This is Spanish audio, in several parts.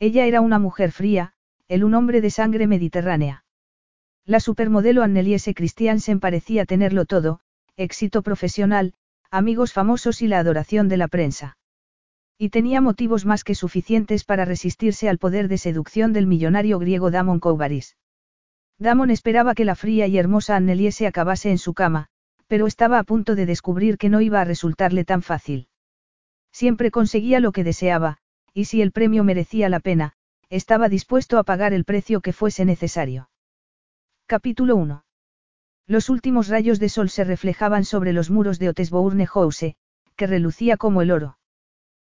Ella era una mujer fría, el un hombre de sangre mediterránea. La supermodelo Anneliese Christiansen parecía tenerlo todo, éxito profesional, amigos famosos y la adoración de la prensa. Y tenía motivos más que suficientes para resistirse al poder de seducción del millonario griego Damon Kouvaris. Damon esperaba que la fría y hermosa Anneliese acabase en su cama, pero estaba a punto de descubrir que no iba a resultarle tan fácil. Siempre conseguía lo que deseaba, y si el premio merecía la pena, estaba dispuesto a pagar el precio que fuese necesario. Capítulo 1. Los últimos rayos de sol se reflejaban sobre los muros de Otesbourne House, que relucía como el oro.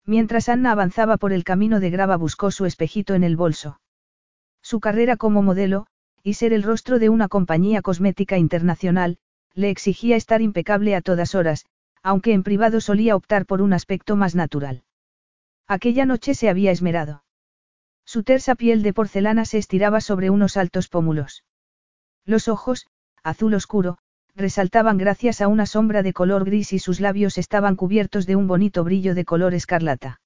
Mientras Anna avanzaba por el camino de grava buscó su espejito en el bolso. Su carrera como modelo, y ser el rostro de una compañía cosmética internacional, le exigía estar impecable a todas horas, aunque en privado solía optar por un aspecto más natural. Aquella noche se había esmerado. Su tersa piel de porcelana se estiraba sobre unos altos pómulos. Los ojos, azul oscuro, resaltaban gracias a una sombra de color gris y sus labios estaban cubiertos de un bonito brillo de color escarlata.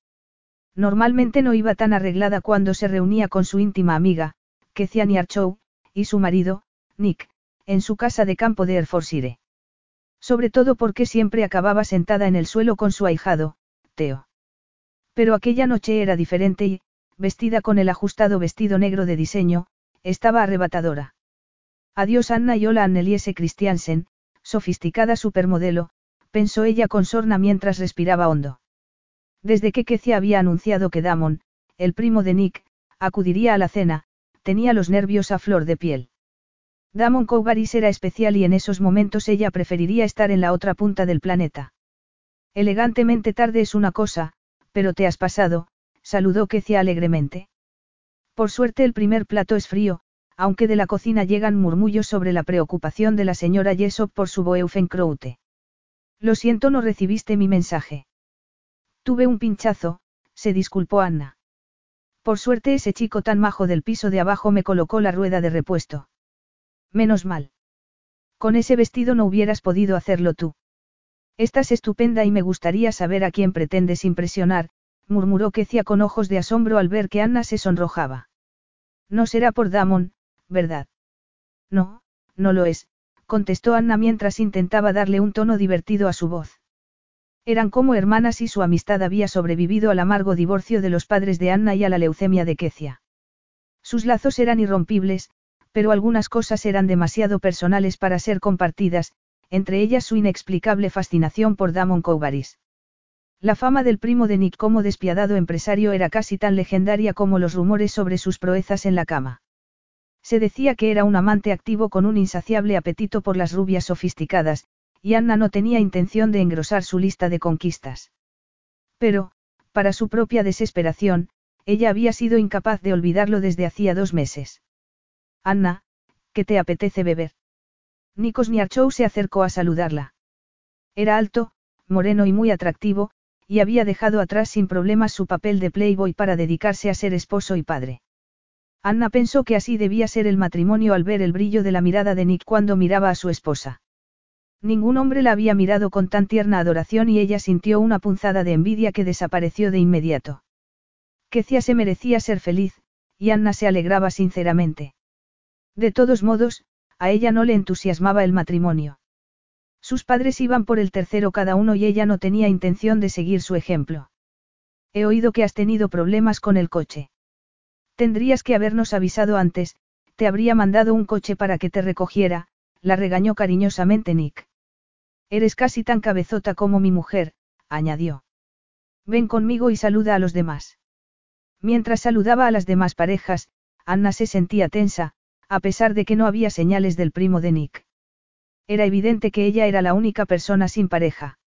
Normalmente no iba tan arreglada cuando se reunía con su íntima amiga, Keciani Archow, y su marido, Nick, en su casa de campo de Erforsire. Sobre todo porque siempre acababa sentada en el suelo con su ahijado, Theo. Pero aquella noche era diferente y, vestida con el ajustado vestido negro de diseño, estaba arrebatadora. Adiós Anna y hola Anneliese Christiansen, sofisticada supermodelo, pensó ella con sorna mientras respiraba hondo. Desde que Kecia había anunciado que Damon, el primo de Nick, acudiría a la cena, tenía los nervios a flor de piel. Damon Kougaris era especial y en esos momentos ella preferiría estar en la otra punta del planeta. Elegantemente tarde es una cosa, pero te has pasado, saludó Kecia alegremente. Por suerte el primer plato es frío, aunque de la cocina llegan murmullos sobre la preocupación de la señora Jessop por su Boeufenkroute. Lo siento, no recibiste mi mensaje. Tuve un pinchazo, se disculpó Anna. Por suerte ese chico tan majo del piso de abajo me colocó la rueda de repuesto. Menos mal. Con ese vestido no hubieras podido hacerlo tú. Estás estupenda y me gustaría saber a quién pretendes impresionar, murmuró Kecia con ojos de asombro al ver que Anna se sonrojaba. No será por Damon, ¿verdad? No, no lo es, contestó Anna mientras intentaba darle un tono divertido a su voz. Eran como hermanas y su amistad había sobrevivido al amargo divorcio de los padres de Anna y a la leucemia de Kecia. Sus lazos eran irrompibles, pero algunas cosas eran demasiado personales para ser compartidas, entre ellas su inexplicable fascinación por Damon Kouvaris. La fama del primo de Nick como despiadado empresario era casi tan legendaria como los rumores sobre sus proezas en la cama. Se decía que era un amante activo con un insaciable apetito por las rubias sofisticadas, y Anna no tenía intención de engrosar su lista de conquistas. Pero, para su propia desesperación, ella había sido incapaz de olvidarlo desde hacía dos meses. Anna, ¿qué te apetece beber? Nikos Niarchou se acercó a saludarla. Era alto, moreno y muy atractivo, y había dejado atrás sin problemas su papel de playboy para dedicarse a ser esposo y padre. Anna pensó que así debía ser el matrimonio al ver el brillo de la mirada de Nick cuando miraba a su esposa. Ningún hombre la había mirado con tan tierna adoración y ella sintió una punzada de envidia que desapareció de inmediato. Kecia se merecía ser feliz, y Anna se alegraba sinceramente. De todos modos, a ella no le entusiasmaba el matrimonio. Sus padres iban por el tercero cada uno y ella no tenía intención de seguir su ejemplo. He oído que has tenido problemas con el coche. Tendrías que habernos avisado antes, te habría mandado un coche para que te recogiera, la regañó cariñosamente Nick. Eres casi tan cabezota como mi mujer, añadió. Ven conmigo y saluda a los demás. Mientras saludaba a las demás parejas, Anna se sentía tensa, a pesar de que no había señales del primo de Nick. Era evidente que ella era la única persona sin pareja.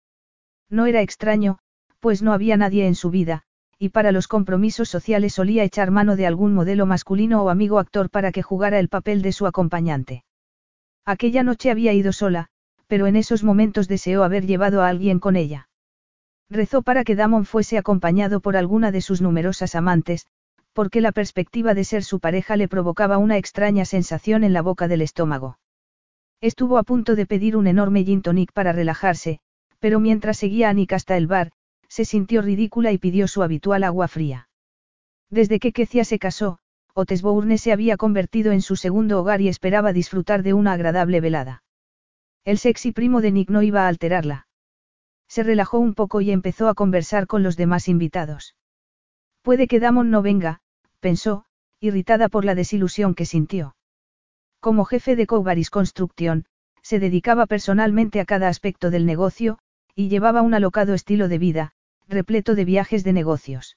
No era extraño, pues no había nadie en su vida, y para los compromisos sociales solía echar mano de algún modelo masculino o amigo actor para que jugara el papel de su acompañante. Aquella noche había ido sola, pero en esos momentos deseó haber llevado a alguien con ella. Rezó para que Damon fuese acompañado por alguna de sus numerosas amantes, porque la perspectiva de ser su pareja le provocaba una extraña sensación en la boca del estómago. Estuvo a punto de pedir un enorme gin tonic para relajarse, pero mientras seguía a Nick hasta el bar, se sintió ridícula y pidió su habitual agua fría. Desde que Kecia se casó, Otesbourne se había convertido en su segundo hogar y esperaba disfrutar de una agradable velada. El sexy primo de Nick no iba a alterarla. Se relajó un poco y empezó a conversar con los demás invitados. Puede que Damon no venga, pensó, irritada por la desilusión que sintió. Como jefe de Couvaris Construction, se dedicaba personalmente a cada aspecto del negocio, y llevaba un alocado estilo de vida, repleto de viajes de negocios.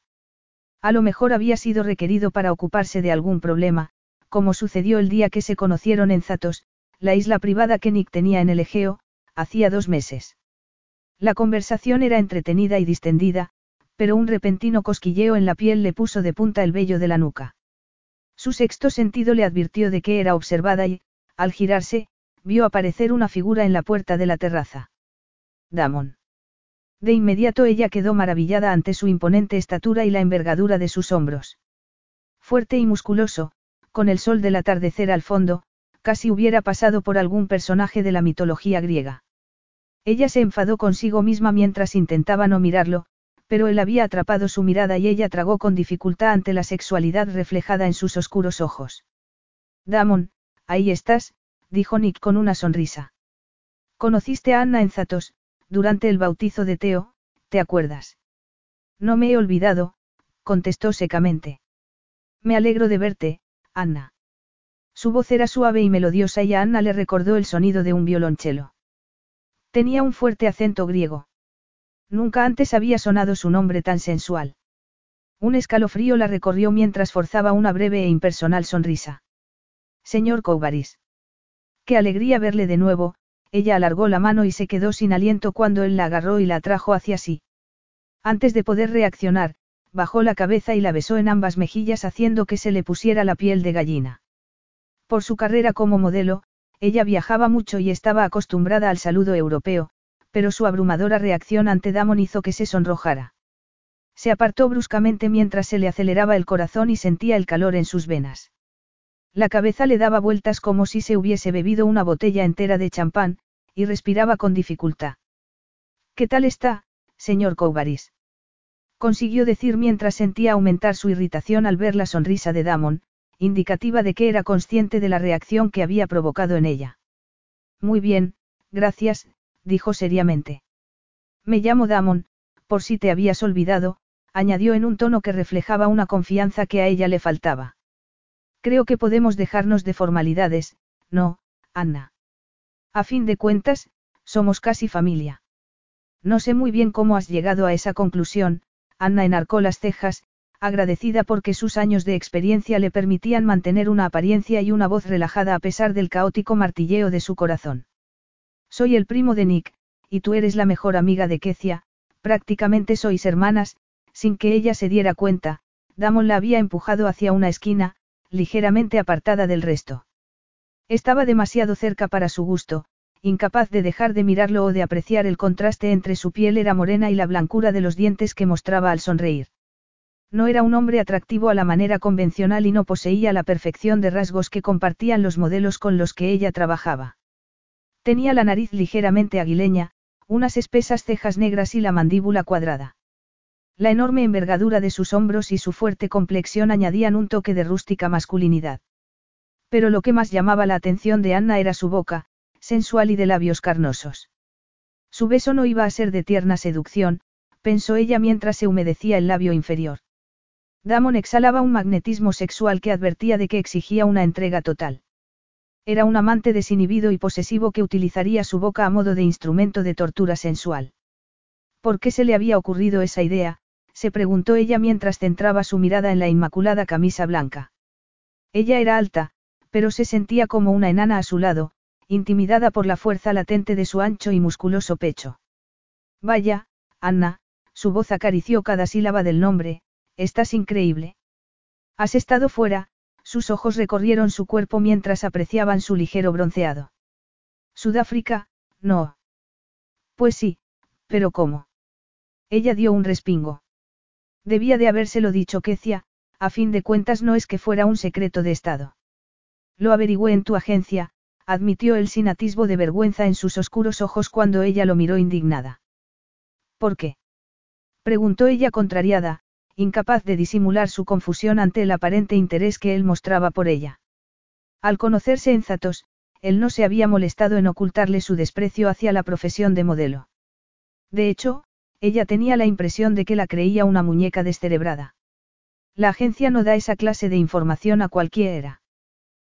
A lo mejor había sido requerido para ocuparse de algún problema, como sucedió el día que se conocieron en Zatos, la isla privada que Nick tenía en el Egeo, hacía dos meses. La conversación era entretenida y distendida, pero un repentino cosquilleo en la piel le puso de punta el vello de la nuca. Su sexto sentido le advirtió de que era observada y, al girarse, vio aparecer una figura en la puerta de la terraza. Damon. De inmediato ella quedó maravillada ante su imponente estatura y la envergadura de sus hombros. Fuerte y musculoso, con el sol del atardecer al fondo, casi hubiera pasado por algún personaje de la mitología griega. Ella se enfadó consigo misma mientras intentaba no mirarlo, pero él había atrapado su mirada y ella tragó con dificultad ante la sexualidad reflejada en sus oscuros ojos. Damon, ahí estás, dijo Nick con una sonrisa. Conociste a Anna en Zatos, durante el bautizo de Teo, ¿te acuerdas? No me he olvidado, contestó secamente. Me alegro de verte, Anna. Su voz era suave y melodiosa y a Anna le recordó el sonido de un violonchelo. Tenía un fuerte acento griego. Nunca antes había sonado su nombre tan sensual. Un escalofrío la recorrió mientras forzaba una breve e impersonal sonrisa. Señor Couvaris. Qué alegría verle de nuevo, ella alargó la mano y se quedó sin aliento cuando él la agarró y la atrajo hacia sí. Antes de poder reaccionar, bajó la cabeza y la besó en ambas mejillas haciendo que se le pusiera la piel de gallina. Por su carrera como modelo, ella viajaba mucho y estaba acostumbrada al saludo europeo, pero su abrumadora reacción ante Damon hizo que se sonrojara. Se apartó bruscamente mientras se le aceleraba el corazón y sentía el calor en sus venas. La cabeza le daba vueltas como si se hubiese bebido una botella entera de champán, y respiraba con dificultad. ¿Qué tal está, señor Couvaris? Consiguió decir mientras sentía aumentar su irritación al ver la sonrisa de Damon, indicativa de que era consciente de la reacción que había provocado en ella. Muy bien, gracias, dijo seriamente. Me llamo Damon, por si te habías olvidado, añadió en un tono que reflejaba una confianza que a ella le faltaba. Creo que podemos dejarnos de formalidades, no, Anna. A fin de cuentas, somos casi familia. No sé muy bien cómo has llegado a esa conclusión, Anna enarcó las cejas, agradecida porque sus años de experiencia le permitían mantener una apariencia y una voz relajada a pesar del caótico martilleo de su corazón. Soy el primo de Nick, y tú eres la mejor amiga de Kecia, prácticamente sois hermanas, sin que ella se diera cuenta, Damon la había empujado hacia una esquina, ligeramente apartada del resto. Estaba demasiado cerca para su gusto, incapaz de dejar de mirarlo o de apreciar el contraste entre su piel era morena y la blancura de los dientes que mostraba al sonreír. No era un hombre atractivo a la manera convencional y no poseía la perfección de rasgos que compartían los modelos con los que ella trabajaba. Tenía la nariz ligeramente aguileña, unas espesas cejas negras y la mandíbula cuadrada. La enorme envergadura de sus hombros y su fuerte complexión añadían un toque de rústica masculinidad. Pero lo que más llamaba la atención de Anna era su boca, sensual y de labios carnosos. Su beso no iba a ser de tierna seducción, pensó ella mientras se humedecía el labio inferior. Damon exhalaba un magnetismo sexual que advertía de que exigía una entrega total. Era un amante desinhibido y posesivo que utilizaría su boca a modo de instrumento de tortura sensual. ¿Por qué se le había ocurrido esa idea? se preguntó ella mientras centraba su mirada en la inmaculada camisa blanca. Ella era alta, pero se sentía como una enana a su lado, intimidada por la fuerza latente de su ancho y musculoso pecho. Vaya, Anna, su voz acarició cada sílaba del nombre, estás increíble. Has estado fuera, sus ojos recorrieron su cuerpo mientras apreciaban su ligero bronceado. Sudáfrica, no. Pues sí, pero ¿cómo? Ella dio un respingo. Debía de habérselo dicho Kecia, a fin de cuentas no es que fuera un secreto de Estado. Lo averigüé en tu agencia, admitió él sin atisbo de vergüenza en sus oscuros ojos cuando ella lo miró indignada. ¿Por qué? preguntó ella contrariada, incapaz de disimular su confusión ante el aparente interés que él mostraba por ella. Al conocerse en Zatos, él no se había molestado en ocultarle su desprecio hacia la profesión de modelo. De hecho, ella tenía la impresión de que la creía una muñeca descerebrada. La agencia no da esa clase de información a cualquiera.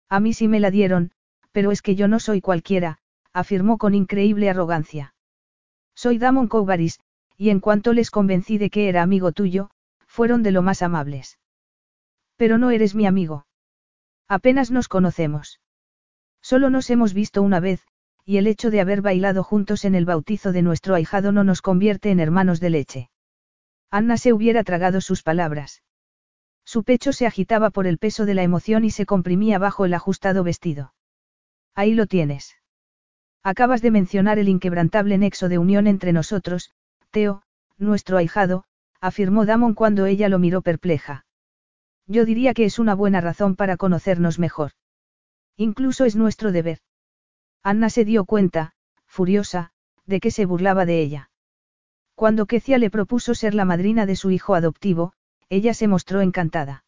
A mí sí me la dieron, pero es que yo no soy cualquiera, afirmó con increíble arrogancia. Soy Damon Cougaris, y en cuanto les convencí de que era amigo tuyo, fueron de lo más amables. Pero no eres mi amigo. Apenas nos conocemos. Solo nos hemos visto una vez, y el hecho de haber bailado juntos en el bautizo de nuestro ahijado no nos convierte en hermanos de leche. Anna se hubiera tragado sus palabras. Su pecho se agitaba por el peso de la emoción y se comprimía bajo el ajustado vestido. Ahí lo tienes. Acabas de mencionar el inquebrantable nexo de unión entre nosotros, Teo, nuestro ahijado, afirmó Damon cuando ella lo miró perpleja. Yo diría que es una buena razón para conocernos mejor. Incluso es nuestro deber. Anna se dio cuenta, furiosa, de que se burlaba de ella. Cuando Kecia le propuso ser la madrina de su hijo adoptivo, ella se mostró encantada.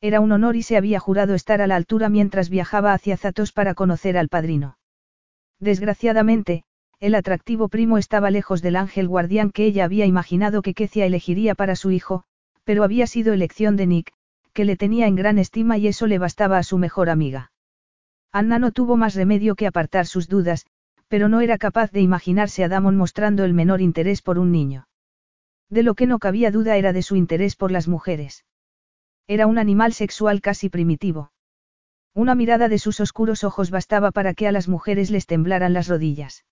Era un honor y se había jurado estar a la altura mientras viajaba hacia Zatos para conocer al padrino. Desgraciadamente, el atractivo primo estaba lejos del ángel guardián que ella había imaginado que Kecia elegiría para su hijo, pero había sido elección de Nick, que le tenía en gran estima y eso le bastaba a su mejor amiga. Anna no tuvo más remedio que apartar sus dudas, pero no era capaz de imaginarse a Damon mostrando el menor interés por un niño. De lo que no cabía duda era de su interés por las mujeres. Era un animal sexual casi primitivo. Una mirada de sus oscuros ojos bastaba para que a las mujeres les temblaran las rodillas.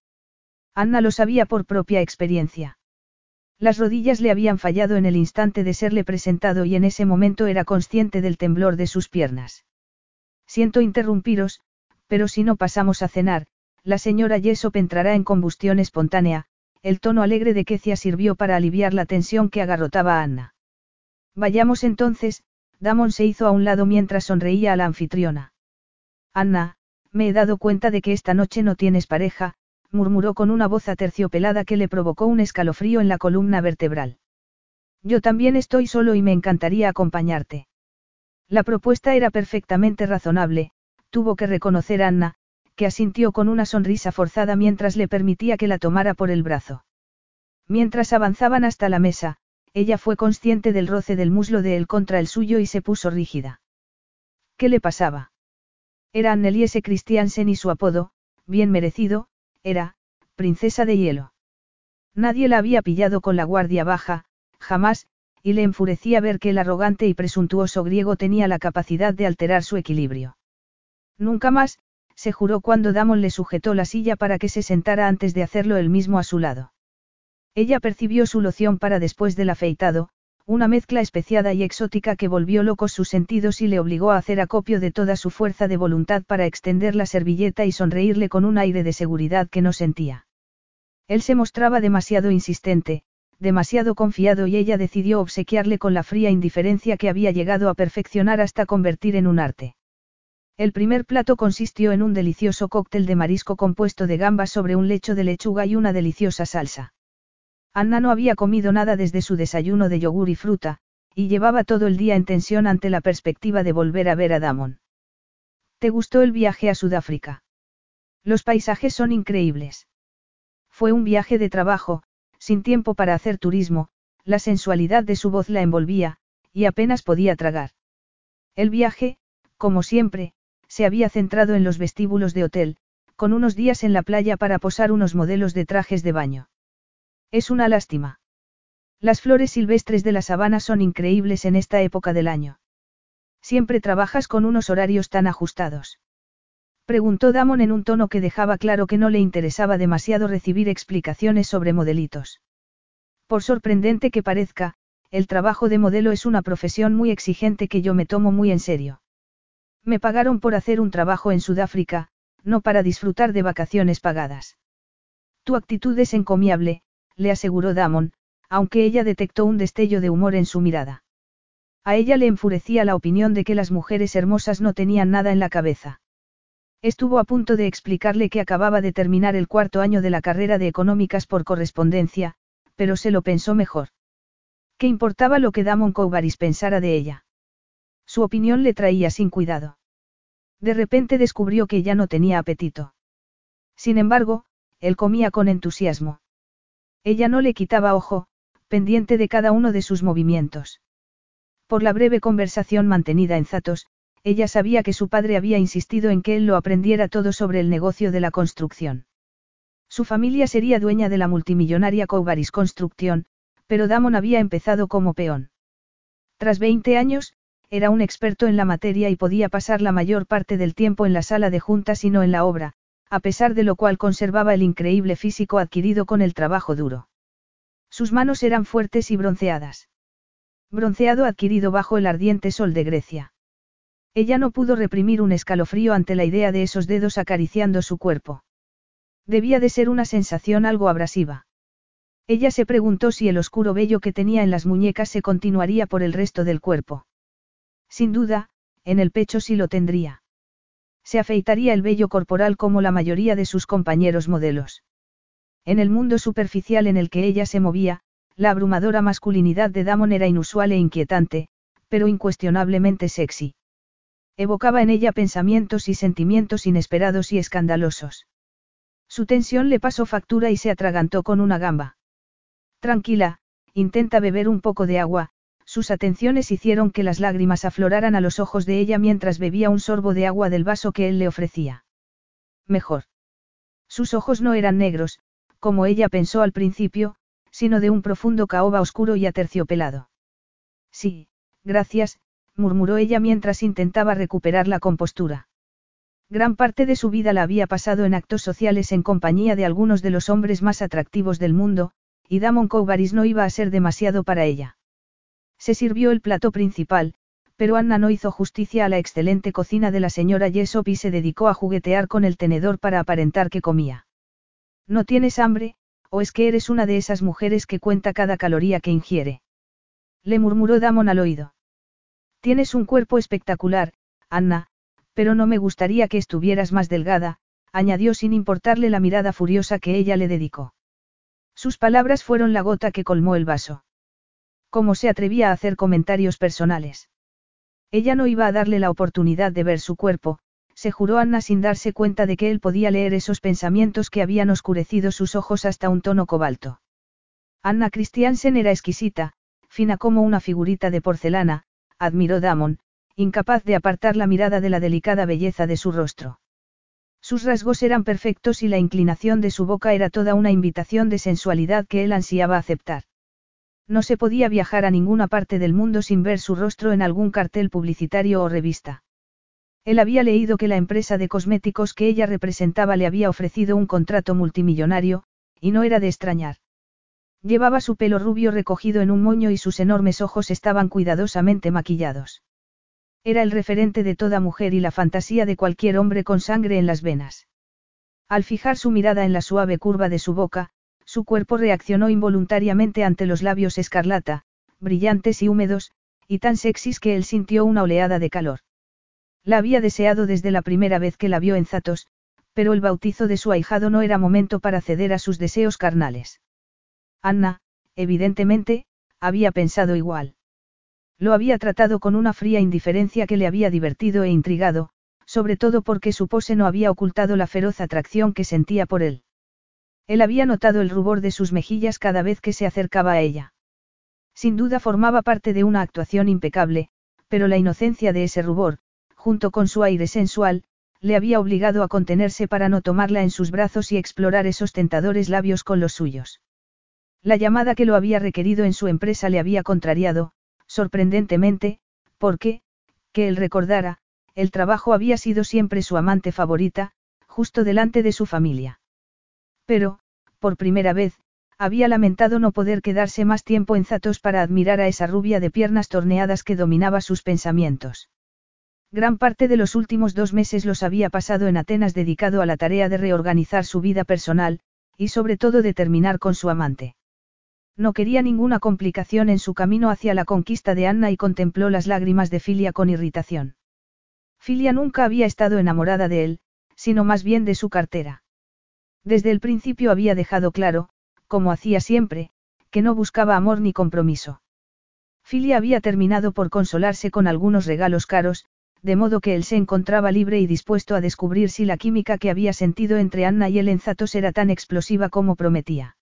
Anna lo sabía por propia experiencia. Las rodillas le habían fallado en el instante de serle presentado y en ese momento era consciente del temblor de sus piernas. Siento interrumpiros, pero si no pasamos a cenar, la señora Jessop entrará en combustión espontánea, el tono alegre de Kecia sirvió para aliviar la tensión que agarrotaba a Anna. Vayamos entonces, Damon se hizo a un lado mientras sonreía a la anfitriona. Anna, me he dado cuenta de que esta noche no tienes pareja, murmuró con una voz aterciopelada que le provocó un escalofrío en la columna vertebral. Yo también estoy solo y me encantaría acompañarte. La propuesta era perfectamente razonable, tuvo que reconocer Anna, que asintió con una sonrisa forzada mientras le permitía que la tomara por el brazo. Mientras avanzaban hasta la mesa, ella fue consciente del roce del muslo de él contra el suyo y se puso rígida. ¿Qué le pasaba? Era Anneliese Christiansen y su apodo, bien merecido, era, princesa de hielo. Nadie la había pillado con la guardia baja, jamás, y le enfurecía ver que el arrogante y presuntuoso griego tenía la capacidad de alterar su equilibrio. Nunca más, se juró cuando Damon le sujetó la silla para que se sentara antes de hacerlo él mismo a su lado. Ella percibió su loción para después del afeitado, una mezcla especiada y exótica que volvió locos sus sentidos y le obligó a hacer acopio de toda su fuerza de voluntad para extender la servilleta y sonreírle con un aire de seguridad que no sentía. Él se mostraba demasiado insistente, demasiado confiado y ella decidió obsequiarle con la fría indiferencia que había llegado a perfeccionar hasta convertir en un arte. El primer plato consistió en un delicioso cóctel de marisco compuesto de gambas sobre un lecho de lechuga y una deliciosa salsa. Anna no había comido nada desde su desayuno de yogur y fruta, y llevaba todo el día en tensión ante la perspectiva de volver a ver a Damon. ¿Te gustó el viaje a Sudáfrica? Los paisajes son increíbles. Fue un viaje de trabajo, sin tiempo para hacer turismo, la sensualidad de su voz la envolvía, y apenas podía tragar. El viaje, como siempre, se había centrado en los vestíbulos de hotel, con unos días en la playa para posar unos modelos de trajes de baño. Es una lástima. Las flores silvestres de la sabana son increíbles en esta época del año. Siempre trabajas con unos horarios tan ajustados. Preguntó Damon en un tono que dejaba claro que no le interesaba demasiado recibir explicaciones sobre modelitos. Por sorprendente que parezca, el trabajo de modelo es una profesión muy exigente que yo me tomo muy en serio. Me pagaron por hacer un trabajo en Sudáfrica, no para disfrutar de vacaciones pagadas. Tu actitud es encomiable, le aseguró Damon, aunque ella detectó un destello de humor en su mirada. A ella le enfurecía la opinión de que las mujeres hermosas no tenían nada en la cabeza. Estuvo a punto de explicarle que acababa de terminar el cuarto año de la carrera de económicas por correspondencia, pero se lo pensó mejor. ¿Qué importaba lo que Damon Couvaris pensara de ella? Su opinión le traía sin cuidado. De repente descubrió que ya no tenía apetito. Sin embargo, él comía con entusiasmo. Ella no le quitaba ojo, pendiente de cada uno de sus movimientos. Por la breve conversación mantenida en Zatos, ella sabía que su padre había insistido en que él lo aprendiera todo sobre el negocio de la construcción. Su familia sería dueña de la multimillonaria Couvaris Construcción, pero Damon había empezado como peón. Tras 20 años, era un experto en la materia y podía pasar la mayor parte del tiempo en la sala de juntas y no en la obra, a pesar de lo cual conservaba el increíble físico adquirido con el trabajo duro. Sus manos eran fuertes y bronceadas. Bronceado adquirido bajo el ardiente sol de Grecia. Ella no pudo reprimir un escalofrío ante la idea de esos dedos acariciando su cuerpo. Debía de ser una sensación algo abrasiva. Ella se preguntó si el oscuro vello que tenía en las muñecas se continuaría por el resto del cuerpo. Sin duda, en el pecho sí lo tendría. Se afeitaría el vello corporal como la mayoría de sus compañeros modelos. En el mundo superficial en el que ella se movía, la abrumadora masculinidad de Damon era inusual e inquietante, pero incuestionablemente sexy. Evocaba en ella pensamientos y sentimientos inesperados y escandalosos. Su tensión le pasó factura y se atragantó con una gamba. Tranquila, intenta beber un poco de agua, sus atenciones hicieron que las lágrimas afloraran a los ojos de ella mientras bebía un sorbo de agua del vaso que él le ofrecía. Mejor. Sus ojos no eran negros, como ella pensó al principio, sino de un profundo caoba oscuro y aterciopelado. Sí, gracias, murmuró ella mientras intentaba recuperar la compostura. Gran parte de su vida la había pasado en actos sociales en compañía de algunos de los hombres más atractivos del mundo, y Damon Couvaris no iba a ser demasiado para ella. Se sirvió el plato principal, pero Anna no hizo justicia a la excelente cocina de la señora Jessop y se dedicó a juguetear con el tenedor para aparentar que comía. ¿No tienes hambre, o es que eres una de esas mujeres que cuenta cada caloría que ingiere? Le murmuró Damon al oído. Tienes un cuerpo espectacular, Anna, pero no me gustaría que estuvieras más delgada, añadió sin importarle la mirada furiosa que ella le dedicó. Sus palabras fueron la gota que colmó el vaso. ¿Cómo se atrevía a hacer comentarios personales? Ella no iba a darle la oportunidad de ver su cuerpo, se juró Anna sin darse cuenta de que él podía leer esos pensamientos que habían oscurecido sus ojos hasta un tono cobalto. Anna Christiansen era exquisita, fina como una figurita de porcelana, admiró Damon, incapaz de apartar la mirada de la delicada belleza de su rostro. Sus rasgos eran perfectos y la inclinación de su boca era toda una invitación de sensualidad que él ansiaba aceptar. No se podía viajar a ninguna parte del mundo sin ver su rostro en algún cartel publicitario o revista. Él había leído que la empresa de cosméticos que ella representaba le había ofrecido un contrato multimillonario, y no era de extrañar. Llevaba su pelo rubio recogido en un moño y sus enormes ojos estaban cuidadosamente maquillados. Era el referente de toda mujer y la fantasía de cualquier hombre con sangre en las venas. Al fijar su mirada en la suave curva de su boca, su cuerpo reaccionó involuntariamente ante los labios escarlata, brillantes y húmedos, y tan sexys que él sintió una oleada de calor. La había deseado desde la primera vez que la vio en Zatos, pero el bautizo de su ahijado no era momento para ceder a sus deseos carnales. Anna, evidentemente, había pensado igual. Lo había tratado con una fría indiferencia que le había divertido e intrigado, sobre todo porque su pose no había ocultado la feroz atracción que sentía por él. Él había notado el rubor de sus mejillas cada vez que se acercaba a ella. Sin duda formaba parte de una actuación impecable, pero la inocencia de ese rubor, junto con su aire sensual, le había obligado a contenerse para no tomarla en sus brazos y explorar esos tentadores labios con los suyos. La llamada que lo había requerido en su empresa le había contrariado, sorprendentemente, porque, que él recordara, el trabajo había sido siempre su amante favorita, justo delante de su familia. Pero, por primera vez, Había lamentado no poder quedarse más tiempo en Zatos para admirar a esa rubia de piernas torneadas que dominaba sus pensamientos. Gran parte de los últimos dos meses los había pasado en Atenas dedicado a la tarea de reorganizar su vida personal, y sobre todo de terminar con su amante. No quería ninguna complicación en su camino hacia la conquista de Anna y contempló las lágrimas de Filia con irritación. Filia nunca había estado enamorada de él, sino más bien de su cartera. Desde el principio había dejado claro, como hacía siempre, que no buscaba amor ni compromiso. Filia había terminado por consolarse con algunos regalos caros, de modo que él se encontraba libre y dispuesto a descubrir si la química que había sentido entre Anna y él en Zatos era tan explosiva como prometía.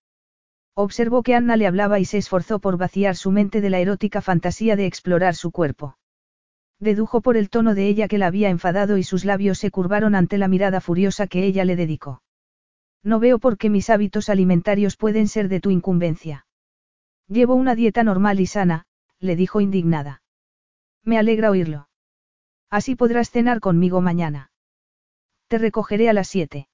Observó que Anna le hablaba y se esforzó por vaciar su mente de la erótica fantasía de explorar su cuerpo. Dedujo por el tono de ella que la había enfadado y sus labios se curvaron ante la mirada furiosa que ella le dedicó. No veo por qué mis hábitos alimentarios pueden ser de tu incumbencia. Llevo una dieta normal y sana, le dijo indignada. Me alegra oírlo. Así podrás cenar conmigo mañana. Te recogeré a las siete.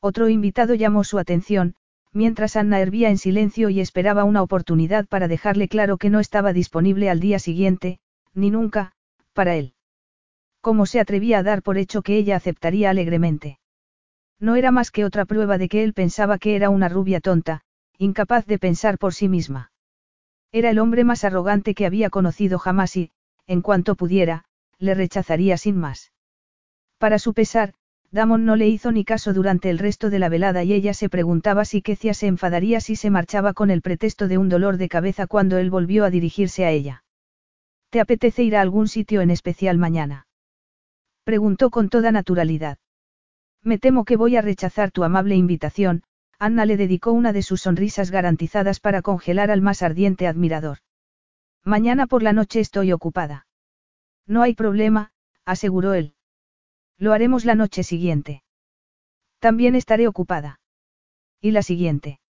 Otro invitado llamó su atención, mientras Anna hervía en silencio y esperaba una oportunidad para dejarle claro que no estaba disponible al día siguiente, ni nunca, para él. ¿Cómo se atrevía a dar por hecho que ella aceptaría alegremente? No era más que otra prueba de que él pensaba que era una rubia tonta, incapaz de pensar por sí misma. Era el hombre más arrogante que había conocido jamás y, en cuanto pudiera, le rechazaría sin más. Para su pesar, Damon no le hizo ni caso durante el resto de la velada y ella se preguntaba si Kecia se enfadaría si se marchaba con el pretexto de un dolor de cabeza cuando él volvió a dirigirse a ella. ¿Te apetece ir a algún sitio en especial mañana? Preguntó con toda naturalidad. Me temo que voy a rechazar tu amable invitación, Anna le dedicó una de sus sonrisas garantizadas para congelar al más ardiente admirador. Mañana por la noche estoy ocupada. No hay problema, aseguró él. Lo haremos la noche siguiente. También estaré ocupada. ¿Y la siguiente?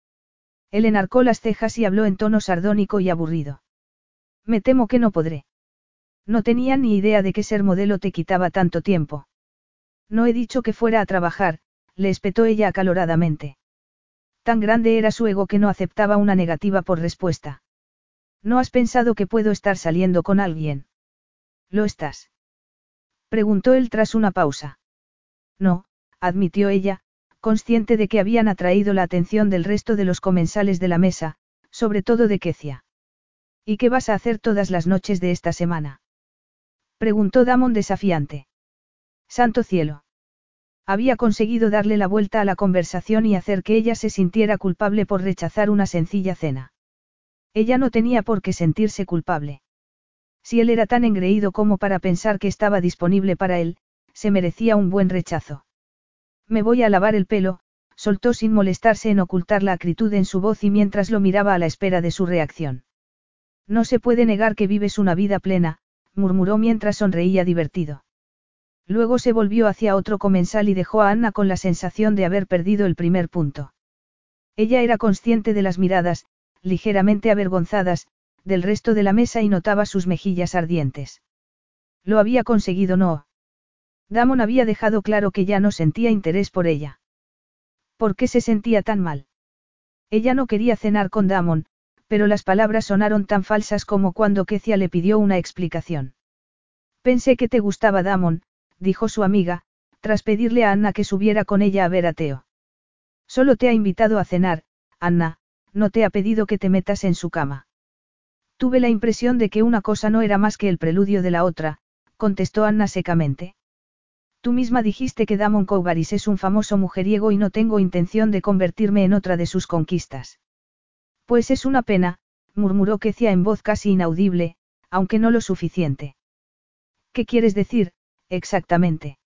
Él enarcó las cejas y habló en tono sardónico y aburrido. Me temo que no podré. No tenía ni idea de que ser modelo te quitaba tanto tiempo. No he dicho que fuera a trabajar, le espetó ella acaloradamente. Tan grande era su ego que no aceptaba una negativa por respuesta. ¿No has pensado que puedo estar saliendo con alguien? ¿Lo estás? Preguntó él tras una pausa. No, admitió ella, consciente de que habían atraído la atención del resto de los comensales de la mesa, sobre todo de Kecia. ¿Y qué vas a hacer todas las noches de esta semana? Preguntó Damon desafiante. Santo cielo. Había conseguido darle la vuelta a la conversación y hacer que ella se sintiera culpable por rechazar una sencilla cena. Ella no tenía por qué sentirse culpable. Si él era tan engreído como para pensar que estaba disponible para él, se merecía un buen rechazo. Me voy a lavar el pelo, soltó sin molestarse en ocultar la acritud en su voz y mientras lo miraba a la espera de su reacción. No se puede negar que vives una vida plena, murmuró mientras sonreía divertido. Luego se volvió hacia otro comensal y dejó a Anna con la sensación de haber perdido el primer punto. Ella era consciente de las miradas, ligeramente avergonzadas, del resto de la mesa y notaba sus mejillas ardientes. Lo había conseguido no. Damon había dejado claro que ya no sentía interés por ella. ¿Por qué se sentía tan mal? Ella no quería cenar con Damon, pero las palabras sonaron tan falsas como cuando Kecia le pidió una explicación. Pensé que te gustaba Damon, dijo su amiga, tras pedirle a Anna que subiera con ella a ver a Teo. Solo te ha invitado a cenar, Anna, no te ha pedido que te metas en su cama. Tuve la impresión de que una cosa no era más que el preludio de la otra, contestó Anna secamente. Tú misma dijiste que Damon Koubaris es un famoso mujeriego y no tengo intención de convertirme en otra de sus conquistas. Pues es una pena, murmuró Kecia en voz casi inaudible, aunque no lo suficiente. ¿Qué quieres decir, exactamente?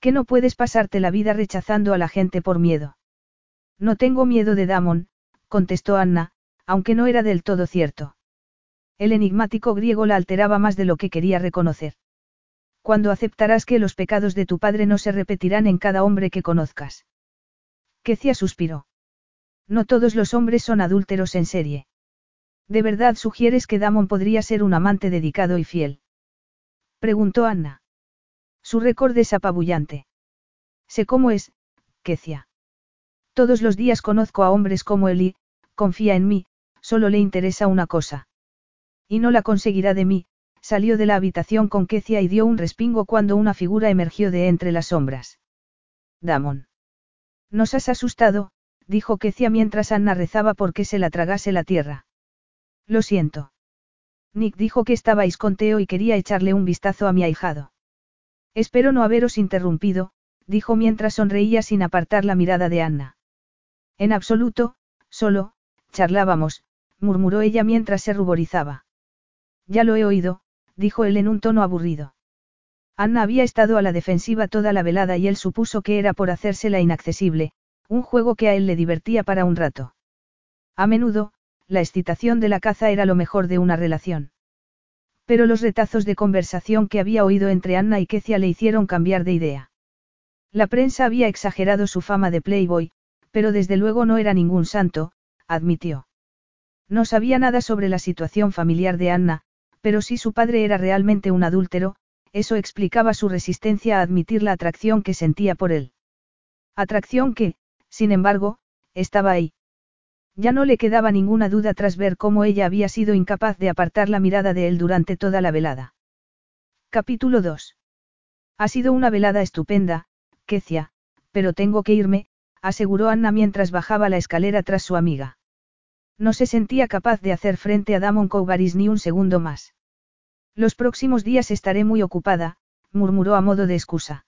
Que no puedes pasarte la vida rechazando a la gente por miedo. No tengo miedo de Damon, contestó Anna, aunque no era del todo cierto. El enigmático griego la alteraba más de lo que quería reconocer. Cuando aceptarás que los pecados de tu padre no se repetirán en cada hombre que conozcas. Kecia suspiró. No todos los hombres son adúlteros en serie. ¿De verdad sugieres que Damon podría ser un amante dedicado y fiel? Preguntó Anna. Su récord es apabullante. Sé cómo es, Kecia. Todos los días conozco a hombres como él confía en mí, solo le interesa una cosa. Y no la conseguirá de mí, salió de la habitación con Kecia y dio un respingo cuando una figura emergió de entre las sombras. Damon. Nos has asustado, dijo Kecia mientras Anna rezaba porque se la tragase la tierra. Lo siento. Nick dijo que estabais con Teo y quería echarle un vistazo a mi ahijado. Espero no haberos interrumpido, dijo mientras sonreía sin apartar la mirada de Anna. En absoluto, solo, charlábamos, murmuró ella mientras se ruborizaba. Ya lo he oído, dijo él en un tono aburrido. Anna había estado a la defensiva toda la velada y él supuso que era por hacérsela inaccesible, un juego que a él le divertía para un rato. A menudo, la excitación de la caza era lo mejor de una relación. Pero los retazos de conversación que había oído entre Anna y Kecia le hicieron cambiar de idea. La prensa había exagerado su fama de Playboy, pero desde luego no era ningún santo, admitió. No sabía nada sobre la situación familiar de Anna, pero si su padre era realmente un adúltero, eso explicaba su resistencia a admitir la atracción que sentía por él. Atracción que, sin embargo, estaba ahí. Ya no le quedaba ninguna duda tras ver cómo ella había sido incapaz de apartar la mirada de él durante toda la velada. Capítulo 2. Ha sido una velada estupenda, Kecia, pero tengo que irme, aseguró Anna mientras bajaba la escalera tras su amiga. No se sentía capaz de hacer frente a Damon Cougaris ni un segundo más. Los próximos días estaré muy ocupada, murmuró a modo de excusa.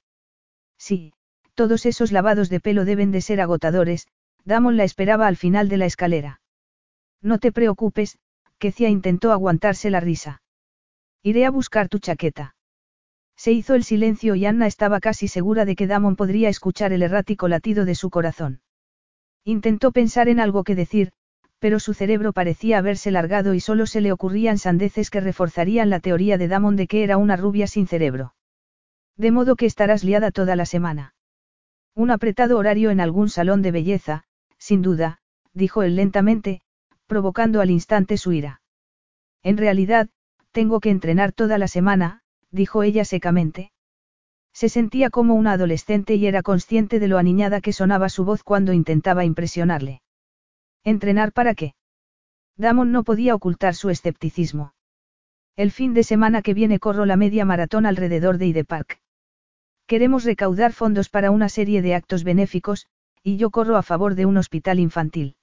Sí, todos esos lavados de pelo deben de ser agotadores, Damon la esperaba al final de la escalera. No te preocupes, Kecia intentó aguantarse la risa. Iré a buscar tu chaqueta. Se hizo el silencio y Anna estaba casi segura de que Damon podría escuchar el errático latido de su corazón. Intentó pensar en algo que decir, pero su cerebro parecía haberse largado y solo se le ocurrían sandeces que reforzarían la teoría de Damon de que era una rubia sin cerebro. De modo que estarás liada toda la semana. Un apretado horario en algún salón de belleza, sin duda, dijo él lentamente, provocando al instante su ira. En realidad, tengo que entrenar toda la semana, dijo ella secamente. Se sentía como una adolescente y era consciente de lo aniñada que sonaba su voz cuando intentaba impresionarle. ¿Entrenar para qué? Damon no podía ocultar su escepticismo. El fin de semana que viene corro la media maratón alrededor de Ide Park. Queremos recaudar fondos para una serie de actos benéficos, y yo corro a favor de un hospital infantil.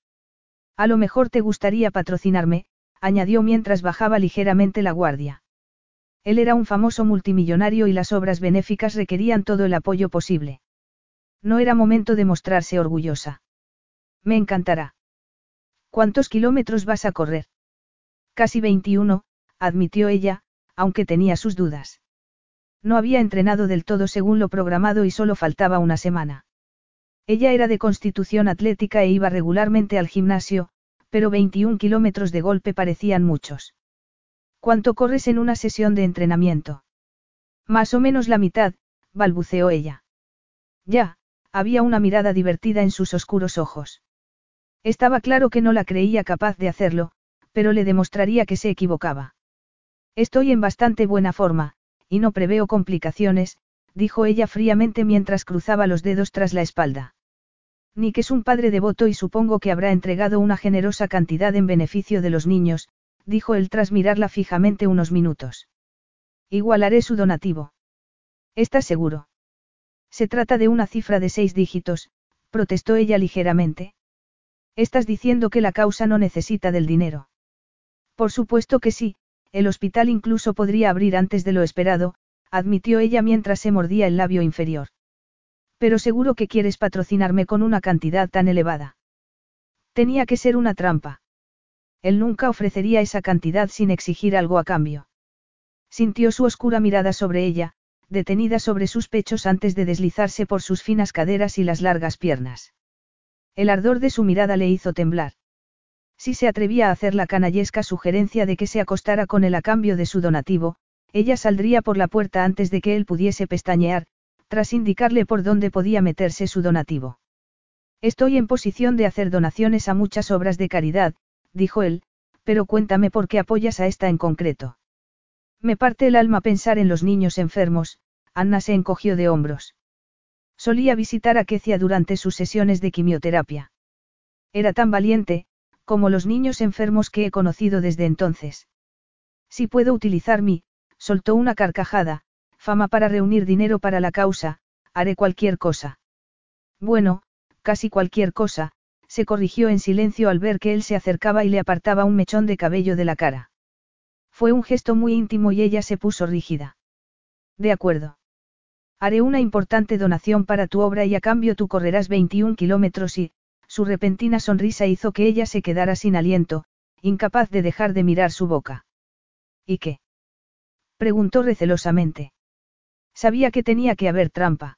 A lo mejor te gustaría patrocinarme, añadió mientras bajaba ligeramente la guardia. Él era un famoso multimillonario y las obras benéficas requerían todo el apoyo posible. No era momento de mostrarse orgullosa. Me encantará. ¿Cuántos kilómetros vas a correr? Casi 21, admitió ella, aunque tenía sus dudas. No había entrenado del todo según lo programado y solo faltaba una semana. Ella era de constitución atlética e iba regularmente al gimnasio, pero 21 kilómetros de golpe parecían muchos. ¿Cuánto corres en una sesión de entrenamiento? Más o menos la mitad, balbuceó ella. Ya, había una mirada divertida en sus oscuros ojos. Estaba claro que no la creía capaz de hacerlo, pero le demostraría que se equivocaba. Estoy en bastante buena forma, y no preveo complicaciones, dijo ella fríamente mientras cruzaba los dedos tras la espalda. Nick es un padre devoto y supongo que habrá entregado una generosa cantidad en beneficio de los niños, dijo él tras mirarla fijamente unos minutos. Igualaré su donativo. ¿Estás seguro? Se trata de una cifra de seis dígitos, protestó ella ligeramente. Estás diciendo que la causa no necesita del dinero. Por supuesto que sí, el hospital incluso podría abrir antes de lo esperado, admitió ella mientras se mordía el labio inferior. Pero seguro que quieres patrocinarme con una cantidad tan elevada. Tenía que ser una trampa. Él nunca ofrecería esa cantidad sin exigir algo a cambio. Sintió su oscura mirada sobre ella, detenida sobre sus pechos antes de deslizarse por sus finas caderas y las largas piernas. El ardor de su mirada le hizo temblar. Si se atrevía a hacer la canallesca sugerencia de que se acostara con él a cambio de su donativo, ella saldría por la puerta antes de que él pudiese pestañear, tras indicarle por dónde podía meterse su donativo. Estoy en posición de hacer donaciones a muchas obras de caridad, dijo él, pero cuéntame por qué apoyas a esta en concreto. Me parte el alma pensar en los niños enfermos, Anna se encogió de hombros. Solía visitar a Kecia durante sus sesiones de quimioterapia. Era tan valiente, como los niños enfermos que he conocido desde entonces. Si puedo utilizar mi, soltó una carcajada, fama para reunir dinero para la causa, haré cualquier cosa. Bueno, casi cualquier cosa, se corrigió en silencio al ver que él se acercaba y le apartaba un mechón de cabello de la cara. Fue un gesto muy íntimo y ella se puso rígida. De acuerdo. Haré una importante donación para tu obra y a cambio tú correrás 21 kilómetros y, su repentina sonrisa hizo que ella se quedara sin aliento, incapaz de dejar de mirar su boca. ¿Y qué? preguntó recelosamente. Sabía que tenía que haber trampa.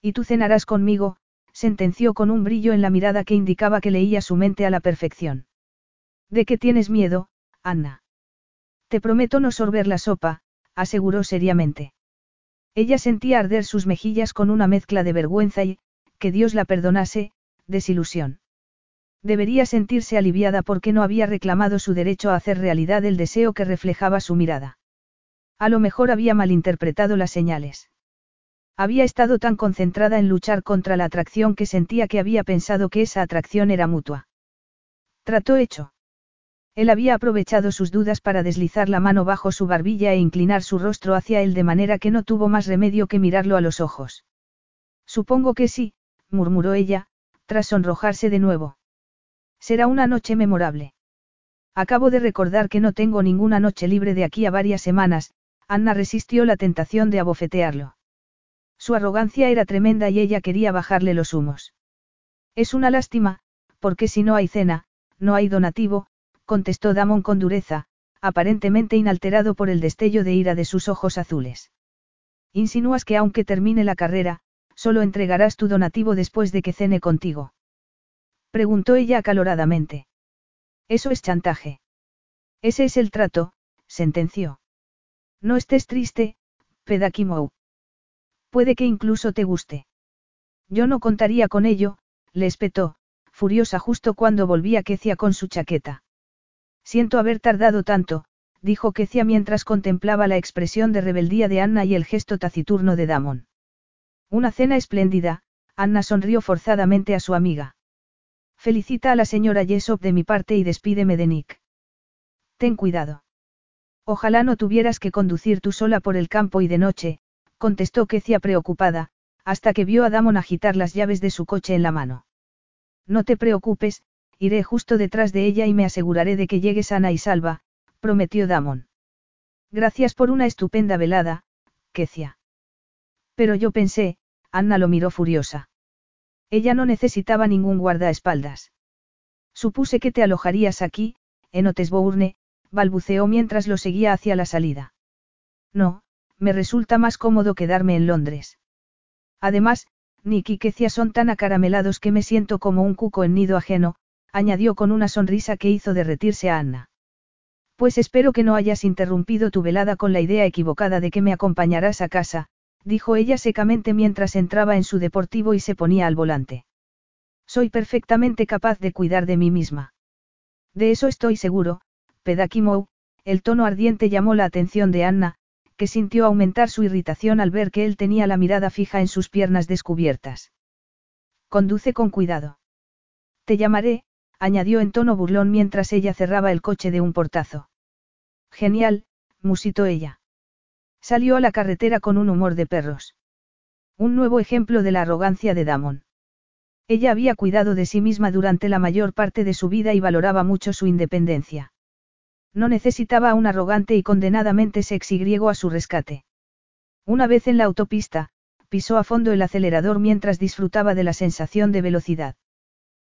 Y tú cenarás conmigo, sentenció con un brillo en la mirada que indicaba que leía su mente a la perfección. ¿De qué tienes miedo, Anna? Te prometo no sorber la sopa, aseguró seriamente. Ella sentía arder sus mejillas con una mezcla de vergüenza y, que Dios la perdonase, desilusión. Debería sentirse aliviada porque no había reclamado su derecho a hacer realidad el deseo que reflejaba su mirada. A lo mejor había malinterpretado las señales. Había estado tan concentrada en luchar contra la atracción que sentía que había pensado que esa atracción era mutua. Trató hecho. Él había aprovechado sus dudas para deslizar la mano bajo su barbilla e inclinar su rostro hacia él de manera que no tuvo más remedio que mirarlo a los ojos. Supongo que sí, murmuró ella, tras sonrojarse de nuevo. Será una noche memorable. Acabo de recordar que no tengo ninguna noche libre de aquí a varias semanas, Anna resistió la tentación de abofetearlo. Su arrogancia era tremenda y ella quería bajarle los humos. Es una lástima, porque si no hay cena, no hay donativo, contestó Damon con dureza, aparentemente inalterado por el destello de ira de sus ojos azules. Insinúas que aunque termine la carrera, Solo entregarás tu donativo después de que cene contigo. Preguntó ella acaloradamente. Eso es chantaje. Ese es el trato, sentenció. No estés triste, Pedakimou. Puede que incluso te guste. Yo no contaría con ello, le espetó, furiosa justo cuando volvía Kecia con su chaqueta. Siento haber tardado tanto, dijo Kecia mientras contemplaba la expresión de rebeldía de Anna y el gesto taciturno de Damon. Una cena espléndida, Anna sonrió forzadamente a su amiga. Felicita a la señora Jessop de mi parte y despídeme de Nick. Ten cuidado. Ojalá no tuvieras que conducir tú sola por el campo y de noche, contestó Kecia preocupada, hasta que vio a Damon agitar las llaves de su coche en la mano. No te preocupes, iré justo detrás de ella y me aseguraré de que llegue sana y salva, prometió Damon. Gracias por una estupenda velada, Kecia. Pero yo pensé, Anna lo miró furiosa. Ella no necesitaba ningún guardaespaldas. Supuse que te alojarías aquí, en Otesbourne, balbuceó mientras lo seguía hacia la salida. No, me resulta más cómodo quedarme en Londres. Además, Nick y Kecia son tan acaramelados que me siento como un cuco en nido ajeno, añadió con una sonrisa que hizo derretirse a Anna. Pues espero que no hayas interrumpido tu velada con la idea equivocada de que me acompañarás a casa, dijo ella secamente mientras entraba en su deportivo y se ponía al volante. Soy perfectamente capaz de cuidar de mí misma. De eso estoy seguro, Pedakimou, el tono ardiente llamó la atención de Anna, que sintió aumentar su irritación al ver que él tenía la mirada fija en sus piernas descubiertas. Conduce con cuidado. Te llamaré, añadió en tono burlón mientras ella cerraba el coche de un portazo. Genial, musitó ella. Salió a la carretera con un humor de perros. Un nuevo ejemplo de la arrogancia de Damon. Ella había cuidado de sí misma durante la mayor parte de su vida y valoraba mucho su independencia. No necesitaba a un arrogante y condenadamente sexy griego a su rescate. Una vez en la autopista, pisó a fondo el acelerador mientras disfrutaba de la sensación de velocidad.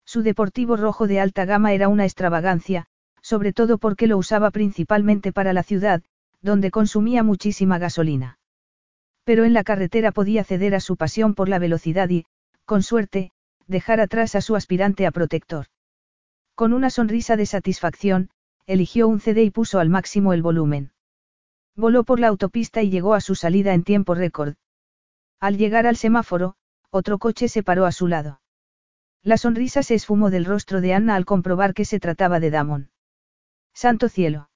Su deportivo rojo de alta gama era una extravagancia, sobre todo porque lo usaba principalmente para la ciudad, donde consumía muchísima gasolina. Pero en la carretera podía ceder a su pasión por la velocidad y, con suerte, dejar atrás a su aspirante a protector. Con una sonrisa de satisfacción, eligió un CD y puso al máximo el volumen. Voló por la autopista y llegó a su salida en tiempo récord. Al llegar al semáforo, otro coche se paró a su lado. La sonrisa se esfumó del rostro de Anna al comprobar que se trataba de Damon. Santo cielo.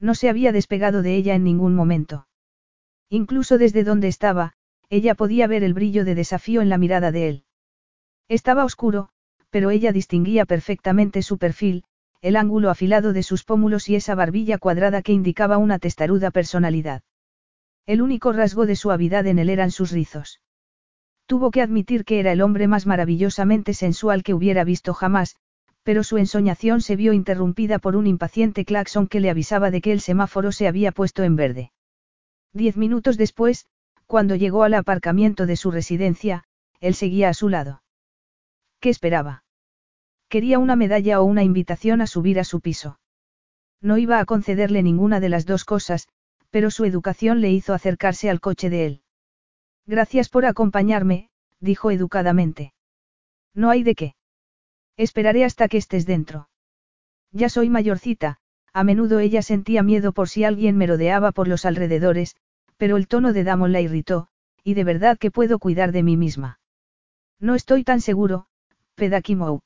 No se había despegado de ella en ningún momento. Incluso desde donde estaba, ella podía ver el brillo de desafío en la mirada de él. Estaba oscuro, pero ella distinguía perfectamente su perfil, el ángulo afilado de sus pómulos y esa barbilla cuadrada que indicaba una testaruda personalidad. El único rasgo de suavidad en él eran sus rizos. Tuvo que admitir que era el hombre más maravillosamente sensual que hubiera visto jamás, pero su ensoñación se vio interrumpida por un impaciente claxon que le avisaba de que el semáforo se había puesto en verde. Diez minutos después, cuando llegó al aparcamiento de su residencia, él seguía a su lado. ¿Qué esperaba? Quería una medalla o una invitación a subir a su piso. No iba a concederle ninguna de las dos cosas, pero su educación le hizo acercarse al coche de él. Gracias por acompañarme, dijo educadamente. No hay de qué. Esperaré hasta que estés dentro. Ya soy mayorcita, a menudo ella sentía miedo por si alguien merodeaba por los alrededores, pero el tono de Damon la irritó, y de verdad que puedo cuidar de mí misma. No estoy tan seguro, Pedakimou.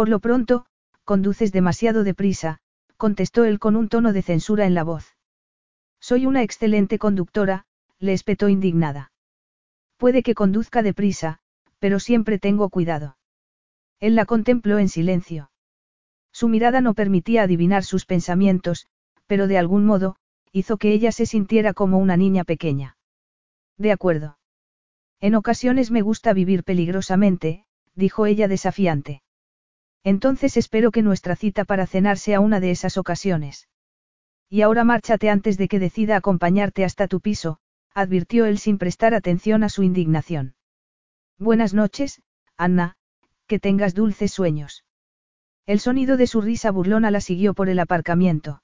Por lo pronto, conduces demasiado deprisa, contestó él con un tono de censura en la voz. Soy una excelente conductora, le espetó indignada. Puede que conduzca deprisa, pero siempre tengo cuidado. Él la contempló en silencio. Su mirada no permitía adivinar sus pensamientos, pero de algún modo, hizo que ella se sintiera como una niña pequeña. De acuerdo. En ocasiones me gusta vivir peligrosamente, dijo ella desafiante. Entonces espero que nuestra cita para cenar sea una de esas ocasiones. Y ahora márchate antes de que decida acompañarte hasta tu piso, advirtió él sin prestar atención a su indignación. Buenas noches, Anna, que tengas dulces sueños. El sonido de su risa burlona la siguió por el aparcamiento.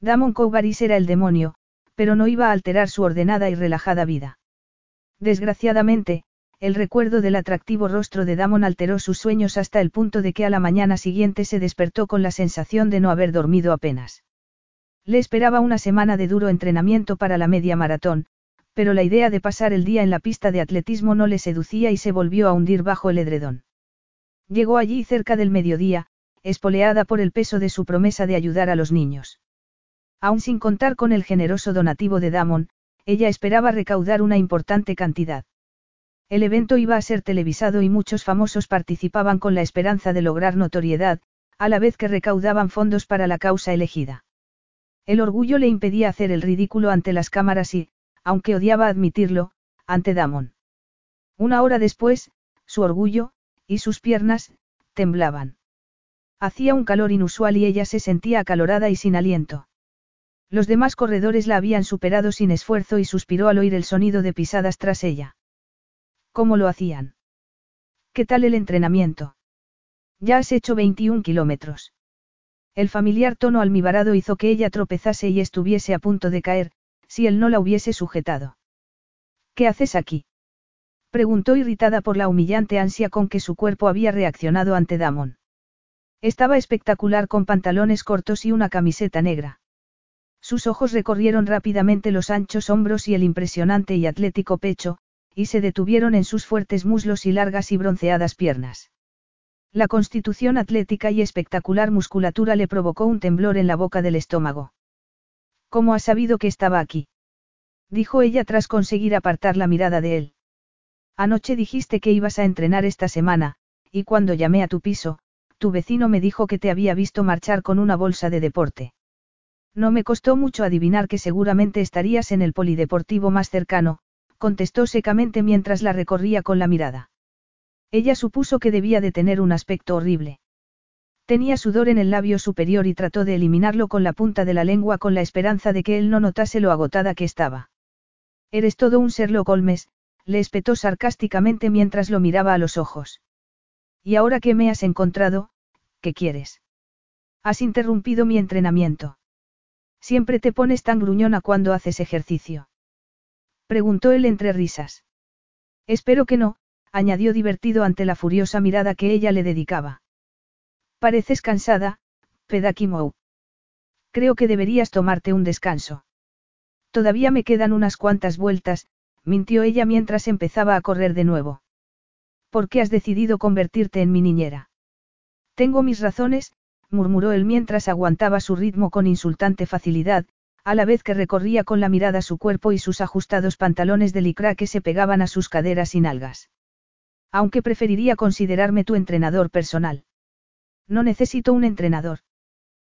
Damon Cougaris era el demonio, pero no iba a alterar su ordenada y relajada vida. Desgraciadamente, el recuerdo del atractivo rostro de Damon alteró sus sueños hasta el punto de que a la mañana siguiente se despertó con la sensación de no haber dormido apenas. Le esperaba una semana de duro entrenamiento para la media maratón, pero la idea de pasar el día en la pista de atletismo no le seducía y se volvió a hundir bajo el edredón. Llegó allí cerca del mediodía, espoleada por el peso de su promesa de ayudar a los niños. Aún sin contar con el generoso donativo de Damon, ella esperaba recaudar una importante cantidad. El evento iba a ser televisado y muchos famosos participaban con la esperanza de lograr notoriedad, a la vez que recaudaban fondos para la causa elegida. El orgullo le impedía hacer el ridículo ante las cámaras y, aunque odiaba admitirlo, ante Damon. Una hora después, su orgullo, y sus piernas, temblaban. Hacía un calor inusual y ella se sentía acalorada y sin aliento. Los demás corredores la habían superado sin esfuerzo y suspiró al oír el sonido de pisadas tras ella. ¿Cómo lo hacían? ¿Qué tal el entrenamiento? Ya has hecho 21 kilómetros. El familiar tono almibarado hizo que ella tropezase y estuviese a punto de caer, si él no la hubiese sujetado. ¿Qué haces aquí? preguntó irritada por la humillante ansia con que su cuerpo había reaccionado ante Damon. Estaba espectacular con pantalones cortos y una camiseta negra. Sus ojos recorrieron rápidamente los anchos hombros y el impresionante y atlético pecho, y se detuvieron en sus fuertes muslos y largas y bronceadas piernas. La constitución atlética y espectacular musculatura le provocó un temblor en la boca del estómago. ¿Cómo has sabido que estaba aquí? dijo ella tras conseguir apartar la mirada de él. Anoche dijiste que ibas a entrenar esta semana, y cuando llamé a tu piso, tu vecino me dijo que te había visto marchar con una bolsa de deporte. No me costó mucho adivinar que seguramente estarías en el polideportivo más cercano, contestó secamente mientras la recorría con la mirada. Ella supuso que debía de tener un aspecto horrible. Tenía sudor en el labio superior y trató de eliminarlo con la punta de la lengua con la esperanza de que él no notase lo agotada que estaba. Eres todo un Sherlock Holmes, le espetó sarcásticamente mientras lo miraba a los ojos. Y ahora que me has encontrado, ¿qué quieres? Has interrumpido mi entrenamiento. Siempre te pones tan gruñona cuando haces ejercicio. Preguntó él entre risas. Espero que no, añadió divertido ante la furiosa mirada que ella le dedicaba. Pareces cansada, Pedakimou. Creo que deberías tomarte un descanso. Todavía me quedan unas cuantas vueltas, mintió ella mientras empezaba a correr de nuevo. ¿Por qué has decidido convertirte en mi niñera? Tengo mis razones, murmuró él mientras aguantaba su ritmo con insultante facilidad, a la vez que recorría con la mirada su cuerpo y sus ajustados pantalones de licra que se pegaban a sus caderas y nalgas. Aunque preferiría considerarme tu entrenador personal. No necesito un entrenador.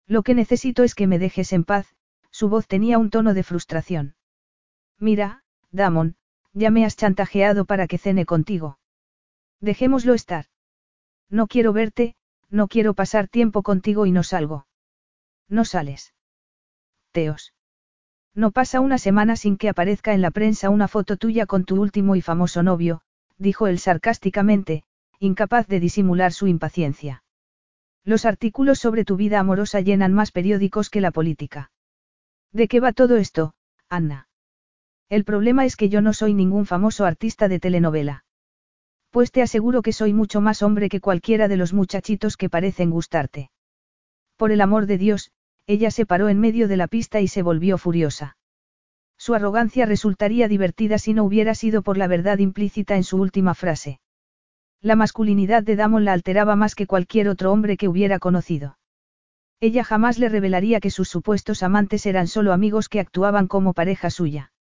Lo que necesito es que me dejes en paz, su voz tenía un tono de frustración. Mira, Damon, ya me has chantajeado para que cene contigo. Dejémoslo estar. No quiero verte, no quiero pasar tiempo contigo y no salgo. No sales. Teos. No pasa una semana sin que aparezca en la prensa una foto tuya con tu último y famoso novio, dijo él sarcásticamente, incapaz de disimular su impaciencia. Los artículos sobre tu vida amorosa llenan más periódicos que la política. ¿De qué va todo esto, Anna? El problema es que yo no soy ningún famoso artista de telenovela. Pues te aseguro que soy mucho más hombre que cualquiera de los muchachitos que parecen gustarte. Por el amor de Dios, ella se paró en medio de la pista y se volvió furiosa. Su arrogancia resultaría divertida si no hubiera sido por la verdad implícita en su última frase. La masculinidad de Damon la alteraba más que cualquier otro hombre que hubiera conocido. Ella jamás le revelaría que sus supuestos amantes eran solo amigos que actuaban como pareja suya.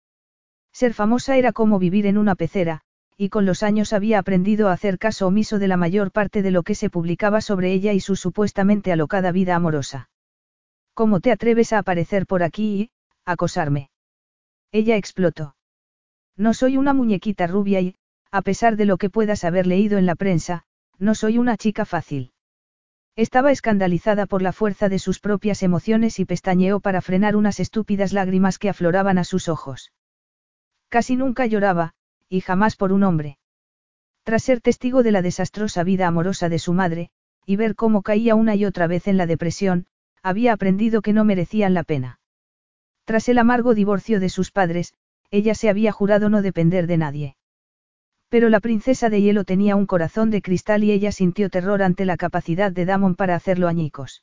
Ser famosa era como vivir en una pecera, y con los años había aprendido a hacer caso omiso de la mayor parte de lo que se publicaba sobre ella y su supuestamente alocada vida amorosa. ¿Cómo te atreves a aparecer por aquí y, acosarme? Ella explotó. No soy una muñequita rubia y, a pesar de lo que puedas haber leído en la prensa, no soy una chica fácil. Estaba escandalizada por la fuerza de sus propias emociones y pestañeó para frenar unas estúpidas lágrimas que afloraban a sus ojos. Casi nunca lloraba, y jamás por un hombre. Tras ser testigo de la desastrosa vida amorosa de su madre, y ver cómo caía una y otra vez en la depresión, había aprendido que no merecían la pena. Tras el amargo divorcio de sus padres, ella se había jurado no depender de nadie. Pero la princesa de hielo tenía un corazón de cristal y ella sintió terror ante la capacidad de Damon para hacerlo añicos.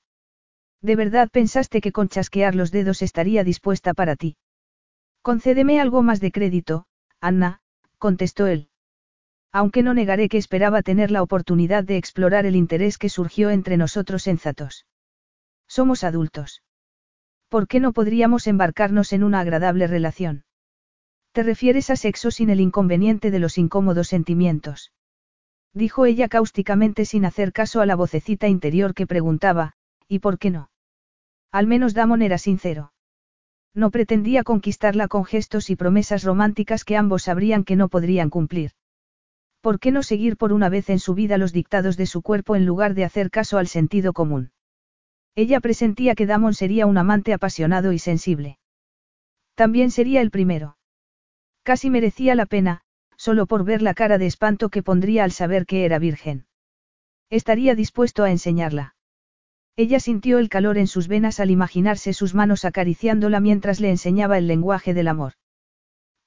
¿De verdad pensaste que con chasquear los dedos estaría dispuesta para ti? Concédeme algo más de crédito, Anna, contestó él. Aunque no negaré que esperaba tener la oportunidad de explorar el interés que surgió entre nosotros en Zatos. Somos adultos. ¿Por qué no podríamos embarcarnos en una agradable relación? ¿Te refieres a sexo sin el inconveniente de los incómodos sentimientos? Dijo ella cáusticamente sin hacer caso a la vocecita interior que preguntaba, ¿y por qué no? Al menos Damon era sincero. No pretendía conquistarla con gestos y promesas románticas que ambos sabrían que no podrían cumplir. ¿Por qué no seguir por una vez en su vida los dictados de su cuerpo en lugar de hacer caso al sentido común? Ella presentía que Damon sería un amante apasionado y sensible. También sería el primero. Casi merecía la pena, solo por ver la cara de espanto que pondría al saber que era virgen. Estaría dispuesto a enseñarla. Ella sintió el calor en sus venas al imaginarse sus manos acariciándola mientras le enseñaba el lenguaje del amor.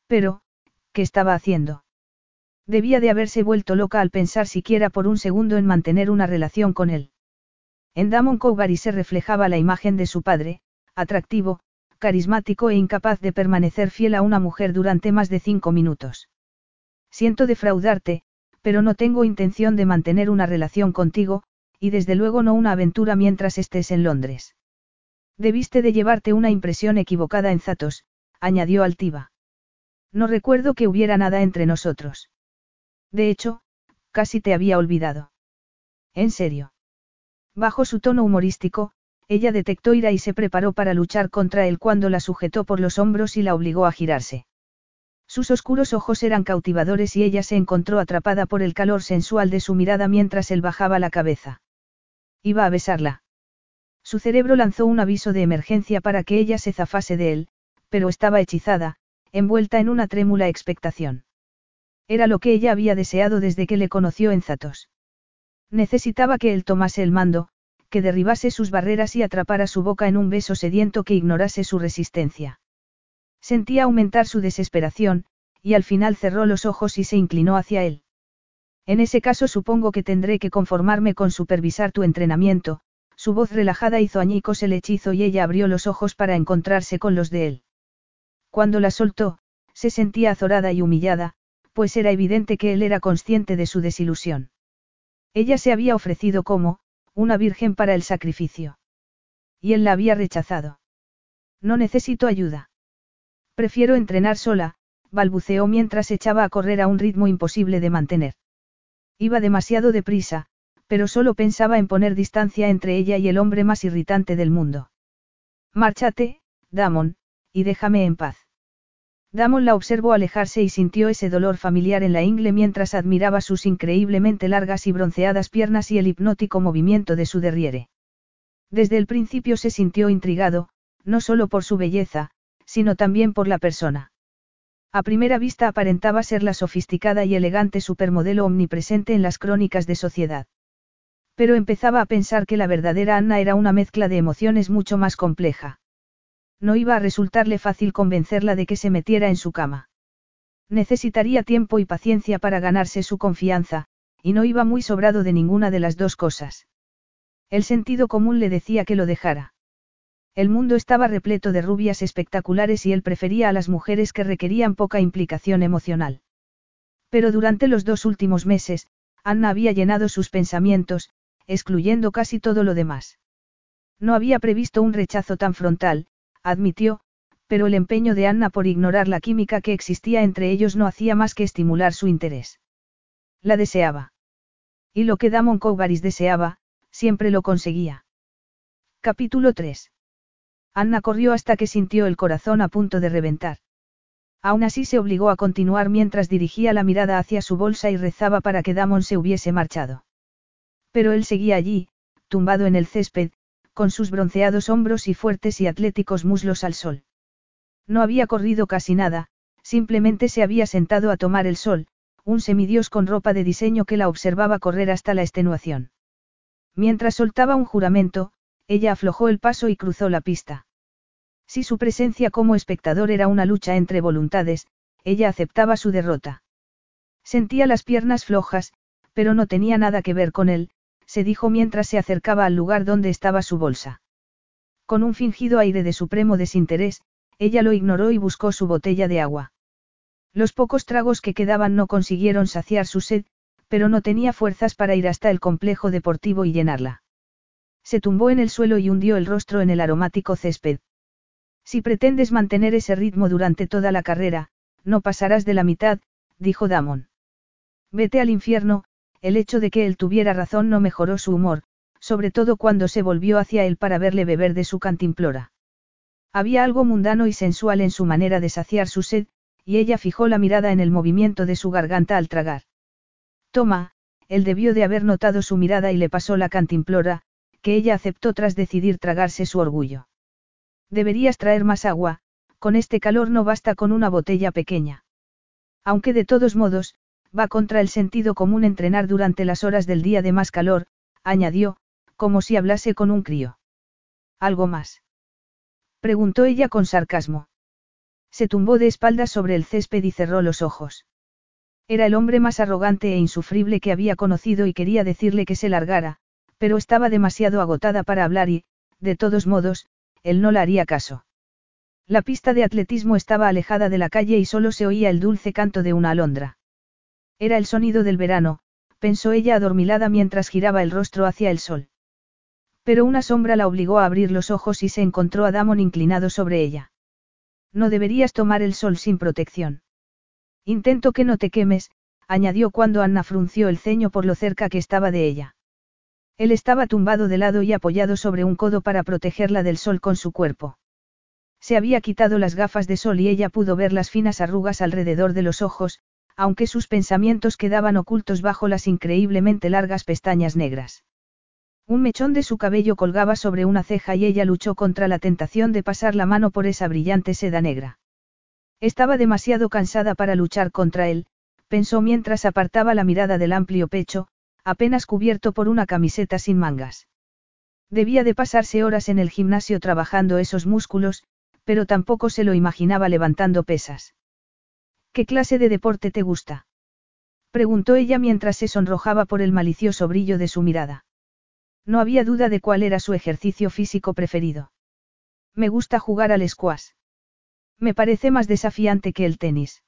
Pero, ¿qué estaba haciendo? Debía de haberse vuelto loca al pensar siquiera por un segundo en mantener una relación con él. En Damon Cowgary se reflejaba la imagen de su padre, atractivo, carismático e incapaz de permanecer fiel a una mujer durante más de cinco minutos. Siento defraudarte, pero no tengo intención de mantener una relación contigo, y desde luego no una aventura mientras estés en Londres. Debiste de llevarte una impresión equivocada en Zatos, añadió altiva. No recuerdo que hubiera nada entre nosotros. De hecho, casi te había olvidado. En serio. Bajo su tono humorístico, ella detectó ira y se preparó para luchar contra él cuando la sujetó por los hombros y la obligó a girarse. Sus oscuros ojos eran cautivadores y ella se encontró atrapada por el calor sensual de su mirada mientras él bajaba la cabeza. Iba a besarla. Su cerebro lanzó un aviso de emergencia para que ella se zafase de él, pero estaba hechizada, envuelta en una trémula expectación. Era lo que ella había deseado desde que le conoció en Zatos. Necesitaba que él tomase el mando, que derribase sus barreras y atrapara su boca en un beso sediento que ignorase su resistencia. Sentía aumentar su desesperación, y al final cerró los ojos y se inclinó hacia él. En ese caso supongo que tendré que conformarme con supervisar tu entrenamiento, su voz relajada hizo añicos el hechizo y ella abrió los ojos para encontrarse con los de él. Cuando la soltó, se sentía azorada y humillada, pues era evidente que él era consciente de su desilusión. Ella se había ofrecido como, una virgen para el sacrificio. Y él la había rechazado. No necesito ayuda. Prefiero entrenar sola, balbuceó mientras echaba a correr a un ritmo imposible de mantener. Iba demasiado deprisa, pero solo pensaba en poner distancia entre ella y el hombre más irritante del mundo. Márchate, Damon, y déjame en paz. Damon la observó alejarse y sintió ese dolor familiar en la ingle mientras admiraba sus increíblemente largas y bronceadas piernas y el hipnótico movimiento de su derriere. Desde el principio se sintió intrigado, no solo por su belleza, sino también por la persona. A primera vista aparentaba ser la sofisticada y elegante supermodelo omnipresente en las crónicas de sociedad. Pero empezaba a pensar que la verdadera Anna era una mezcla de emociones mucho más compleja. No iba a resultarle fácil convencerla de que se metiera en su cama. Necesitaría tiempo y paciencia para ganarse su confianza, y no iba muy sobrado de ninguna de las dos cosas. El sentido común le decía que lo dejara. El mundo estaba repleto de rubias espectaculares y él prefería a las mujeres que requerían poca implicación emocional. Pero durante los dos últimos meses, Anna había llenado sus pensamientos, excluyendo casi todo lo demás. No había previsto un rechazo tan frontal, admitió, pero el empeño de Anna por ignorar la química que existía entre ellos no hacía más que estimular su interés. La deseaba. Y lo que Damon Koubaris deseaba, siempre lo conseguía. Capítulo 3. Anna corrió hasta que sintió el corazón a punto de reventar. Aún así se obligó a continuar mientras dirigía la mirada hacia su bolsa y rezaba para que Damon se hubiese marchado. Pero él seguía allí, tumbado en el césped, con sus bronceados hombros y fuertes y atléticos muslos al sol. No había corrido casi nada, simplemente se había sentado a tomar el sol, un semidios con ropa de diseño que la observaba correr hasta la extenuación. Mientras soltaba un juramento, ella aflojó el paso y cruzó la pista. Si su presencia como espectador era una lucha entre voluntades, ella aceptaba su derrota. Sentía las piernas flojas, pero no tenía nada que ver con él, se dijo mientras se acercaba al lugar donde estaba su bolsa. Con un fingido aire de supremo desinterés, ella lo ignoró y buscó su botella de agua. Los pocos tragos que quedaban no consiguieron saciar su sed, pero no tenía fuerzas para ir hasta el complejo deportivo y llenarla. Se tumbó en el suelo y hundió el rostro en el aromático césped. Si pretendes mantener ese ritmo durante toda la carrera, no pasarás de la mitad, dijo Damon. Vete al infierno, el hecho de que él tuviera razón no mejoró su humor, sobre todo cuando se volvió hacia él para verle beber de su cantimplora. Había algo mundano y sensual en su manera de saciar su sed, y ella fijó la mirada en el movimiento de su garganta al tragar. Toma, él debió de haber notado su mirada y le pasó la cantimplora, que ella aceptó tras decidir tragarse su orgullo. Deberías traer más agua, con este calor no basta con una botella pequeña. Aunque de todos modos, va contra el sentido común entrenar durante las horas del día de más calor, añadió, como si hablase con un crío. ¿Algo más? Preguntó ella con sarcasmo. Se tumbó de espaldas sobre el césped y cerró los ojos. Era el hombre más arrogante e insufrible que había conocido y quería decirle que se largara, pero estaba demasiado agotada para hablar y, de todos modos, él no la haría caso. La pista de atletismo estaba alejada de la calle y solo se oía el dulce canto de una alondra. Era el sonido del verano, pensó ella adormilada mientras giraba el rostro hacia el sol. Pero una sombra la obligó a abrir los ojos y se encontró a Damon inclinado sobre ella. No deberías tomar el sol sin protección. Intento que no te quemes, añadió cuando Anna frunció el ceño por lo cerca que estaba de ella. Él estaba tumbado de lado y apoyado sobre un codo para protegerla del sol con su cuerpo. Se había quitado las gafas de sol y ella pudo ver las finas arrugas alrededor de los ojos, aunque sus pensamientos quedaban ocultos bajo las increíblemente largas pestañas negras. Un mechón de su cabello colgaba sobre una ceja y ella luchó contra la tentación de pasar la mano por esa brillante seda negra. Estaba demasiado cansada para luchar contra él, pensó mientras apartaba la mirada del amplio pecho, apenas cubierto por una camiseta sin mangas. Debía de pasarse horas en el gimnasio trabajando esos músculos, pero tampoco se lo imaginaba levantando pesas. ¿Qué clase de deporte te gusta? preguntó ella mientras se sonrojaba por el malicioso brillo de su mirada. No había duda de cuál era su ejercicio físico preferido. Me gusta jugar al squash. Me parece más desafiante que el tenis.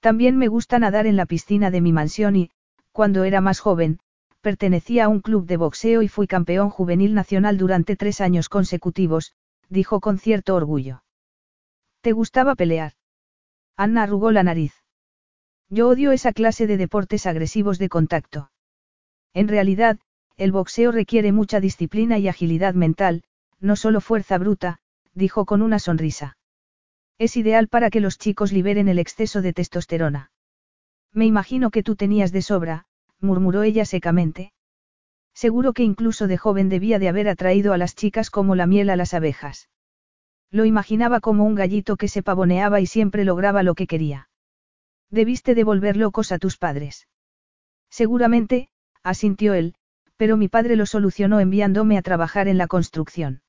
También me gusta nadar en la piscina de mi mansión y, cuando era más joven, pertenecía a un club de boxeo y fui campeón juvenil nacional durante tres años consecutivos, dijo con cierto orgullo. ¿Te gustaba pelear? Anna arrugó la nariz. Yo odio esa clase de deportes agresivos de contacto. En realidad, el boxeo requiere mucha disciplina y agilidad mental, no solo fuerza bruta, dijo con una sonrisa. Es ideal para que los chicos liberen el exceso de testosterona. Me imagino que tú tenías de sobra, murmuró ella secamente. Seguro que incluso de joven debía de haber atraído a las chicas como la miel a las abejas. Lo imaginaba como un gallito que se pavoneaba y siempre lograba lo que quería. Debiste devolver locos a tus padres. Seguramente, asintió él, pero mi padre lo solucionó enviándome a trabajar en la construcción.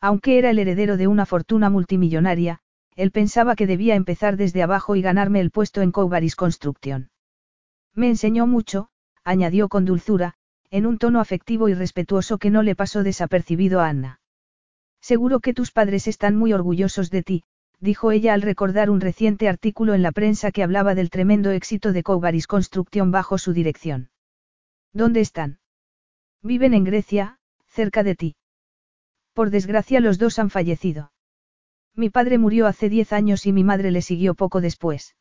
Aunque era el heredero de una fortuna multimillonaria, él pensaba que debía empezar desde abajo y ganarme el puesto en Couvaris Construction. Me enseñó mucho, añadió con dulzura, en un tono afectivo y respetuoso que no le pasó desapercibido a Anna. Seguro que tus padres están muy orgullosos de ti, dijo ella al recordar un reciente artículo en la prensa que hablaba del tremendo éxito de Couvaris Construction bajo su dirección. ¿Dónde están? Viven en Grecia, cerca de ti. Por desgracia los dos han fallecido. Mi padre murió hace diez años y mi madre le siguió poco después.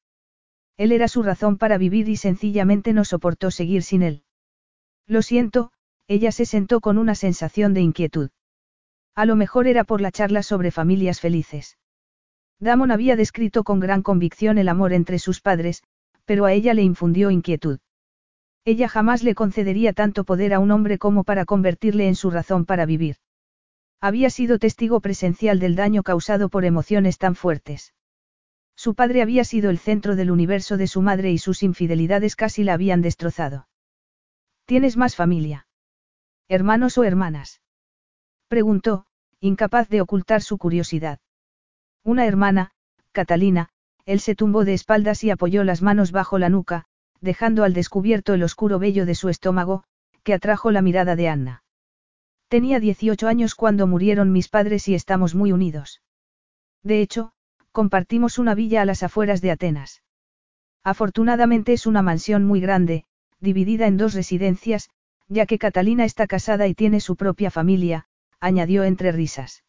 Él era su razón para vivir y sencillamente no soportó seguir sin él. Lo siento, ella se sentó con una sensación de inquietud. A lo mejor era por la charla sobre familias felices. Damon había descrito con gran convicción el amor entre sus padres, pero a ella le infundió inquietud. Ella jamás le concedería tanto poder a un hombre como para convertirle en su razón para vivir. Había sido testigo presencial del daño causado por emociones tan fuertes. Su padre había sido el centro del universo de su madre y sus infidelidades casi la habían destrozado. ¿Tienes más familia? ¿Hermanos o hermanas? Preguntó, incapaz de ocultar su curiosidad. Una hermana, Catalina, él se tumbó de espaldas y apoyó las manos bajo la nuca, dejando al descubierto el oscuro vello de su estómago, que atrajo la mirada de Anna. Tenía 18 años cuando murieron mis padres y estamos muy unidos. De hecho, compartimos una villa a las afueras de Atenas. Afortunadamente es una mansión muy grande, dividida en dos residencias, ya que Catalina está casada y tiene su propia familia, añadió entre risas.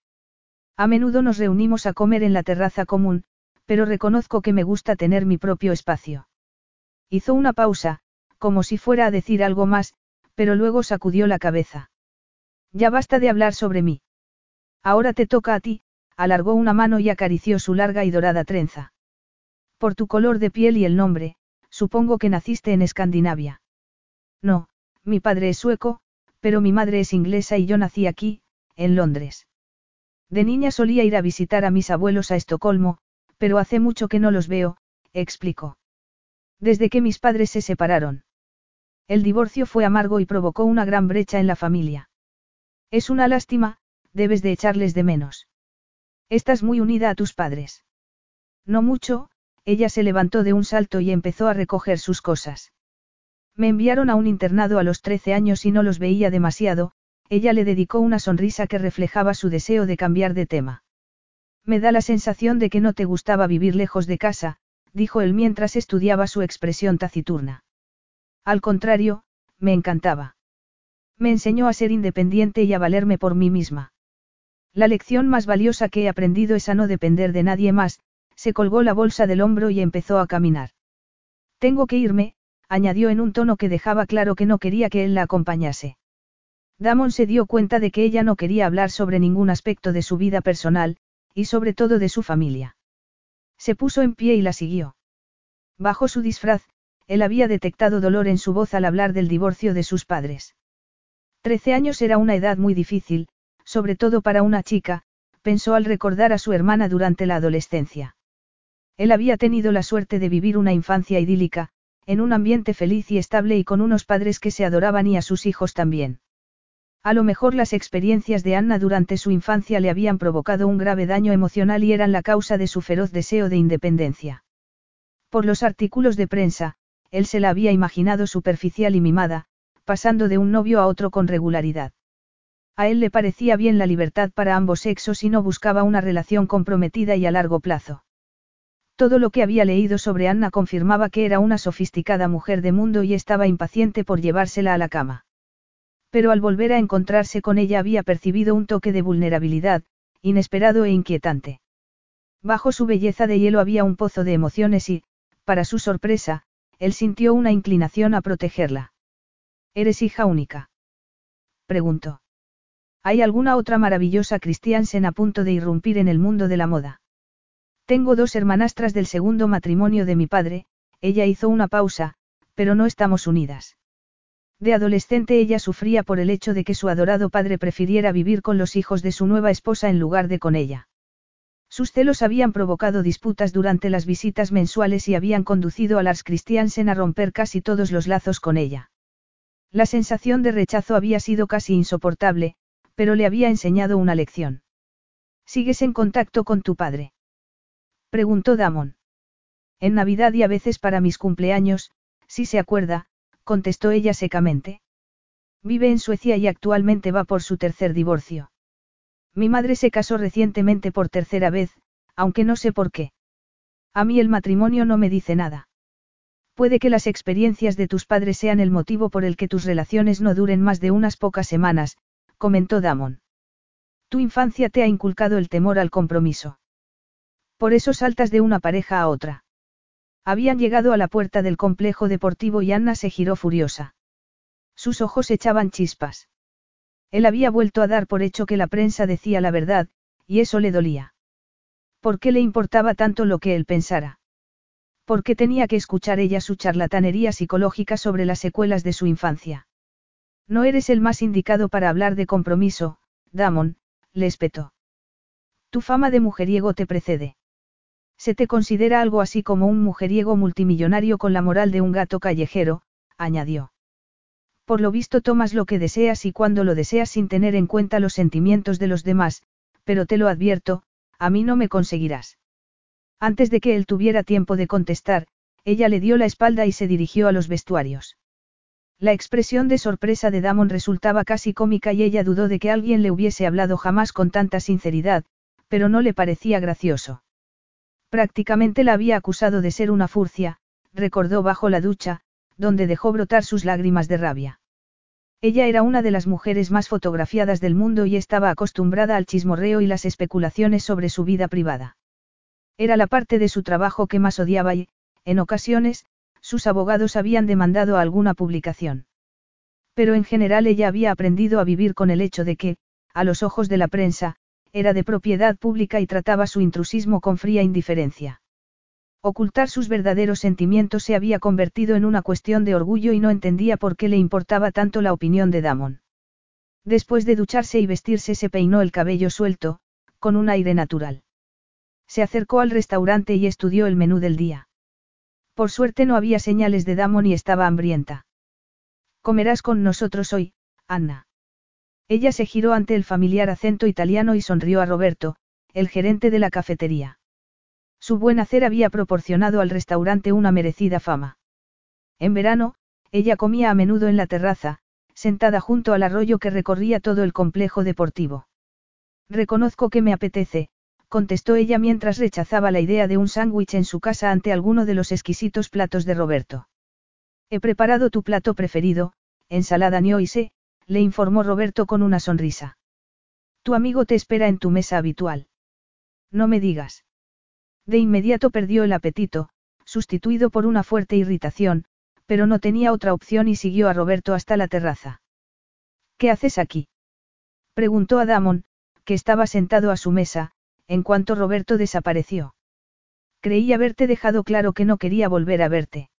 A menudo nos reunimos a comer en la terraza común, pero reconozco que me gusta tener mi propio espacio. Hizo una pausa, como si fuera a decir algo más, pero luego sacudió la cabeza. Ya basta de hablar sobre mí. Ahora te toca a ti, alargó una mano y acarició su larga y dorada trenza. Por tu color de piel y el nombre, supongo que naciste en Escandinavia. No, mi padre es sueco, pero mi madre es inglesa y yo nací aquí, en Londres. De niña solía ir a visitar a mis abuelos a Estocolmo, pero hace mucho que no los veo, explicó. Desde que mis padres se separaron. El divorcio fue amargo y provocó una gran brecha en la familia. Es una lástima, debes de echarles de menos. Estás muy unida a tus padres. No mucho, ella se levantó de un salto y empezó a recoger sus cosas. Me enviaron a un internado a los 13 años y no los veía demasiado, ella le dedicó una sonrisa que reflejaba su deseo de cambiar de tema. Me da la sensación de que no te gustaba vivir lejos de casa, dijo él mientras estudiaba su expresión taciturna. Al contrario, me encantaba. Me enseñó a ser independiente y a valerme por mí misma. La lección más valiosa que he aprendido es a no depender de nadie más, se colgó la bolsa del hombro y empezó a caminar. Tengo que irme, añadió en un tono que dejaba claro que no quería que él la acompañase. Damon se dio cuenta de que ella no quería hablar sobre ningún aspecto de su vida personal, y sobre todo de su familia. Se puso en pie y la siguió. Bajo su disfraz, él había detectado dolor en su voz al hablar del divorcio de sus padres. Trece años era una edad muy difícil, sobre todo para una chica, pensó al recordar a su hermana durante la adolescencia. Él había tenido la suerte de vivir una infancia idílica, en un ambiente feliz y estable y con unos padres que se adoraban y a sus hijos también. A lo mejor las experiencias de Anna durante su infancia le habían provocado un grave daño emocional y eran la causa de su feroz deseo de independencia. Por los artículos de prensa, él se la había imaginado superficial y mimada, pasando de un novio a otro con regularidad. A él le parecía bien la libertad para ambos sexos y no buscaba una relación comprometida y a largo plazo. Todo lo que había leído sobre Anna confirmaba que era una sofisticada mujer de mundo y estaba impaciente por llevársela a la cama. Pero al volver a encontrarse con ella había percibido un toque de vulnerabilidad, inesperado e inquietante. Bajo su belleza de hielo había un pozo de emociones y, para su sorpresa, él sintió una inclinación a protegerla. ¿Eres hija única? Preguntó. ¿Hay alguna otra maravillosa Christiansen a punto de irrumpir en el mundo de la moda? Tengo dos hermanastras del segundo matrimonio de mi padre, ella hizo una pausa, pero no estamos unidas. De adolescente ella sufría por el hecho de que su adorado padre prefiriera vivir con los hijos de su nueva esposa en lugar de con ella. Sus celos habían provocado disputas durante las visitas mensuales y habían conducido a Lars Christiansen a romper casi todos los lazos con ella. La sensación de rechazo había sido casi insoportable, pero le había enseñado una lección. ¿Sigues en contacto con tu padre? Preguntó Damon. En Navidad y a veces para mis cumpleaños, si se acuerda, contestó ella secamente. Vive en Suecia y actualmente va por su tercer divorcio. Mi madre se casó recientemente por tercera vez, aunque no sé por qué. A mí el matrimonio no me dice nada. Puede que las experiencias de tus padres sean el motivo por el que tus relaciones no duren más de unas pocas semanas, comentó Damon. Tu infancia te ha inculcado el temor al compromiso. Por eso saltas de una pareja a otra. Habían llegado a la puerta del complejo deportivo y Anna se giró furiosa. Sus ojos echaban chispas. Él había vuelto a dar por hecho que la prensa decía la verdad, y eso le dolía. ¿Por qué le importaba tanto lo que él pensara? ¿Por qué tenía que escuchar ella su charlatanería psicológica sobre las secuelas de su infancia? No eres el más indicado para hablar de compromiso, Damon, le espetó. Tu fama de mujeriego te precede. Se te considera algo así como un mujeriego multimillonario con la moral de un gato callejero, añadió. Por lo visto tomas lo que deseas y cuando lo deseas sin tener en cuenta los sentimientos de los demás, pero te lo advierto, a mí no me conseguirás. Antes de que él tuviera tiempo de contestar, ella le dio la espalda y se dirigió a los vestuarios. La expresión de sorpresa de Damon resultaba casi cómica y ella dudó de que alguien le hubiese hablado jamás con tanta sinceridad, pero no le parecía gracioso. Prácticamente la había acusado de ser una furcia, recordó bajo la ducha, donde dejó brotar sus lágrimas de rabia. Ella era una de las mujeres más fotografiadas del mundo y estaba acostumbrada al chismorreo y las especulaciones sobre su vida privada. Era la parte de su trabajo que más odiaba y, en ocasiones, sus abogados habían demandado alguna publicación. Pero en general ella había aprendido a vivir con el hecho de que, a los ojos de la prensa, era de propiedad pública y trataba su intrusismo con fría indiferencia. Ocultar sus verdaderos sentimientos se había convertido en una cuestión de orgullo y no entendía por qué le importaba tanto la opinión de Damon. Después de ducharse y vestirse se peinó el cabello suelto, con un aire natural. Se acercó al restaurante y estudió el menú del día. Por suerte no había señales de Damon y estaba hambrienta. Comerás con nosotros hoy, Anna. Ella se giró ante el familiar acento italiano y sonrió a Roberto, el gerente de la cafetería. Su buen hacer había proporcionado al restaurante una merecida fama. En verano, ella comía a menudo en la terraza, sentada junto al arroyo que recorría todo el complejo deportivo. Reconozco que me apetece, contestó ella mientras rechazaba la idea de un sándwich en su casa ante alguno de los exquisitos platos de Roberto. He preparado tu plato preferido, ensalada gnocchi, le informó Roberto con una sonrisa. Tu amigo te espera en tu mesa habitual. No me digas. De inmediato perdió el apetito, sustituido por una fuerte irritación, pero no tenía otra opción y siguió a Roberto hasta la terraza. ¿Qué haces aquí? preguntó a Damon, que estaba sentado a su mesa, en cuanto Roberto desapareció. Creí haberte dejado claro que no quería volver a verte.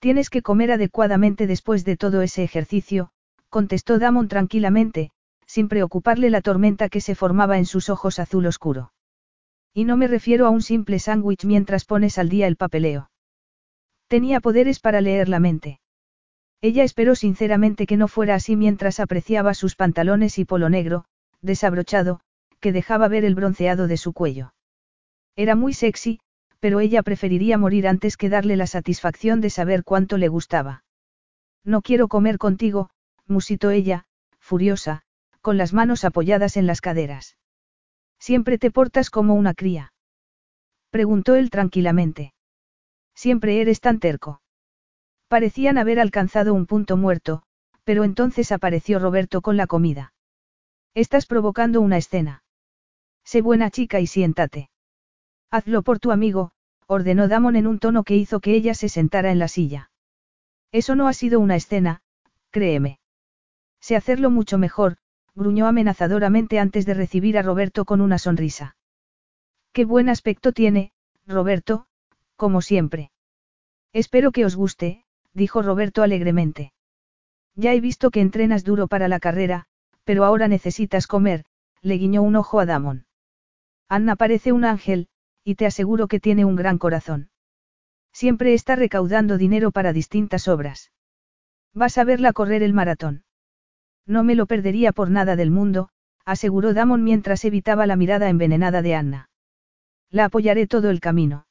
Tienes que comer adecuadamente después de todo ese ejercicio, contestó Damon tranquilamente, sin preocuparle la tormenta que se formaba en sus ojos azul oscuro. Y no me refiero a un simple sándwich mientras pones al día el papeleo. Tenía poderes para leer la mente. Ella esperó sinceramente que no fuera así mientras apreciaba sus pantalones y polo negro, desabrochado, que dejaba ver el bronceado de su cuello. Era muy sexy, pero ella preferiría morir antes que darle la satisfacción de saber cuánto le gustaba. No quiero comer contigo, musitó ella, furiosa, con las manos apoyadas en las caderas. Siempre te portas como una cría. Preguntó él tranquilamente. Siempre eres tan terco. Parecían haber alcanzado un punto muerto, pero entonces apareció Roberto con la comida. Estás provocando una escena. Sé buena chica y siéntate. Hazlo por tu amigo, ordenó Damon en un tono que hizo que ella se sentara en la silla. Eso no ha sido una escena, créeme. Sé hacerlo mucho mejor, gruñó amenazadoramente antes de recibir a Roberto con una sonrisa. Qué buen aspecto tiene, Roberto, como siempre. Espero que os guste, dijo Roberto alegremente. Ya he visto que entrenas duro para la carrera, pero ahora necesitas comer, le guiñó un ojo a Damon. Anna parece un ángel, y te aseguro que tiene un gran corazón. Siempre está recaudando dinero para distintas obras. Vas a verla correr el maratón. No me lo perdería por nada del mundo, aseguró Damon mientras evitaba la mirada envenenada de Anna. La apoyaré todo el camino.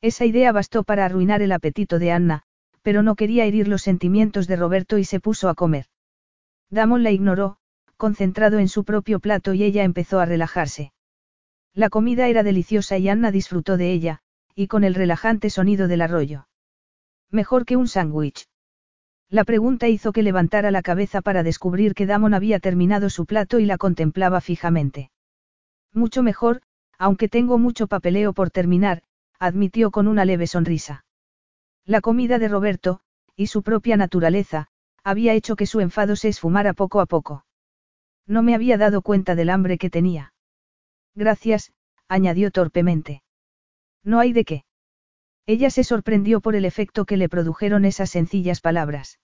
Esa idea bastó para arruinar el apetito de Anna, pero no quería herir los sentimientos de Roberto y se puso a comer. Damon la ignoró, concentrado en su propio plato y ella empezó a relajarse. La comida era deliciosa y Anna disfrutó de ella, y con el relajante sonido del arroyo. Mejor que un sándwich. La pregunta hizo que levantara la cabeza para descubrir que Damon había terminado su plato y la contemplaba fijamente. Mucho mejor, aunque tengo mucho papeleo por terminar, admitió con una leve sonrisa. La comida de Roberto, y su propia naturaleza, había hecho que su enfado se esfumara poco a poco. No me había dado cuenta del hambre que tenía. Gracias, añadió torpemente. No hay de qué. Ella se sorprendió por el efecto que le produjeron esas sencillas palabras.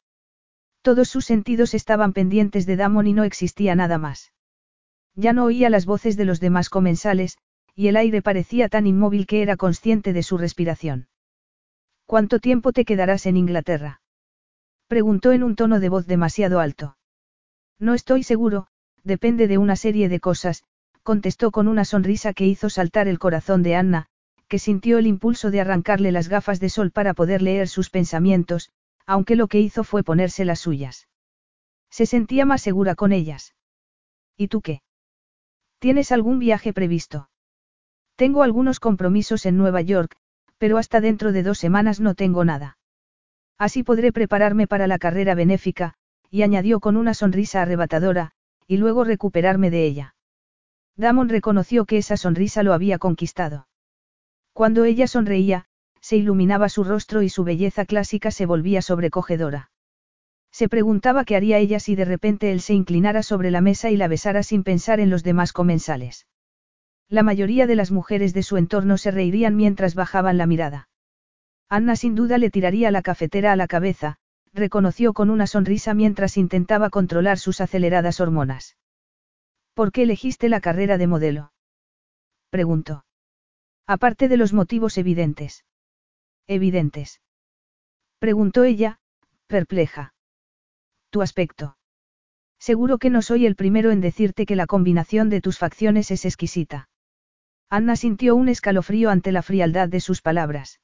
Todos sus sentidos estaban pendientes de Damon y no existía nada más. Ya no oía las voces de los demás comensales, y el aire parecía tan inmóvil que era consciente de su respiración. ¿Cuánto tiempo te quedarás en Inglaterra? Preguntó en un tono de voz demasiado alto. No estoy seguro, depende de una serie de cosas, contestó con una sonrisa que hizo saltar el corazón de Anna, que sintió el impulso de arrancarle las gafas de sol para poder leer sus pensamientos, aunque lo que hizo fue ponerse las suyas. Se sentía más segura con ellas. ¿Y tú qué? ¿Tienes algún viaje previsto? Tengo algunos compromisos en Nueva York, pero hasta dentro de dos semanas no tengo nada. Así podré prepararme para la carrera benéfica, y añadió con una sonrisa arrebatadora, y luego recuperarme de ella. Damon reconoció que esa sonrisa lo había conquistado. Cuando ella sonreía, se iluminaba su rostro y su belleza clásica se volvía sobrecogedora. Se preguntaba qué haría ella si de repente él se inclinara sobre la mesa y la besara sin pensar en los demás comensales. La mayoría de las mujeres de su entorno se reirían mientras bajaban la mirada. Anna sin duda le tiraría la cafetera a la cabeza, reconoció con una sonrisa mientras intentaba controlar sus aceleradas hormonas. ¿Por qué elegiste la carrera de modelo? preguntó. Aparte de los motivos evidentes. Evidentes. Preguntó ella, perpleja. Tu aspecto. Seguro que no soy el primero en decirte que la combinación de tus facciones es exquisita. Anna sintió un escalofrío ante la frialdad de sus palabras.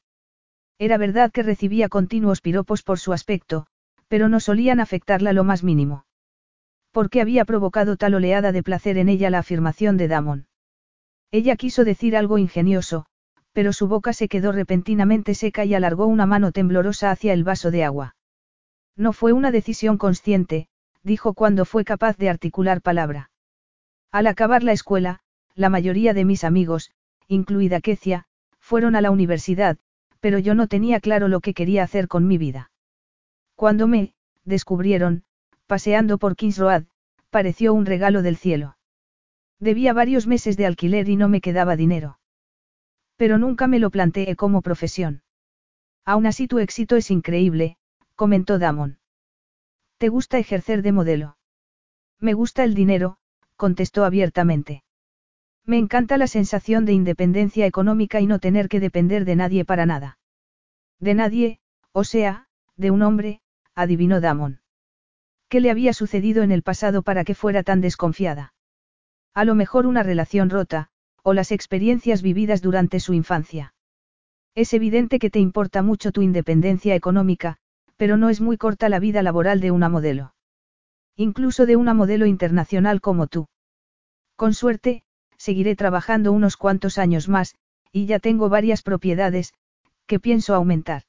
Era verdad que recibía continuos piropos por su aspecto, pero no solían afectarla lo más mínimo. ¿Por qué había provocado tal oleada de placer en ella la afirmación de Damon? Ella quiso decir algo ingenioso, pero su boca se quedó repentinamente seca y alargó una mano temblorosa hacia el vaso de agua. No fue una decisión consciente, dijo cuando fue capaz de articular palabra. Al acabar la escuela, la mayoría de mis amigos, incluida Kecia, fueron a la universidad, pero yo no tenía claro lo que quería hacer con mi vida. Cuando me, descubrieron, paseando por Kings Road, pareció un regalo del cielo. Debía varios meses de alquiler y no me quedaba dinero. Pero nunca me lo planteé como profesión. Aún así tu éxito es increíble, comentó Damon. ¿Te gusta ejercer de modelo? Me gusta el dinero, contestó abiertamente. Me encanta la sensación de independencia económica y no tener que depender de nadie para nada. De nadie, o sea, de un hombre, adivinó Damon. ¿Qué le había sucedido en el pasado para que fuera tan desconfiada? A lo mejor una relación rota, o las experiencias vividas durante su infancia. Es evidente que te importa mucho tu independencia económica, pero no es muy corta la vida laboral de una modelo. Incluso de una modelo internacional como tú. Con suerte, seguiré trabajando unos cuantos años más, y ya tengo varias propiedades, que pienso aumentar.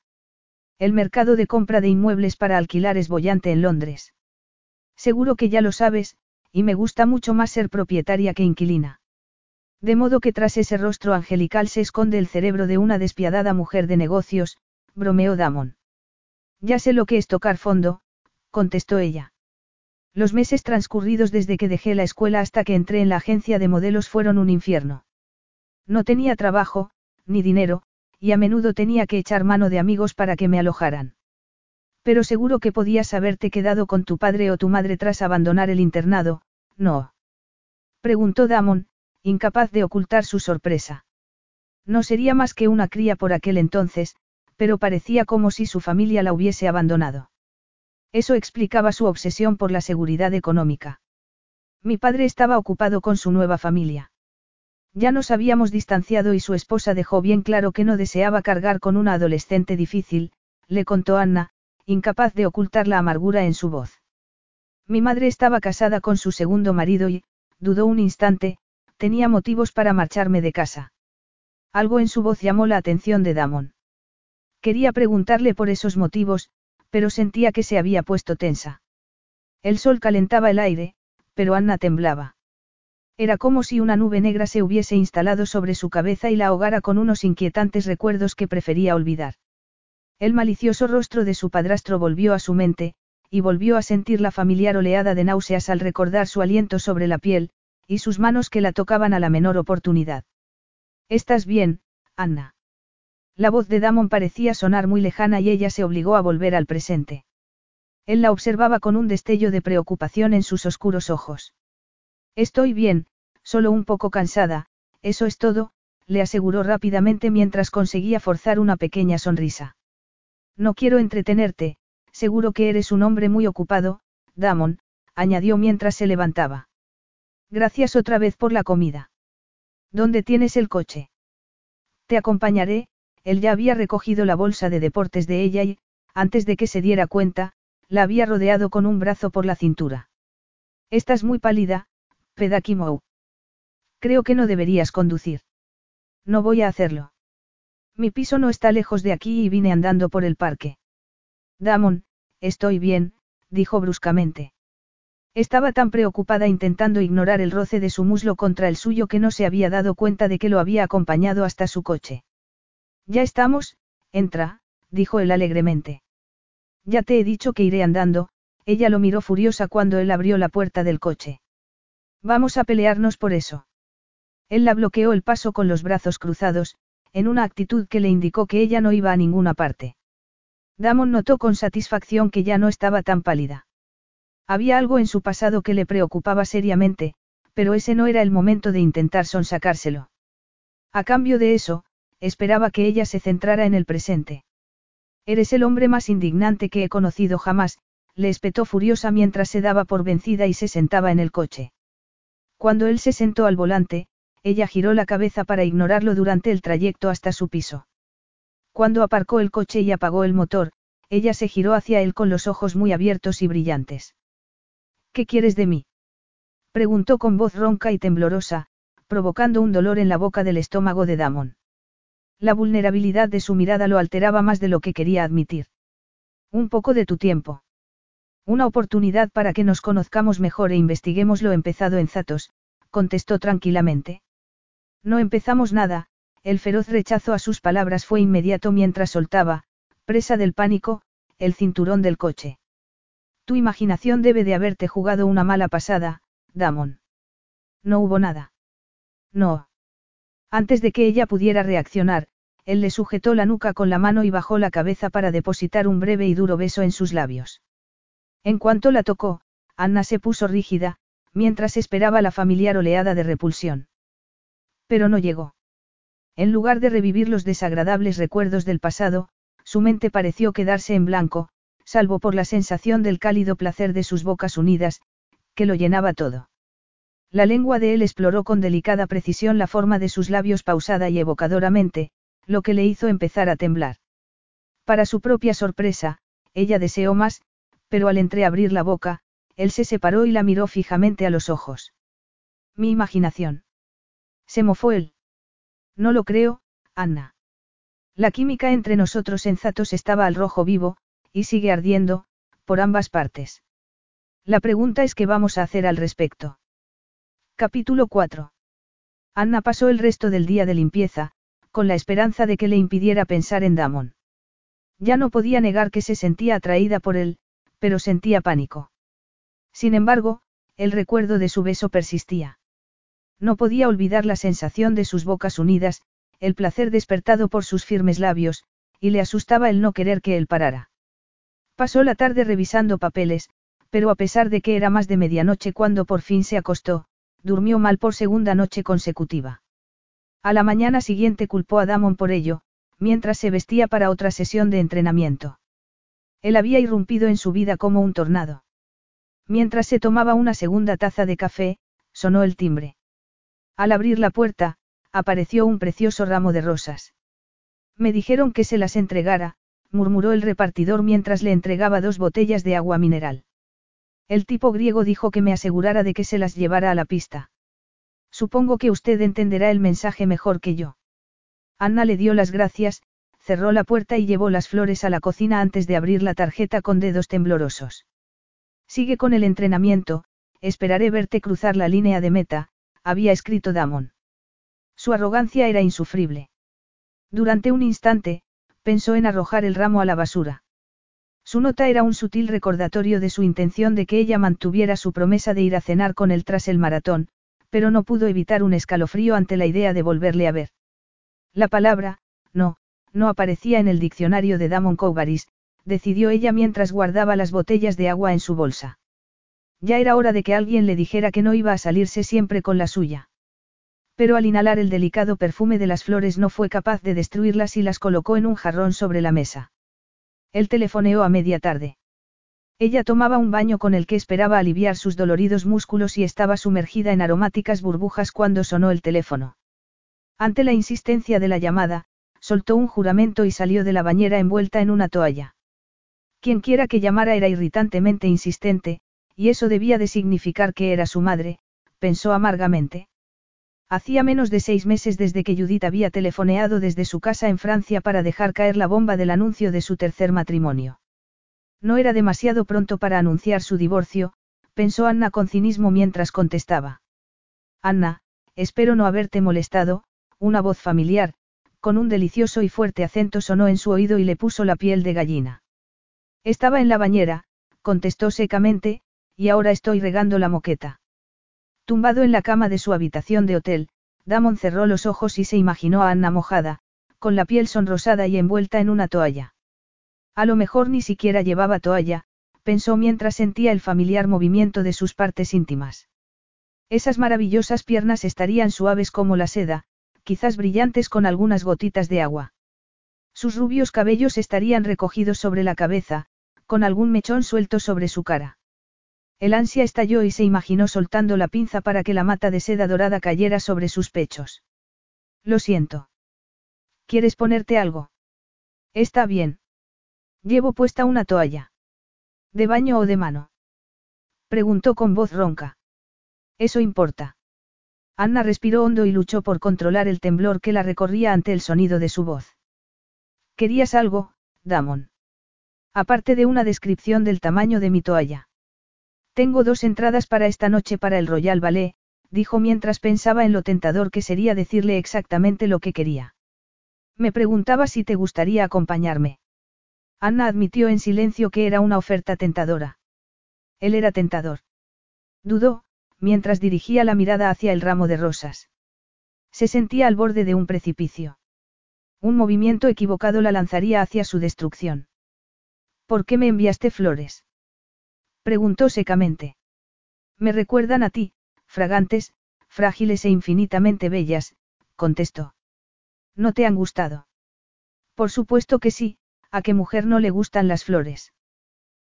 El mercado de compra de inmuebles para alquilar es bollante en Londres. Seguro que ya lo sabes, y me gusta mucho más ser propietaria que inquilina. De modo que tras ese rostro angelical se esconde el cerebro de una despiadada mujer de negocios, bromeó Damon. Ya sé lo que es tocar fondo, contestó ella. Los meses transcurridos desde que dejé la escuela hasta que entré en la agencia de modelos fueron un infierno. No tenía trabajo, ni dinero, y a menudo tenía que echar mano de amigos para que me alojaran. Pero seguro que podías haberte quedado con tu padre o tu madre tras abandonar el internado, ¿no? Preguntó Damon, incapaz de ocultar su sorpresa. No sería más que una cría por aquel entonces, pero parecía como si su familia la hubiese abandonado. Eso explicaba su obsesión por la seguridad económica. Mi padre estaba ocupado con su nueva familia. Ya nos habíamos distanciado y su esposa dejó bien claro que no deseaba cargar con una adolescente difícil, le contó Anna, incapaz de ocultar la amargura en su voz. Mi madre estaba casada con su segundo marido y, dudó un instante, tenía motivos para marcharme de casa. Algo en su voz llamó la atención de Damon. Quería preguntarle por esos motivos, pero sentía que se había puesto tensa. El sol calentaba el aire, pero Anna temblaba. Era como si una nube negra se hubiese instalado sobre su cabeza y la ahogara con unos inquietantes recuerdos que prefería olvidar. El malicioso rostro de su padrastro volvió a su mente, y volvió a sentir la familiar oleada de náuseas al recordar su aliento sobre la piel, y sus manos que la tocaban a la menor oportunidad. ¿Estás bien, Anna? La voz de Damon parecía sonar muy lejana y ella se obligó a volver al presente. Él la observaba con un destello de preocupación en sus oscuros ojos. Estoy bien, solo un poco cansada, eso es todo, le aseguró rápidamente mientras conseguía forzar una pequeña sonrisa. No quiero entretenerte, seguro que eres un hombre muy ocupado, Damon, añadió mientras se levantaba. Gracias otra vez por la comida. ¿Dónde tienes el coche? Te acompañaré, él ya había recogido la bolsa de deportes de ella y, antes de que se diera cuenta, la había rodeado con un brazo por la cintura. Estás muy pálida, Pedakimou. Creo que no deberías conducir. No voy a hacerlo. Mi piso no está lejos de aquí y vine andando por el parque. Damon, estoy bien, dijo bruscamente. Estaba tan preocupada intentando ignorar el roce de su muslo contra el suyo que no se había dado cuenta de que lo había acompañado hasta su coche. Ya estamos, entra, dijo él alegremente. Ya te he dicho que iré andando, ella lo miró furiosa cuando él abrió la puerta del coche. Vamos a pelearnos por eso. Él la bloqueó el paso con los brazos cruzados, en una actitud que le indicó que ella no iba a ninguna parte. Damon notó con satisfacción que ya no estaba tan pálida. Había algo en su pasado que le preocupaba seriamente, pero ese no era el momento de intentar sonsacárselo. A cambio de eso, esperaba que ella se centrara en el presente. Eres el hombre más indignante que he conocido jamás, le espetó furiosa mientras se daba por vencida y se sentaba en el coche. Cuando él se sentó al volante, ella giró la cabeza para ignorarlo durante el trayecto hasta su piso. Cuando aparcó el coche y apagó el motor, ella se giró hacia él con los ojos muy abiertos y brillantes. ¿Qué quieres de mí? preguntó con voz ronca y temblorosa, provocando un dolor en la boca del estómago de Damon. La vulnerabilidad de su mirada lo alteraba más de lo que quería admitir. Un poco de tu tiempo. Una oportunidad para que nos conozcamos mejor e investiguemos lo empezado en Zatos, contestó tranquilamente. No empezamos nada, el feroz rechazo a sus palabras fue inmediato mientras soltaba, presa del pánico, el cinturón del coche. Tu imaginación debe de haberte jugado una mala pasada, Damon. No hubo nada. No. Antes de que ella pudiera reaccionar, él le sujetó la nuca con la mano y bajó la cabeza para depositar un breve y duro beso en sus labios. En cuanto la tocó, Anna se puso rígida, mientras esperaba la familiar oleada de repulsión. Pero no llegó. En lugar de revivir los desagradables recuerdos del pasado, su mente pareció quedarse en blanco, salvo por la sensación del cálido placer de sus bocas unidas, que lo llenaba todo. La lengua de él exploró con delicada precisión la forma de sus labios pausada y evocadoramente, lo que le hizo empezar a temblar. Para su propia sorpresa, ella deseó más, pero al entreabrir la boca, él se separó y la miró fijamente a los ojos. Mi imaginación. Se mofó él. No lo creo, Anna. La química entre nosotros en Zatos estaba al rojo vivo, y sigue ardiendo, por ambas partes. La pregunta es qué vamos a hacer al respecto. Capítulo 4. Anna pasó el resto del día de limpieza, con la esperanza de que le impidiera pensar en Damon. Ya no podía negar que se sentía atraída por él, pero sentía pánico. Sin embargo, el recuerdo de su beso persistía. No podía olvidar la sensación de sus bocas unidas, el placer despertado por sus firmes labios, y le asustaba el no querer que él parara. Pasó la tarde revisando papeles, pero a pesar de que era más de medianoche cuando por fin se acostó, durmió mal por segunda noche consecutiva. A la mañana siguiente culpó a Damon por ello, mientras se vestía para otra sesión de entrenamiento. Él había irrumpido en su vida como un tornado. Mientras se tomaba una segunda taza de café, sonó el timbre. Al abrir la puerta, apareció un precioso ramo de rosas. Me dijeron que se las entregara, murmuró el repartidor mientras le entregaba dos botellas de agua mineral. El tipo griego dijo que me asegurara de que se las llevara a la pista. Supongo que usted entenderá el mensaje mejor que yo. Anna le dio las gracias, cerró la puerta y llevó las flores a la cocina antes de abrir la tarjeta con dedos temblorosos. Sigue con el entrenamiento, esperaré verte cruzar la línea de meta, había escrito Damon. Su arrogancia era insufrible. Durante un instante, pensó en arrojar el ramo a la basura. Su nota era un sutil recordatorio de su intención de que ella mantuviera su promesa de ir a cenar con él tras el maratón, pero no pudo evitar un escalofrío ante la idea de volverle a ver. La palabra, no, no aparecía en el diccionario de Damon Cougaris, decidió ella mientras guardaba las botellas de agua en su bolsa. Ya era hora de que alguien le dijera que no iba a salirse siempre con la suya. Pero al inhalar el delicado perfume de las flores no fue capaz de destruirlas y las colocó en un jarrón sobre la mesa. Él telefoneó a media tarde. Ella tomaba un baño con el que esperaba aliviar sus doloridos músculos y estaba sumergida en aromáticas burbujas cuando sonó el teléfono. Ante la insistencia de la llamada, soltó un juramento y salió de la bañera envuelta en una toalla. Quienquiera que llamara era irritantemente insistente, y eso debía de significar que era su madre, pensó amargamente. Hacía menos de seis meses desde que Judith había telefoneado desde su casa en Francia para dejar caer la bomba del anuncio de su tercer matrimonio. No era demasiado pronto para anunciar su divorcio, pensó Anna con cinismo mientras contestaba. Anna, espero no haberte molestado, una voz familiar, con un delicioso y fuerte acento sonó en su oído y le puso la piel de gallina. Estaba en la bañera, contestó secamente, y ahora estoy regando la moqueta. Tumbado en la cama de su habitación de hotel, Damon cerró los ojos y se imaginó a Anna mojada, con la piel sonrosada y envuelta en una toalla. A lo mejor ni siquiera llevaba toalla, pensó mientras sentía el familiar movimiento de sus partes íntimas. Esas maravillosas piernas estarían suaves como la seda, quizás brillantes con algunas gotitas de agua. Sus rubios cabellos estarían recogidos sobre la cabeza, con algún mechón suelto sobre su cara. El ansia estalló y se imaginó soltando la pinza para que la mata de seda dorada cayera sobre sus pechos. Lo siento. ¿Quieres ponerte algo? Está bien. Llevo puesta una toalla. ¿De baño o de mano? Preguntó con voz ronca. Eso importa. Anna respiró hondo y luchó por controlar el temblor que la recorría ante el sonido de su voz. ¿Querías algo, Damon? Aparte de una descripción del tamaño de mi toalla. Tengo dos entradas para esta noche para el Royal Ballet, dijo mientras pensaba en lo tentador que sería decirle exactamente lo que quería. Me preguntaba si te gustaría acompañarme. Anna admitió en silencio que era una oferta tentadora. Él era tentador. Dudó, mientras dirigía la mirada hacia el ramo de rosas. Se sentía al borde de un precipicio. Un movimiento equivocado la lanzaría hacia su destrucción. ¿Por qué me enviaste flores? Preguntó secamente. Me recuerdan a ti, fragantes, frágiles e infinitamente bellas, contestó. ¿No te han gustado? Por supuesto que sí, a qué mujer no le gustan las flores.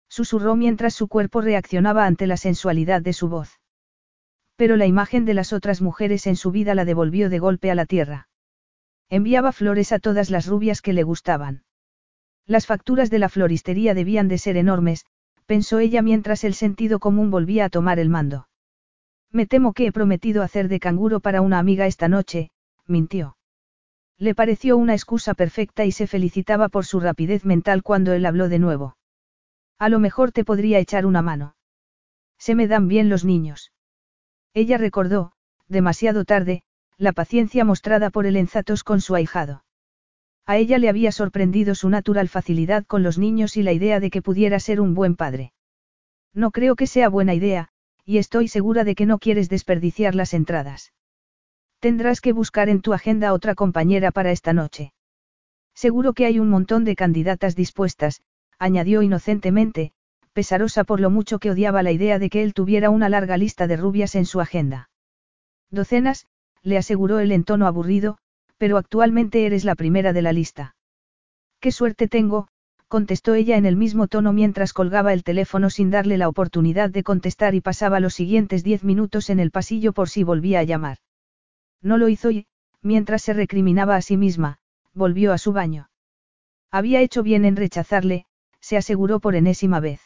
Susurró mientras su cuerpo reaccionaba ante la sensualidad de su voz. Pero la imagen de las otras mujeres en su vida la devolvió de golpe a la tierra. Enviaba flores a todas las rubias que le gustaban. Las facturas de la floristería debían de ser enormes, pensó ella mientras el sentido común volvía a tomar el mando. Me temo que he prometido hacer de canguro para una amiga esta noche, mintió. Le pareció una excusa perfecta y se felicitaba por su rapidez mental cuando él habló de nuevo. A lo mejor te podría echar una mano. Se me dan bien los niños. Ella recordó, demasiado tarde, la paciencia mostrada por el enzatos con su ahijado. A ella le había sorprendido su natural facilidad con los niños y la idea de que pudiera ser un buen padre. No creo que sea buena idea, y estoy segura de que no quieres desperdiciar las entradas. Tendrás que buscar en tu agenda otra compañera para esta noche. Seguro que hay un montón de candidatas dispuestas, añadió inocentemente, pesarosa por lo mucho que odiaba la idea de que él tuviera una larga lista de rubias en su agenda. Docenas, le aseguró él en tono aburrido, pero actualmente eres la primera de la lista. Qué suerte tengo, contestó ella en el mismo tono mientras colgaba el teléfono sin darle la oportunidad de contestar y pasaba los siguientes diez minutos en el pasillo por si volvía a llamar. No lo hizo y, mientras se recriminaba a sí misma, volvió a su baño. Había hecho bien en rechazarle, se aseguró por enésima vez.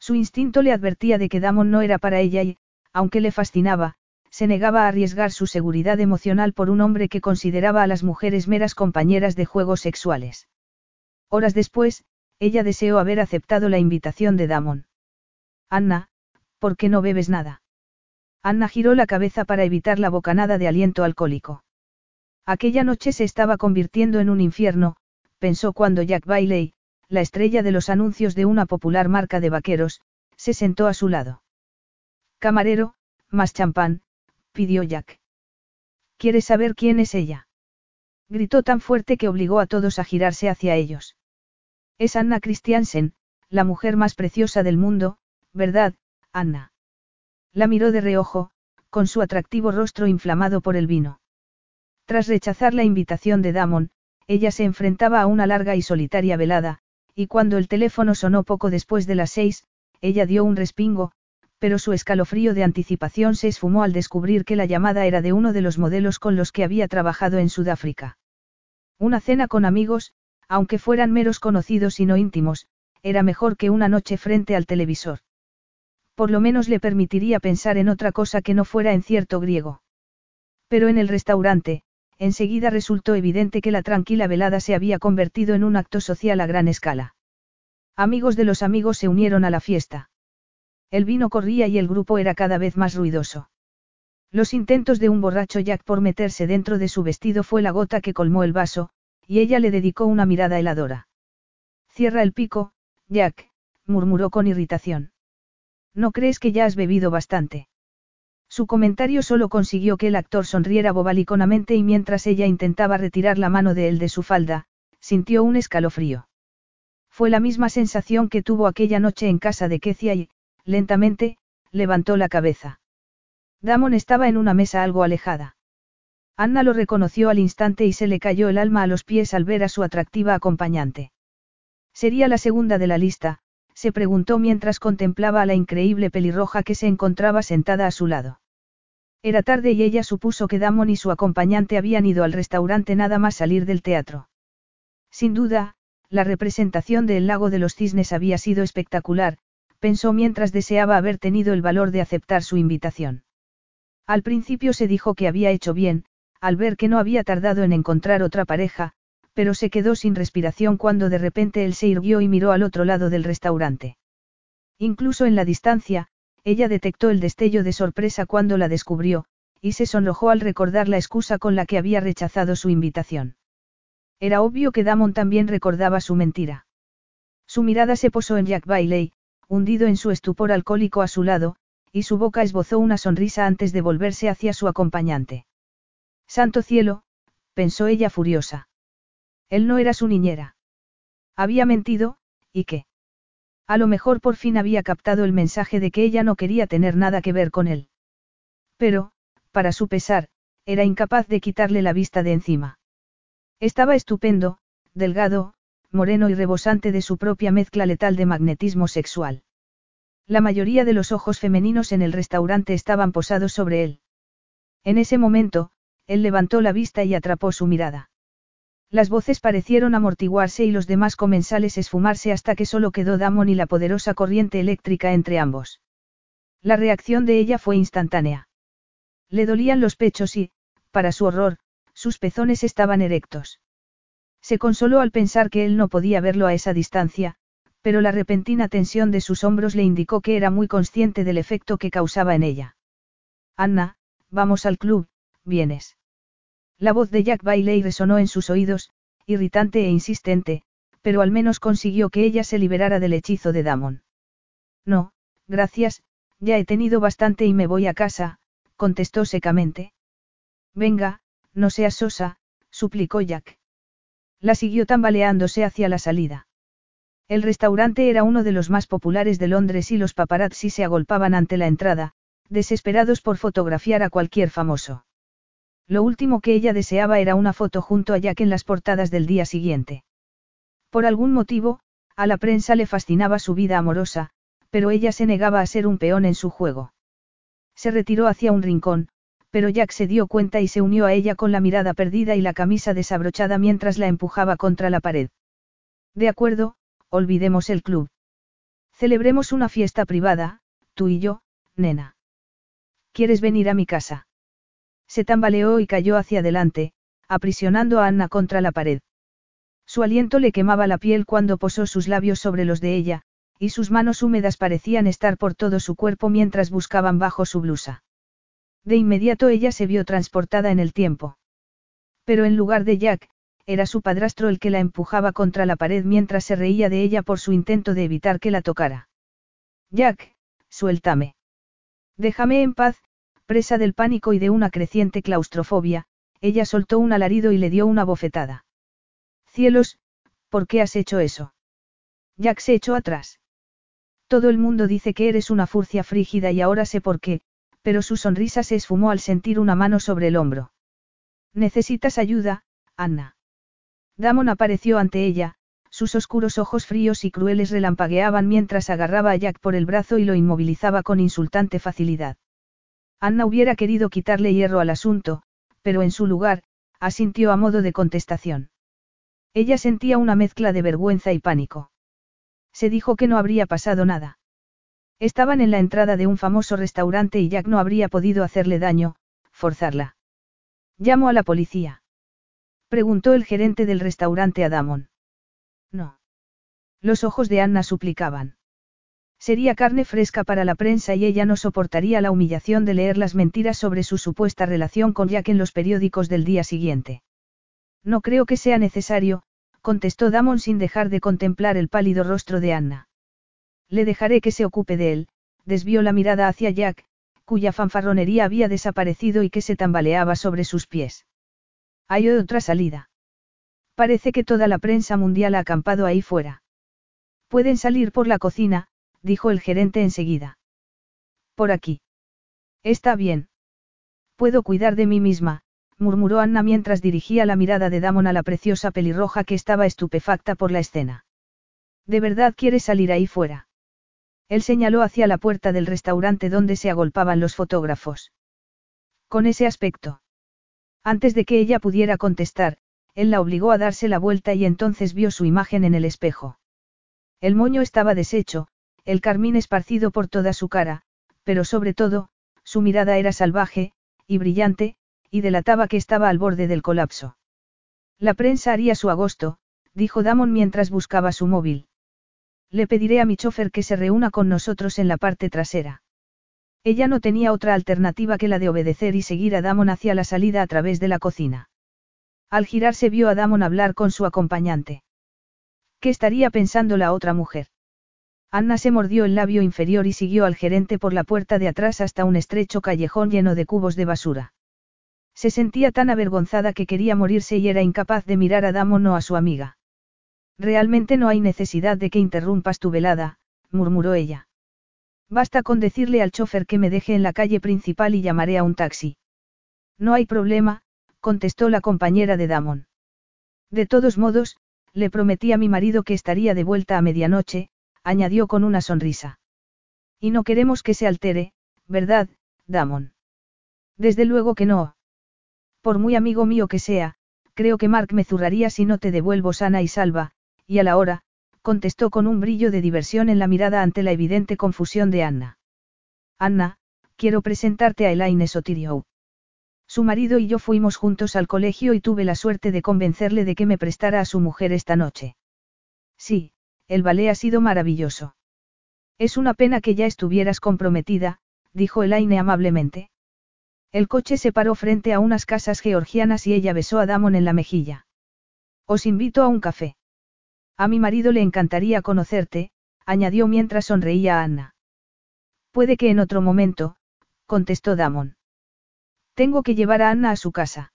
Su instinto le advertía de que Damon no era para ella y, aunque le fascinaba, se negaba a arriesgar su seguridad emocional por un hombre que consideraba a las mujeres meras compañeras de juegos sexuales. Horas después, ella deseó haber aceptado la invitación de Damon. Anna, ¿por qué no bebes nada? Anna giró la cabeza para evitar la bocanada de aliento alcohólico. Aquella noche se estaba convirtiendo en un infierno, pensó cuando Jack Bailey, la estrella de los anuncios de una popular marca de vaqueros, se sentó a su lado. Camarero, más champán, pidió Jack. ¿Quieres saber quién es ella? Gritó tan fuerte que obligó a todos a girarse hacia ellos. Es Anna Christiansen, la mujer más preciosa del mundo, ¿verdad, Anna? La miró de reojo, con su atractivo rostro inflamado por el vino. Tras rechazar la invitación de Damon, ella se enfrentaba a una larga y solitaria velada, y cuando el teléfono sonó poco después de las seis, ella dio un respingo, pero su escalofrío de anticipación se esfumó al descubrir que la llamada era de uno de los modelos con los que había trabajado en Sudáfrica. Una cena con amigos, aunque fueran meros conocidos y no íntimos, era mejor que una noche frente al televisor. Por lo menos le permitiría pensar en otra cosa que no fuera en cierto griego. Pero en el restaurante, enseguida resultó evidente que la tranquila velada se había convertido en un acto social a gran escala. Amigos de los amigos se unieron a la fiesta. El vino corría y el grupo era cada vez más ruidoso. Los intentos de un borracho Jack por meterse dentro de su vestido fue la gota que colmó el vaso, y ella le dedicó una mirada heladora. Cierra el pico, Jack, murmuró con irritación. ¿No crees que ya has bebido bastante? Su comentario solo consiguió que el actor sonriera bobaliconamente y mientras ella intentaba retirar la mano de él de su falda, sintió un escalofrío. Fue la misma sensación que tuvo aquella noche en casa de Kecia y, lentamente, levantó la cabeza. Damon estaba en una mesa algo alejada. Anna lo reconoció al instante y se le cayó el alma a los pies al ver a su atractiva acompañante. Sería la segunda de la lista, se preguntó mientras contemplaba a la increíble pelirroja que se encontraba sentada a su lado. Era tarde y ella supuso que Damon y su acompañante habían ido al restaurante nada más salir del teatro. Sin duda, la representación del lago de los cisnes había sido espectacular, pensó mientras deseaba haber tenido el valor de aceptar su invitación. Al principio se dijo que había hecho bien, al ver que no había tardado en encontrar otra pareja, pero se quedó sin respiración cuando de repente él se irguió y miró al otro lado del restaurante. Incluso en la distancia, ella detectó el destello de sorpresa cuando la descubrió, y se sonrojó al recordar la excusa con la que había rechazado su invitación. Era obvio que Damon también recordaba su mentira. Su mirada se posó en Jack Bailey, hundido en su estupor alcohólico a su lado, y su boca esbozó una sonrisa antes de volverse hacia su acompañante. Santo cielo, pensó ella furiosa. Él no era su niñera. Había mentido, ¿y qué? A lo mejor por fin había captado el mensaje de que ella no quería tener nada que ver con él. Pero, para su pesar, era incapaz de quitarle la vista de encima. Estaba estupendo, delgado, moreno y rebosante de su propia mezcla letal de magnetismo sexual. La mayoría de los ojos femeninos en el restaurante estaban posados sobre él. En ese momento, él levantó la vista y atrapó su mirada. Las voces parecieron amortiguarse y los demás comensales esfumarse hasta que solo quedó Damon y la poderosa corriente eléctrica entre ambos. La reacción de ella fue instantánea. Le dolían los pechos y, para su horror, sus pezones estaban erectos. Se consoló al pensar que él no podía verlo a esa distancia, pero la repentina tensión de sus hombros le indicó que era muy consciente del efecto que causaba en ella. Anna, vamos al club, ¿vienes? La voz de Jack Bailey resonó en sus oídos, irritante e insistente, pero al menos consiguió que ella se liberara del hechizo de Damon. No, gracias, ya he tenido bastante y me voy a casa, contestó secamente. Venga, no seas sosa, suplicó Jack. La siguió tambaleándose hacia la salida. El restaurante era uno de los más populares de Londres y los paparazzi se agolpaban ante la entrada, desesperados por fotografiar a cualquier famoso. Lo último que ella deseaba era una foto junto a Jack en las portadas del día siguiente. Por algún motivo, a la prensa le fascinaba su vida amorosa, pero ella se negaba a ser un peón en su juego. Se retiró hacia un rincón, pero Jack se dio cuenta y se unió a ella con la mirada perdida y la camisa desabrochada mientras la empujaba contra la pared. De acuerdo, olvidemos el club. Celebremos una fiesta privada, tú y yo, nena. ¿Quieres venir a mi casa? Se tambaleó y cayó hacia adelante, aprisionando a Anna contra la pared. Su aliento le quemaba la piel cuando posó sus labios sobre los de ella, y sus manos húmedas parecían estar por todo su cuerpo mientras buscaban bajo su blusa. De inmediato ella se vio transportada en el tiempo. Pero en lugar de Jack, era su padrastro el que la empujaba contra la pared mientras se reía de ella por su intento de evitar que la tocara. Jack, suéltame. Déjame en paz, presa del pánico y de una creciente claustrofobia, ella soltó un alarido y le dio una bofetada. Cielos, ¿por qué has hecho eso? Jack se echó atrás. Todo el mundo dice que eres una furcia frígida y ahora sé por qué, pero su sonrisa se esfumó al sentir una mano sobre el hombro. Necesitas ayuda, Anna. Damon apareció ante ella, sus oscuros ojos fríos y crueles relampagueaban mientras agarraba a Jack por el brazo y lo inmovilizaba con insultante facilidad. Anna hubiera querido quitarle hierro al asunto, pero en su lugar, asintió a modo de contestación. Ella sentía una mezcla de vergüenza y pánico. Se dijo que no habría pasado nada. Estaban en la entrada de un famoso restaurante y Jack no habría podido hacerle daño, forzarla. ¿Llamo a la policía? Preguntó el gerente del restaurante a Damon. No. Los ojos de Anna suplicaban. Sería carne fresca para la prensa y ella no soportaría la humillación de leer las mentiras sobre su supuesta relación con Jack en los periódicos del día siguiente. No creo que sea necesario, contestó Damon sin dejar de contemplar el pálido rostro de Anna. Le dejaré que se ocupe de él, desvió la mirada hacia Jack, cuya fanfarronería había desaparecido y que se tambaleaba sobre sus pies. Hay otra salida. Parece que toda la prensa mundial ha acampado ahí fuera. Pueden salir por la cocina, dijo el gerente enseguida. Por aquí. Está bien. Puedo cuidar de mí misma, murmuró Anna mientras dirigía la mirada de Damon a la preciosa pelirroja que estaba estupefacta por la escena. ¿De verdad quieres salir ahí fuera? Él señaló hacia la puerta del restaurante donde se agolpaban los fotógrafos. Con ese aspecto. Antes de que ella pudiera contestar, él la obligó a darse la vuelta y entonces vio su imagen en el espejo. El moño estaba deshecho, el carmín esparcido por toda su cara, pero sobre todo, su mirada era salvaje, y brillante, y delataba que estaba al borde del colapso. La prensa haría su agosto, dijo Damon mientras buscaba su móvil. Le pediré a mi chofer que se reúna con nosotros en la parte trasera. Ella no tenía otra alternativa que la de obedecer y seguir a Damon hacia la salida a través de la cocina. Al girarse vio a Damon hablar con su acompañante. ¿Qué estaría pensando la otra mujer? Anna se mordió el labio inferior y siguió al gerente por la puerta de atrás hasta un estrecho callejón lleno de cubos de basura. Se sentía tan avergonzada que quería morirse y era incapaz de mirar a Damon o a su amiga. Realmente no hay necesidad de que interrumpas tu velada, murmuró ella. Basta con decirle al chofer que me deje en la calle principal y llamaré a un taxi. No hay problema, contestó la compañera de Damon. De todos modos, le prometí a mi marido que estaría de vuelta a medianoche, añadió con una sonrisa. Y no queremos que se altere, ¿verdad, Damon? Desde luego que no. Por muy amigo mío que sea, creo que Mark me zurraría si no te devuelvo sana y salva, y a la hora, contestó con un brillo de diversión en la mirada ante la evidente confusión de Anna. Anna, quiero presentarte a Elaine Sotirio. Su marido y yo fuimos juntos al colegio y tuve la suerte de convencerle de que me prestara a su mujer esta noche. Sí, el ballet ha sido maravilloso. Es una pena que ya estuvieras comprometida, dijo Elaine amablemente. El coche se paró frente a unas casas georgianas y ella besó a Damon en la mejilla. Os invito a un café. A mi marido le encantaría conocerte, añadió mientras sonreía a Anna. Puede que en otro momento, contestó Damon. Tengo que llevar a Anna a su casa.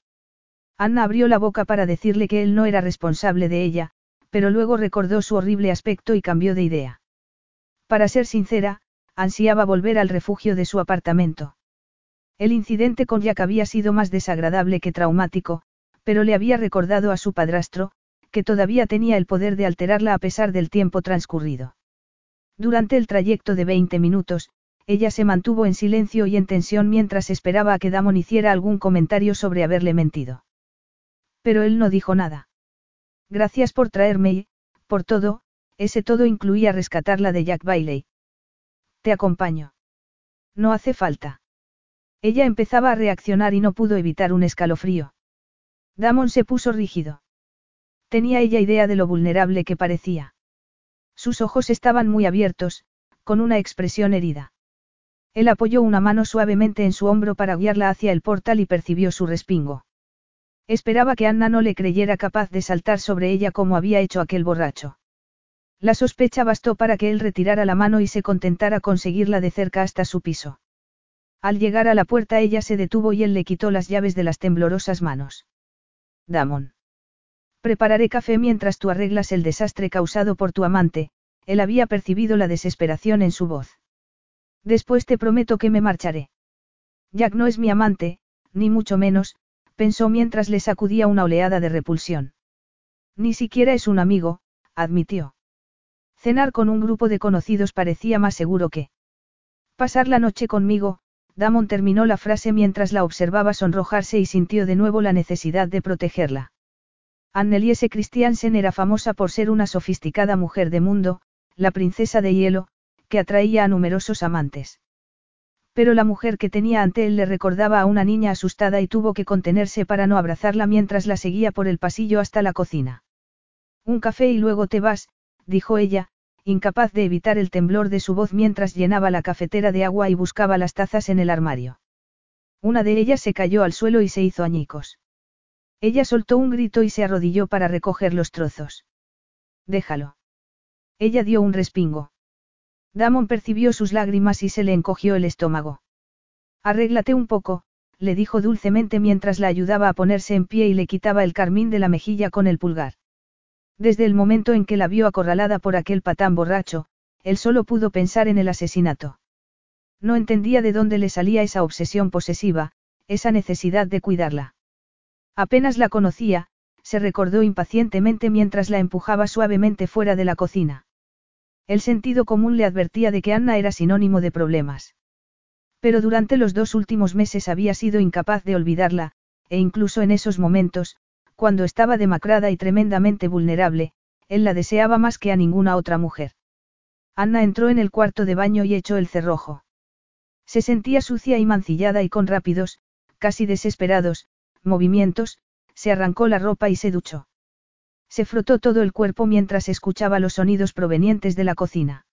Anna abrió la boca para decirle que él no era responsable de ella, pero luego recordó su horrible aspecto y cambió de idea. Para ser sincera, ansiaba volver al refugio de su apartamento. El incidente con Jack había sido más desagradable que traumático, pero le había recordado a su padrastro, que todavía tenía el poder de alterarla a pesar del tiempo transcurrido. Durante el trayecto de 20 minutos, ella se mantuvo en silencio y en tensión mientras esperaba a que Damon hiciera algún comentario sobre haberle mentido. Pero él no dijo nada. Gracias por traerme y, por todo, ese todo incluía rescatarla de Jack Bailey. Te acompaño. No hace falta. Ella empezaba a reaccionar y no pudo evitar un escalofrío. Damon se puso rígido. Tenía ella idea de lo vulnerable que parecía. Sus ojos estaban muy abiertos, con una expresión herida. Él apoyó una mano suavemente en su hombro para guiarla hacia el portal y percibió su respingo. Esperaba que Anna no le creyera capaz de saltar sobre ella como había hecho aquel borracho. La sospecha bastó para que él retirara la mano y se contentara con seguirla de cerca hasta su piso. Al llegar a la puerta ella se detuvo y él le quitó las llaves de las temblorosas manos. Damon. Prepararé café mientras tú arreglas el desastre causado por tu amante, él había percibido la desesperación en su voz. Después te prometo que me marcharé. Jack no es mi amante, ni mucho menos, pensó mientras le sacudía una oleada de repulsión. Ni siquiera es un amigo, admitió. Cenar con un grupo de conocidos parecía más seguro que... Pasar la noche conmigo, Damon terminó la frase mientras la observaba sonrojarse y sintió de nuevo la necesidad de protegerla. Anneliese Christiansen era famosa por ser una sofisticada mujer de mundo, la princesa de hielo, que atraía a numerosos amantes. Pero la mujer que tenía ante él le recordaba a una niña asustada y tuvo que contenerse para no abrazarla mientras la seguía por el pasillo hasta la cocina. Un café y luego te vas, dijo ella, incapaz de evitar el temblor de su voz mientras llenaba la cafetera de agua y buscaba las tazas en el armario. Una de ellas se cayó al suelo y se hizo añicos. Ella soltó un grito y se arrodilló para recoger los trozos. Déjalo. Ella dio un respingo. Damon percibió sus lágrimas y se le encogió el estómago. Arréglate un poco, le dijo dulcemente mientras la ayudaba a ponerse en pie y le quitaba el carmín de la mejilla con el pulgar. Desde el momento en que la vio acorralada por aquel patán borracho, él solo pudo pensar en el asesinato. No entendía de dónde le salía esa obsesión posesiva, esa necesidad de cuidarla. Apenas la conocía, se recordó impacientemente mientras la empujaba suavemente fuera de la cocina. El sentido común le advertía de que Anna era sinónimo de problemas. Pero durante los dos últimos meses había sido incapaz de olvidarla, e incluso en esos momentos, cuando estaba demacrada y tremendamente vulnerable, él la deseaba más que a ninguna otra mujer. Anna entró en el cuarto de baño y echó el cerrojo. Se sentía sucia y mancillada y con rápidos, casi desesperados, movimientos, se arrancó la ropa y se duchó. Se frotó todo el cuerpo mientras escuchaba los sonidos provenientes de la cocina.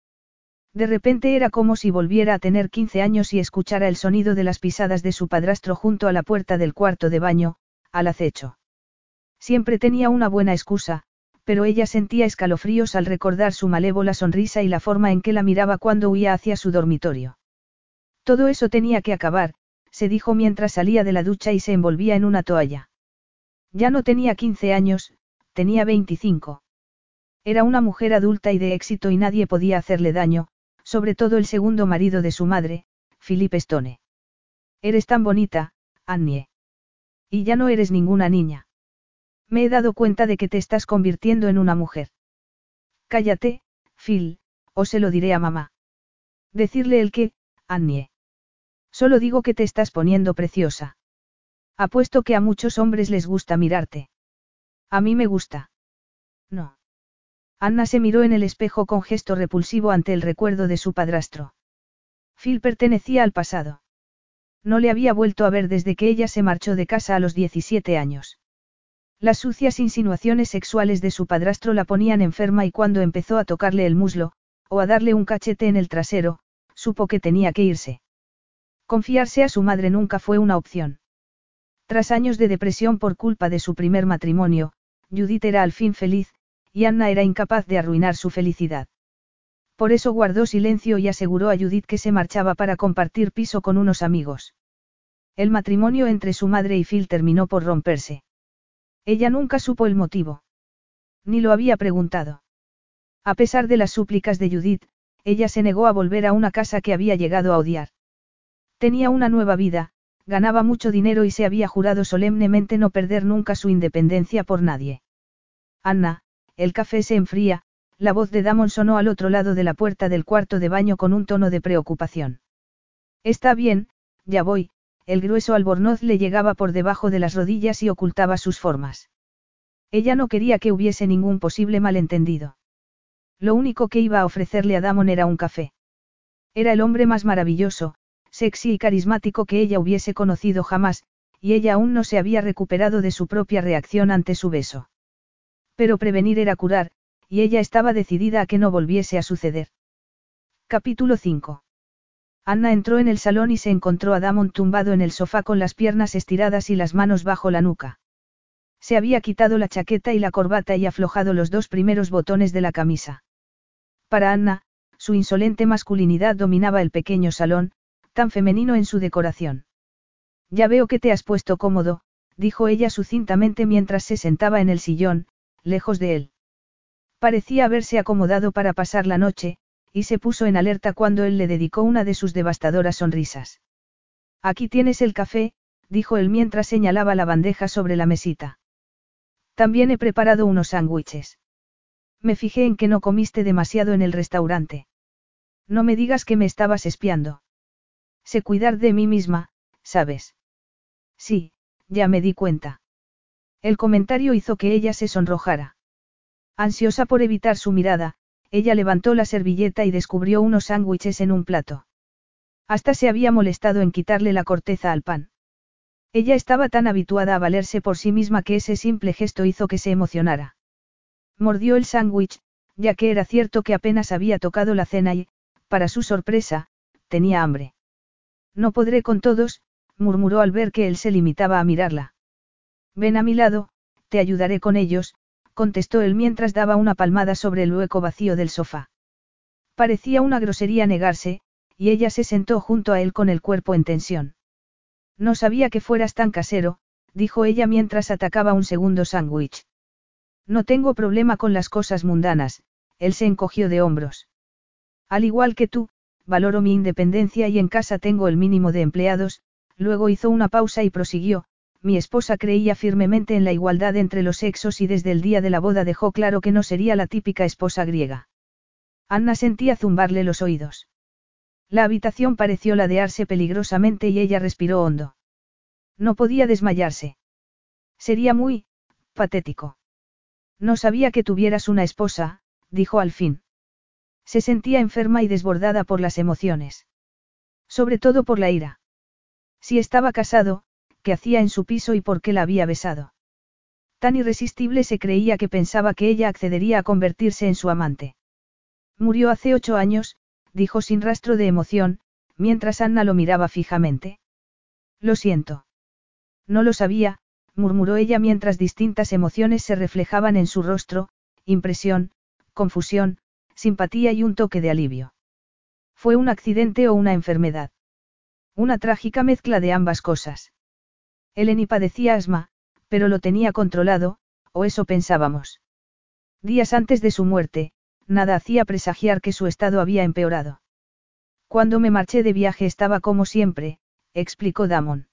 De repente era como si volviera a tener 15 años y escuchara el sonido de las pisadas de su padrastro junto a la puerta del cuarto de baño, al acecho. Siempre tenía una buena excusa, pero ella sentía escalofríos al recordar su malévola sonrisa y la forma en que la miraba cuando huía hacia su dormitorio. Todo eso tenía que acabar, se dijo mientras salía de la ducha y se envolvía en una toalla. Ya no tenía 15 años, tenía 25. Era una mujer adulta y de éxito y nadie podía hacerle daño, sobre todo el segundo marido de su madre, Philip Stone. Eres tan bonita, Annie. Y ya no eres ninguna niña. Me he dado cuenta de que te estás convirtiendo en una mujer. Cállate, Phil, o se lo diré a mamá. Decirle el que, Annie. Solo digo que te estás poniendo preciosa. Apuesto que a muchos hombres les gusta mirarte. A mí me gusta. No. Anna se miró en el espejo con gesto repulsivo ante el recuerdo de su padrastro. Phil pertenecía al pasado. No le había vuelto a ver desde que ella se marchó de casa a los 17 años. Las sucias insinuaciones sexuales de su padrastro la ponían enferma y cuando empezó a tocarle el muslo, o a darle un cachete en el trasero, supo que tenía que irse. Confiarse a su madre nunca fue una opción. Tras años de depresión por culpa de su primer matrimonio, Judith era al fin feliz, y Anna era incapaz de arruinar su felicidad. Por eso guardó silencio y aseguró a Judith que se marchaba para compartir piso con unos amigos. El matrimonio entre su madre y Phil terminó por romperse. Ella nunca supo el motivo. Ni lo había preguntado. A pesar de las súplicas de Judith, ella se negó a volver a una casa que había llegado a odiar. Tenía una nueva vida, ganaba mucho dinero y se había jurado solemnemente no perder nunca su independencia por nadie. Anna, el café se enfría, la voz de Damon sonó al otro lado de la puerta del cuarto de baño con un tono de preocupación. Está bien, ya voy, el grueso albornoz le llegaba por debajo de las rodillas y ocultaba sus formas. Ella no quería que hubiese ningún posible malentendido. Lo único que iba a ofrecerle a Damon era un café. Era el hombre más maravilloso, sexy y carismático que ella hubiese conocido jamás, y ella aún no se había recuperado de su propia reacción ante su beso. Pero prevenir era curar, y ella estaba decidida a que no volviese a suceder. Capítulo 5. Anna entró en el salón y se encontró a Damon tumbado en el sofá con las piernas estiradas y las manos bajo la nuca. Se había quitado la chaqueta y la corbata y aflojado los dos primeros botones de la camisa. Para Anna, su insolente masculinidad dominaba el pequeño salón, tan femenino en su decoración. Ya veo que te has puesto cómodo, dijo ella sucintamente mientras se sentaba en el sillón, lejos de él. Parecía haberse acomodado para pasar la noche, y se puso en alerta cuando él le dedicó una de sus devastadoras sonrisas. Aquí tienes el café, dijo él mientras señalaba la bandeja sobre la mesita. También he preparado unos sándwiches. Me fijé en que no comiste demasiado en el restaurante. No me digas que me estabas espiando. Sé cuidar de mí misma, ¿sabes? Sí, ya me di cuenta. El comentario hizo que ella se sonrojara. Ansiosa por evitar su mirada, ella levantó la servilleta y descubrió unos sándwiches en un plato. Hasta se había molestado en quitarle la corteza al pan. Ella estaba tan habituada a valerse por sí misma que ese simple gesto hizo que se emocionara. Mordió el sándwich, ya que era cierto que apenas había tocado la cena y, para su sorpresa, tenía hambre. No podré con todos, murmuró al ver que él se limitaba a mirarla. Ven a mi lado, te ayudaré con ellos, contestó él mientras daba una palmada sobre el hueco vacío del sofá. Parecía una grosería negarse, y ella se sentó junto a él con el cuerpo en tensión. No sabía que fueras tan casero, dijo ella mientras atacaba un segundo sándwich. No tengo problema con las cosas mundanas, él se encogió de hombros. Al igual que tú, valoro mi independencia y en casa tengo el mínimo de empleados, luego hizo una pausa y prosiguió, mi esposa creía firmemente en la igualdad entre los sexos y desde el día de la boda dejó claro que no sería la típica esposa griega. Anna sentía zumbarle los oídos. La habitación pareció ladearse peligrosamente y ella respiró hondo. No podía desmayarse. Sería muy, patético. No sabía que tuvieras una esposa, dijo al fin. Se sentía enferma y desbordada por las emociones. Sobre todo por la ira. Si estaba casado, qué hacía en su piso y por qué la había besado. Tan irresistible se creía que pensaba que ella accedería a convertirse en su amante. Murió hace ocho años, dijo sin rastro de emoción, mientras Anna lo miraba fijamente. Lo siento. No lo sabía, murmuró ella mientras distintas emociones se reflejaban en su rostro, impresión, confusión, simpatía y un toque de alivio. ¿Fue un accidente o una enfermedad? Una trágica mezcla de ambas cosas. Eleni padecía asma, pero lo tenía controlado, o eso pensábamos. Días antes de su muerte, nada hacía presagiar que su estado había empeorado. Cuando me marché de viaje estaba como siempre, explicó Damon.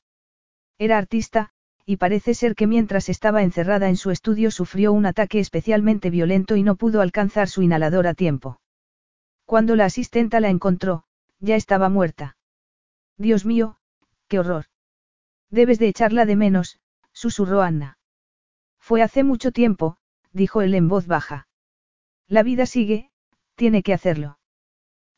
Era artista, y parece ser que mientras estaba encerrada en su estudio sufrió un ataque especialmente violento y no pudo alcanzar su inhalador a tiempo. Cuando la asistenta la encontró, ya estaba muerta. Dios mío, qué horror. Debes de echarla de menos, susurró Anna. Fue hace mucho tiempo, dijo él en voz baja. La vida sigue, tiene que hacerlo.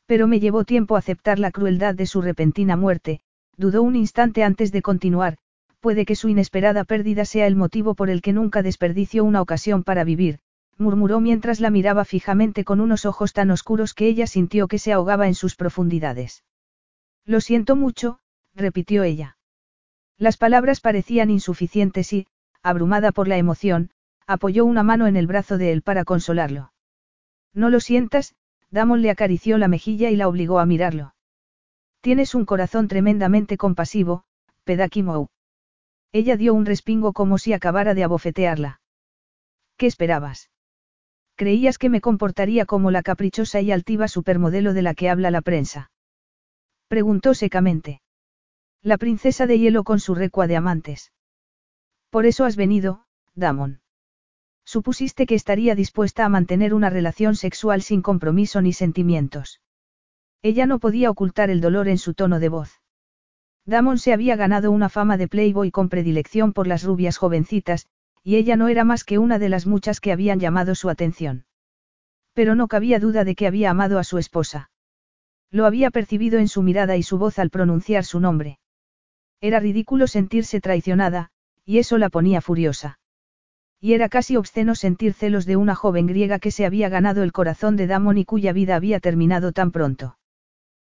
Pero me llevó tiempo aceptar la crueldad de su repentina muerte, dudó un instante antes de continuar, puede que su inesperada pérdida sea el motivo por el que nunca desperdició una ocasión para vivir, murmuró mientras la miraba fijamente con unos ojos tan oscuros que ella sintió que se ahogaba en sus profundidades. Lo siento mucho, repitió ella. Las palabras parecían insuficientes y, abrumada por la emoción, apoyó una mano en el brazo de él para consolarlo. No lo sientas, Damon le acarició la mejilla y la obligó a mirarlo. Tienes un corazón tremendamente compasivo, Pedakimou. Ella dio un respingo como si acabara de abofetearla. ¿Qué esperabas? ¿Creías que me comportaría como la caprichosa y altiva supermodelo de la que habla la prensa? Preguntó secamente. La princesa de hielo con su recua de amantes. Por eso has venido, Damon. Supusiste que estaría dispuesta a mantener una relación sexual sin compromiso ni sentimientos. Ella no podía ocultar el dolor en su tono de voz. Damon se había ganado una fama de playboy con predilección por las rubias jovencitas, y ella no era más que una de las muchas que habían llamado su atención. Pero no cabía duda de que había amado a su esposa. Lo había percibido en su mirada y su voz al pronunciar su nombre. Era ridículo sentirse traicionada, y eso la ponía furiosa. Y era casi obsceno sentir celos de una joven griega que se había ganado el corazón de Damon y cuya vida había terminado tan pronto.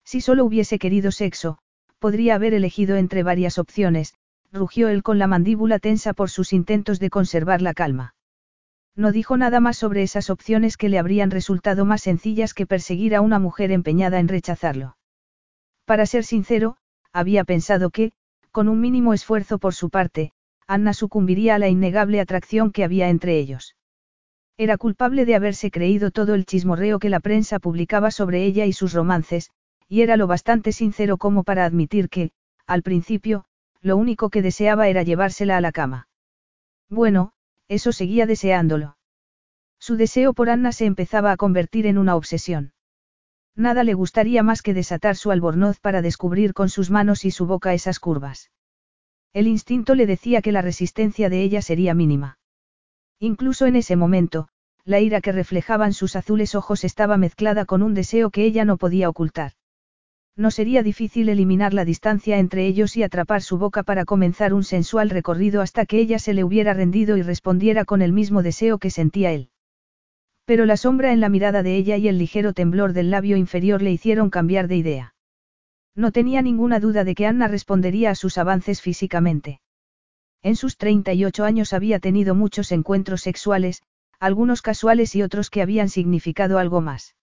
Si solo hubiese querido sexo, podría haber elegido entre varias opciones, rugió él con la mandíbula tensa por sus intentos de conservar la calma. No dijo nada más sobre esas opciones que le habrían resultado más sencillas que perseguir a una mujer empeñada en rechazarlo. Para ser sincero, había pensado que, con un mínimo esfuerzo por su parte, Anna sucumbiría a la innegable atracción que había entre ellos. Era culpable de haberse creído todo el chismorreo que la prensa publicaba sobre ella y sus romances, y era lo bastante sincero como para admitir que, al principio, lo único que deseaba era llevársela a la cama. Bueno, eso seguía deseándolo. Su deseo por Anna se empezaba a convertir en una obsesión. Nada le gustaría más que desatar su albornoz para descubrir con sus manos y su boca esas curvas. El instinto le decía que la resistencia de ella sería mínima. Incluso en ese momento, la ira que reflejaban sus azules ojos estaba mezclada con un deseo que ella no podía ocultar. No sería difícil eliminar la distancia entre ellos y atrapar su boca para comenzar un sensual recorrido hasta que ella se le hubiera rendido y respondiera con el mismo deseo que sentía él. Pero la sombra en la mirada de ella y el ligero temblor del labio inferior le hicieron cambiar de idea. No tenía ninguna duda de que Anna respondería a sus avances físicamente. En sus 38 años había tenido muchos encuentros sexuales, algunos casuales y otros que habían significado algo más.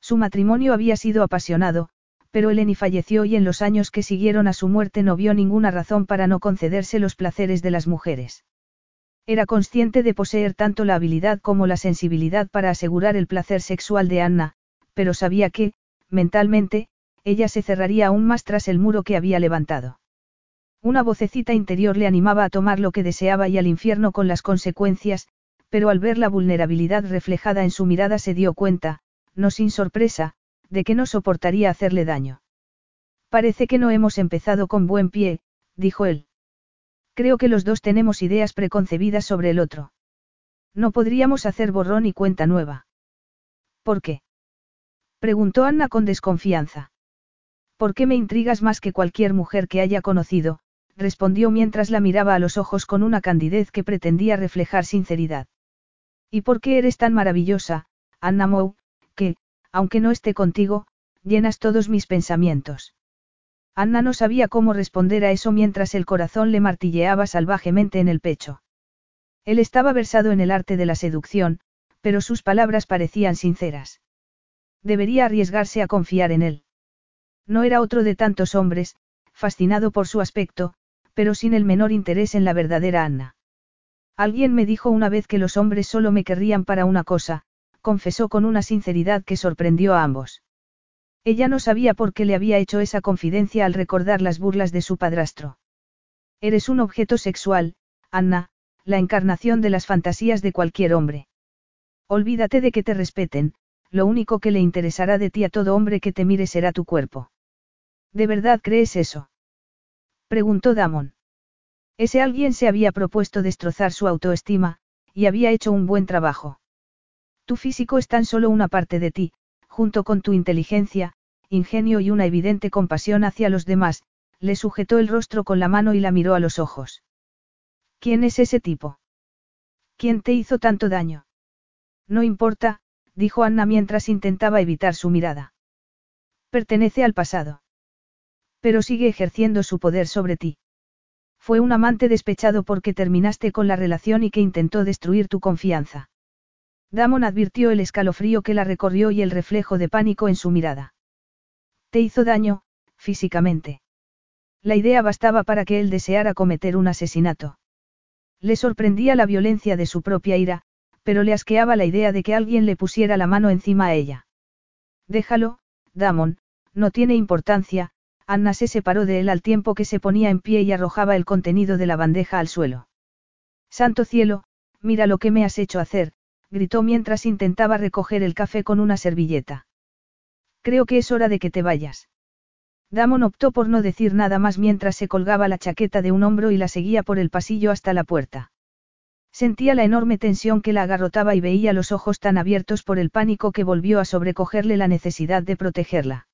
Su matrimonio había sido apasionado, pero Eleni falleció y en los años que siguieron a su muerte no vio ninguna razón para no concederse los placeres de las mujeres. Era consciente de poseer tanto la habilidad como la sensibilidad para asegurar el placer sexual de Anna, pero sabía que, mentalmente, ella se cerraría aún más tras el muro que había levantado. Una vocecita interior le animaba a tomar lo que deseaba y al infierno con las consecuencias, pero al ver la vulnerabilidad reflejada en su mirada se dio cuenta, no sin sorpresa, de que no soportaría hacerle daño. Parece que no hemos empezado con buen pie, dijo él. Creo que los dos tenemos ideas preconcebidas sobre el otro. No podríamos hacer borrón y cuenta nueva. ¿Por qué? preguntó Anna con desconfianza. ¿Por qué me intrigas más que cualquier mujer que haya conocido? respondió mientras la miraba a los ojos con una candidez que pretendía reflejar sinceridad. ¿Y por qué eres tan maravillosa, Anna Moe, que, aunque no esté contigo, llenas todos mis pensamientos. Anna no sabía cómo responder a eso mientras el corazón le martilleaba salvajemente en el pecho. Él estaba versado en el arte de la seducción, pero sus palabras parecían sinceras. Debería arriesgarse a confiar en él. No era otro de tantos hombres, fascinado por su aspecto, pero sin el menor interés en la verdadera Anna. Alguien me dijo una vez que los hombres solo me querrían para una cosa, confesó con una sinceridad que sorprendió a ambos. Ella no sabía por qué le había hecho esa confidencia al recordar las burlas de su padrastro. Eres un objeto sexual, Anna, la encarnación de las fantasías de cualquier hombre. Olvídate de que te respeten, lo único que le interesará de ti a todo hombre que te mire será tu cuerpo. ¿De verdad crees eso? preguntó Damon. Ese alguien se había propuesto destrozar su autoestima, y había hecho un buen trabajo. Tu físico es tan solo una parte de ti, junto con tu inteligencia, ingenio y una evidente compasión hacia los demás, le sujetó el rostro con la mano y la miró a los ojos. ¿Quién es ese tipo? ¿Quién te hizo tanto daño? No importa, dijo Anna mientras intentaba evitar su mirada. Pertenece al pasado. Pero sigue ejerciendo su poder sobre ti. Fue un amante despechado porque terminaste con la relación y que intentó destruir tu confianza. Damon advirtió el escalofrío que la recorrió y el reflejo de pánico en su mirada. Te hizo daño, físicamente. La idea bastaba para que él deseara cometer un asesinato. Le sorprendía la violencia de su propia ira, pero le asqueaba la idea de que alguien le pusiera la mano encima a ella. Déjalo, Damon, no tiene importancia, Anna se separó de él al tiempo que se ponía en pie y arrojaba el contenido de la bandeja al suelo. Santo cielo, mira lo que me has hecho hacer, gritó mientras intentaba recoger el café con una servilleta. Creo que es hora de que te vayas. Damon optó por no decir nada más mientras se colgaba la chaqueta de un hombro y la seguía por el pasillo hasta la puerta. Sentía la enorme tensión que la agarrotaba y veía los ojos tan abiertos por el pánico que volvió a sobrecogerle la necesidad de protegerla.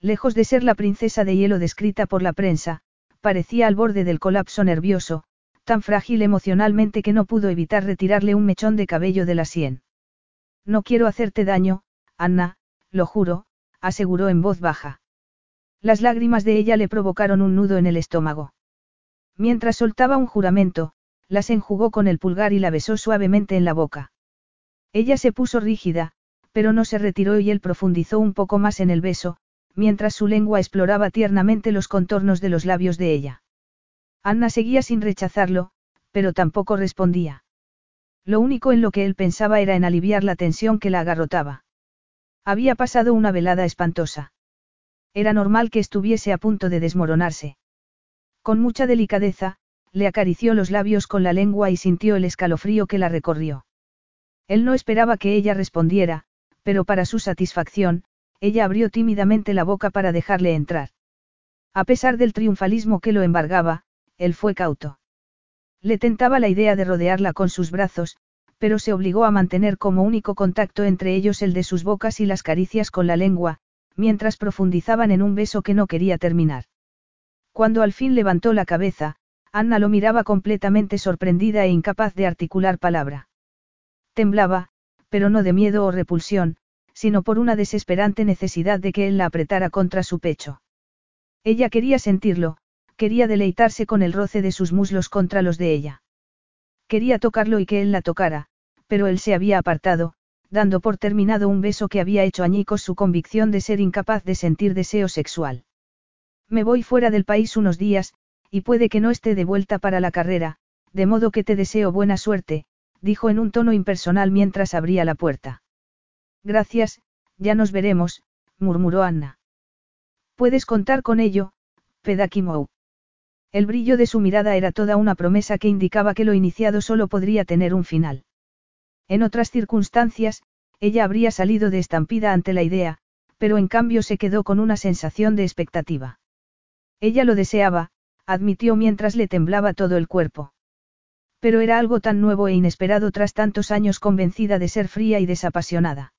Lejos de ser la princesa de hielo descrita por la prensa, parecía al borde del colapso nervioso, tan frágil emocionalmente que no pudo evitar retirarle un mechón de cabello de la sien. No quiero hacerte daño, Anna, lo juro, aseguró en voz baja. Las lágrimas de ella le provocaron un nudo en el estómago. Mientras soltaba un juramento, las enjugó con el pulgar y la besó suavemente en la boca. Ella se puso rígida, pero no se retiró y él profundizó un poco más en el beso, mientras su lengua exploraba tiernamente los contornos de los labios de ella. Anna seguía sin rechazarlo, pero tampoco respondía. Lo único en lo que él pensaba era en aliviar la tensión que la agarrotaba. Había pasado una velada espantosa. Era normal que estuviese a punto de desmoronarse. Con mucha delicadeza, le acarició los labios con la lengua y sintió el escalofrío que la recorrió. Él no esperaba que ella respondiera, pero para su satisfacción, ella abrió tímidamente la boca para dejarle entrar. A pesar del triunfalismo que lo embargaba, él fue cauto. Le tentaba la idea de rodearla con sus brazos, pero se obligó a mantener como único contacto entre ellos el de sus bocas y las caricias con la lengua, mientras profundizaban en un beso que no quería terminar. Cuando al fin levantó la cabeza, Anna lo miraba completamente sorprendida e incapaz de articular palabra. Temblaba, pero no de miedo o repulsión, sino por una desesperante necesidad de que él la apretara contra su pecho. Ella quería sentirlo, quería deleitarse con el roce de sus muslos contra los de ella. Quería tocarlo y que él la tocara, pero él se había apartado, dando por terminado un beso que había hecho añicos su convicción de ser incapaz de sentir deseo sexual. Me voy fuera del país unos días, y puede que no esté de vuelta para la carrera, de modo que te deseo buena suerte, dijo en un tono impersonal mientras abría la puerta. Gracias, ya nos veremos, murmuró Anna. Puedes contar con ello, Pedakimou. El brillo de su mirada era toda una promesa que indicaba que lo iniciado solo podría tener un final. En otras circunstancias, ella habría salido de estampida ante la idea, pero en cambio se quedó con una sensación de expectativa. Ella lo deseaba, admitió mientras le temblaba todo el cuerpo. Pero era algo tan nuevo e inesperado tras tantos años convencida de ser fría y desapasionada.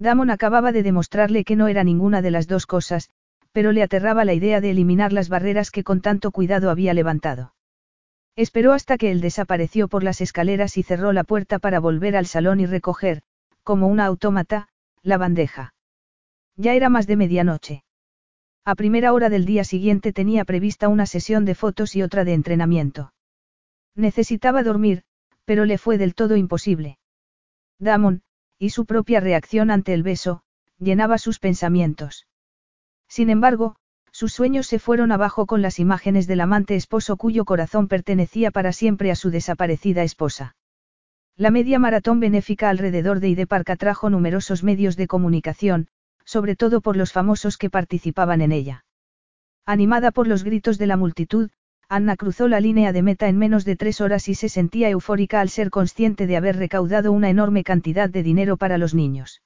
Damon acababa de demostrarle que no era ninguna de las dos cosas, pero le aterraba la idea de eliminar las barreras que con tanto cuidado había levantado. Esperó hasta que él desapareció por las escaleras y cerró la puerta para volver al salón y recoger, como una autómata, la bandeja. Ya era más de medianoche. A primera hora del día siguiente tenía prevista una sesión de fotos y otra de entrenamiento. Necesitaba dormir, pero le fue del todo imposible. Damon, y su propia reacción ante el beso, llenaba sus pensamientos. Sin embargo, sus sueños se fueron abajo con las imágenes del amante esposo cuyo corazón pertenecía para siempre a su desaparecida esposa. La media maratón benéfica alrededor de Idepark atrajo numerosos medios de comunicación, sobre todo por los famosos que participaban en ella. Animada por los gritos de la multitud, Anna cruzó la línea de meta en menos de tres horas y se sentía eufórica al ser consciente de haber recaudado una enorme cantidad de dinero para los niños.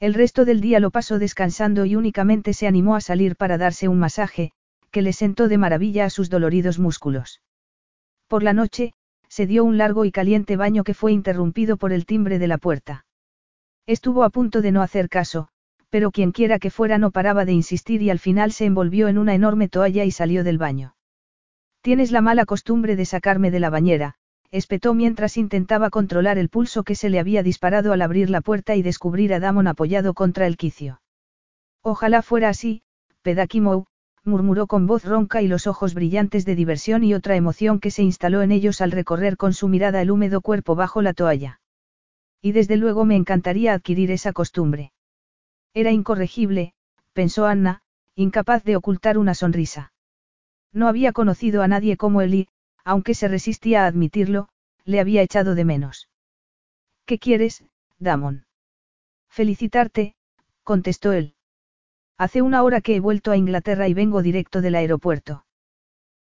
El resto del día lo pasó descansando y únicamente se animó a salir para darse un masaje, que le sentó de maravilla a sus doloridos músculos. Por la noche, se dio un largo y caliente baño que fue interrumpido por el timbre de la puerta. Estuvo a punto de no hacer caso, pero quienquiera que fuera no paraba de insistir y al final se envolvió en una enorme toalla y salió del baño. Tienes la mala costumbre de sacarme de la bañera, espetó mientras intentaba controlar el pulso que se le había disparado al abrir la puerta y descubrir a Damon apoyado contra el quicio. Ojalá fuera así, Pedakimou, murmuró con voz ronca y los ojos brillantes de diversión y otra emoción que se instaló en ellos al recorrer con su mirada el húmedo cuerpo bajo la toalla. Y desde luego me encantaría adquirir esa costumbre. Era incorregible, pensó Anna, incapaz de ocultar una sonrisa. No había conocido a nadie como él y, aunque se resistía a admitirlo, le había echado de menos. ¿Qué quieres, Damon? Felicitarte, contestó él. Hace una hora que he vuelto a Inglaterra y vengo directo del aeropuerto.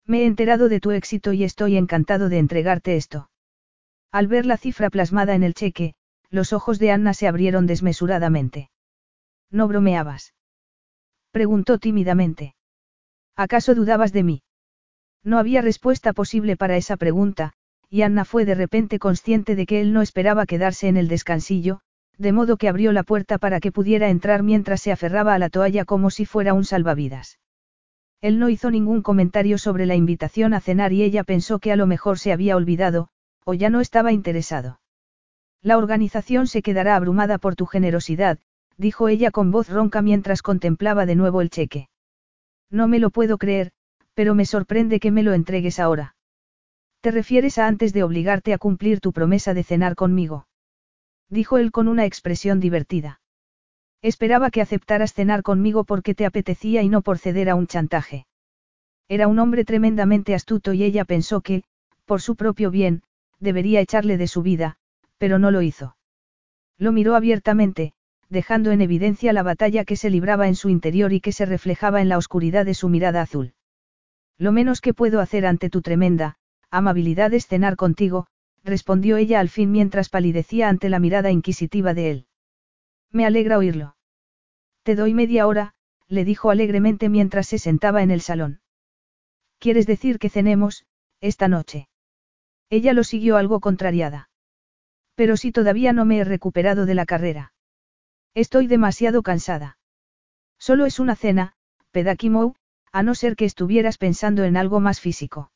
Me he enterado de tu éxito y estoy encantado de entregarte esto. Al ver la cifra plasmada en el cheque, los ojos de Anna se abrieron desmesuradamente. ¿No bromeabas? Preguntó tímidamente. ¿Acaso dudabas de mí? No había respuesta posible para esa pregunta, y Anna fue de repente consciente de que él no esperaba quedarse en el descansillo, de modo que abrió la puerta para que pudiera entrar mientras se aferraba a la toalla como si fuera un salvavidas. Él no hizo ningún comentario sobre la invitación a cenar y ella pensó que a lo mejor se había olvidado, o ya no estaba interesado. La organización se quedará abrumada por tu generosidad, dijo ella con voz ronca mientras contemplaba de nuevo el cheque. No me lo puedo creer, pero me sorprende que me lo entregues ahora. ¿Te refieres a antes de obligarte a cumplir tu promesa de cenar conmigo? dijo él con una expresión divertida. Esperaba que aceptaras cenar conmigo porque te apetecía y no por ceder a un chantaje. Era un hombre tremendamente astuto y ella pensó que, por su propio bien, debería echarle de su vida, pero no lo hizo. Lo miró abiertamente, dejando en evidencia la batalla que se libraba en su interior y que se reflejaba en la oscuridad de su mirada azul. Lo menos que puedo hacer ante tu tremenda, amabilidad es cenar contigo, respondió ella al fin mientras palidecía ante la mirada inquisitiva de él. Me alegra oírlo. Te doy media hora, le dijo alegremente mientras se sentaba en el salón. ¿Quieres decir que cenemos, esta noche? Ella lo siguió algo contrariada. Pero si todavía no me he recuperado de la carrera. Estoy demasiado cansada. Solo es una cena, Pedakimou, a no ser que estuvieras pensando en algo más físico.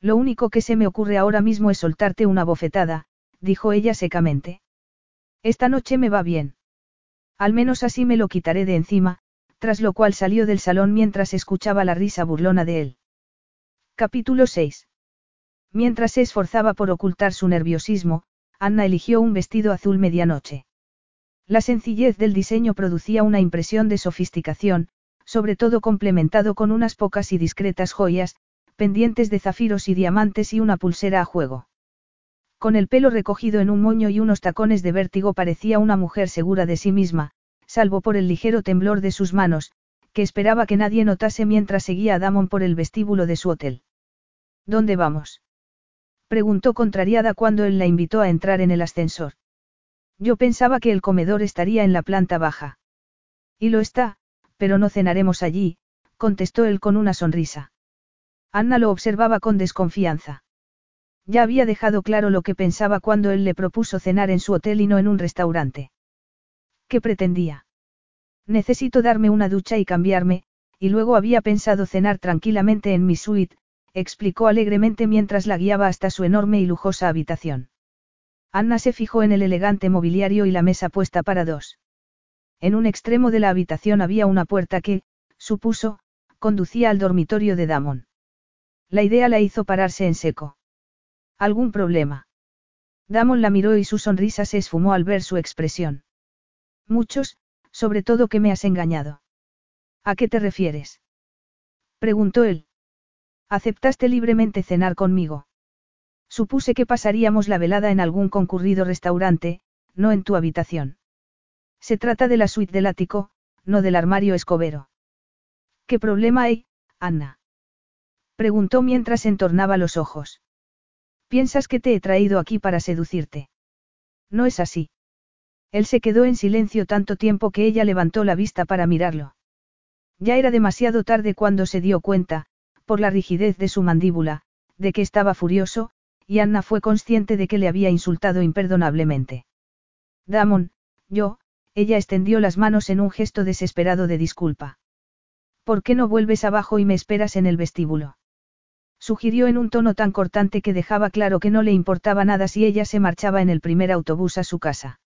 Lo único que se me ocurre ahora mismo es soltarte una bofetada, dijo ella secamente. Esta noche me va bien. Al menos así me lo quitaré de encima, tras lo cual salió del salón mientras escuchaba la risa burlona de él. Capítulo 6. Mientras se esforzaba por ocultar su nerviosismo, Anna eligió un vestido azul medianoche. La sencillez del diseño producía una impresión de sofisticación, sobre todo complementado con unas pocas y discretas joyas, pendientes de zafiros y diamantes y una pulsera a juego. Con el pelo recogido en un moño y unos tacones de vértigo parecía una mujer segura de sí misma, salvo por el ligero temblor de sus manos, que esperaba que nadie notase mientras seguía a Damon por el vestíbulo de su hotel. ¿Dónde vamos? preguntó contrariada cuando él la invitó a entrar en el ascensor. Yo pensaba que el comedor estaría en la planta baja. Y lo está, pero no cenaremos allí, contestó él con una sonrisa. Anna lo observaba con desconfianza. Ya había dejado claro lo que pensaba cuando él le propuso cenar en su hotel y no en un restaurante. ¿Qué pretendía? Necesito darme una ducha y cambiarme, y luego había pensado cenar tranquilamente en mi suite, explicó alegremente mientras la guiaba hasta su enorme y lujosa habitación. Anna se fijó en el elegante mobiliario y la mesa puesta para dos. En un extremo de la habitación había una puerta que, supuso, conducía al dormitorio de Damon. La idea la hizo pararse en seco. ¿Algún problema? Damon la miró y su sonrisa se esfumó al ver su expresión. Muchos, sobre todo que me has engañado. ¿A qué te refieres? Preguntó él. ¿Aceptaste libremente cenar conmigo? Supuse que pasaríamos la velada en algún concurrido restaurante, no en tu habitación. Se trata de la suite del ático, no del armario escobero. ¿Qué problema hay, Anna? Preguntó mientras entornaba los ojos. ¿Piensas que te he traído aquí para seducirte? No es así. Él se quedó en silencio tanto tiempo que ella levantó la vista para mirarlo. Ya era demasiado tarde cuando se dio cuenta, por la rigidez de su mandíbula, de que estaba furioso, y Anna fue consciente de que le había insultado imperdonablemente. Damon, yo, ella extendió las manos en un gesto desesperado de disculpa. ¿Por qué no vuelves abajo y me esperas en el vestíbulo? Sugirió en un tono tan cortante que dejaba claro que no le importaba nada si ella se marchaba en el primer autobús a su casa.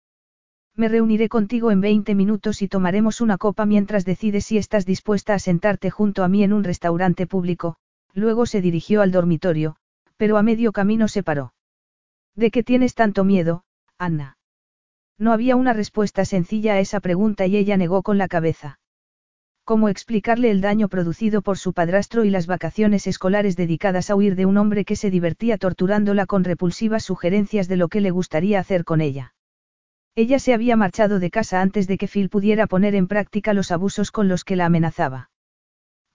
Me reuniré contigo en 20 minutos y tomaremos una copa mientras decides si estás dispuesta a sentarte junto a mí en un restaurante público, luego se dirigió al dormitorio, pero a medio camino se paró. ¿De qué tienes tanto miedo, Anna? No había una respuesta sencilla a esa pregunta y ella negó con la cabeza. ¿Cómo explicarle el daño producido por su padrastro y las vacaciones escolares dedicadas a huir de un hombre que se divertía torturándola con repulsivas sugerencias de lo que le gustaría hacer con ella? Ella se había marchado de casa antes de que Phil pudiera poner en práctica los abusos con los que la amenazaba.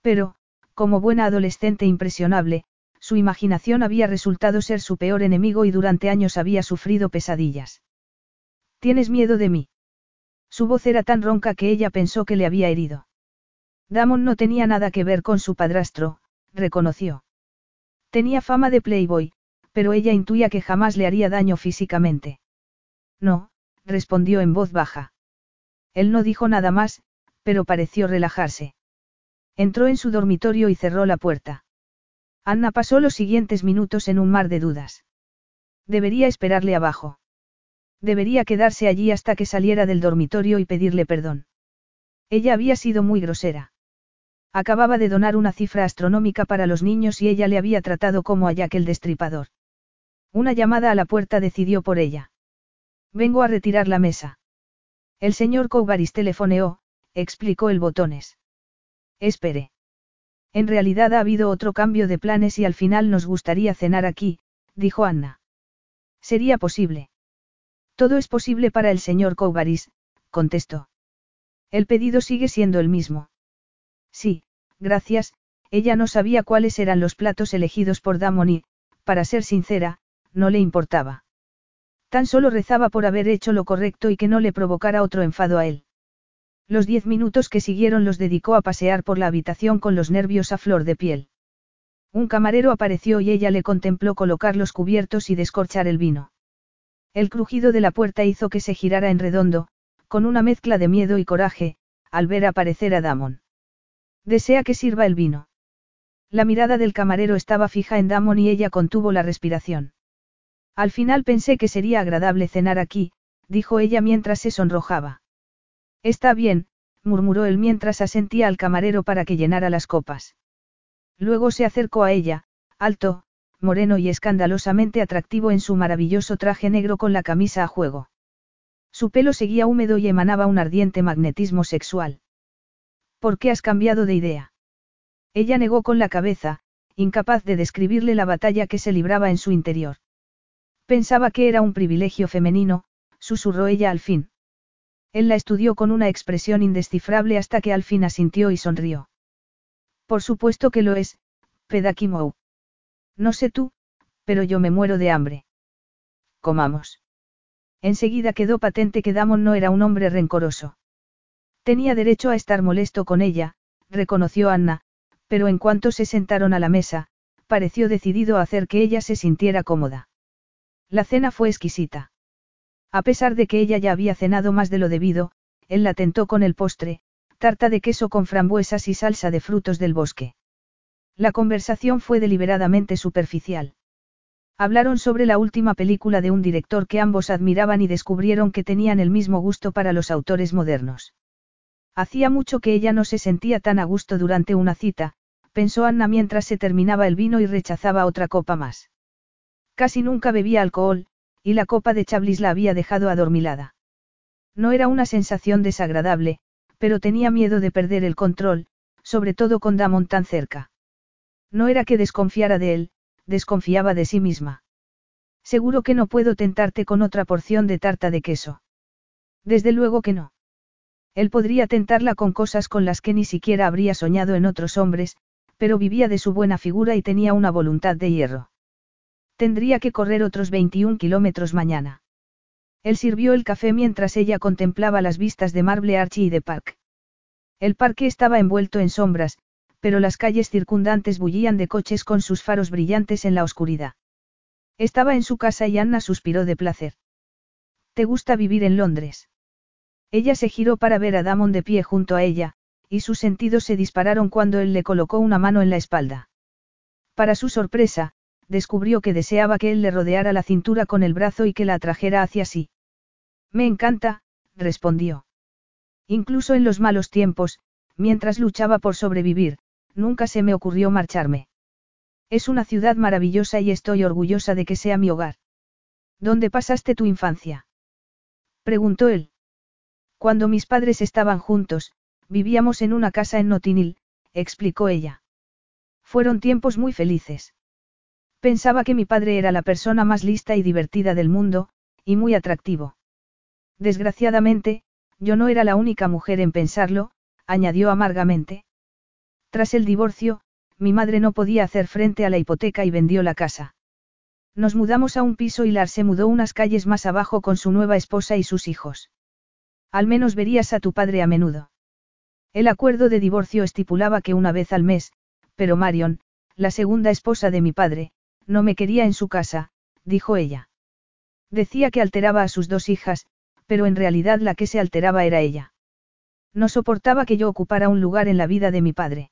Pero, como buena adolescente impresionable, su imaginación había resultado ser su peor enemigo y durante años había sufrido pesadillas. ¿Tienes miedo de mí? Su voz era tan ronca que ella pensó que le había herido. Damon no tenía nada que ver con su padrastro, reconoció. Tenía fama de playboy, pero ella intuía que jamás le haría daño físicamente. No, respondió en voz baja. Él no dijo nada más, pero pareció relajarse. Entró en su dormitorio y cerró la puerta. Anna pasó los siguientes minutos en un mar de dudas. Debería esperarle abajo. Debería quedarse allí hasta que saliera del dormitorio y pedirle perdón. Ella había sido muy grosera. Acababa de donar una cifra astronómica para los niños y ella le había tratado como a Jack el destripador. Una llamada a la puerta decidió por ella. Vengo a retirar la mesa. El señor Cougaris telefoneó, explicó el botones. Espere. En realidad ha habido otro cambio de planes y al final nos gustaría cenar aquí, dijo Anna. Sería posible. Todo es posible para el señor Cougaris, contestó. El pedido sigue siendo el mismo. Sí, gracias, ella no sabía cuáles eran los platos elegidos por Damon y, para ser sincera, no le importaba. Tan solo rezaba por haber hecho lo correcto y que no le provocara otro enfado a él. Los diez minutos que siguieron los dedicó a pasear por la habitación con los nervios a flor de piel. Un camarero apareció y ella le contempló colocar los cubiertos y descorchar el vino. El crujido de la puerta hizo que se girara en redondo, con una mezcla de miedo y coraje, al ver aparecer a Damon. Desea que sirva el vino. La mirada del camarero estaba fija en Damon y ella contuvo la respiración. Al final pensé que sería agradable cenar aquí, dijo ella mientras se sonrojaba. Está bien, murmuró él mientras asentía al camarero para que llenara las copas. Luego se acercó a ella, alto, moreno y escandalosamente atractivo en su maravilloso traje negro con la camisa a juego. Su pelo seguía húmedo y emanaba un ardiente magnetismo sexual. ¿Por qué has cambiado de idea? Ella negó con la cabeza, incapaz de describirle la batalla que se libraba en su interior. Pensaba que era un privilegio femenino, susurró ella al fin. Él la estudió con una expresión indescifrable hasta que al fin asintió y sonrió. Por supuesto que lo es, Pedakimou. No sé tú, pero yo me muero de hambre. Comamos. Enseguida quedó patente que Damon no era un hombre rencoroso. Tenía derecho a estar molesto con ella, reconoció Anna, pero en cuanto se sentaron a la mesa, pareció decidido a hacer que ella se sintiera cómoda. La cena fue exquisita. A pesar de que ella ya había cenado más de lo debido, él la tentó con el postre, tarta de queso con frambuesas y salsa de frutos del bosque. La conversación fue deliberadamente superficial. Hablaron sobre la última película de un director que ambos admiraban y descubrieron que tenían el mismo gusto para los autores modernos. Hacía mucho que ella no se sentía tan a gusto durante una cita, pensó Anna mientras se terminaba el vino y rechazaba otra copa más. Casi nunca bebía alcohol, y la copa de Chablis la había dejado adormilada. No era una sensación desagradable, pero tenía miedo de perder el control, sobre todo con Damon tan cerca. No era que desconfiara de él, desconfiaba de sí misma. Seguro que no puedo tentarte con otra porción de tarta de queso. Desde luego que no. Él podría tentarla con cosas con las que ni siquiera habría soñado en otros hombres, pero vivía de su buena figura y tenía una voluntad de hierro. Tendría que correr otros 21 kilómetros mañana. Él sirvió el café mientras ella contemplaba las vistas de Marble Archie y de Park. El parque estaba envuelto en sombras, pero las calles circundantes bullían de coches con sus faros brillantes en la oscuridad. Estaba en su casa y Anna suspiró de placer. ¿Te gusta vivir en Londres? Ella se giró para ver a Damon de pie junto a ella, y sus sentidos se dispararon cuando él le colocó una mano en la espalda. Para su sorpresa, descubrió que deseaba que él le rodeara la cintura con el brazo y que la atrajera hacia sí. Me encanta, respondió. Incluso en los malos tiempos, mientras luchaba por sobrevivir, nunca se me ocurrió marcharme. Es una ciudad maravillosa y estoy orgullosa de que sea mi hogar. ¿Dónde pasaste tu infancia? preguntó él. Cuando mis padres estaban juntos, vivíamos en una casa en Notinil, explicó ella. Fueron tiempos muy felices. Pensaba que mi padre era la persona más lista y divertida del mundo, y muy atractivo. Desgraciadamente, yo no era la única mujer en pensarlo, añadió amargamente. Tras el divorcio, mi madre no podía hacer frente a la hipoteca y vendió la casa. Nos mudamos a un piso y Lars se mudó unas calles más abajo con su nueva esposa y sus hijos. Al menos verías a tu padre a menudo. El acuerdo de divorcio estipulaba que una vez al mes, pero Marion, la segunda esposa de mi padre, no me quería en su casa, dijo ella. Decía que alteraba a sus dos hijas, pero en realidad la que se alteraba era ella. No soportaba que yo ocupara un lugar en la vida de mi padre.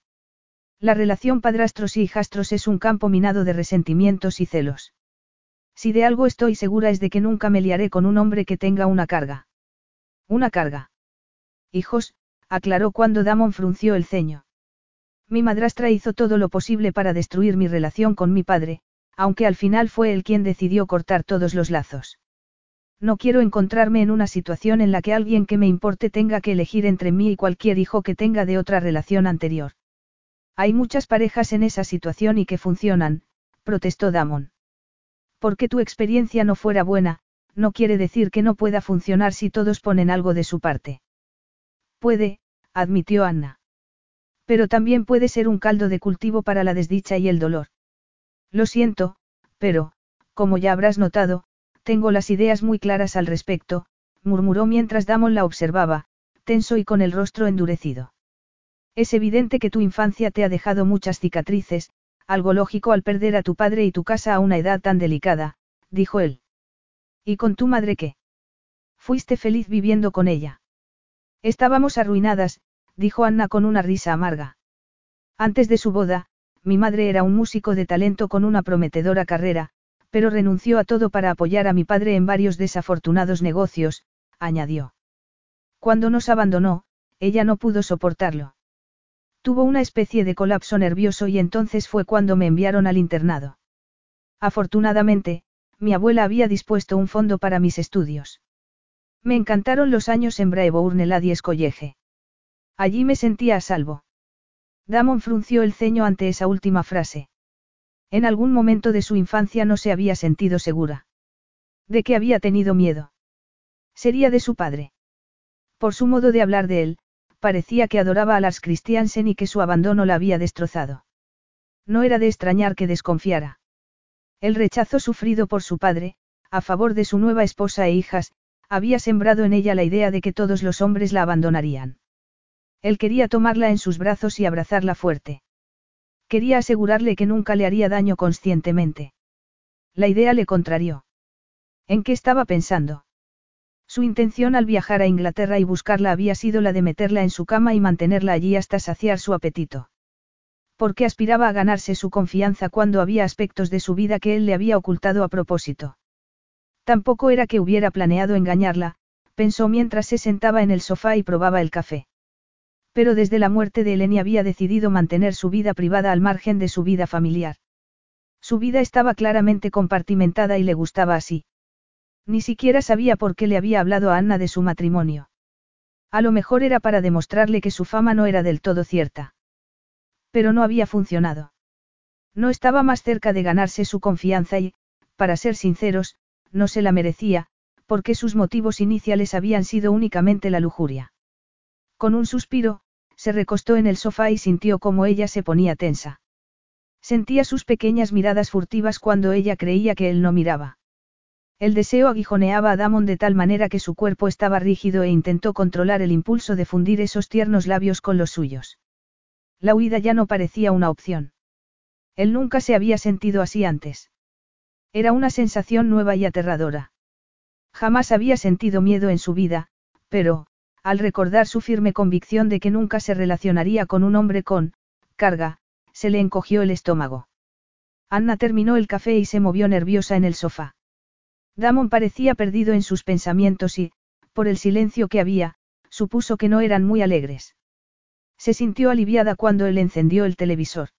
La relación padrastros y hijastros es un campo minado de resentimientos y celos. Si de algo estoy segura es de que nunca me liaré con un hombre que tenga una carga. Una carga. Hijos, aclaró cuando Damon frunció el ceño. Mi madrastra hizo todo lo posible para destruir mi relación con mi padre, aunque al final fue él quien decidió cortar todos los lazos. No quiero encontrarme en una situación en la que alguien que me importe tenga que elegir entre mí y cualquier hijo que tenga de otra relación anterior. Hay muchas parejas en esa situación y que funcionan, protestó Damon. Porque tu experiencia no fuera buena, no quiere decir que no pueda funcionar si todos ponen algo de su parte. Puede, admitió Anna. Pero también puede ser un caldo de cultivo para la desdicha y el dolor. Lo siento, pero, como ya habrás notado, tengo las ideas muy claras al respecto, murmuró mientras Damon la observaba, tenso y con el rostro endurecido. Es evidente que tu infancia te ha dejado muchas cicatrices, algo lógico al perder a tu padre y tu casa a una edad tan delicada, dijo él. ¿Y con tu madre qué? Fuiste feliz viviendo con ella. Estábamos arruinadas, dijo Anna con una risa amarga. Antes de su boda, mi madre era un músico de talento con una prometedora carrera, pero renunció a todo para apoyar a mi padre en varios desafortunados negocios, añadió. Cuando nos abandonó, ella no pudo soportarlo. Tuvo una especie de colapso nervioso y entonces fue cuando me enviaron al internado. Afortunadamente, mi abuela había dispuesto un fondo para mis estudios. Me encantaron los años en Braevournelad y Escollege. Allí me sentía a salvo. Damon frunció el ceño ante esa última frase. En algún momento de su infancia no se había sentido segura. ¿De qué había tenido miedo? Sería de su padre. Por su modo de hablar de él, parecía que adoraba a Lars Christiansen y que su abandono la había destrozado. No era de extrañar que desconfiara. El rechazo sufrido por su padre, a favor de su nueva esposa e hijas, había sembrado en ella la idea de que todos los hombres la abandonarían. Él quería tomarla en sus brazos y abrazarla fuerte. Quería asegurarle que nunca le haría daño conscientemente. La idea le contrarió. ¿En qué estaba pensando? Su intención al viajar a Inglaterra y buscarla había sido la de meterla en su cama y mantenerla allí hasta saciar su apetito. Porque aspiraba a ganarse su confianza cuando había aspectos de su vida que él le había ocultado a propósito. Tampoco era que hubiera planeado engañarla, pensó mientras se sentaba en el sofá y probaba el café. Pero desde la muerte de Eleni había decidido mantener su vida privada al margen de su vida familiar. Su vida estaba claramente compartimentada y le gustaba así. Ni siquiera sabía por qué le había hablado a Anna de su matrimonio. A lo mejor era para demostrarle que su fama no era del todo cierta. Pero no había funcionado. No estaba más cerca de ganarse su confianza y, para ser sinceros, no se la merecía, porque sus motivos iniciales habían sido únicamente la lujuria. Con un suspiro, se recostó en el sofá y sintió cómo ella se ponía tensa. Sentía sus pequeñas miradas furtivas cuando ella creía que él no miraba. El deseo aguijoneaba a Damon de tal manera que su cuerpo estaba rígido e intentó controlar el impulso de fundir esos tiernos labios con los suyos. La huida ya no parecía una opción. Él nunca se había sentido así antes. Era una sensación nueva y aterradora. Jamás había sentido miedo en su vida, pero, al recordar su firme convicción de que nunca se relacionaría con un hombre con, carga, se le encogió el estómago. Anna terminó el café y se movió nerviosa en el sofá. Damon parecía perdido en sus pensamientos y, por el silencio que había, supuso que no eran muy alegres. Se sintió aliviada cuando él encendió el televisor.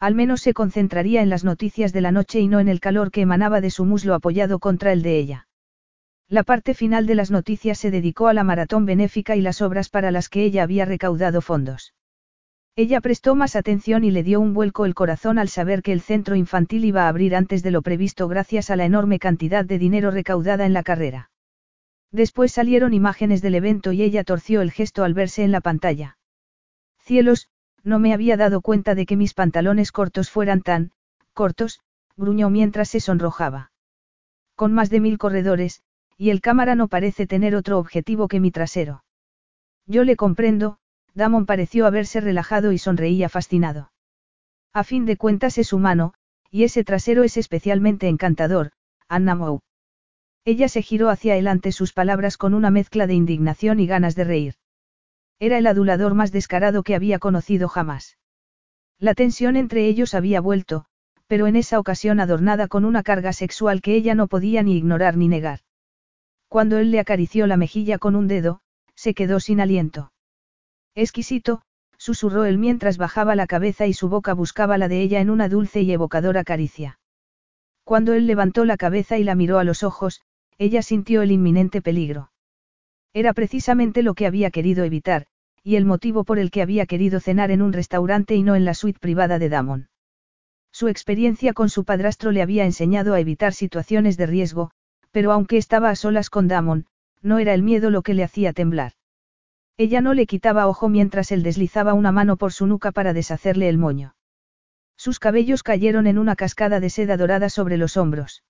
Al menos se concentraría en las noticias de la noche y no en el calor que emanaba de su muslo apoyado contra el de ella. La parte final de las noticias se dedicó a la maratón benéfica y las obras para las que ella había recaudado fondos. Ella prestó más atención y le dio un vuelco el corazón al saber que el centro infantil iba a abrir antes de lo previsto gracias a la enorme cantidad de dinero recaudada en la carrera. Después salieron imágenes del evento y ella torció el gesto al verse en la pantalla. Cielos, no me había dado cuenta de que mis pantalones cortos fueran tan, cortos, gruñó mientras se sonrojaba. Con más de mil corredores, y el cámara no parece tener otro objetivo que mi trasero. Yo le comprendo, Damon pareció haberse relajado y sonreía fascinado. A fin de cuentas es humano, y ese trasero es especialmente encantador, Anna Moe. Ella se giró hacia él ante sus palabras con una mezcla de indignación y ganas de reír. Era el adulador más descarado que había conocido jamás. La tensión entre ellos había vuelto, pero en esa ocasión adornada con una carga sexual que ella no podía ni ignorar ni negar. Cuando él le acarició la mejilla con un dedo, se quedó sin aliento. Exquisito, susurró él mientras bajaba la cabeza y su boca buscaba la de ella en una dulce y evocadora caricia. Cuando él levantó la cabeza y la miró a los ojos, ella sintió el inminente peligro. Era precisamente lo que había querido evitar, y el motivo por el que había querido cenar en un restaurante y no en la suite privada de Damon. Su experiencia con su padrastro le había enseñado a evitar situaciones de riesgo, pero aunque estaba a solas con Damon, no era el miedo lo que le hacía temblar. Ella no le quitaba ojo mientras él deslizaba una mano por su nuca para deshacerle el moño. Sus cabellos cayeron en una cascada de seda dorada sobre los hombros.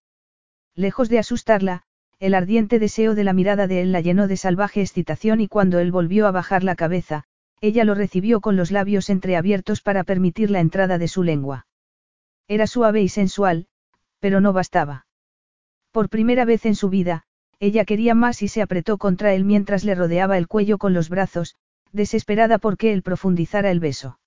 Lejos de asustarla, el ardiente deseo de la mirada de él la llenó de salvaje excitación y cuando él volvió a bajar la cabeza, ella lo recibió con los labios entreabiertos para permitir la entrada de su lengua. Era suave y sensual, pero no bastaba. Por primera vez en su vida, ella quería más y se apretó contra él mientras le rodeaba el cuello con los brazos, desesperada porque él profundizara el beso.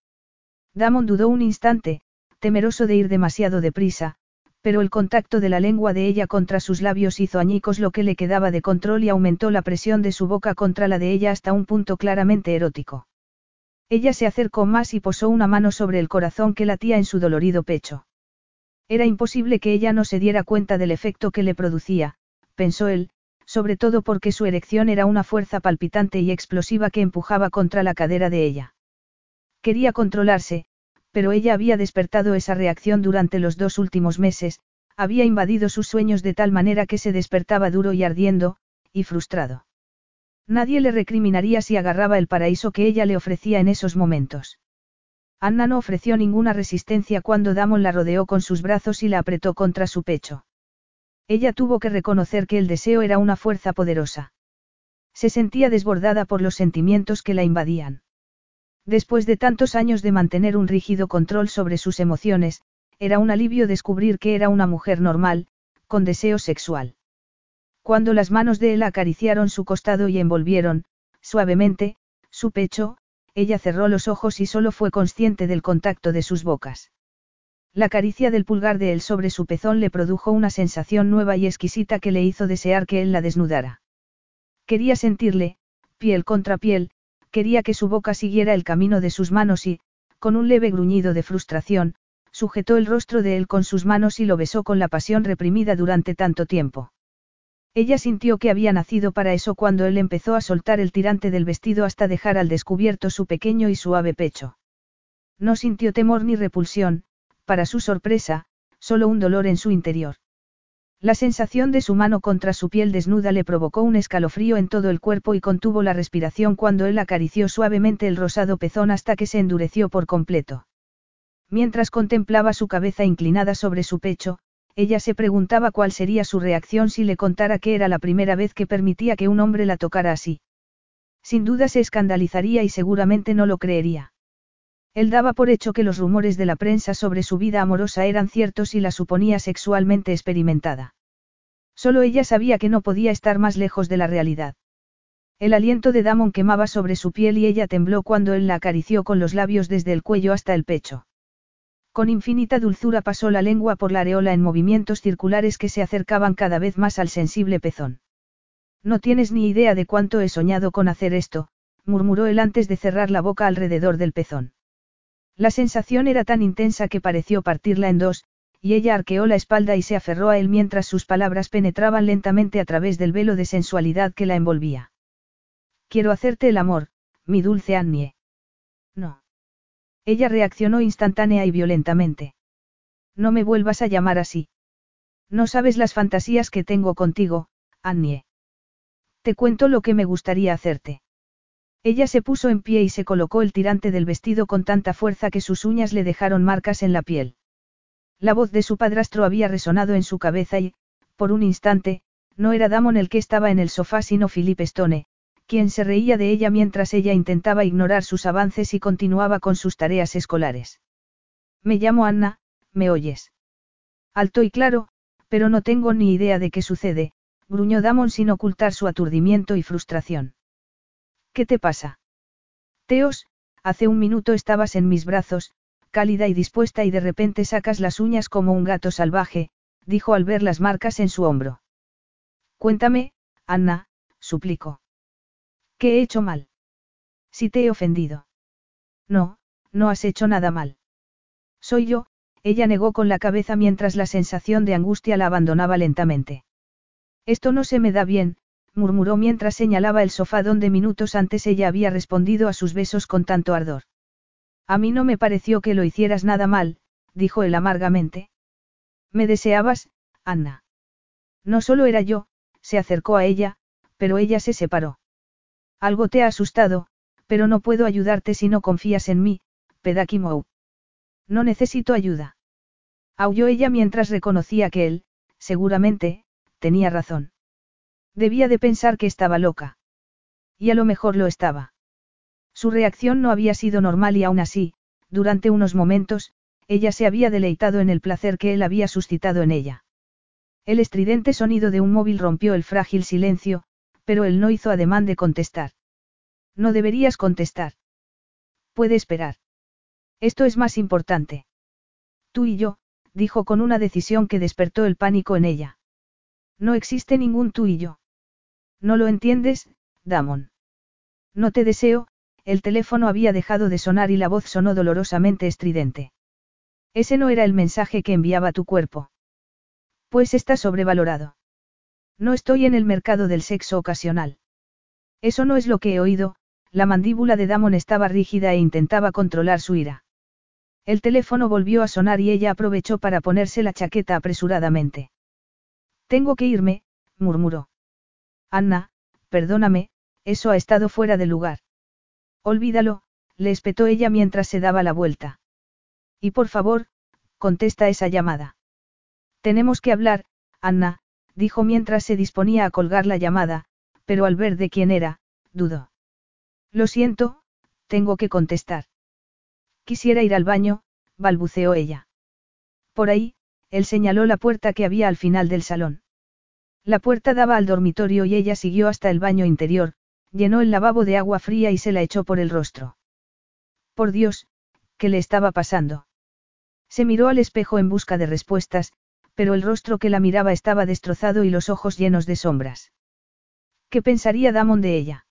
Damon dudó un instante, temeroso de ir demasiado deprisa, pero el contacto de la lengua de ella contra sus labios hizo añicos lo que le quedaba de control y aumentó la presión de su boca contra la de ella hasta un punto claramente erótico. Ella se acercó más y posó una mano sobre el corazón que latía en su dolorido pecho. Era imposible que ella no se diera cuenta del efecto que le producía, pensó él, sobre todo porque su erección era una fuerza palpitante y explosiva que empujaba contra la cadera de ella. Quería controlarse, pero ella había despertado esa reacción durante los dos últimos meses, había invadido sus sueños de tal manera que se despertaba duro y ardiendo, y frustrado. Nadie le recriminaría si agarraba el paraíso que ella le ofrecía en esos momentos. Anna no ofreció ninguna resistencia cuando Damon la rodeó con sus brazos y la apretó contra su pecho. Ella tuvo que reconocer que el deseo era una fuerza poderosa. Se sentía desbordada por los sentimientos que la invadían. Después de tantos años de mantener un rígido control sobre sus emociones, era un alivio descubrir que era una mujer normal, con deseo sexual. Cuando las manos de él acariciaron su costado y envolvieron, suavemente, su pecho, ella cerró los ojos y solo fue consciente del contacto de sus bocas. La caricia del pulgar de él sobre su pezón le produjo una sensación nueva y exquisita que le hizo desear que él la desnudara. Quería sentirle, piel contra piel, quería que su boca siguiera el camino de sus manos y, con un leve gruñido de frustración, sujetó el rostro de él con sus manos y lo besó con la pasión reprimida durante tanto tiempo. Ella sintió que había nacido para eso cuando él empezó a soltar el tirante del vestido hasta dejar al descubierto su pequeño y suave pecho. No sintió temor ni repulsión, para su sorpresa, solo un dolor en su interior. La sensación de su mano contra su piel desnuda le provocó un escalofrío en todo el cuerpo y contuvo la respiración cuando él acarició suavemente el rosado pezón hasta que se endureció por completo. Mientras contemplaba su cabeza inclinada sobre su pecho, ella se preguntaba cuál sería su reacción si le contara que era la primera vez que permitía que un hombre la tocara así. Sin duda se escandalizaría y seguramente no lo creería. Él daba por hecho que los rumores de la prensa sobre su vida amorosa eran ciertos y la suponía sexualmente experimentada. Solo ella sabía que no podía estar más lejos de la realidad. El aliento de Damon quemaba sobre su piel y ella tembló cuando él la acarició con los labios desde el cuello hasta el pecho. Con infinita dulzura pasó la lengua por la areola en movimientos circulares que se acercaban cada vez más al sensible pezón. No tienes ni idea de cuánto he soñado con hacer esto, murmuró él antes de cerrar la boca alrededor del pezón. La sensación era tan intensa que pareció partirla en dos, y ella arqueó la espalda y se aferró a él mientras sus palabras penetraban lentamente a través del velo de sensualidad que la envolvía. Quiero hacerte el amor, mi dulce Annie. No. Ella reaccionó instantánea y violentamente. No me vuelvas a llamar así. No sabes las fantasías que tengo contigo, Annie. Te cuento lo que me gustaría hacerte. Ella se puso en pie y se colocó el tirante del vestido con tanta fuerza que sus uñas le dejaron marcas en la piel. La voz de su padrastro había resonado en su cabeza y, por un instante, no era Damon el que estaba en el sofá sino Philip Stone, quien se reía de ella mientras ella intentaba ignorar sus avances y continuaba con sus tareas escolares. Me llamo Anna, ¿me oyes? Alto y claro, pero no tengo ni idea de qué sucede, gruñó Damon sin ocultar su aturdimiento y frustración. ¿Qué te pasa? Teos, hace un minuto estabas en mis brazos, cálida y dispuesta y de repente sacas las uñas como un gato salvaje, dijo al ver las marcas en su hombro. Cuéntame, Anna, suplicó. ¿Qué he hecho mal? Si te he ofendido. No, no has hecho nada mal. Soy yo, ella negó con la cabeza mientras la sensación de angustia la abandonaba lentamente. Esto no se me da bien, murmuró mientras señalaba el sofá donde minutos antes ella había respondido a sus besos con tanto ardor. A mí no me pareció que lo hicieras nada mal, dijo él amargamente. Me deseabas, Anna. No solo era yo, se acercó a ella, pero ella se separó. Algo te ha asustado, pero no puedo ayudarte si no confías en mí, Pedakimou. No necesito ayuda. Aulló ella mientras reconocía que él, seguramente, tenía razón. Debía de pensar que estaba loca. Y a lo mejor lo estaba. Su reacción no había sido normal y aún así, durante unos momentos, ella se había deleitado en el placer que él había suscitado en ella. El estridente sonido de un móvil rompió el frágil silencio, pero él no hizo ademán de contestar. No deberías contestar. Puede esperar. Esto es más importante. Tú y yo, dijo con una decisión que despertó el pánico en ella. No existe ningún tú y yo. No lo entiendes, Damon. No te deseo, el teléfono había dejado de sonar y la voz sonó dolorosamente estridente. Ese no era el mensaje que enviaba tu cuerpo. Pues está sobrevalorado. No estoy en el mercado del sexo ocasional. Eso no es lo que he oído, la mandíbula de Damon estaba rígida e intentaba controlar su ira. El teléfono volvió a sonar y ella aprovechó para ponerse la chaqueta apresuradamente. Tengo que irme, murmuró. Anna, perdóname, eso ha estado fuera de lugar. Olvídalo, le espetó ella mientras se daba la vuelta. Y por favor, contesta esa llamada. Tenemos que hablar, Anna, dijo mientras se disponía a colgar la llamada, pero al ver de quién era, dudó. Lo siento, tengo que contestar. Quisiera ir al baño, balbuceó ella. Por ahí, él señaló la puerta que había al final del salón. La puerta daba al dormitorio y ella siguió hasta el baño interior, llenó el lavabo de agua fría y se la echó por el rostro. Por Dios, ¿qué le estaba pasando? Se miró al espejo en busca de respuestas, pero el rostro que la miraba estaba destrozado y los ojos llenos de sombras. ¿Qué pensaría Damon de ella?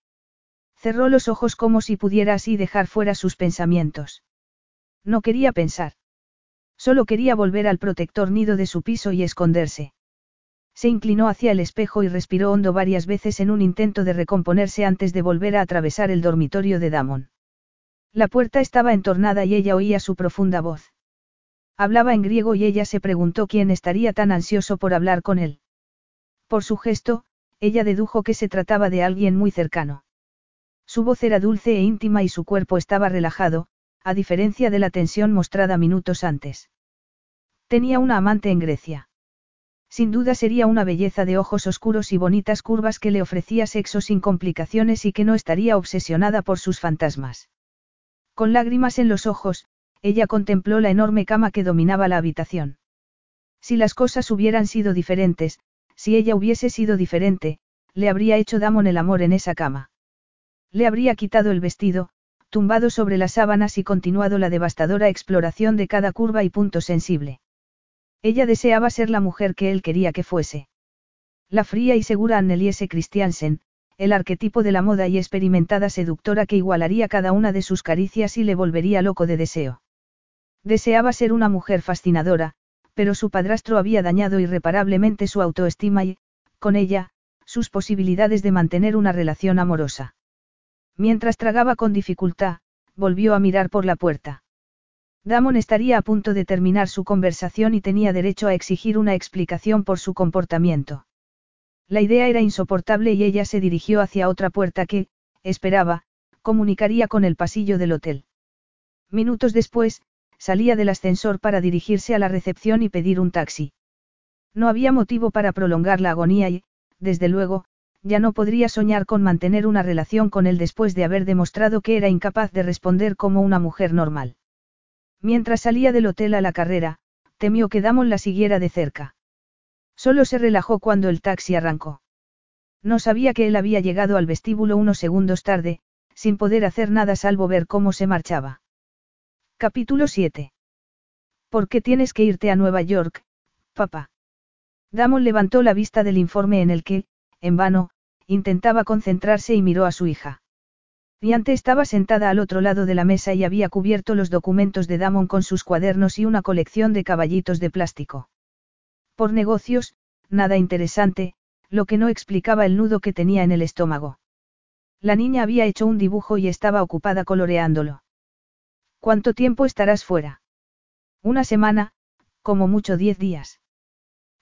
Cerró los ojos como si pudiera así dejar fuera sus pensamientos. No quería pensar. Solo quería volver al protector nido de su piso y esconderse. Se inclinó hacia el espejo y respiró hondo varias veces en un intento de recomponerse antes de volver a atravesar el dormitorio de Damon. La puerta estaba entornada y ella oía su profunda voz. Hablaba en griego y ella se preguntó quién estaría tan ansioso por hablar con él. Por su gesto, ella dedujo que se trataba de alguien muy cercano. Su voz era dulce e íntima y su cuerpo estaba relajado, a diferencia de la tensión mostrada minutos antes. Tenía una amante en Grecia. Sin duda sería una belleza de ojos oscuros y bonitas curvas que le ofrecía sexo sin complicaciones y que no estaría obsesionada por sus fantasmas. Con lágrimas en los ojos, ella contempló la enorme cama que dominaba la habitación. Si las cosas hubieran sido diferentes, si ella hubiese sido diferente, le habría hecho Damon el amor en esa cama. Le habría quitado el vestido, tumbado sobre las sábanas y continuado la devastadora exploración de cada curva y punto sensible. Ella deseaba ser la mujer que él quería que fuese. La fría y segura Anneliese Christiansen, el arquetipo de la moda y experimentada seductora que igualaría cada una de sus caricias y le volvería loco de deseo. Deseaba ser una mujer fascinadora, pero su padrastro había dañado irreparablemente su autoestima y, con ella, sus posibilidades de mantener una relación amorosa. Mientras tragaba con dificultad, volvió a mirar por la puerta. Damon estaría a punto de terminar su conversación y tenía derecho a exigir una explicación por su comportamiento. La idea era insoportable y ella se dirigió hacia otra puerta que, esperaba, comunicaría con el pasillo del hotel. Minutos después, salía del ascensor para dirigirse a la recepción y pedir un taxi. No había motivo para prolongar la agonía y, desde luego, ya no podría soñar con mantener una relación con él después de haber demostrado que era incapaz de responder como una mujer normal. Mientras salía del hotel a la carrera, temió que Damon la siguiera de cerca. Solo se relajó cuando el taxi arrancó. No sabía que él había llegado al vestíbulo unos segundos tarde, sin poder hacer nada salvo ver cómo se marchaba. Capítulo 7. ¿Por qué tienes que irte a Nueva York, papá? Damon levantó la vista del informe en el que, en vano, intentaba concentrarse y miró a su hija. Diante estaba sentada al otro lado de la mesa y había cubierto los documentos de Damon con sus cuadernos y una colección de caballitos de plástico. Por negocios, nada interesante, lo que no explicaba el nudo que tenía en el estómago. La niña había hecho un dibujo y estaba ocupada coloreándolo. ¿Cuánto tiempo estarás fuera? Una semana, como mucho diez días.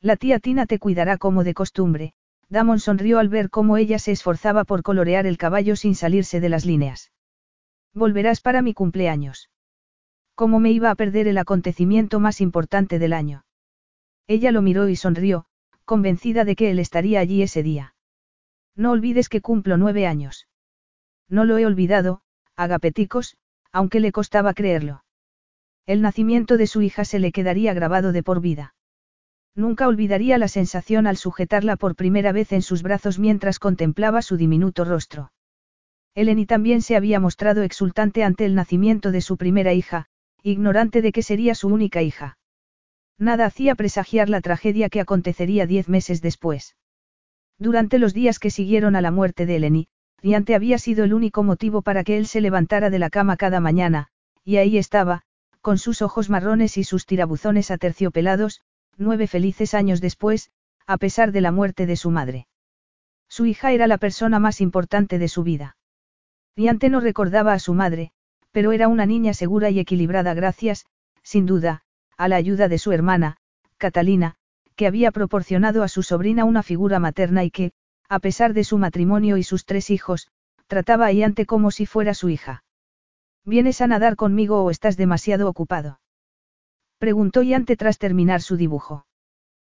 La tía Tina te cuidará como de costumbre. Damon sonrió al ver cómo ella se esforzaba por colorear el caballo sin salirse de las líneas. Volverás para mi cumpleaños. ¿Cómo me iba a perder el acontecimiento más importante del año? Ella lo miró y sonrió, convencida de que él estaría allí ese día. No olvides que cumplo nueve años. No lo he olvidado, agapeticos, aunque le costaba creerlo. El nacimiento de su hija se le quedaría grabado de por vida. Nunca olvidaría la sensación al sujetarla por primera vez en sus brazos mientras contemplaba su diminuto rostro. Eleni también se había mostrado exultante ante el nacimiento de su primera hija, ignorante de que sería su única hija. Nada hacía presagiar la tragedia que acontecería diez meses después. Durante los días que siguieron a la muerte de Eleni, Riante había sido el único motivo para que él se levantara de la cama cada mañana, y ahí estaba, con sus ojos marrones y sus tirabuzones aterciopelados, nueve felices años después, a pesar de la muerte de su madre. Su hija era la persona más importante de su vida. Riante no recordaba a su madre, pero era una niña segura y equilibrada gracias, sin duda, a la ayuda de su hermana, Catalina, que había proporcionado a su sobrina una figura materna y que, a pesar de su matrimonio y sus tres hijos, trataba a Iante como si fuera su hija. ¿Vienes a nadar conmigo o estás demasiado ocupado? Preguntó Iante tras terminar su dibujo.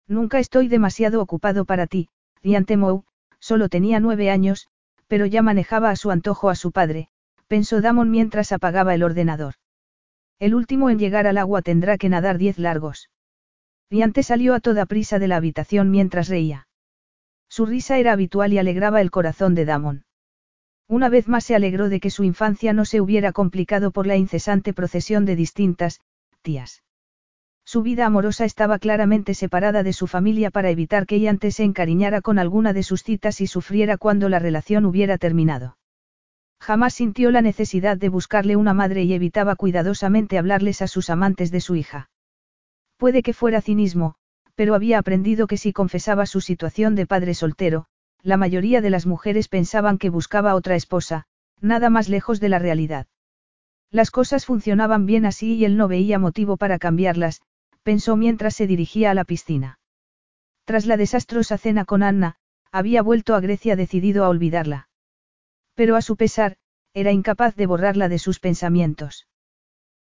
Nunca estoy demasiado ocupado para ti, Iante Mou, solo tenía nueve años, pero ya manejaba a su antojo a su padre, pensó Damon mientras apagaba el ordenador. El último en llegar al agua tendrá que nadar diez largos. Riante salió a toda prisa de la habitación mientras reía. Su risa era habitual y alegraba el corazón de Damon. Una vez más se alegró de que su infancia no se hubiera complicado por la incesante procesión de distintas, tías. Su vida amorosa estaba claramente separada de su familia para evitar que Iante se encariñara con alguna de sus citas y sufriera cuando la relación hubiera terminado. Jamás sintió la necesidad de buscarle una madre y evitaba cuidadosamente hablarles a sus amantes de su hija. Puede que fuera cinismo, pero había aprendido que si confesaba su situación de padre soltero, la mayoría de las mujeres pensaban que buscaba otra esposa, nada más lejos de la realidad. Las cosas funcionaban bien así y él no veía motivo para cambiarlas, pensó mientras se dirigía a la piscina. Tras la desastrosa cena con Anna, había vuelto a Grecia decidido a olvidarla. Pero a su pesar, era incapaz de borrarla de sus pensamientos.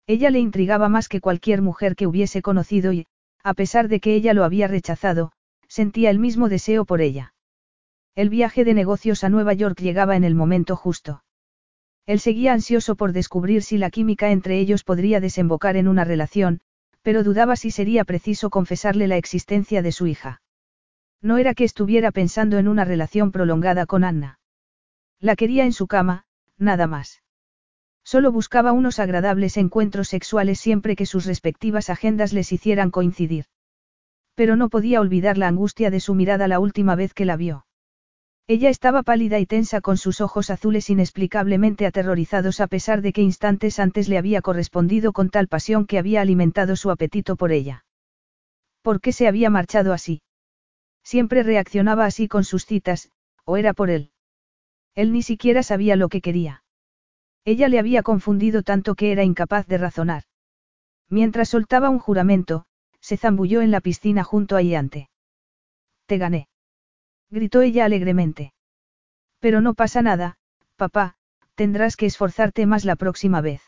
Ella le intrigaba más que cualquier mujer que hubiese conocido y, a pesar de que ella lo había rechazado, sentía el mismo deseo por ella. El viaje de negocios a Nueva York llegaba en el momento justo. Él seguía ansioso por descubrir si la química entre ellos podría desembocar en una relación, pero dudaba si sería preciso confesarle la existencia de su hija. No era que estuviera pensando en una relación prolongada con Anna. La quería en su cama, nada más. Solo buscaba unos agradables encuentros sexuales siempre que sus respectivas agendas les hicieran coincidir. Pero no podía olvidar la angustia de su mirada la última vez que la vio. Ella estaba pálida y tensa con sus ojos azules inexplicablemente aterrorizados a pesar de que instantes antes le había correspondido con tal pasión que había alimentado su apetito por ella. ¿Por qué se había marchado así? Siempre reaccionaba así con sus citas, o era por él. Él ni siquiera sabía lo que quería. Ella le había confundido tanto que era incapaz de razonar. Mientras soltaba un juramento, se zambulló en la piscina junto a Iante. Te gané gritó ella alegremente. Pero no pasa nada, papá, tendrás que esforzarte más la próxima vez.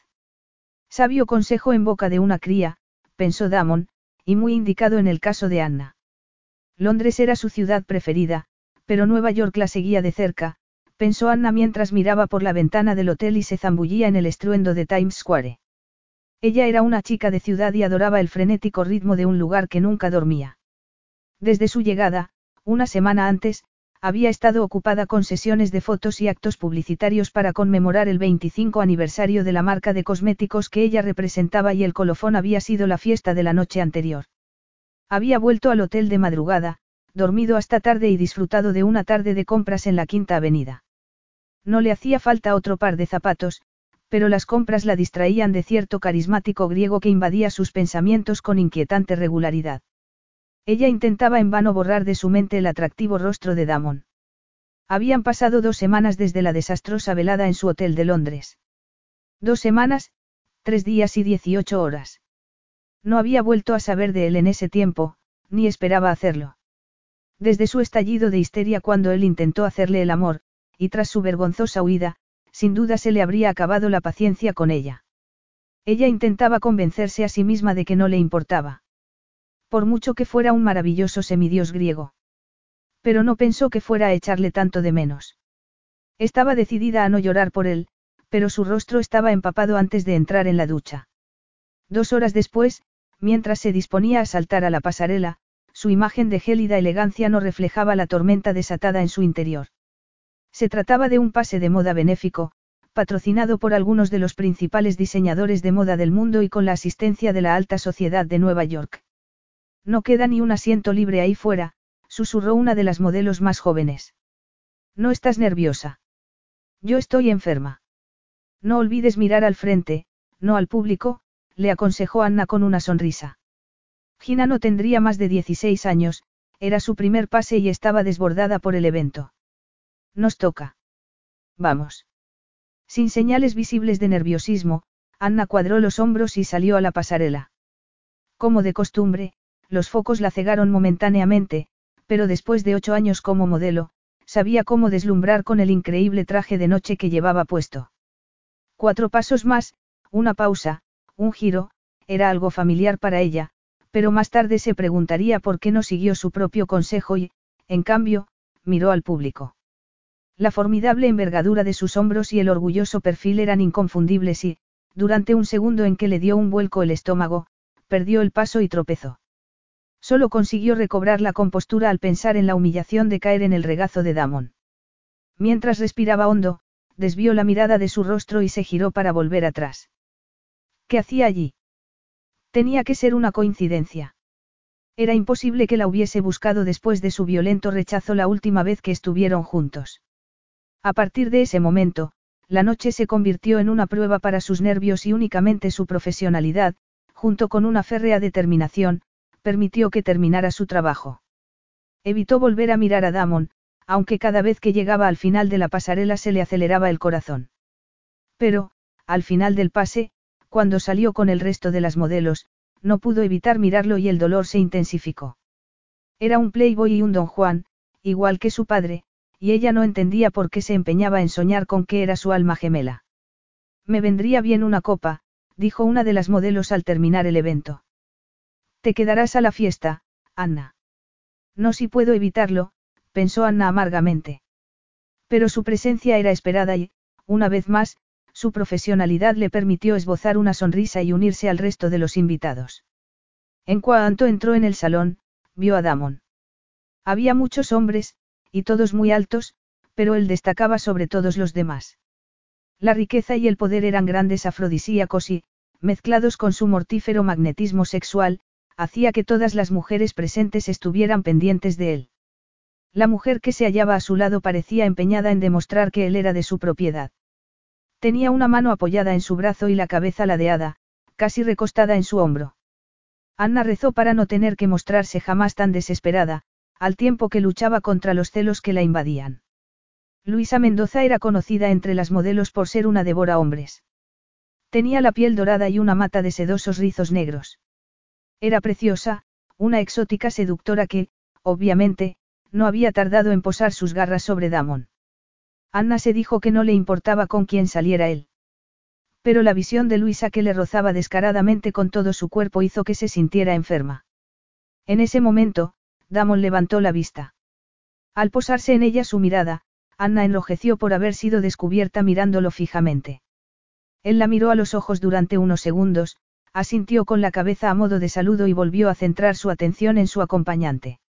Sabio consejo en boca de una cría, pensó Damon, y muy indicado en el caso de Anna. Londres era su ciudad preferida, pero Nueva York la seguía de cerca, pensó Anna mientras miraba por la ventana del hotel y se zambullía en el estruendo de Times Square. Ella era una chica de ciudad y adoraba el frenético ritmo de un lugar que nunca dormía. Desde su llegada, una semana antes, había estado ocupada con sesiones de fotos y actos publicitarios para conmemorar el 25 aniversario de la marca de cosméticos que ella representaba y el colofón había sido la fiesta de la noche anterior. Había vuelto al hotel de madrugada, dormido hasta tarde y disfrutado de una tarde de compras en la Quinta Avenida. No le hacía falta otro par de zapatos, pero las compras la distraían de cierto carismático griego que invadía sus pensamientos con inquietante regularidad. Ella intentaba en vano borrar de su mente el atractivo rostro de Damon. Habían pasado dos semanas desde la desastrosa velada en su hotel de Londres. Dos semanas, tres días y dieciocho horas. No había vuelto a saber de él en ese tiempo, ni esperaba hacerlo. Desde su estallido de histeria cuando él intentó hacerle el amor, y tras su vergonzosa huida, sin duda se le habría acabado la paciencia con ella. Ella intentaba convencerse a sí misma de que no le importaba. Por mucho que fuera un maravilloso semidios griego. Pero no pensó que fuera a echarle tanto de menos. Estaba decidida a no llorar por él, pero su rostro estaba empapado antes de entrar en la ducha. Dos horas después, mientras se disponía a saltar a la pasarela, su imagen de gélida elegancia no reflejaba la tormenta desatada en su interior. Se trataba de un pase de moda benéfico, patrocinado por algunos de los principales diseñadores de moda del mundo y con la asistencia de la alta sociedad de Nueva York. No queda ni un asiento libre ahí fuera, susurró una de las modelos más jóvenes. No estás nerviosa. Yo estoy enferma. No olvides mirar al frente, no al público, le aconsejó Anna con una sonrisa. Gina no tendría más de 16 años, era su primer pase y estaba desbordada por el evento. Nos toca. Vamos. Sin señales visibles de nerviosismo, Anna cuadró los hombros y salió a la pasarela. Como de costumbre, los focos la cegaron momentáneamente, pero después de ocho años como modelo, sabía cómo deslumbrar con el increíble traje de noche que llevaba puesto. Cuatro pasos más, una pausa, un giro, era algo familiar para ella, pero más tarde se preguntaría por qué no siguió su propio consejo y, en cambio, miró al público. La formidable envergadura de sus hombros y el orgulloso perfil eran inconfundibles y, durante un segundo en que le dio un vuelco el estómago, perdió el paso y tropezó. Solo consiguió recobrar la compostura al pensar en la humillación de caer en el regazo de Damon. Mientras respiraba hondo, desvió la mirada de su rostro y se giró para volver atrás. ¿Qué hacía allí? Tenía que ser una coincidencia. Era imposible que la hubiese buscado después de su violento rechazo la última vez que estuvieron juntos. A partir de ese momento, la noche se convirtió en una prueba para sus nervios y únicamente su profesionalidad, junto con una férrea determinación, permitió que terminara su trabajo. Evitó volver a mirar a Damon, aunque cada vez que llegaba al final de la pasarela se le aceleraba el corazón. Pero, al final del pase, cuando salió con el resto de las modelos, no pudo evitar mirarlo y el dolor se intensificó. Era un playboy y un don Juan, igual que su padre, y ella no entendía por qué se empeñaba en soñar con que era su alma gemela. Me vendría bien una copa, dijo una de las modelos al terminar el evento. Te quedarás a la fiesta, Anna. No si puedo evitarlo, pensó Anna amargamente. Pero su presencia era esperada y, una vez más, su profesionalidad le permitió esbozar una sonrisa y unirse al resto de los invitados. En cuanto entró en el salón, vio a Damon. Había muchos hombres, y todos muy altos, pero él destacaba sobre todos los demás. La riqueza y el poder eran grandes afrodisíacos y, mezclados con su mortífero magnetismo sexual, hacía que todas las mujeres presentes estuvieran pendientes de él. La mujer que se hallaba a su lado parecía empeñada en demostrar que él era de su propiedad. Tenía una mano apoyada en su brazo y la cabeza ladeada, casi recostada en su hombro. Anna rezó para no tener que mostrarse jamás tan desesperada, al tiempo que luchaba contra los celos que la invadían. Luisa Mendoza era conocida entre las modelos por ser una devora hombres. Tenía la piel dorada y una mata de sedosos rizos negros. Era preciosa, una exótica seductora que, obviamente, no había tardado en posar sus garras sobre Damon. Anna se dijo que no le importaba con quién saliera él. Pero la visión de Luisa que le rozaba descaradamente con todo su cuerpo hizo que se sintiera enferma. En ese momento, Damon levantó la vista. Al posarse en ella su mirada, Anna enrojeció por haber sido descubierta mirándolo fijamente. Él la miró a los ojos durante unos segundos, asintió con la cabeza a modo de saludo y volvió a centrar su atención en su acompañante.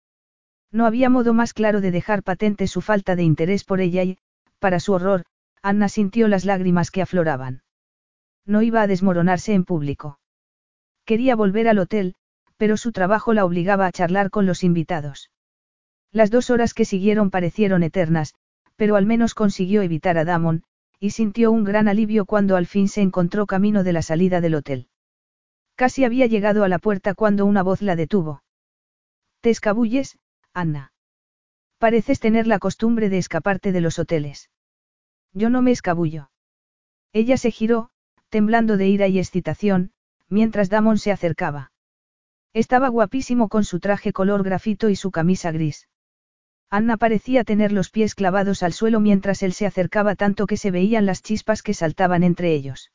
No había modo más claro de dejar patente su falta de interés por ella y, para su horror, Anna sintió las lágrimas que afloraban. No iba a desmoronarse en público. Quería volver al hotel, pero su trabajo la obligaba a charlar con los invitados. Las dos horas que siguieron parecieron eternas, pero al menos consiguió evitar a Damon, y sintió un gran alivio cuando al fin se encontró camino de la salida del hotel. Casi había llegado a la puerta cuando una voz la detuvo. ¿Te escabulles, Anna? Pareces tener la costumbre de escaparte de los hoteles. Yo no me escabullo. Ella se giró, temblando de ira y excitación, mientras Damon se acercaba. Estaba guapísimo con su traje color grafito y su camisa gris. Anna parecía tener los pies clavados al suelo mientras él se acercaba tanto que se veían las chispas que saltaban entre ellos.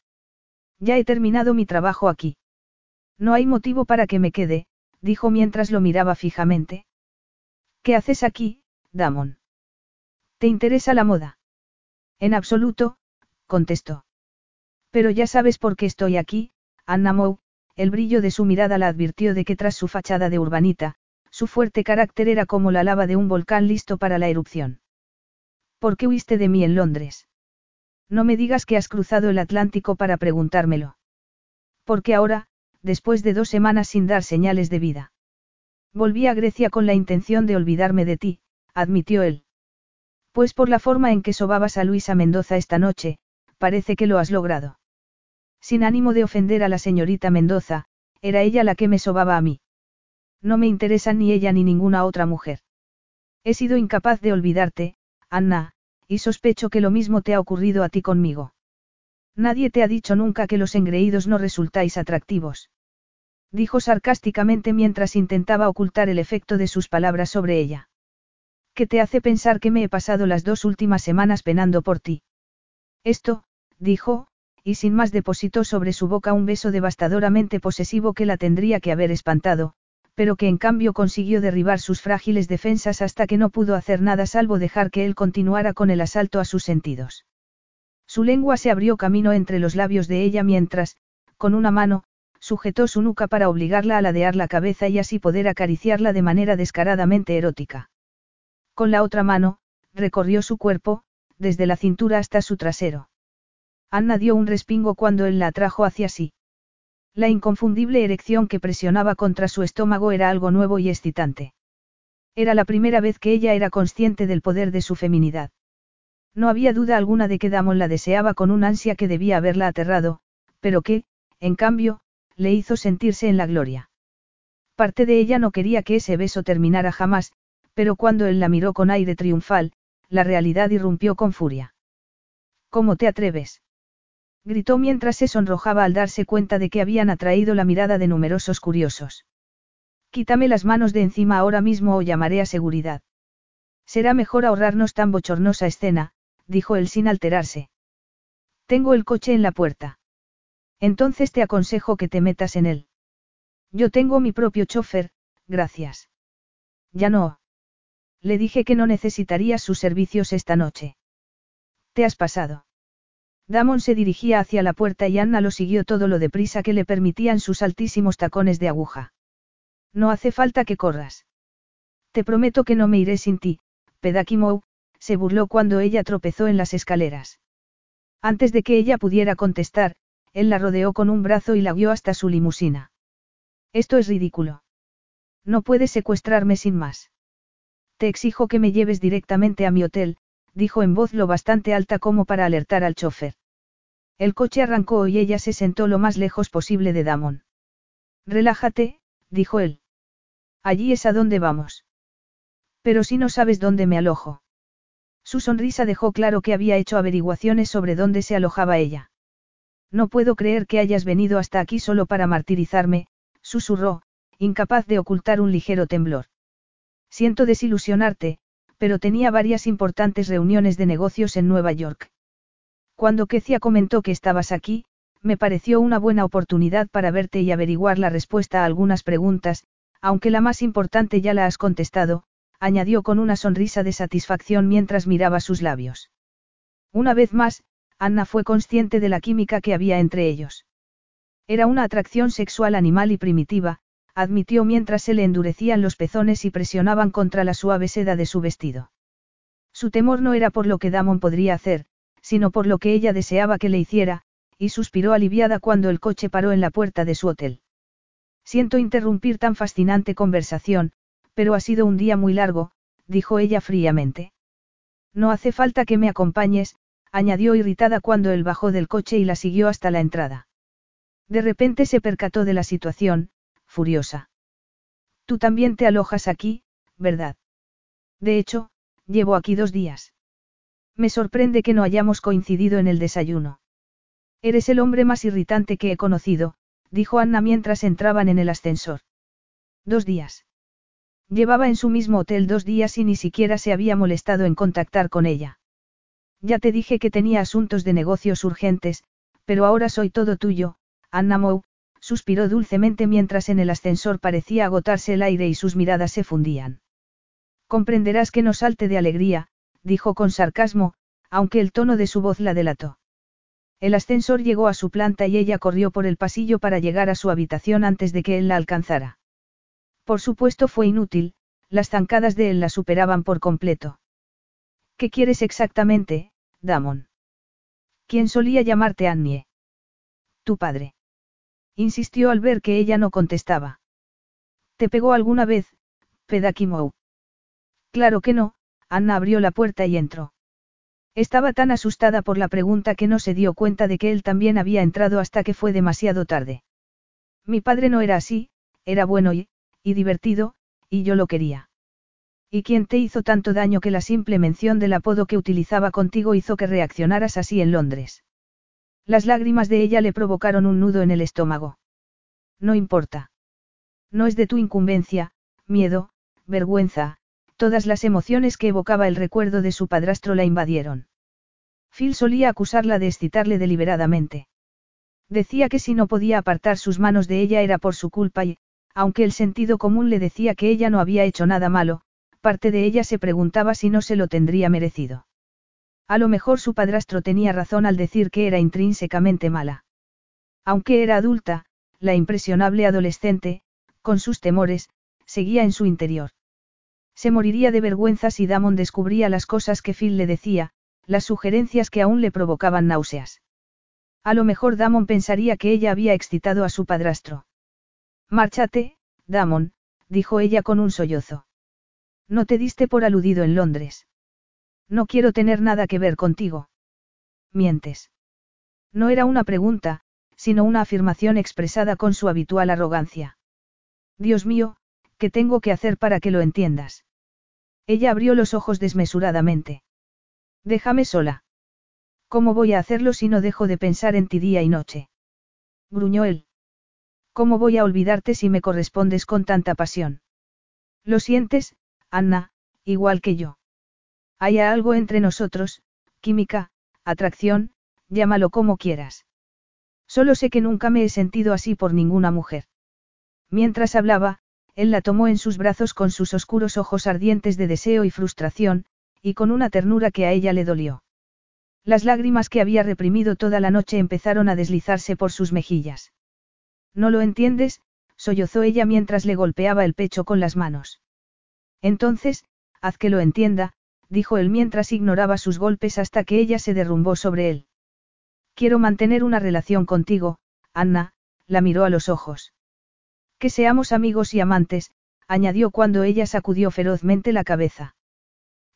Ya he terminado mi trabajo aquí. No hay motivo para que me quede, dijo mientras lo miraba fijamente. ¿Qué haces aquí, Damon? ¿Te interesa la moda? En absoluto, contestó. Pero ya sabes por qué estoy aquí, Anna Moe, el brillo de su mirada la advirtió de que tras su fachada de urbanita, su fuerte carácter era como la lava de un volcán listo para la erupción. ¿Por qué huiste de mí en Londres? No me digas que has cruzado el Atlántico para preguntármelo. Porque ahora, después de dos semanas sin dar señales de vida. Volví a Grecia con la intención de olvidarme de ti, admitió él. Pues por la forma en que sobabas a Luisa Mendoza esta noche, parece que lo has logrado. Sin ánimo de ofender a la señorita Mendoza, era ella la que me sobaba a mí. No me interesa ni ella ni ninguna otra mujer. He sido incapaz de olvidarte, Anna, y sospecho que lo mismo te ha ocurrido a ti conmigo. Nadie te ha dicho nunca que los engreídos no resultáis atractivos. Dijo sarcásticamente mientras intentaba ocultar el efecto de sus palabras sobre ella. ¿Qué te hace pensar que me he pasado las dos últimas semanas penando por ti? Esto, dijo, y sin más depositó sobre su boca un beso devastadoramente posesivo que la tendría que haber espantado, pero que en cambio consiguió derribar sus frágiles defensas hasta que no pudo hacer nada salvo dejar que él continuara con el asalto a sus sentidos. Su lengua se abrió camino entre los labios de ella mientras, con una mano, sujetó su nuca para obligarla a ladear la cabeza y así poder acariciarla de manera descaradamente erótica. Con la otra mano, recorrió su cuerpo, desde la cintura hasta su trasero. Anna dio un respingo cuando él la atrajo hacia sí. La inconfundible erección que presionaba contra su estómago era algo nuevo y excitante. Era la primera vez que ella era consciente del poder de su feminidad. No había duda alguna de que Damon la deseaba con un ansia que debía haberla aterrado, pero que, en cambio, le hizo sentirse en la gloria. Parte de ella no quería que ese beso terminara jamás, pero cuando él la miró con aire triunfal, la realidad irrumpió con furia. ¿Cómo te atreves? gritó mientras se sonrojaba al darse cuenta de que habían atraído la mirada de numerosos curiosos. Quítame las manos de encima ahora mismo o llamaré a seguridad. Será mejor ahorrarnos tan bochornosa escena, dijo él sin alterarse. Tengo el coche en la puerta. Entonces te aconsejo que te metas en él. Yo tengo mi propio chofer, gracias. Ya no. Le dije que no necesitarías sus servicios esta noche. Te has pasado. Damon se dirigía hacia la puerta y Anna lo siguió todo lo deprisa que le permitían sus altísimos tacones de aguja. No hace falta que corras. Te prometo que no me iré sin ti, Pedakimou, se burló cuando ella tropezó en las escaleras. Antes de que ella pudiera contestar, él la rodeó con un brazo y la guió hasta su limusina. Esto es ridículo. No puedes secuestrarme sin más. Te exijo que me lleves directamente a mi hotel, dijo en voz lo bastante alta como para alertar al chofer. El coche arrancó y ella se sentó lo más lejos posible de Damon. Relájate, dijo él. Allí es a donde vamos. Pero si no sabes dónde me alojo. Su sonrisa dejó claro que había hecho averiguaciones sobre dónde se alojaba ella. No puedo creer que hayas venido hasta aquí solo para martirizarme, susurró, incapaz de ocultar un ligero temblor. Siento desilusionarte, pero tenía varias importantes reuniones de negocios en Nueva York. Cuando Kecia comentó que estabas aquí, me pareció una buena oportunidad para verte y averiguar la respuesta a algunas preguntas, aunque la más importante ya la has contestado, añadió con una sonrisa de satisfacción mientras miraba sus labios. Una vez más, Anna fue consciente de la química que había entre ellos. Era una atracción sexual animal y primitiva, admitió mientras se le endurecían los pezones y presionaban contra la suave seda de su vestido. Su temor no era por lo que Damon podría hacer, sino por lo que ella deseaba que le hiciera, y suspiró aliviada cuando el coche paró en la puerta de su hotel. Siento interrumpir tan fascinante conversación, pero ha sido un día muy largo, dijo ella fríamente. No hace falta que me acompañes, añadió irritada cuando él bajó del coche y la siguió hasta la entrada. De repente se percató de la situación, furiosa. Tú también te alojas aquí, ¿verdad? De hecho, llevo aquí dos días. Me sorprende que no hayamos coincidido en el desayuno. Eres el hombre más irritante que he conocido, dijo Anna mientras entraban en el ascensor. Dos días. Llevaba en su mismo hotel dos días y ni siquiera se había molestado en contactar con ella. Ya te dije que tenía asuntos de negocios urgentes, pero ahora soy todo tuyo, Anna Moe, suspiró dulcemente mientras en el ascensor parecía agotarse el aire y sus miradas se fundían. Comprenderás que no salte de alegría, dijo con sarcasmo, aunque el tono de su voz la delató. El ascensor llegó a su planta y ella corrió por el pasillo para llegar a su habitación antes de que él la alcanzara. Por supuesto fue inútil, las zancadas de él la superaban por completo. ¿Qué quieres exactamente, Damon? ¿Quién solía llamarte Annie? Tu padre. Insistió al ver que ella no contestaba. ¿Te pegó alguna vez, Pedakimou? Claro que no, Anna abrió la puerta y entró. Estaba tan asustada por la pregunta que no se dio cuenta de que él también había entrado hasta que fue demasiado tarde. Mi padre no era así, era bueno y, y divertido, y yo lo quería. ¿Y quién te hizo tanto daño que la simple mención del apodo que utilizaba contigo hizo que reaccionaras así en Londres? Las lágrimas de ella le provocaron un nudo en el estómago. No importa. No es de tu incumbencia, miedo, vergüenza, todas las emociones que evocaba el recuerdo de su padrastro la invadieron. Phil solía acusarla de excitarle deliberadamente. Decía que si no podía apartar sus manos de ella era por su culpa y, aunque el sentido común le decía que ella no había hecho nada malo, parte de ella se preguntaba si no se lo tendría merecido. A lo mejor su padrastro tenía razón al decir que era intrínsecamente mala. Aunque era adulta, la impresionable adolescente, con sus temores, seguía en su interior. Se moriría de vergüenza si Damon descubría las cosas que Phil le decía, las sugerencias que aún le provocaban náuseas. A lo mejor Damon pensaría que ella había excitado a su padrastro. Márchate, Damon, dijo ella con un sollozo. No te diste por aludido en Londres. No quiero tener nada que ver contigo. Mientes. No era una pregunta, sino una afirmación expresada con su habitual arrogancia. Dios mío, ¿qué tengo que hacer para que lo entiendas? Ella abrió los ojos desmesuradamente. Déjame sola. ¿Cómo voy a hacerlo si no dejo de pensar en ti día y noche? Gruñó él. ¿Cómo voy a olvidarte si me correspondes con tanta pasión? Lo sientes, Anna, igual que yo. Hay algo entre nosotros, química, atracción, llámalo como quieras. Solo sé que nunca me he sentido así por ninguna mujer. Mientras hablaba, él la tomó en sus brazos con sus oscuros ojos ardientes de deseo y frustración, y con una ternura que a ella le dolió. Las lágrimas que había reprimido toda la noche empezaron a deslizarse por sus mejillas. No lo entiendes, sollozó ella mientras le golpeaba el pecho con las manos. Entonces, haz que lo entienda, dijo él mientras ignoraba sus golpes hasta que ella se derrumbó sobre él. Quiero mantener una relación contigo, Anna, la miró a los ojos. Que seamos amigos y amantes, añadió cuando ella sacudió ferozmente la cabeza.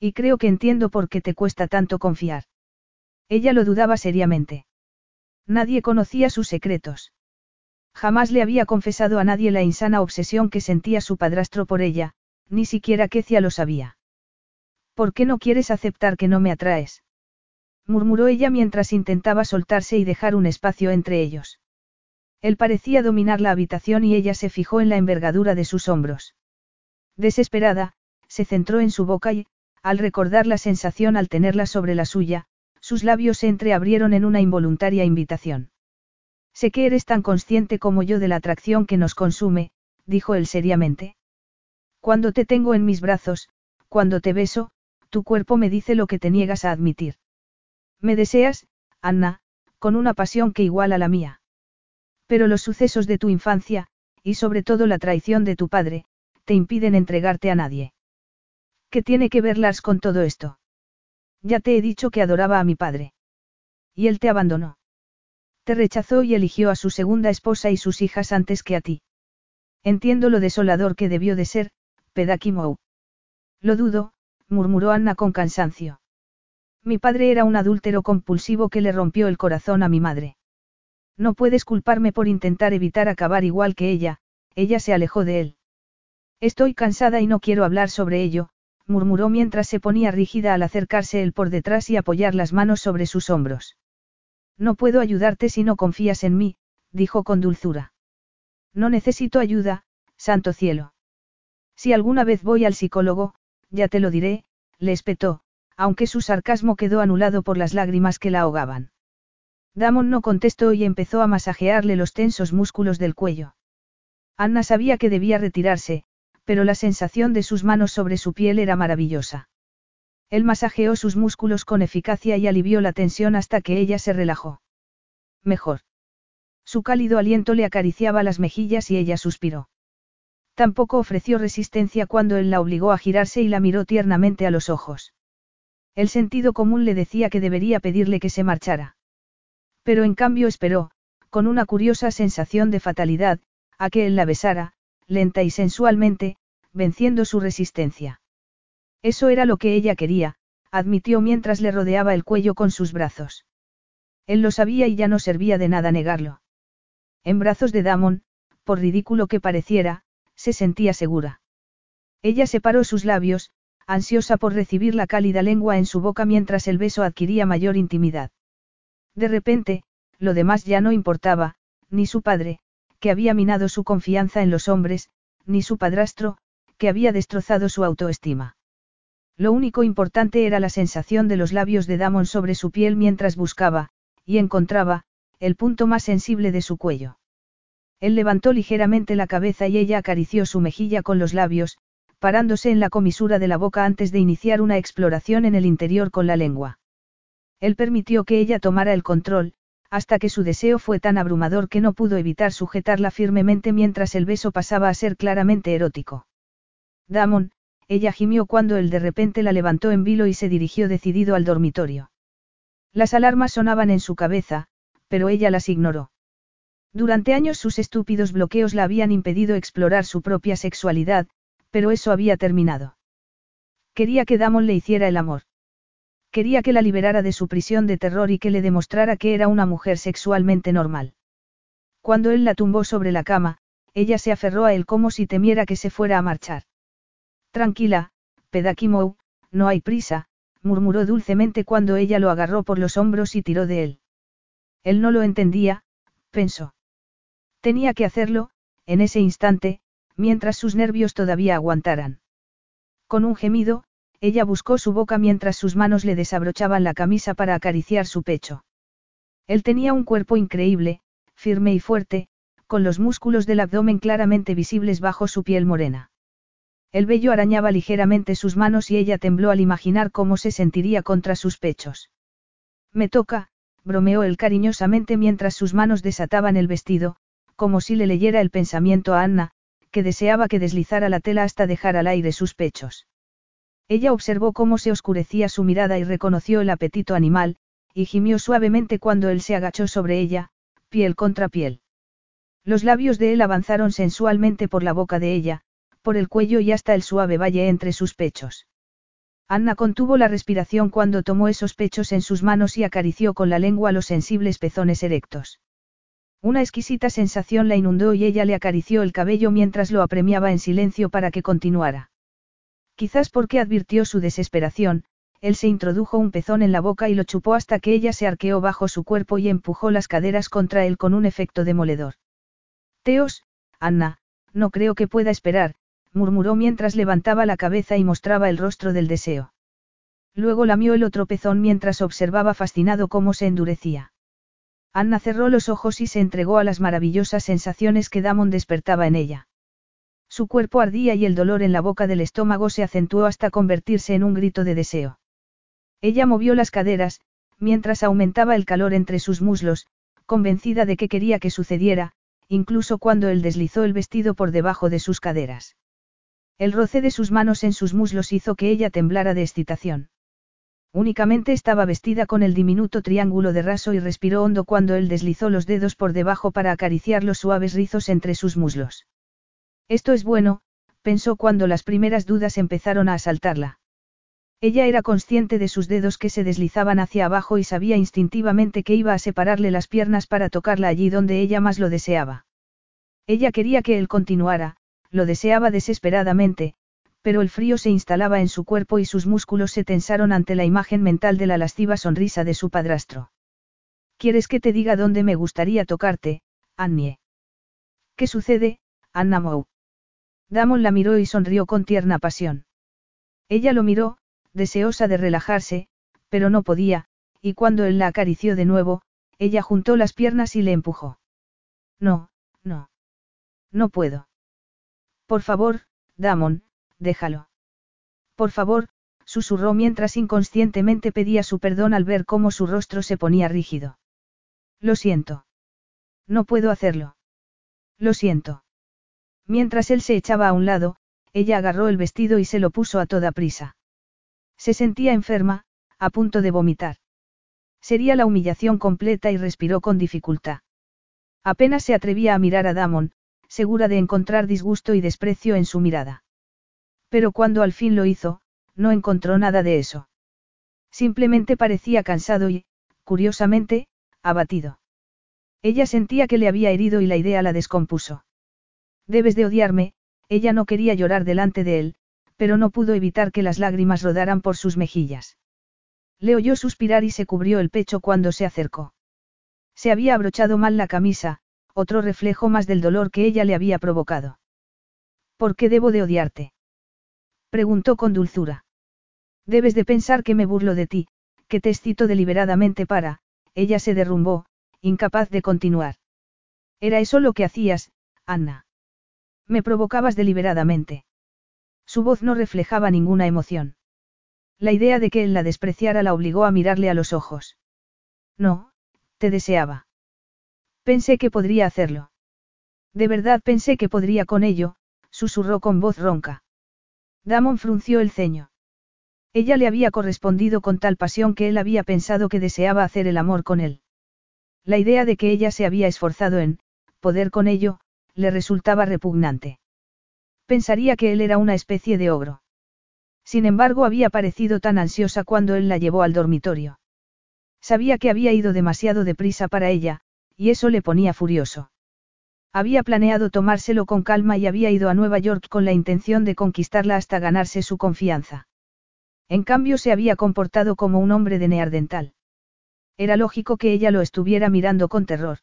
Y creo que entiendo por qué te cuesta tanto confiar. Ella lo dudaba seriamente. Nadie conocía sus secretos. Jamás le había confesado a nadie la insana obsesión que sentía su padrastro por ella, ni siquiera Kecia lo sabía. ¿Por qué no quieres aceptar que no me atraes? murmuró ella mientras intentaba soltarse y dejar un espacio entre ellos. Él parecía dominar la habitación y ella se fijó en la envergadura de sus hombros. Desesperada, se centró en su boca y, al recordar la sensación al tenerla sobre la suya, sus labios se entreabrieron en una involuntaria invitación. Sé que eres tan consciente como yo de la atracción que nos consume, dijo él seriamente. Cuando te tengo en mis brazos, cuando te beso, tu cuerpo me dice lo que te niegas a admitir. Me deseas, Anna, con una pasión que iguala la mía. Pero los sucesos de tu infancia, y sobre todo la traición de tu padre, te impiden entregarte a nadie. ¿Qué tiene que ver Lars con todo esto? Ya te he dicho que adoraba a mi padre. Y él te abandonó. Te rechazó y eligió a su segunda esposa y sus hijas antes que a ti. Entiendo lo desolador que debió de ser, Pedakimou. Lo dudo, murmuró Anna con cansancio. Mi padre era un adúltero compulsivo que le rompió el corazón a mi madre. No puedes culparme por intentar evitar acabar igual que ella, ella se alejó de él. Estoy cansada y no quiero hablar sobre ello, murmuró mientras se ponía rígida al acercarse él por detrás y apoyar las manos sobre sus hombros. No puedo ayudarte si no confías en mí, dijo con dulzura. No necesito ayuda, santo cielo. Si alguna vez voy al psicólogo, ya te lo diré, le espetó, aunque su sarcasmo quedó anulado por las lágrimas que la ahogaban. Damon no contestó y empezó a masajearle los tensos músculos del cuello. Anna sabía que debía retirarse, pero la sensación de sus manos sobre su piel era maravillosa. Él masajeó sus músculos con eficacia y alivió la tensión hasta que ella se relajó. Mejor. Su cálido aliento le acariciaba las mejillas y ella suspiró. Tampoco ofreció resistencia cuando él la obligó a girarse y la miró tiernamente a los ojos. El sentido común le decía que debería pedirle que se marchara. Pero en cambio esperó, con una curiosa sensación de fatalidad, a que él la besara, lenta y sensualmente, venciendo su resistencia. Eso era lo que ella quería, admitió mientras le rodeaba el cuello con sus brazos. Él lo sabía y ya no servía de nada negarlo. En brazos de Damon, por ridículo que pareciera, se sentía segura. Ella separó sus labios, ansiosa por recibir la cálida lengua en su boca mientras el beso adquiría mayor intimidad. De repente, lo demás ya no importaba, ni su padre, que había minado su confianza en los hombres, ni su padrastro, que había destrozado su autoestima. Lo único importante era la sensación de los labios de Damon sobre su piel mientras buscaba, y encontraba, el punto más sensible de su cuello. Él levantó ligeramente la cabeza y ella acarició su mejilla con los labios, parándose en la comisura de la boca antes de iniciar una exploración en el interior con la lengua. Él permitió que ella tomara el control, hasta que su deseo fue tan abrumador que no pudo evitar sujetarla firmemente mientras el beso pasaba a ser claramente erótico. Damon, ella gimió cuando él de repente la levantó en vilo y se dirigió decidido al dormitorio. Las alarmas sonaban en su cabeza, pero ella las ignoró. Durante años sus estúpidos bloqueos la habían impedido explorar su propia sexualidad, pero eso había terminado. Quería que Damon le hiciera el amor. Quería que la liberara de su prisión de terror y que le demostrara que era una mujer sexualmente normal. Cuando él la tumbó sobre la cama, ella se aferró a él como si temiera que se fuera a marchar. Tranquila, Pedakimou, no hay prisa, murmuró dulcemente cuando ella lo agarró por los hombros y tiró de él. Él no lo entendía, pensó. Tenía que hacerlo, en ese instante, mientras sus nervios todavía aguantaran. Con un gemido, ella buscó su boca mientras sus manos le desabrochaban la camisa para acariciar su pecho. Él tenía un cuerpo increíble, firme y fuerte, con los músculos del abdomen claramente visibles bajo su piel morena. El vello arañaba ligeramente sus manos y ella tembló al imaginar cómo se sentiría contra sus pechos. Me toca, bromeó él cariñosamente mientras sus manos desataban el vestido, como si le leyera el pensamiento a Anna, que deseaba que deslizara la tela hasta dejar al aire sus pechos. Ella observó cómo se oscurecía su mirada y reconoció el apetito animal, y gimió suavemente cuando él se agachó sobre ella, piel contra piel. Los labios de él avanzaron sensualmente por la boca de ella, por el cuello y hasta el suave valle entre sus pechos. Anna contuvo la respiración cuando tomó esos pechos en sus manos y acarició con la lengua los sensibles pezones erectos. Una exquisita sensación la inundó y ella le acarició el cabello mientras lo apremiaba en silencio para que continuara. Quizás porque advirtió su desesperación, él se introdujo un pezón en la boca y lo chupó hasta que ella se arqueó bajo su cuerpo y empujó las caderas contra él con un efecto demoledor. Teos, Anna, no creo que pueda esperar, murmuró mientras levantaba la cabeza y mostraba el rostro del deseo. Luego lamió el otro pezón mientras observaba fascinado cómo se endurecía. Anna cerró los ojos y se entregó a las maravillosas sensaciones que Damon despertaba en ella. Su cuerpo ardía y el dolor en la boca del estómago se acentuó hasta convertirse en un grito de deseo. Ella movió las caderas, mientras aumentaba el calor entre sus muslos, convencida de que quería que sucediera, incluso cuando él deslizó el vestido por debajo de sus caderas. El roce de sus manos en sus muslos hizo que ella temblara de excitación. Únicamente estaba vestida con el diminuto triángulo de raso y respiró hondo cuando él deslizó los dedos por debajo para acariciar los suaves rizos entre sus muslos. Esto es bueno, pensó cuando las primeras dudas empezaron a asaltarla. Ella era consciente de sus dedos que se deslizaban hacia abajo y sabía instintivamente que iba a separarle las piernas para tocarla allí donde ella más lo deseaba. Ella quería que él continuara, lo deseaba desesperadamente, pero el frío se instalaba en su cuerpo y sus músculos se tensaron ante la imagen mental de la lasciva sonrisa de su padrastro. ¿Quieres que te diga dónde me gustaría tocarte, Annie? ¿Qué sucede, Anna Mou? Damon la miró y sonrió con tierna pasión. Ella lo miró, deseosa de relajarse, pero no podía, y cuando él la acarició de nuevo, ella juntó las piernas y le empujó. No, no. No puedo. Por favor, Damon, déjalo. Por favor, susurró mientras inconscientemente pedía su perdón al ver cómo su rostro se ponía rígido. Lo siento. No puedo hacerlo. Lo siento. Mientras él se echaba a un lado, ella agarró el vestido y se lo puso a toda prisa. Se sentía enferma, a punto de vomitar. Sería la humillación completa y respiró con dificultad. Apenas se atrevía a mirar a Damon, segura de encontrar disgusto y desprecio en su mirada. Pero cuando al fin lo hizo, no encontró nada de eso. Simplemente parecía cansado y, curiosamente, abatido. Ella sentía que le había herido y la idea la descompuso. Debes de odiarme, ella no quería llorar delante de él, pero no pudo evitar que las lágrimas rodaran por sus mejillas. Le oyó suspirar y se cubrió el pecho cuando se acercó. Se había abrochado mal la camisa, otro reflejo más del dolor que ella le había provocado. ¿Por qué debo de odiarte? Preguntó con dulzura. Debes de pensar que me burlo de ti, que te excito deliberadamente para, ella se derrumbó, incapaz de continuar. Era eso lo que hacías, Anna. Me provocabas deliberadamente. Su voz no reflejaba ninguna emoción. La idea de que él la despreciara la obligó a mirarle a los ojos. No, te deseaba. Pensé que podría hacerlo. De verdad pensé que podría con ello, susurró con voz ronca. Damon frunció el ceño. Ella le había correspondido con tal pasión que él había pensado que deseaba hacer el amor con él. La idea de que ella se había esforzado en, poder con ello, le resultaba repugnante. Pensaría que él era una especie de ogro. Sin embargo, había parecido tan ansiosa cuando él la llevó al dormitorio. Sabía que había ido demasiado deprisa para ella, y eso le ponía furioso. Había planeado tomárselo con calma y había ido a Nueva York con la intención de conquistarla hasta ganarse su confianza. En cambio se había comportado como un hombre de neardental. Era lógico que ella lo estuviera mirando con terror.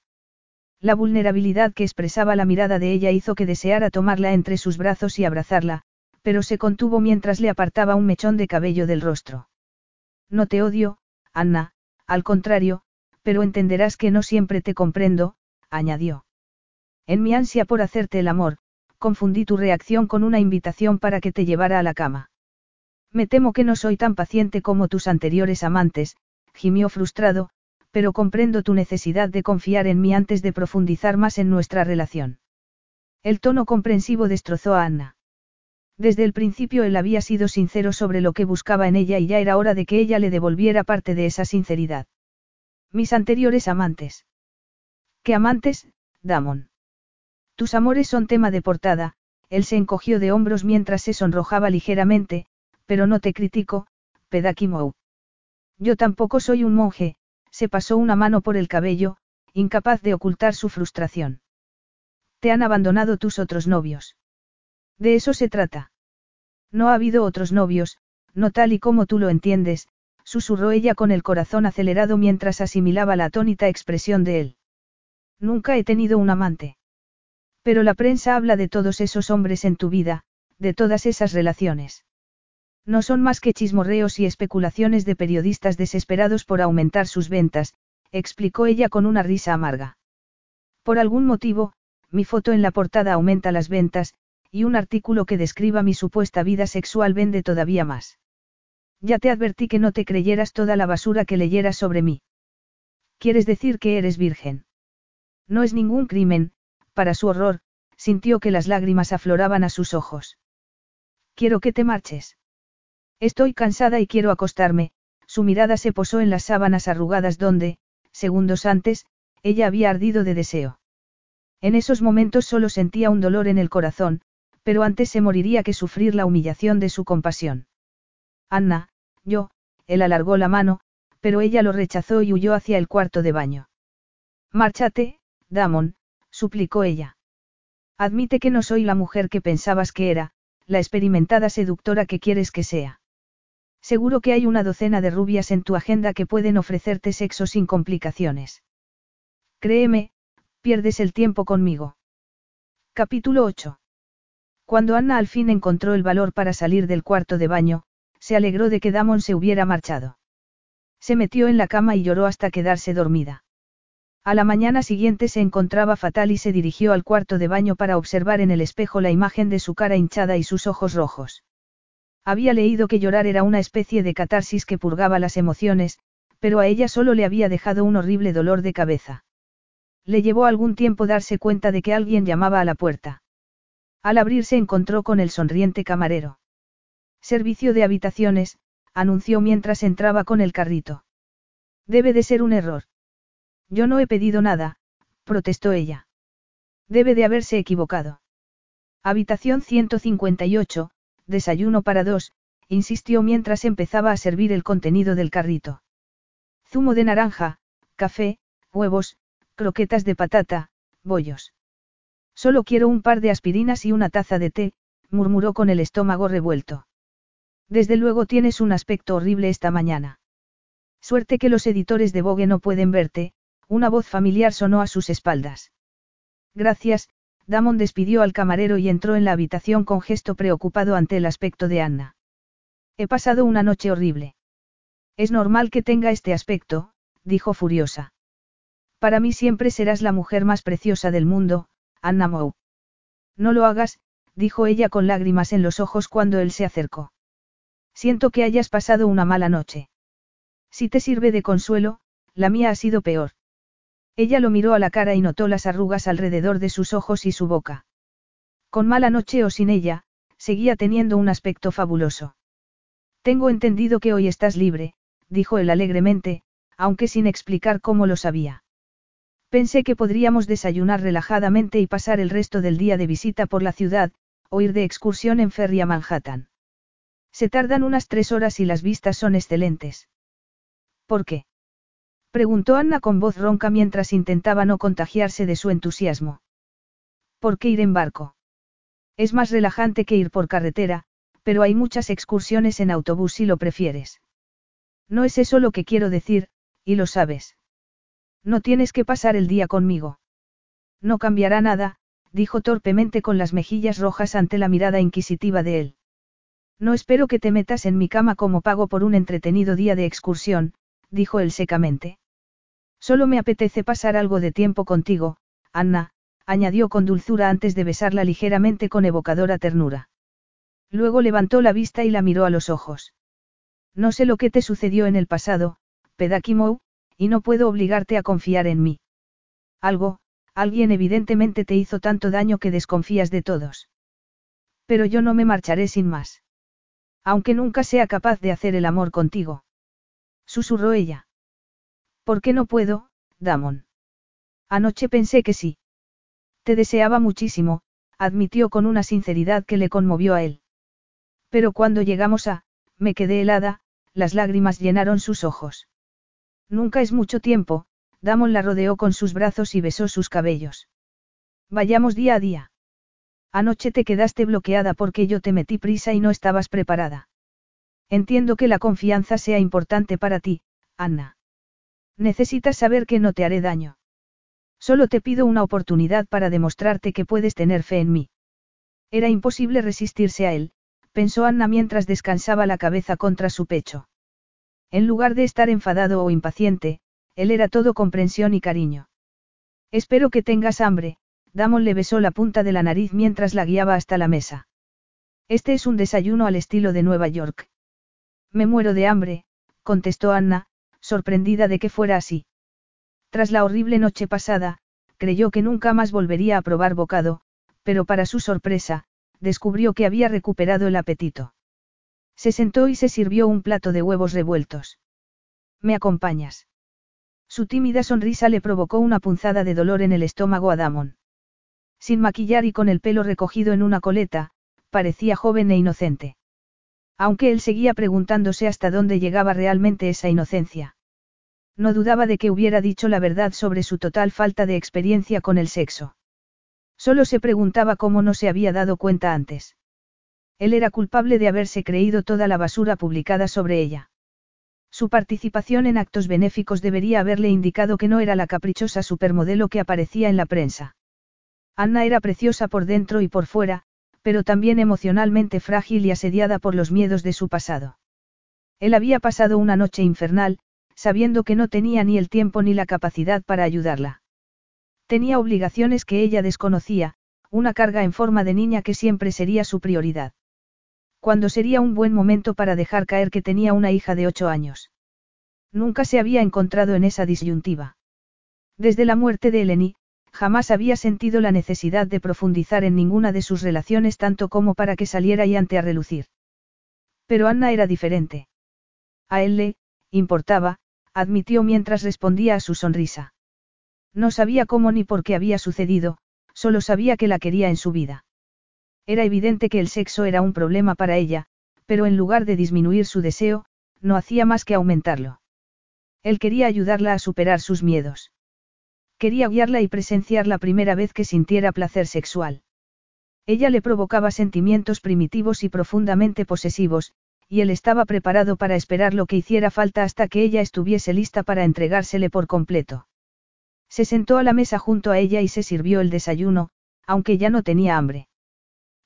La vulnerabilidad que expresaba la mirada de ella hizo que deseara tomarla entre sus brazos y abrazarla, pero se contuvo mientras le apartaba un mechón de cabello del rostro. No te odio, Anna, al contrario, pero entenderás que no siempre te comprendo, añadió. En mi ansia por hacerte el amor, confundí tu reacción con una invitación para que te llevara a la cama. Me temo que no soy tan paciente como tus anteriores amantes, gimió frustrado, pero comprendo tu necesidad de confiar en mí antes de profundizar más en nuestra relación. El tono comprensivo destrozó a Anna. Desde el principio él había sido sincero sobre lo que buscaba en ella y ya era hora de que ella le devolviera parte de esa sinceridad. Mis anteriores amantes. ¿Qué amantes, Damon? Tus amores son tema de portada, él se encogió de hombros mientras se sonrojaba ligeramente, pero no te critico, Pedakimou. Yo tampoco soy un monje, se pasó una mano por el cabello, incapaz de ocultar su frustración. Te han abandonado tus otros novios. De eso se trata. No ha habido otros novios, no tal y como tú lo entiendes, susurró ella con el corazón acelerado mientras asimilaba la atónita expresión de él. Nunca he tenido un amante. Pero la prensa habla de todos esos hombres en tu vida, de todas esas relaciones. No son más que chismorreos y especulaciones de periodistas desesperados por aumentar sus ventas, explicó ella con una risa amarga. Por algún motivo, mi foto en la portada aumenta las ventas, y un artículo que describa mi supuesta vida sexual vende todavía más. Ya te advertí que no te creyeras toda la basura que leyeras sobre mí. ¿Quieres decir que eres virgen? No es ningún crimen, para su horror, sintió que las lágrimas afloraban a sus ojos. Quiero que te marches. Estoy cansada y quiero acostarme, su mirada se posó en las sábanas arrugadas donde, segundos antes, ella había ardido de deseo. En esos momentos solo sentía un dolor en el corazón, pero antes se moriría que sufrir la humillación de su compasión. Anna, yo, él alargó la mano, pero ella lo rechazó y huyó hacia el cuarto de baño. Márchate, Damon, suplicó ella. Admite que no soy la mujer que pensabas que era, la experimentada seductora que quieres que sea. Seguro que hay una docena de rubias en tu agenda que pueden ofrecerte sexo sin complicaciones. Créeme, pierdes el tiempo conmigo. Capítulo 8. Cuando Anna al fin encontró el valor para salir del cuarto de baño, se alegró de que Damon se hubiera marchado. Se metió en la cama y lloró hasta quedarse dormida. A la mañana siguiente se encontraba fatal y se dirigió al cuarto de baño para observar en el espejo la imagen de su cara hinchada y sus ojos rojos. Había leído que llorar era una especie de catarsis que purgaba las emociones, pero a ella solo le había dejado un horrible dolor de cabeza. Le llevó algún tiempo darse cuenta de que alguien llamaba a la puerta. Al abrir se encontró con el sonriente camarero. Servicio de habitaciones, anunció mientras entraba con el carrito. Debe de ser un error. Yo no he pedido nada, protestó ella. Debe de haberse equivocado. Habitación 158, desayuno para dos, insistió mientras empezaba a servir el contenido del carrito. Zumo de naranja, café, huevos, croquetas de patata, bollos. Solo quiero un par de aspirinas y una taza de té, murmuró con el estómago revuelto. Desde luego tienes un aspecto horrible esta mañana. Suerte que los editores de Vogue no pueden verte, una voz familiar sonó a sus espaldas. Gracias, Damon despidió al camarero y entró en la habitación con gesto preocupado ante el aspecto de Anna. He pasado una noche horrible. Es normal que tenga este aspecto, dijo furiosa. Para mí siempre serás la mujer más preciosa del mundo, Anna Moe. No lo hagas, dijo ella con lágrimas en los ojos cuando él se acercó. Siento que hayas pasado una mala noche. Si te sirve de consuelo, la mía ha sido peor. Ella lo miró a la cara y notó las arrugas alrededor de sus ojos y su boca. Con mala noche o sin ella, seguía teniendo un aspecto fabuloso. Tengo entendido que hoy estás libre, dijo él alegremente, aunque sin explicar cómo lo sabía. Pensé que podríamos desayunar relajadamente y pasar el resto del día de visita por la ciudad, o ir de excursión en ferry a Manhattan. Se tardan unas tres horas y las vistas son excelentes. ¿Por qué? Preguntó Anna con voz ronca mientras intentaba no contagiarse de su entusiasmo. ¿Por qué ir en barco? Es más relajante que ir por carretera, pero hay muchas excursiones en autobús si lo prefieres. No es eso lo que quiero decir, y lo sabes. No tienes que pasar el día conmigo. No cambiará nada, dijo torpemente con las mejillas rojas ante la mirada inquisitiva de él. No espero que te metas en mi cama como pago por un entretenido día de excursión, dijo él secamente. Solo me apetece pasar algo de tiempo contigo, Anna, añadió con dulzura antes de besarla ligeramente con evocadora ternura. Luego levantó la vista y la miró a los ojos. No sé lo que te sucedió en el pasado, Pedakimou, y no puedo obligarte a confiar en mí. Algo, alguien evidentemente te hizo tanto daño que desconfías de todos. Pero yo no me marcharé sin más. Aunque nunca sea capaz de hacer el amor contigo. Susurró ella. ¿Por qué no puedo, Damon? Anoche pensé que sí. Te deseaba muchísimo, admitió con una sinceridad que le conmovió a él. Pero cuando llegamos a, me quedé helada, las lágrimas llenaron sus ojos. Nunca es mucho tiempo, Damon la rodeó con sus brazos y besó sus cabellos. Vayamos día a día. Anoche te quedaste bloqueada porque yo te metí prisa y no estabas preparada. Entiendo que la confianza sea importante para ti, Anna. Necesitas saber que no te haré daño. Solo te pido una oportunidad para demostrarte que puedes tener fe en mí. Era imposible resistirse a él, pensó Anna mientras descansaba la cabeza contra su pecho. En lugar de estar enfadado o impaciente, él era todo comprensión y cariño. Espero que tengas hambre, Damon le besó la punta de la nariz mientras la guiaba hasta la mesa. Este es un desayuno al estilo de Nueva York. Me muero de hambre, contestó Anna, sorprendida de que fuera así. Tras la horrible noche pasada, creyó que nunca más volvería a probar bocado, pero para su sorpresa, descubrió que había recuperado el apetito. Se sentó y se sirvió un plato de huevos revueltos. ¿Me acompañas? Su tímida sonrisa le provocó una punzada de dolor en el estómago a Damon. Sin maquillar y con el pelo recogido en una coleta, parecía joven e inocente. Aunque él seguía preguntándose hasta dónde llegaba realmente esa inocencia. No dudaba de que hubiera dicho la verdad sobre su total falta de experiencia con el sexo. Solo se preguntaba cómo no se había dado cuenta antes. Él era culpable de haberse creído toda la basura publicada sobre ella. Su participación en actos benéficos debería haberle indicado que no era la caprichosa supermodelo que aparecía en la prensa. Anna era preciosa por dentro y por fuera, pero también emocionalmente frágil y asediada por los miedos de su pasado. Él había pasado una noche infernal, sabiendo que no tenía ni el tiempo ni la capacidad para ayudarla. Tenía obligaciones que ella desconocía, una carga en forma de niña que siempre sería su prioridad. Cuando sería un buen momento para dejar caer que tenía una hija de ocho años. Nunca se había encontrado en esa disyuntiva. Desde la muerte de Eleni, jamás había sentido la necesidad de profundizar en ninguna de sus relaciones tanto como para que saliera y ante a relucir. Pero Anna era diferente. A él le, importaba, admitió mientras respondía a su sonrisa. No sabía cómo ni por qué había sucedido, solo sabía que la quería en su vida. Era evidente que el sexo era un problema para ella, pero en lugar de disminuir su deseo, no hacía más que aumentarlo. Él quería ayudarla a superar sus miedos. Quería guiarla y presenciar la primera vez que sintiera placer sexual. Ella le provocaba sentimientos primitivos y profundamente posesivos, y él estaba preparado para esperar lo que hiciera falta hasta que ella estuviese lista para entregársele por completo. Se sentó a la mesa junto a ella y se sirvió el desayuno, aunque ya no tenía hambre.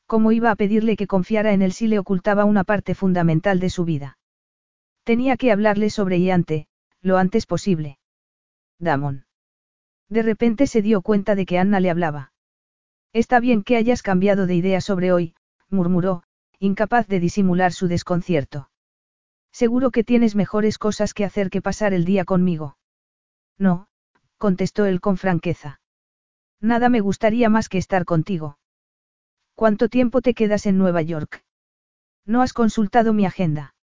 ¿Cómo iba a pedirle que confiara en él si le ocultaba una parte fundamental de su vida? Tenía que hablarle sobre Iante, lo antes posible. Damon. De repente se dio cuenta de que Anna le hablaba. Está bien que hayas cambiado de idea sobre hoy, murmuró, incapaz de disimular su desconcierto. Seguro que tienes mejores cosas que hacer que pasar el día conmigo. No, contestó él con franqueza. Nada me gustaría más que estar contigo. ¿Cuánto tiempo te quedas en Nueva York? No has consultado mi agenda.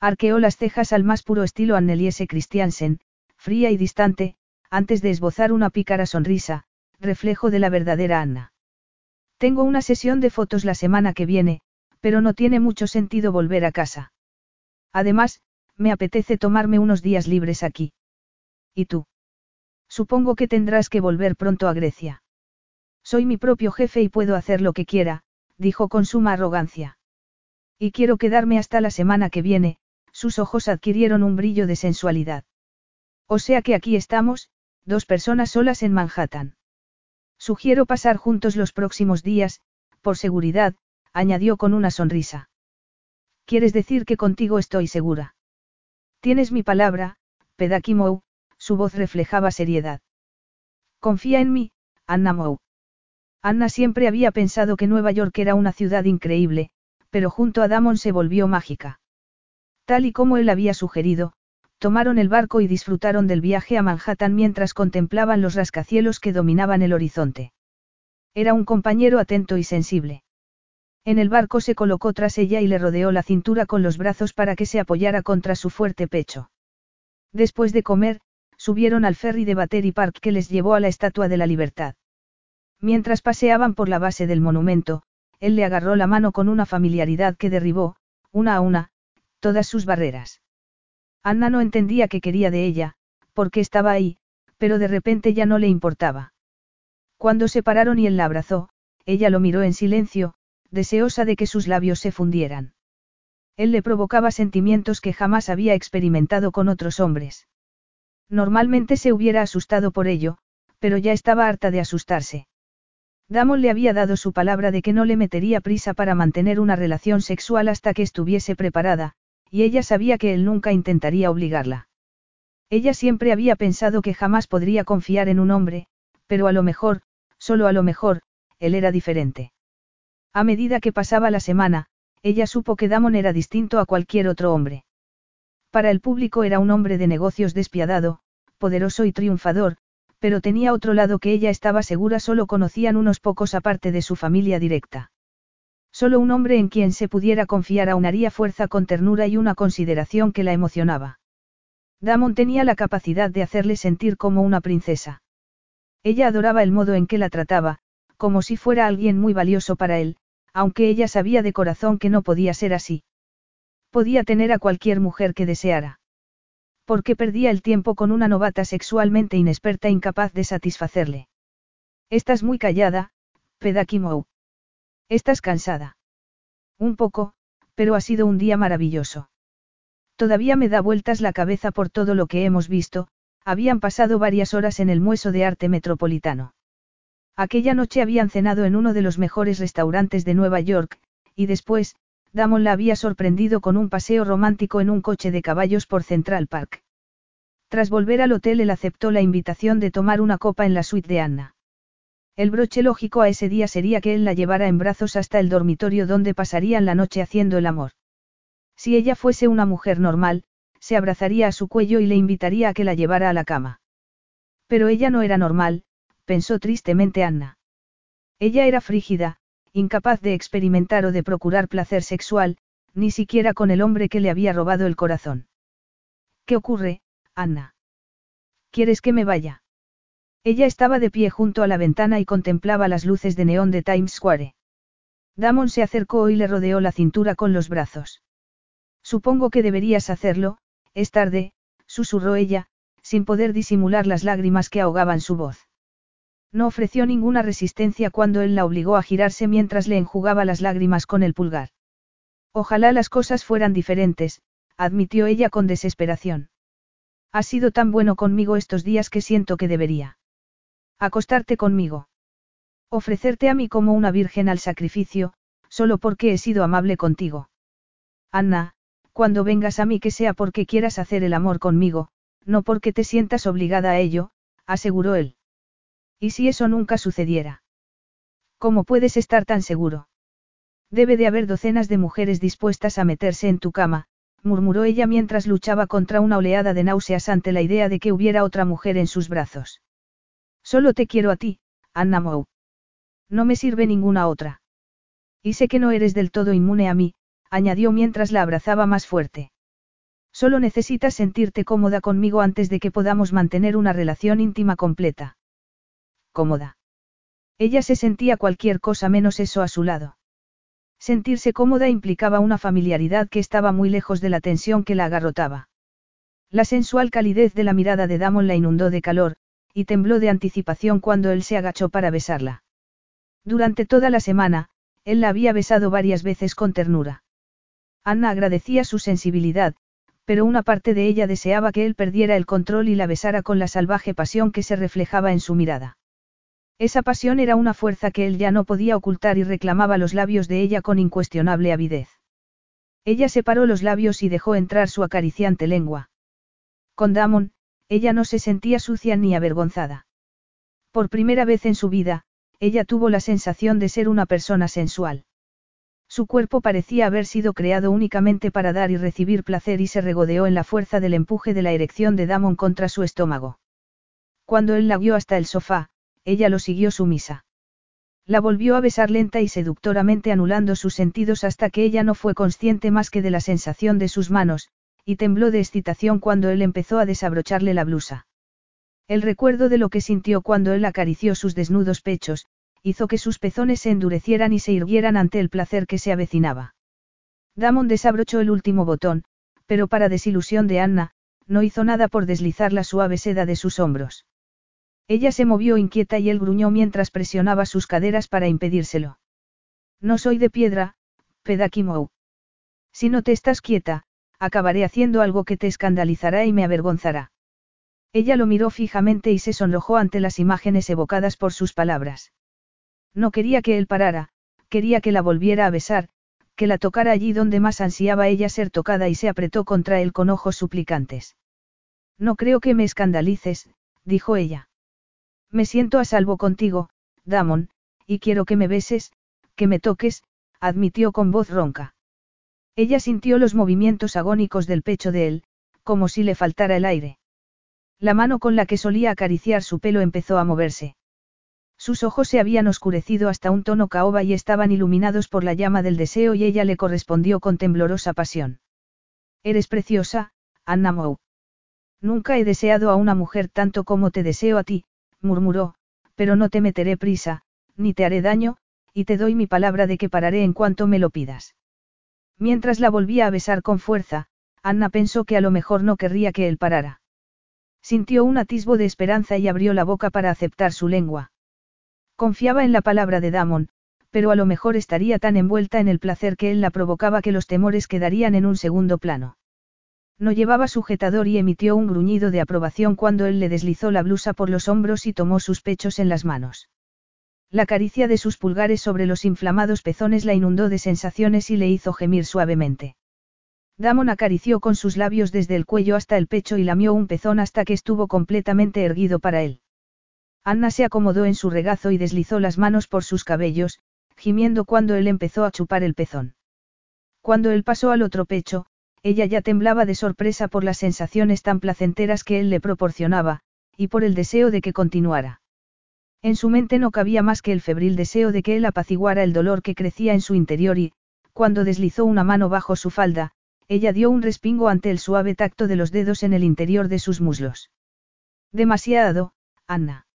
Arqueó las cejas al más puro estilo Anneliese Christiansen, fría y distante, antes de esbozar una pícara sonrisa, reflejo de la verdadera Anna. Tengo una sesión de fotos la semana que viene, pero no tiene mucho sentido volver a casa. Además, me apetece tomarme unos días libres aquí. ¿Y tú? Supongo que tendrás que volver pronto a Grecia. Soy mi propio jefe y puedo hacer lo que quiera, dijo con suma arrogancia. Y quiero quedarme hasta la semana que viene, sus ojos adquirieron un brillo de sensualidad. O sea que aquí estamos, dos personas solas en Manhattan. Sugiero pasar juntos los próximos días, por seguridad, añadió con una sonrisa. ¿Quieres decir que contigo estoy segura? Tienes mi palabra, Pedakimou, su voz reflejaba seriedad. Confía en mí, Anna Mou. Anna siempre había pensado que Nueva York era una ciudad increíble, pero junto a Damon se volvió mágica. Tal y como él había sugerido, tomaron el barco y disfrutaron del viaje a Manhattan mientras contemplaban los rascacielos que dominaban el horizonte. Era un compañero atento y sensible. En el barco se colocó tras ella y le rodeó la cintura con los brazos para que se apoyara contra su fuerte pecho. Después de comer, subieron al ferry de Battery Park que les llevó a la Estatua de la Libertad. Mientras paseaban por la base del monumento, él le agarró la mano con una familiaridad que derribó, una a una, todas sus barreras. Anna no entendía qué quería de ella, porque estaba ahí, pero de repente ya no le importaba. Cuando se pararon y él la abrazó, ella lo miró en silencio, deseosa de que sus labios se fundieran. Él le provocaba sentimientos que jamás había experimentado con otros hombres. Normalmente se hubiera asustado por ello, pero ya estaba harta de asustarse. Damon le había dado su palabra de que no le metería prisa para mantener una relación sexual hasta que estuviese preparada, y ella sabía que él nunca intentaría obligarla. Ella siempre había pensado que jamás podría confiar en un hombre, pero a lo mejor, solo a lo mejor, él era diferente. A medida que pasaba la semana, ella supo que Damon era distinto a cualquier otro hombre. Para el público era un hombre de negocios despiadado, poderoso y triunfador, pero tenía otro lado que ella estaba segura solo conocían unos pocos aparte de su familia directa. Solo un hombre en quien se pudiera confiar aunaría fuerza con ternura y una consideración que la emocionaba. Damon tenía la capacidad de hacerle sentir como una princesa. Ella adoraba el modo en que la trataba, como si fuera alguien muy valioso para él, aunque ella sabía de corazón que no podía ser así. Podía tener a cualquier mujer que deseara. Porque perdía el tiempo con una novata sexualmente inexperta incapaz de satisfacerle. Estás muy callada, Pedakimou. Estás cansada. Un poco, pero ha sido un día maravilloso. Todavía me da vueltas la cabeza por todo lo que hemos visto, habían pasado varias horas en el Mueso de Arte Metropolitano. Aquella noche habían cenado en uno de los mejores restaurantes de Nueva York, y después, Damon la había sorprendido con un paseo romántico en un coche de caballos por Central Park. Tras volver al hotel él aceptó la invitación de tomar una copa en la suite de Anna. El broche lógico a ese día sería que él la llevara en brazos hasta el dormitorio donde pasarían la noche haciendo el amor. Si ella fuese una mujer normal, se abrazaría a su cuello y le invitaría a que la llevara a la cama. Pero ella no era normal, pensó tristemente Anna. Ella era frígida, incapaz de experimentar o de procurar placer sexual, ni siquiera con el hombre que le había robado el corazón. ¿Qué ocurre, Anna? ¿Quieres que me vaya? Ella estaba de pie junto a la ventana y contemplaba las luces de neón de Times Square. Damon se acercó y le rodeó la cintura con los brazos. Supongo que deberías hacerlo, es tarde, susurró ella, sin poder disimular las lágrimas que ahogaban su voz. No ofreció ninguna resistencia cuando él la obligó a girarse mientras le enjugaba las lágrimas con el pulgar. Ojalá las cosas fueran diferentes, admitió ella con desesperación. Has sido tan bueno conmigo estos días que siento que debería. Acostarte conmigo. Ofrecerte a mí como una virgen al sacrificio, solo porque he sido amable contigo. Anna, cuando vengas a mí que sea porque quieras hacer el amor conmigo, no porque te sientas obligada a ello, aseguró él. ¿Y si eso nunca sucediera? ¿Cómo puedes estar tan seguro? Debe de haber docenas de mujeres dispuestas a meterse en tu cama, murmuró ella mientras luchaba contra una oleada de náuseas ante la idea de que hubiera otra mujer en sus brazos. Solo te quiero a ti, Anna Mou. No me sirve ninguna otra. Y sé que no eres del todo inmune a mí, añadió mientras la abrazaba más fuerte. Solo necesitas sentirte cómoda conmigo antes de que podamos mantener una relación íntima completa. Cómoda. Ella se sentía cualquier cosa menos eso a su lado. Sentirse cómoda implicaba una familiaridad que estaba muy lejos de la tensión que la agarrotaba. La sensual calidez de la mirada de Damon la inundó de calor, y tembló de anticipación cuando él se agachó para besarla. Durante toda la semana, él la había besado varias veces con ternura. Anna agradecía su sensibilidad, pero una parte de ella deseaba que él perdiera el control y la besara con la salvaje pasión que se reflejaba en su mirada. Esa pasión era una fuerza que él ya no podía ocultar y reclamaba los labios de ella con incuestionable avidez. Ella separó los labios y dejó entrar su acariciante lengua. Con Damon, ella no se sentía sucia ni avergonzada. Por primera vez en su vida, ella tuvo la sensación de ser una persona sensual. Su cuerpo parecía haber sido creado únicamente para dar y recibir placer y se regodeó en la fuerza del empuje de la erección de Damon contra su estómago. Cuando él la guió hasta el sofá, ella lo siguió sumisa. La volvió a besar lenta y seductoramente anulando sus sentidos hasta que ella no fue consciente más que de la sensación de sus manos, y tembló de excitación cuando él empezó a desabrocharle la blusa. El recuerdo de lo que sintió cuando él acarició sus desnudos pechos, hizo que sus pezones se endurecieran y se irguieran ante el placer que se avecinaba. Damon desabrochó el último botón, pero para desilusión de Anna, no hizo nada por deslizar la suave seda de sus hombros. Ella se movió inquieta y él gruñó mientras presionaba sus caderas para impedírselo. No soy de piedra, Pedakimou. Si no te estás quieta, acabaré haciendo algo que te escandalizará y me avergonzará. Ella lo miró fijamente y se sonrojó ante las imágenes evocadas por sus palabras. No quería que él parara, quería que la volviera a besar, que la tocara allí donde más ansiaba ella ser tocada y se apretó contra él con ojos suplicantes. No creo que me escandalices, dijo ella. Me siento a salvo contigo, Damon, y quiero que me beses, que me toques, admitió con voz ronca. Ella sintió los movimientos agónicos del pecho de él, como si le faltara el aire. La mano con la que solía acariciar su pelo empezó a moverse. Sus ojos se habían oscurecido hasta un tono caoba y estaban iluminados por la llama del deseo y ella le correspondió con temblorosa pasión. Eres preciosa, Anna Mou. Nunca he deseado a una mujer tanto como te deseo a ti, murmuró, pero no te meteré prisa, ni te haré daño, y te doy mi palabra de que pararé en cuanto me lo pidas. Mientras la volvía a besar con fuerza, Anna pensó que a lo mejor no querría que él parara. Sintió un atisbo de esperanza y abrió la boca para aceptar su lengua. Confiaba en la palabra de Damon, pero a lo mejor estaría tan envuelta en el placer que él la provocaba que los temores quedarían en un segundo plano. No llevaba sujetador y emitió un gruñido de aprobación cuando él le deslizó la blusa por los hombros y tomó sus pechos en las manos. La caricia de sus pulgares sobre los inflamados pezones la inundó de sensaciones y le hizo gemir suavemente. Damon acarició con sus labios desde el cuello hasta el pecho y lamió un pezón hasta que estuvo completamente erguido para él. Anna se acomodó en su regazo y deslizó las manos por sus cabellos, gimiendo cuando él empezó a chupar el pezón. Cuando él pasó al otro pecho, ella ya temblaba de sorpresa por las sensaciones tan placenteras que él le proporcionaba, y por el deseo de que continuara. En su mente no cabía más que el febril deseo de que él apaciguara el dolor que crecía en su interior y, cuando deslizó una mano bajo su falda, ella dio un respingo ante el suave tacto de los dedos en el interior de sus muslos. Demasiado, Anna.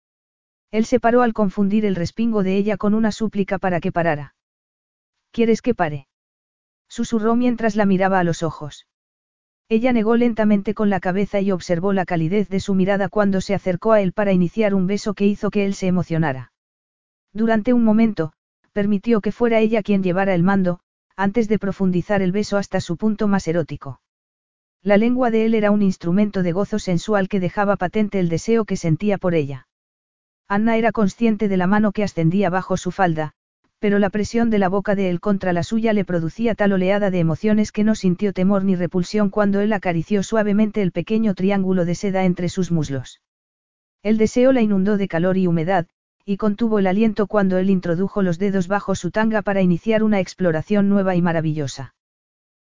Él se paró al confundir el respingo de ella con una súplica para que parara. ¿Quieres que pare? Susurró mientras la miraba a los ojos. Ella negó lentamente con la cabeza y observó la calidez de su mirada cuando se acercó a él para iniciar un beso que hizo que él se emocionara. Durante un momento, permitió que fuera ella quien llevara el mando, antes de profundizar el beso hasta su punto más erótico. La lengua de él era un instrumento de gozo sensual que dejaba patente el deseo que sentía por ella. Anna era consciente de la mano que ascendía bajo su falda, pero la presión de la boca de él contra la suya le producía tal oleada de emociones que no sintió temor ni repulsión cuando él acarició suavemente el pequeño triángulo de seda entre sus muslos. El deseo la inundó de calor y humedad, y contuvo el aliento cuando él introdujo los dedos bajo su tanga para iniciar una exploración nueva y maravillosa.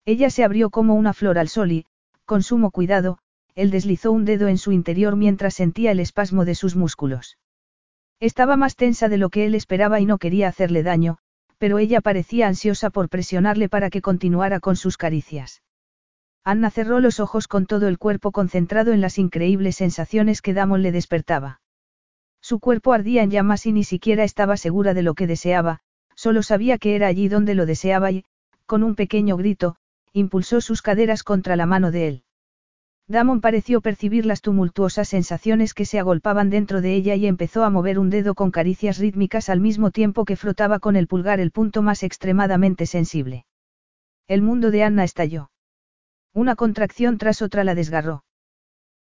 Ella se abrió como una flor al sol y, con sumo cuidado, él deslizó un dedo en su interior mientras sentía el espasmo de sus músculos. Estaba más tensa de lo que él esperaba y no quería hacerle daño, pero ella parecía ansiosa por presionarle para que continuara con sus caricias. Anna cerró los ojos con todo el cuerpo concentrado en las increíbles sensaciones que Damon le despertaba. Su cuerpo ardía en llamas y ni siquiera estaba segura de lo que deseaba, solo sabía que era allí donde lo deseaba y, con un pequeño grito, impulsó sus caderas contra la mano de él. Damon pareció percibir las tumultuosas sensaciones que se agolpaban dentro de ella y empezó a mover un dedo con caricias rítmicas al mismo tiempo que frotaba con el pulgar el punto más extremadamente sensible. El mundo de Anna estalló. Una contracción tras otra la desgarró.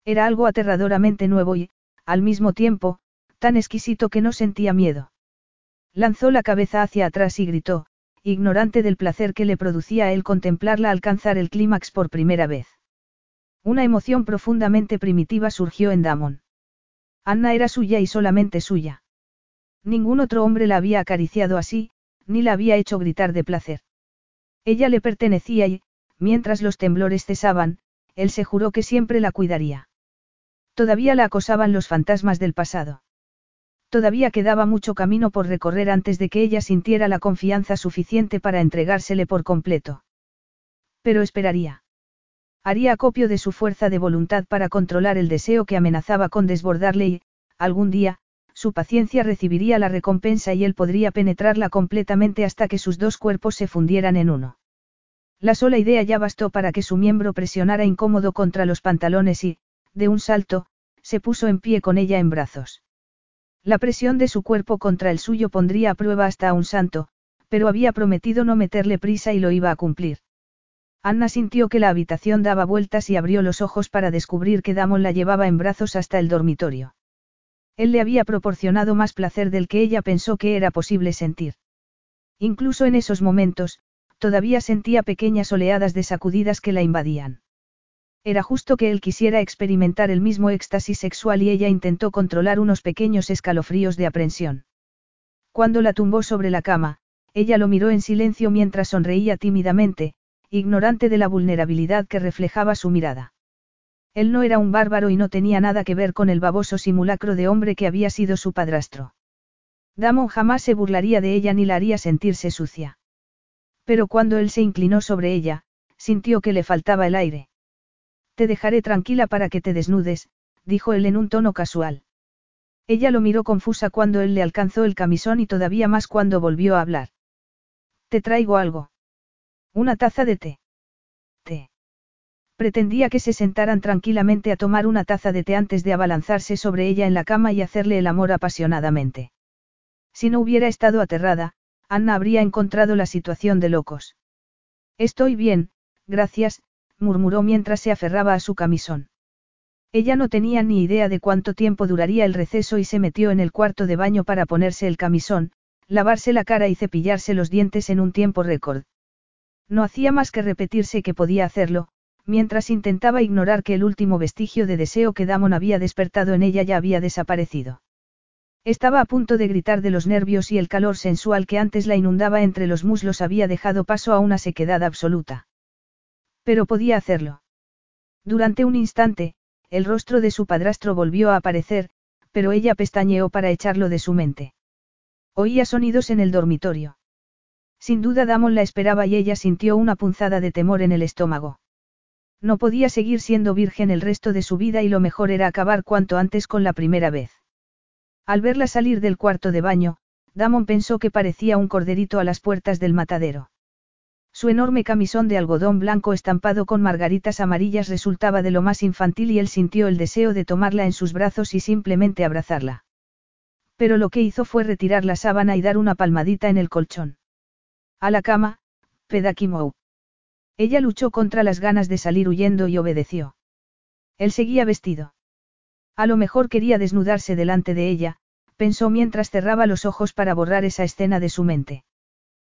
Era algo aterradoramente nuevo y, al mismo tiempo, tan exquisito que no sentía miedo. Lanzó la cabeza hacia atrás y gritó, ignorante del placer que le producía a él contemplarla alcanzar el clímax por primera vez. Una emoción profundamente primitiva surgió en Damon. Anna era suya y solamente suya. Ningún otro hombre la había acariciado así, ni la había hecho gritar de placer. Ella le pertenecía y, mientras los temblores cesaban, él se juró que siempre la cuidaría. Todavía la acosaban los fantasmas del pasado. Todavía quedaba mucho camino por recorrer antes de que ella sintiera la confianza suficiente para entregársele por completo. Pero esperaría. Haría acopio de su fuerza de voluntad para controlar el deseo que amenazaba con desbordarle y, algún día, su paciencia recibiría la recompensa y él podría penetrarla completamente hasta que sus dos cuerpos se fundieran en uno. La sola idea ya bastó para que su miembro presionara incómodo contra los pantalones y, de un salto, se puso en pie con ella en brazos. La presión de su cuerpo contra el suyo pondría a prueba hasta a un santo, pero había prometido no meterle prisa y lo iba a cumplir. Anna sintió que la habitación daba vueltas y abrió los ojos para descubrir que Damon la llevaba en brazos hasta el dormitorio. Él le había proporcionado más placer del que ella pensó que era posible sentir. Incluso en esos momentos, todavía sentía pequeñas oleadas de sacudidas que la invadían. Era justo que él quisiera experimentar el mismo éxtasis sexual y ella intentó controlar unos pequeños escalofríos de aprensión. Cuando la tumbó sobre la cama, ella lo miró en silencio mientras sonreía tímidamente, ignorante de la vulnerabilidad que reflejaba su mirada. Él no era un bárbaro y no tenía nada que ver con el baboso simulacro de hombre que había sido su padrastro. Damon jamás se burlaría de ella ni la haría sentirse sucia. Pero cuando él se inclinó sobre ella, sintió que le faltaba el aire. Te dejaré tranquila para que te desnudes, dijo él en un tono casual. Ella lo miró confusa cuando él le alcanzó el camisón y todavía más cuando volvió a hablar. Te traigo algo. Una taza de té. Té. Pretendía que se sentaran tranquilamente a tomar una taza de té antes de abalanzarse sobre ella en la cama y hacerle el amor apasionadamente. Si no hubiera estado aterrada, Anna habría encontrado la situación de locos. Estoy bien, gracias, murmuró mientras se aferraba a su camisón. Ella no tenía ni idea de cuánto tiempo duraría el receso y se metió en el cuarto de baño para ponerse el camisón, lavarse la cara y cepillarse los dientes en un tiempo récord. No hacía más que repetirse que podía hacerlo, mientras intentaba ignorar que el último vestigio de deseo que Damon había despertado en ella ya había desaparecido. Estaba a punto de gritar de los nervios y el calor sensual que antes la inundaba entre los muslos había dejado paso a una sequedad absoluta. Pero podía hacerlo. Durante un instante, el rostro de su padrastro volvió a aparecer, pero ella pestañeó para echarlo de su mente. Oía sonidos en el dormitorio. Sin duda Damon la esperaba y ella sintió una punzada de temor en el estómago. No podía seguir siendo virgen el resto de su vida y lo mejor era acabar cuanto antes con la primera vez. Al verla salir del cuarto de baño, Damon pensó que parecía un corderito a las puertas del matadero. Su enorme camisón de algodón blanco estampado con margaritas amarillas resultaba de lo más infantil y él sintió el deseo de tomarla en sus brazos y simplemente abrazarla. Pero lo que hizo fue retirar la sábana y dar una palmadita en el colchón. A la cama, Pedakimou. Ella luchó contra las ganas de salir huyendo y obedeció. Él seguía vestido. A lo mejor quería desnudarse delante de ella, pensó mientras cerraba los ojos para borrar esa escena de su mente.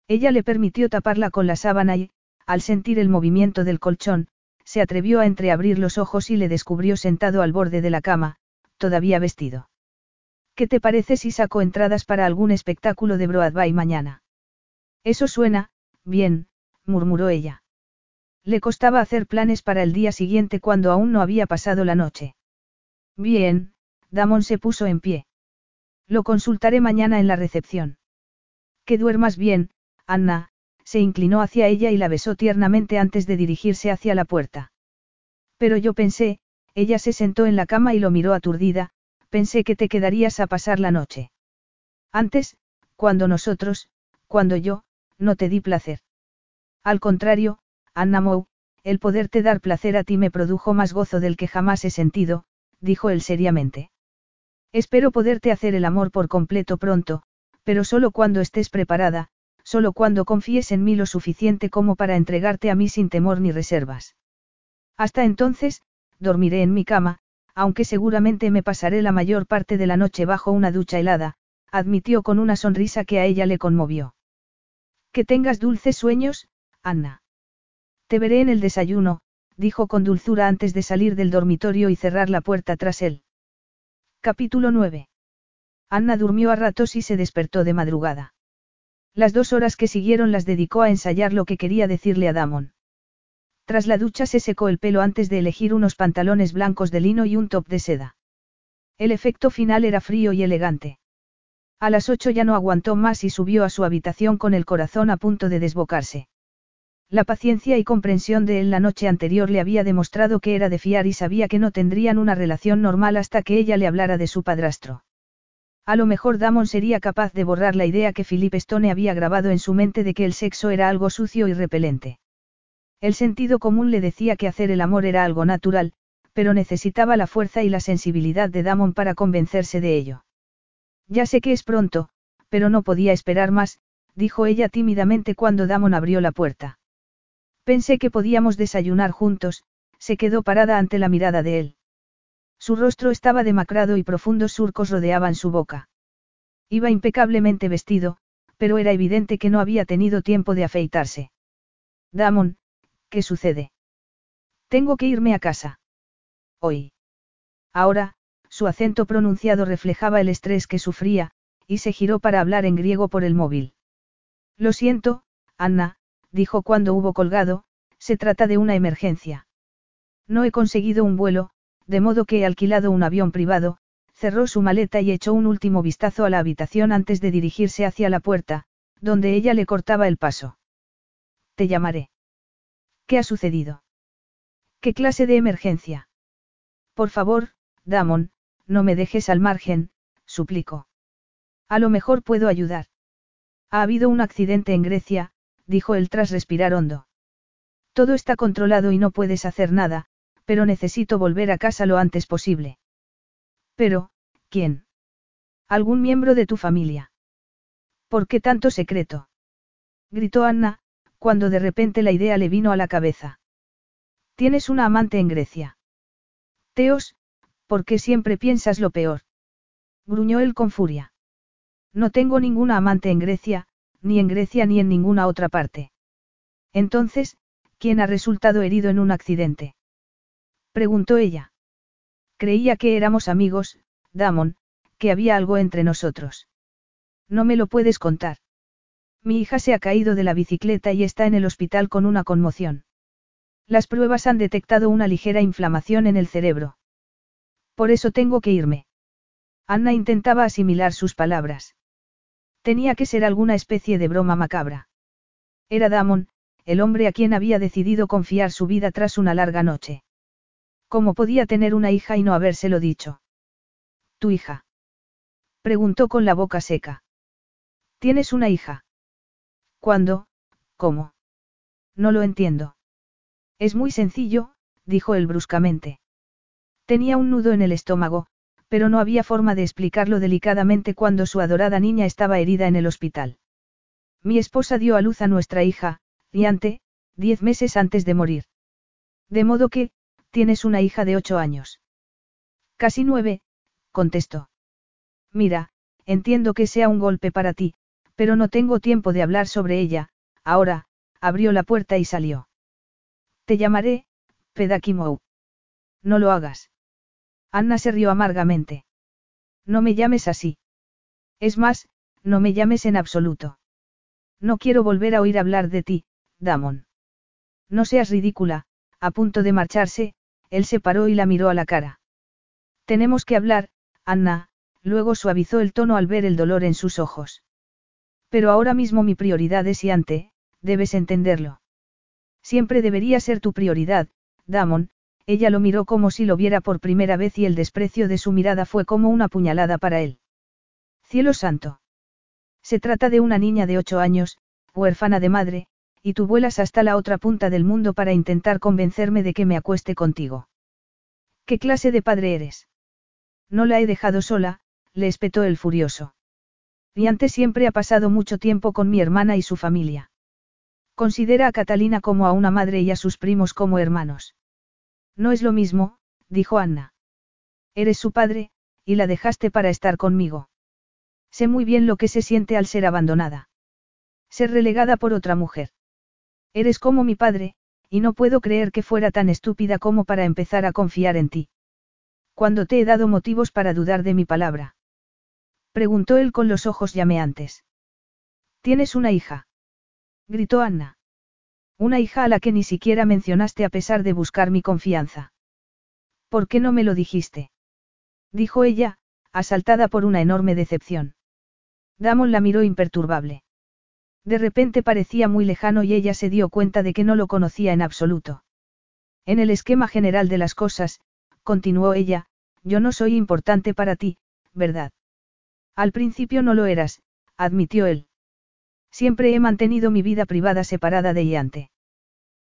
Ella le permitió taparla con la sábana y, al sentir el movimiento del colchón, se atrevió a entreabrir los ojos y le descubrió sentado al borde de la cama, todavía vestido. ¿Qué te parece si saco entradas para algún espectáculo de Broadway mañana? Eso suena, bien, murmuró ella. Le costaba hacer planes para el día siguiente cuando aún no había pasado la noche. Bien, Damon se puso en pie. Lo consultaré mañana en la recepción. Que duermas bien, Anna, se inclinó hacia ella y la besó tiernamente antes de dirigirse hacia la puerta. Pero yo pensé, ella se sentó en la cama y lo miró aturdida, pensé que te quedarías a pasar la noche. Antes, cuando nosotros, cuando yo, no te di placer. Al contrario, Anna Mou, el poderte dar placer a ti me produjo más gozo del que jamás he sentido, dijo él seriamente. Espero poderte hacer el amor por completo pronto, pero solo cuando estés preparada, solo cuando confíes en mí lo suficiente como para entregarte a mí sin temor ni reservas. Hasta entonces, dormiré en mi cama, aunque seguramente me pasaré la mayor parte de la noche bajo una ducha helada, admitió con una sonrisa que a ella le conmovió. Que tengas dulces sueños, Anna. Te veré en el desayuno, dijo con dulzura antes de salir del dormitorio y cerrar la puerta tras él. Capítulo 9. Anna durmió a ratos y se despertó de madrugada. Las dos horas que siguieron las dedicó a ensayar lo que quería decirle a Damon. Tras la ducha se secó el pelo antes de elegir unos pantalones blancos de lino y un top de seda. El efecto final era frío y elegante. A las ocho ya no aguantó más y subió a su habitación con el corazón a punto de desbocarse. La paciencia y comprensión de él la noche anterior le había demostrado que era de fiar y sabía que no tendrían una relación normal hasta que ella le hablara de su padrastro. A lo mejor Damon sería capaz de borrar la idea que Philip Stone había grabado en su mente de que el sexo era algo sucio y repelente. El sentido común le decía que hacer el amor era algo natural, pero necesitaba la fuerza y la sensibilidad de Damon para convencerse de ello. Ya sé que es pronto, pero no podía esperar más, dijo ella tímidamente cuando Damon abrió la puerta. Pensé que podíamos desayunar juntos, se quedó parada ante la mirada de él. Su rostro estaba demacrado y profundos surcos rodeaban su boca. Iba impecablemente vestido, pero era evidente que no había tenido tiempo de afeitarse. Damon, ¿qué sucede? Tengo que irme a casa. Hoy. Ahora, su acento pronunciado reflejaba el estrés que sufría, y se giró para hablar en griego por el móvil. Lo siento, Anna, dijo cuando hubo colgado, se trata de una emergencia. No he conseguido un vuelo, de modo que he alquilado un avión privado, cerró su maleta y echó un último vistazo a la habitación antes de dirigirse hacia la puerta, donde ella le cortaba el paso. Te llamaré. ¿Qué ha sucedido? ¿Qué clase de emergencia? Por favor, Damon, no me dejes al margen, suplicó. A lo mejor puedo ayudar. Ha habido un accidente en Grecia, dijo él tras respirar hondo. Todo está controlado y no puedes hacer nada, pero necesito volver a casa lo antes posible. Pero, ¿quién? ¿Algún miembro de tu familia? ¿Por qué tanto secreto? gritó Anna, cuando de repente la idea le vino a la cabeza. Tienes una amante en Grecia. Teos, ¿por qué siempre piensas lo peor? gruñó él con furia. No tengo ninguna amante en Grecia, ni en Grecia ni en ninguna otra parte. Entonces, ¿quién ha resultado herido en un accidente? Preguntó ella. Creía que éramos amigos, Damon, que había algo entre nosotros. No me lo puedes contar. Mi hija se ha caído de la bicicleta y está en el hospital con una conmoción. Las pruebas han detectado una ligera inflamación en el cerebro. Por eso tengo que irme. Anna intentaba asimilar sus palabras. Tenía que ser alguna especie de broma macabra. Era Damon, el hombre a quien había decidido confiar su vida tras una larga noche. ¿Cómo podía tener una hija y no habérselo dicho? ¿Tu hija? Preguntó con la boca seca. ¿Tienes una hija? ¿Cuándo? ¿Cómo? No lo entiendo. Es muy sencillo, dijo él bruscamente. Tenía un nudo en el estómago, pero no había forma de explicarlo delicadamente cuando su adorada niña estaba herida en el hospital. Mi esposa dio a luz a nuestra hija, Liante, diez meses antes de morir. De modo que, Tienes una hija de ocho años. Casi nueve, contestó. Mira, entiendo que sea un golpe para ti, pero no tengo tiempo de hablar sobre ella, ahora, abrió la puerta y salió. Te llamaré, Pedakimou. No lo hagas. Anna se rió amargamente. No me llames así. Es más, no me llames en absoluto. No quiero volver a oír hablar de ti, Damon. No seas ridícula, a punto de marcharse, él se paró y la miró a la cara. Tenemos que hablar, Anna, luego suavizó el tono al ver el dolor en sus ojos. Pero ahora mismo mi prioridad es Iante, debes entenderlo. Siempre debería ser tu prioridad, Damon, ella lo miró como si lo viera por primera vez y el desprecio de su mirada fue como una puñalada para él. Cielo santo. Se trata de una niña de ocho años, huérfana de madre, y tú vuelas hasta la otra punta del mundo para intentar convencerme de que me acueste contigo. ¿Qué clase de padre eres? No la he dejado sola, le espetó el furioso. Y antes siempre ha pasado mucho tiempo con mi hermana y su familia. Considera a Catalina como a una madre y a sus primos como hermanos. No es lo mismo, dijo Anna. Eres su padre, y la dejaste para estar conmigo. Sé muy bien lo que se siente al ser abandonada. Ser relegada por otra mujer. Eres como mi padre, y no puedo creer que fuera tan estúpida como para empezar a confiar en ti. Cuando te he dado motivos para dudar de mi palabra. Preguntó él con los ojos llameantes. ¿Tienes una hija? Gritó Anna. Una hija a la que ni siquiera mencionaste a pesar de buscar mi confianza. ¿Por qué no me lo dijiste? Dijo ella, asaltada por una enorme decepción. Damon la miró imperturbable. De repente parecía muy lejano y ella se dio cuenta de que no lo conocía en absoluto. En el esquema general de las cosas, continuó ella, yo no soy importante para ti, ¿verdad? Al principio no lo eras, admitió él. Siempre he mantenido mi vida privada separada de Iante.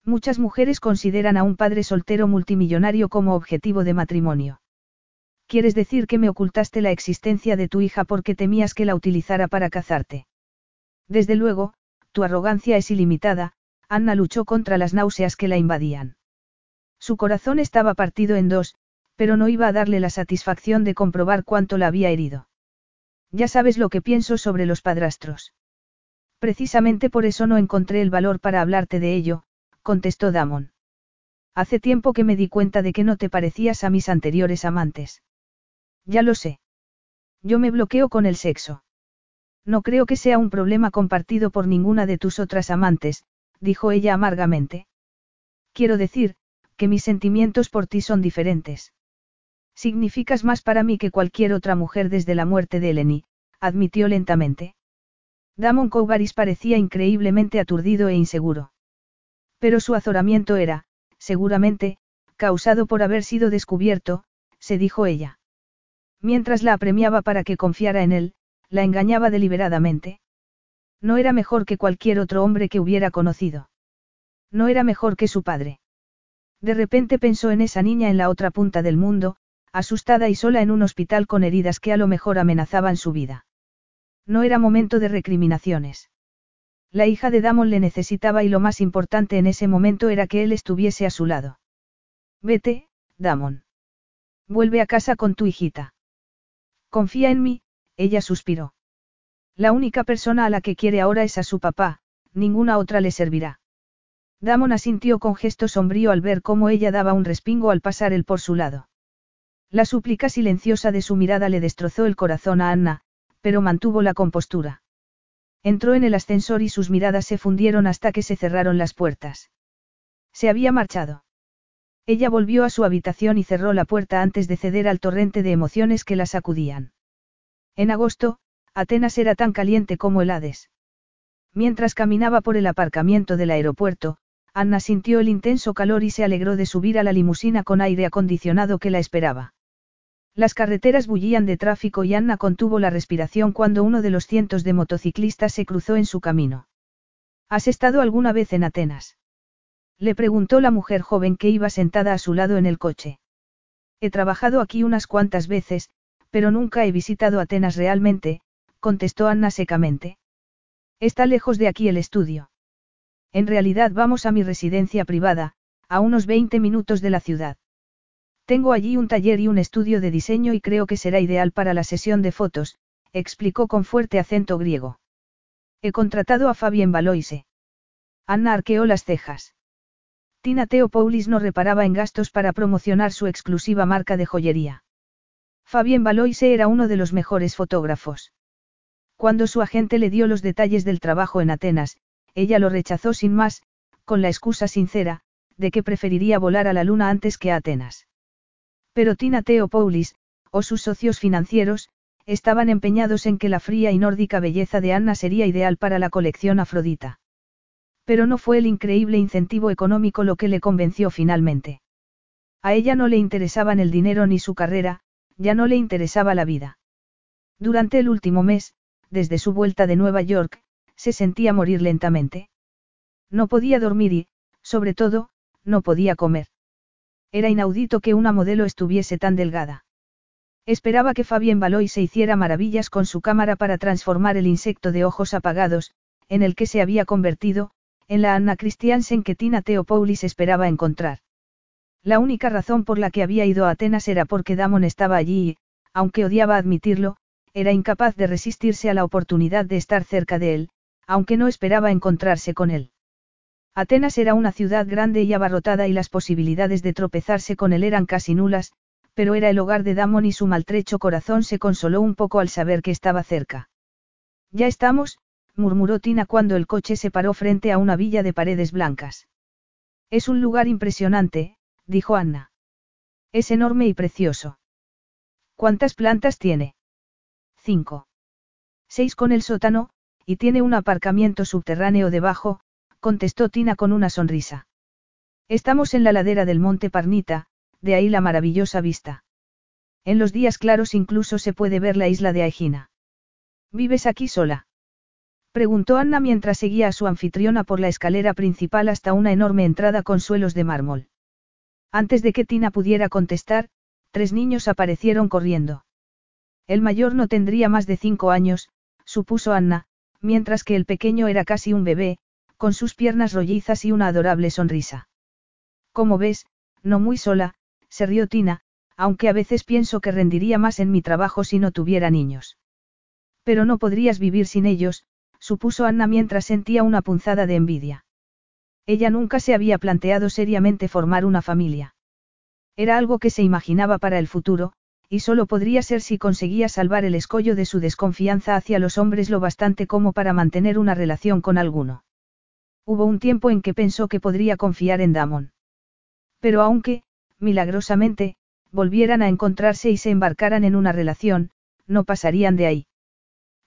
Muchas mujeres consideran a un padre soltero multimillonario como objetivo de matrimonio. ¿Quieres decir que me ocultaste la existencia de tu hija porque temías que la utilizara para cazarte? Desde luego, tu arrogancia es ilimitada, Anna luchó contra las náuseas que la invadían. Su corazón estaba partido en dos, pero no iba a darle la satisfacción de comprobar cuánto la había herido. Ya sabes lo que pienso sobre los padrastros. Precisamente por eso no encontré el valor para hablarte de ello, contestó Damon. Hace tiempo que me di cuenta de que no te parecías a mis anteriores amantes. Ya lo sé. Yo me bloqueo con el sexo. No creo que sea un problema compartido por ninguna de tus otras amantes, dijo ella amargamente. Quiero decir, que mis sentimientos por ti son diferentes. Significas más para mí que cualquier otra mujer desde la muerte de Eleni, admitió lentamente. Damon Koubaris parecía increíblemente aturdido e inseguro. Pero su azoramiento era, seguramente, causado por haber sido descubierto, se dijo ella. Mientras la apremiaba para que confiara en él, la engañaba deliberadamente. No era mejor que cualquier otro hombre que hubiera conocido. No era mejor que su padre. De repente pensó en esa niña en la otra punta del mundo, asustada y sola en un hospital con heridas que a lo mejor amenazaban su vida. No era momento de recriminaciones. La hija de Damon le necesitaba y lo más importante en ese momento era que él estuviese a su lado. Vete, Damon. Vuelve a casa con tu hijita. Confía en mí, ella suspiró. La única persona a la que quiere ahora es a su papá, ninguna otra le servirá. Damon asintió con gesto sombrío al ver cómo ella daba un respingo al pasar él por su lado. La súplica silenciosa de su mirada le destrozó el corazón a Anna, pero mantuvo la compostura. Entró en el ascensor y sus miradas se fundieron hasta que se cerraron las puertas. Se había marchado. Ella volvió a su habitación y cerró la puerta antes de ceder al torrente de emociones que la sacudían. En agosto, Atenas era tan caliente como el Hades. Mientras caminaba por el aparcamiento del aeropuerto, Anna sintió el intenso calor y se alegró de subir a la limusina con aire acondicionado que la esperaba. Las carreteras bullían de tráfico y Anna contuvo la respiración cuando uno de los cientos de motociclistas se cruzó en su camino. ¿Has estado alguna vez en Atenas? Le preguntó la mujer joven que iba sentada a su lado en el coche. He trabajado aquí unas cuantas veces, pero nunca he visitado Atenas realmente, contestó Anna secamente. Está lejos de aquí el estudio. En realidad vamos a mi residencia privada, a unos 20 minutos de la ciudad. Tengo allí un taller y un estudio de diseño y creo que será ideal para la sesión de fotos, explicó con fuerte acento griego. He contratado a Fabien Valoise. Anna arqueó las cejas. Tina Teopoulis no reparaba en gastos para promocionar su exclusiva marca de joyería. Fabien Valoise era uno de los mejores fotógrafos. Cuando su agente le dio los detalles del trabajo en Atenas, ella lo rechazó sin más, con la excusa sincera, de que preferiría volar a la luna antes que a Atenas. Pero Tina Teopoulis, o sus socios financieros, estaban empeñados en que la fría y nórdica belleza de Anna sería ideal para la colección Afrodita. Pero no fue el increíble incentivo económico lo que le convenció finalmente. A ella no le interesaban el dinero ni su carrera, ya no le interesaba la vida. Durante el último mes, desde su vuelta de Nueva York, se sentía morir lentamente. No podía dormir y, sobre todo, no podía comer. Era inaudito que una modelo estuviese tan delgada. Esperaba que Fabien Baloy se hiciera maravillas con su cámara para transformar el insecto de ojos apagados, en el que se había convertido, en la Anna Christiansen que Tina Teopoulis esperaba encontrar. La única razón por la que había ido a Atenas era porque Damon estaba allí y, aunque odiaba admitirlo, era incapaz de resistirse a la oportunidad de estar cerca de él, aunque no esperaba encontrarse con él. Atenas era una ciudad grande y abarrotada y las posibilidades de tropezarse con él eran casi nulas, pero era el hogar de Damon y su maltrecho corazón se consoló un poco al saber que estaba cerca. Ya estamos, murmuró Tina cuando el coche se paró frente a una villa de paredes blancas. Es un lugar impresionante, dijo Anna. Es enorme y precioso. ¿Cuántas plantas tiene? Cinco. Seis con el sótano, y tiene un aparcamiento subterráneo debajo, contestó Tina con una sonrisa. Estamos en la ladera del monte Parnita, de ahí la maravillosa vista. En los días claros incluso se puede ver la isla de Aegina. ¿Vives aquí sola? Preguntó Anna mientras seguía a su anfitriona por la escalera principal hasta una enorme entrada con suelos de mármol. Antes de que Tina pudiera contestar, tres niños aparecieron corriendo. El mayor no tendría más de cinco años, supuso Anna, mientras que el pequeño era casi un bebé, con sus piernas rollizas y una adorable sonrisa. Como ves, no muy sola, se rió Tina, aunque a veces pienso que rendiría más en mi trabajo si no tuviera niños. Pero no podrías vivir sin ellos, supuso Anna mientras sentía una punzada de envidia. Ella nunca se había planteado seriamente formar una familia. Era algo que se imaginaba para el futuro, y solo podría ser si conseguía salvar el escollo de su desconfianza hacia los hombres lo bastante como para mantener una relación con alguno. Hubo un tiempo en que pensó que podría confiar en Damon. Pero aunque, milagrosamente, volvieran a encontrarse y se embarcaran en una relación, no pasarían de ahí.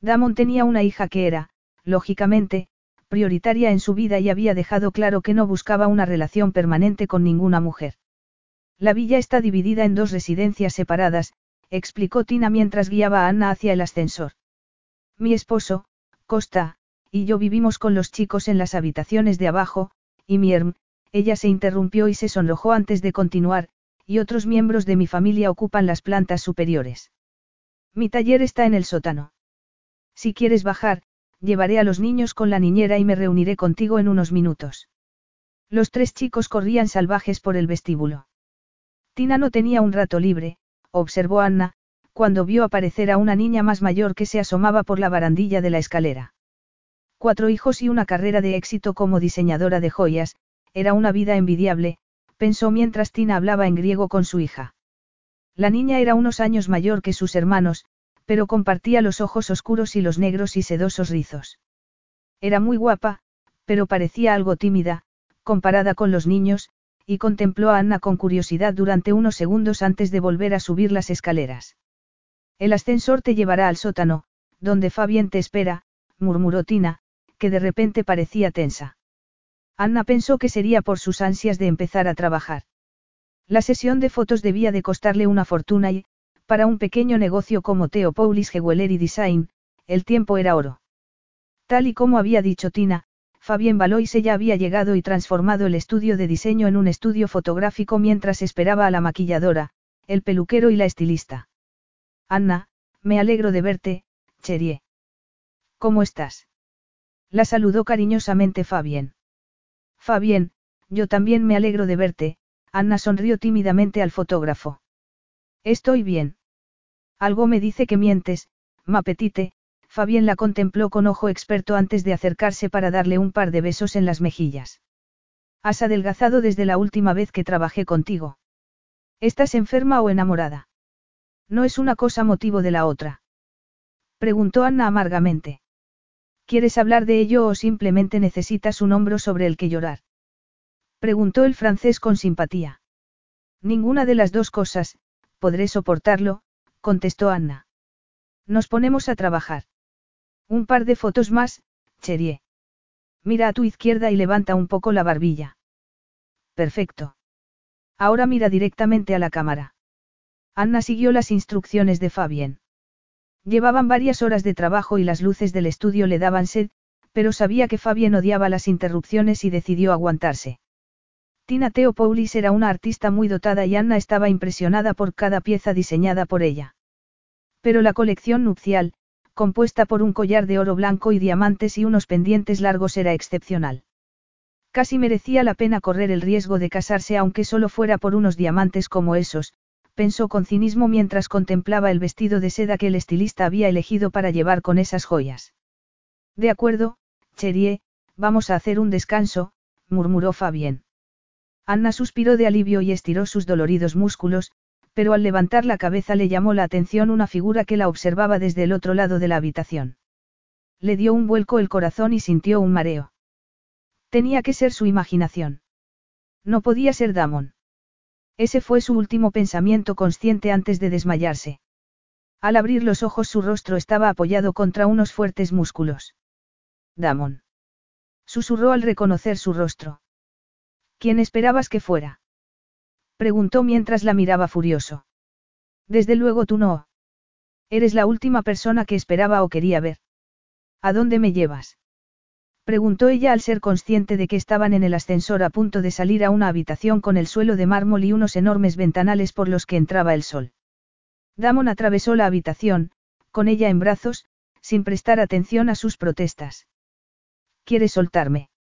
Damon tenía una hija que era, lógicamente, prioritaria en su vida y había dejado claro que no buscaba una relación permanente con ninguna mujer. La villa está dividida en dos residencias separadas, explicó Tina mientras guiaba a Anna hacia el ascensor. Mi esposo, Costa, y yo vivimos con los chicos en las habitaciones de abajo, y mi ella se interrumpió y se sonrojó antes de continuar, y otros miembros de mi familia ocupan las plantas superiores. Mi taller está en el sótano. Si quieres bajar, llevaré a los niños con la niñera y me reuniré contigo en unos minutos. Los tres chicos corrían salvajes por el vestíbulo. Tina no tenía un rato libre, observó Anna, cuando vio aparecer a una niña más mayor que se asomaba por la barandilla de la escalera. Cuatro hijos y una carrera de éxito como diseñadora de joyas, era una vida envidiable, pensó mientras Tina hablaba en griego con su hija. La niña era unos años mayor que sus hermanos, pero compartía los ojos oscuros y los negros y sedosos rizos. Era muy guapa, pero parecía algo tímida, comparada con los niños, y contempló a Anna con curiosidad durante unos segundos antes de volver a subir las escaleras. El ascensor te llevará al sótano, donde Fabien te espera, murmuró Tina, que de repente parecía tensa. Anna pensó que sería por sus ansias de empezar a trabajar. La sesión de fotos debía de costarle una fortuna y, para un pequeño negocio como Theo Paulis Jewelry Design, el tiempo era oro. Tal y como había dicho Tina, Fabien Valois ya había llegado y transformado el estudio de diseño en un estudio fotográfico mientras esperaba a la maquilladora, el peluquero y la estilista. Anna, me alegro de verte, Cherie. ¿Cómo estás? La saludó cariñosamente Fabien. Fabien, yo también me alegro de verte, Anna sonrió tímidamente al fotógrafo. Estoy bien. Algo me dice que mientes, Mapetite, Fabien la contempló con ojo experto antes de acercarse para darle un par de besos en las mejillas. Has adelgazado desde la última vez que trabajé contigo. ¿Estás enferma o enamorada? No es una cosa motivo de la otra. Preguntó Anna amargamente. ¿Quieres hablar de ello o simplemente necesitas un hombro sobre el que llorar? Preguntó el francés con simpatía. Ninguna de las dos cosas, podré soportarlo, contestó Anna. Nos ponemos a trabajar. Un par de fotos más, Cherie. Mira a tu izquierda y levanta un poco la barbilla. Perfecto. Ahora mira directamente a la cámara. Anna siguió las instrucciones de Fabien. Llevaban varias horas de trabajo y las luces del estudio le daban sed, pero sabía que Fabien odiaba las interrupciones y decidió aguantarse. Tina Teopoulis era una artista muy dotada y Anna estaba impresionada por cada pieza diseñada por ella. Pero la colección nupcial, compuesta por un collar de oro blanco y diamantes y unos pendientes largos era excepcional. Casi merecía la pena correr el riesgo de casarse aunque solo fuera por unos diamantes como esos, pensó con cinismo mientras contemplaba el vestido de seda que el estilista había elegido para llevar con esas joyas. De acuerdo, Cherie, vamos a hacer un descanso, murmuró Fabien. Anna suspiró de alivio y estiró sus doloridos músculos, pero al levantar la cabeza le llamó la atención una figura que la observaba desde el otro lado de la habitación. Le dio un vuelco el corazón y sintió un mareo. Tenía que ser su imaginación. No podía ser Damon. Ese fue su último pensamiento consciente antes de desmayarse. Al abrir los ojos su rostro estaba apoyado contra unos fuertes músculos. Damon. Susurró al reconocer su rostro. ¿Quién esperabas que fuera? Preguntó mientras la miraba furioso. Desde luego tú no. Eres la última persona que esperaba o quería ver. ¿A dónde me llevas? Preguntó ella al ser consciente de que estaban en el ascensor a punto de salir a una habitación con el suelo de mármol y unos enormes ventanales por los que entraba el sol. Damon atravesó la habitación, con ella en brazos, sin prestar atención a sus protestas. ¿Quieres soltarme?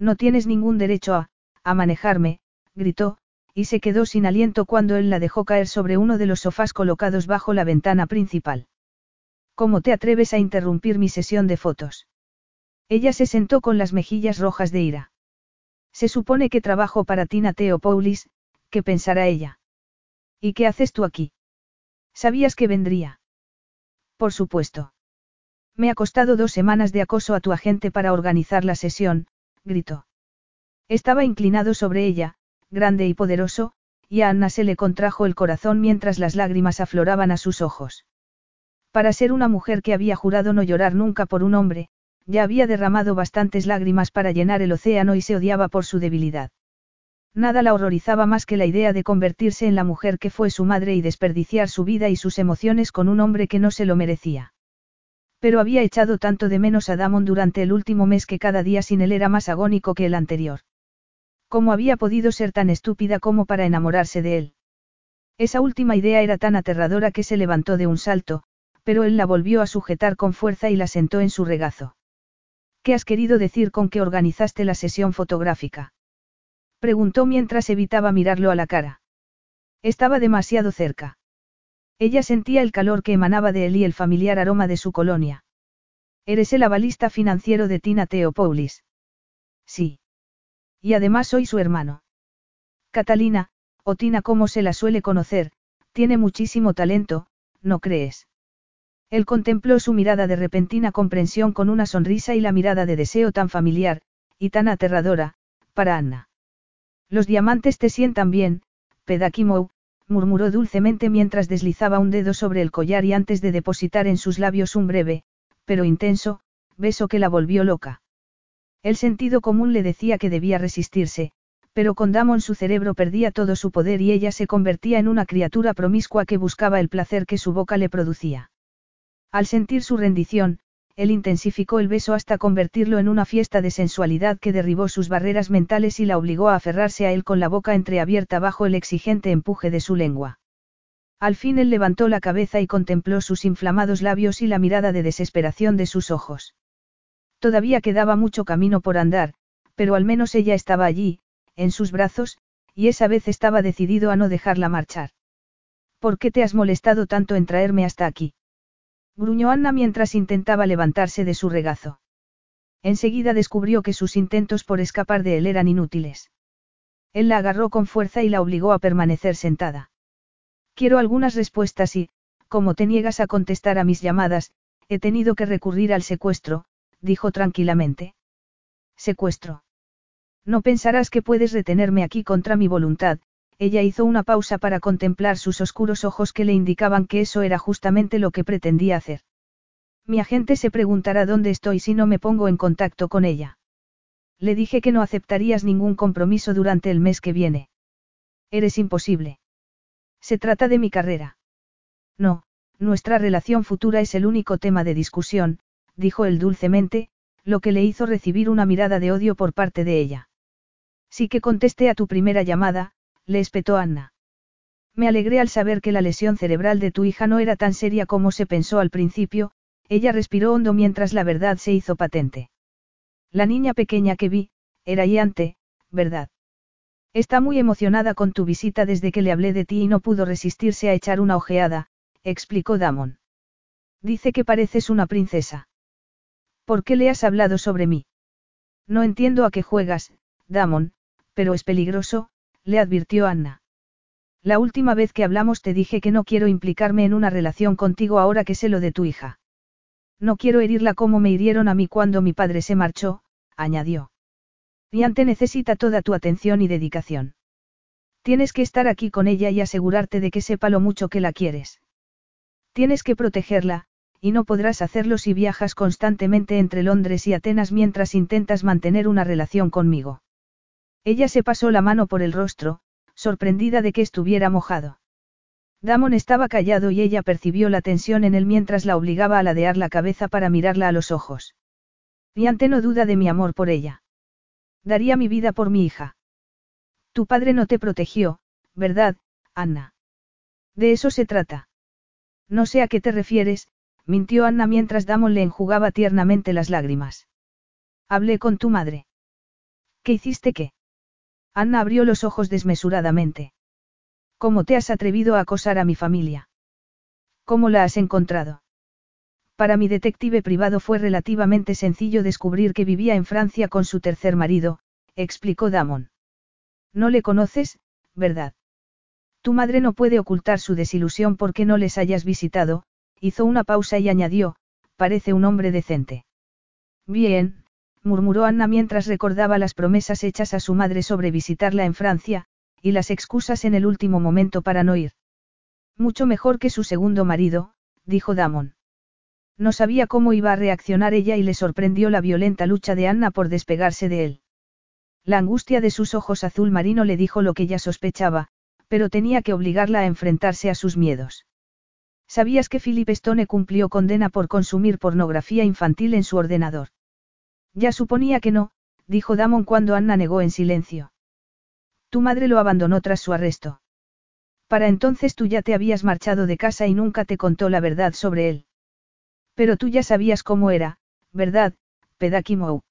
No tienes ningún derecho a, a manejarme, gritó, y se quedó sin aliento cuando él la dejó caer sobre uno de los sofás colocados bajo la ventana principal. ¿Cómo te atreves a interrumpir mi sesión de fotos? Ella se sentó con las mejillas rojas de ira. Se supone que trabajo para Tina Teopoulis, ¿qué pensará ella? ¿Y qué haces tú aquí? ¿Sabías que vendría? Por supuesto. Me ha costado dos semanas de acoso a tu agente para organizar la sesión, gritó. Estaba inclinado sobre ella, grande y poderoso, y a Anna se le contrajo el corazón mientras las lágrimas afloraban a sus ojos. Para ser una mujer que había jurado no llorar nunca por un hombre, ya había derramado bastantes lágrimas para llenar el océano y se odiaba por su debilidad. Nada la horrorizaba más que la idea de convertirse en la mujer que fue su madre y desperdiciar su vida y sus emociones con un hombre que no se lo merecía. Pero había echado tanto de menos a Damon durante el último mes que cada día sin él era más agónico que el anterior. ¿Cómo había podido ser tan estúpida como para enamorarse de él? Esa última idea era tan aterradora que se levantó de un salto, pero él la volvió a sujetar con fuerza y la sentó en su regazo. ¿Qué has querido decir con que organizaste la sesión fotográfica? Preguntó mientras evitaba mirarlo a la cara. Estaba demasiado cerca. Ella sentía el calor que emanaba de él y el familiar aroma de su colonia. Eres el avalista financiero de Tina Teopoulis. Sí. Y además soy su hermano. Catalina, o Tina como se la suele conocer, tiene muchísimo talento, ¿no crees? Él contempló su mirada de repentina comprensión con una sonrisa y la mirada de deseo tan familiar, y tan aterradora, para Anna. Los diamantes te sientan bien, Pedakimou, murmuró dulcemente mientras deslizaba un dedo sobre el collar y antes de depositar en sus labios un breve, pero intenso, beso que la volvió loca. El sentido común le decía que debía resistirse, pero con Damon su cerebro perdía todo su poder y ella se convertía en una criatura promiscua que buscaba el placer que su boca le producía. Al sentir su rendición, él intensificó el beso hasta convertirlo en una fiesta de sensualidad que derribó sus barreras mentales y la obligó a aferrarse a él con la boca entreabierta bajo el exigente empuje de su lengua. Al fin él levantó la cabeza y contempló sus inflamados labios y la mirada de desesperación de sus ojos. Todavía quedaba mucho camino por andar, pero al menos ella estaba allí, en sus brazos, y esa vez estaba decidido a no dejarla marchar. ¿Por qué te has molestado tanto en traerme hasta aquí? Gruñó Anna mientras intentaba levantarse de su regazo. Enseguida descubrió que sus intentos por escapar de él eran inútiles. Él la agarró con fuerza y la obligó a permanecer sentada. Quiero algunas respuestas y, como te niegas a contestar a mis llamadas, he tenido que recurrir al secuestro, dijo tranquilamente. Secuestro. No pensarás que puedes retenerme aquí contra mi voluntad, ella hizo una pausa para contemplar sus oscuros ojos que le indicaban que eso era justamente lo que pretendía hacer. Mi agente se preguntará dónde estoy si no me pongo en contacto con ella. Le dije que no aceptarías ningún compromiso durante el mes que viene. Eres imposible. Se trata de mi carrera. No, nuestra relación futura es el único tema de discusión, dijo él dulcemente, lo que le hizo recibir una mirada de odio por parte de ella. Sí que contesté a tu primera llamada, le espetó Anna. Me alegré al saber que la lesión cerebral de tu hija no era tan seria como se pensó al principio, ella respiró hondo mientras la verdad se hizo patente. La niña pequeña que vi, era Yante, ¿verdad? Está muy emocionada con tu visita desde que le hablé de ti y no pudo resistirse a echar una ojeada, explicó Damon. Dice que pareces una princesa. ¿Por qué le has hablado sobre mí? No entiendo a qué juegas, Damon, pero es peligroso, le advirtió Anna. La última vez que hablamos te dije que no quiero implicarme en una relación contigo ahora que sé lo de tu hija. No quiero herirla como me hirieron a mí cuando mi padre se marchó, añadió. Yante necesita toda tu atención y dedicación. Tienes que estar aquí con ella y asegurarte de que sepa lo mucho que la quieres. Tienes que protegerla, y no podrás hacerlo si viajas constantemente entre Londres y Atenas mientras intentas mantener una relación conmigo. Ella se pasó la mano por el rostro, sorprendida de que estuviera mojado. Damon estaba callado y ella percibió la tensión en él mientras la obligaba a ladear la cabeza para mirarla a los ojos. Y ante no duda de mi amor por ella. Daría mi vida por mi hija. Tu padre no te protegió, ¿verdad, Anna? De eso se trata. No sé a qué te refieres, mintió Anna mientras Damon le enjugaba tiernamente las lágrimas. Hablé con tu madre. ¿Qué hiciste qué? Anna abrió los ojos desmesuradamente. ¿Cómo te has atrevido a acosar a mi familia? ¿Cómo la has encontrado? Para mi detective privado fue relativamente sencillo descubrir que vivía en Francia con su tercer marido, explicó Damon. No le conoces, ¿verdad? Tu madre no puede ocultar su desilusión porque no les hayas visitado, hizo una pausa y añadió, parece un hombre decente. Bien, murmuró Anna mientras recordaba las promesas hechas a su madre sobre visitarla en Francia, y las excusas en el último momento para no ir. Mucho mejor que su segundo marido, dijo Damon. No sabía cómo iba a reaccionar ella y le sorprendió la violenta lucha de Anna por despegarse de él. La angustia de sus ojos azul marino le dijo lo que ella sospechaba, pero tenía que obligarla a enfrentarse a sus miedos. ¿Sabías que Philip Stone cumplió condena por consumir pornografía infantil en su ordenador? Ya suponía que no, dijo Damon cuando Anna negó en silencio. Tu madre lo abandonó tras su arresto. Para entonces tú ya te habías marchado de casa y nunca te contó la verdad sobre él. Pero tú ya sabías cómo era, ¿verdad, Pedakimou?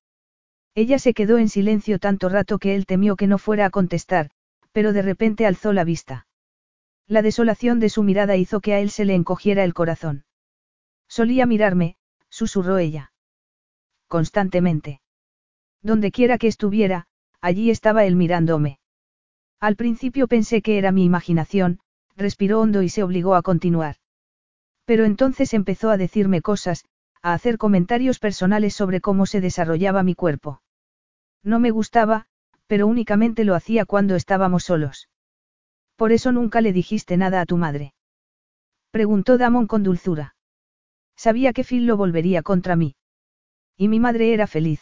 Ella se quedó en silencio tanto rato que él temió que no fuera a contestar, pero de repente alzó la vista. La desolación de su mirada hizo que a él se le encogiera el corazón. Solía mirarme, susurró ella. Constantemente. Donde quiera que estuviera, allí estaba él mirándome. Al principio pensé que era mi imaginación, respiró hondo y se obligó a continuar. Pero entonces empezó a decirme cosas, a hacer comentarios personales sobre cómo se desarrollaba mi cuerpo. No me gustaba, pero únicamente lo hacía cuando estábamos solos. Por eso nunca le dijiste nada a tu madre. Preguntó Damon con dulzura. Sabía que Phil lo volvería contra mí. Y mi madre era feliz.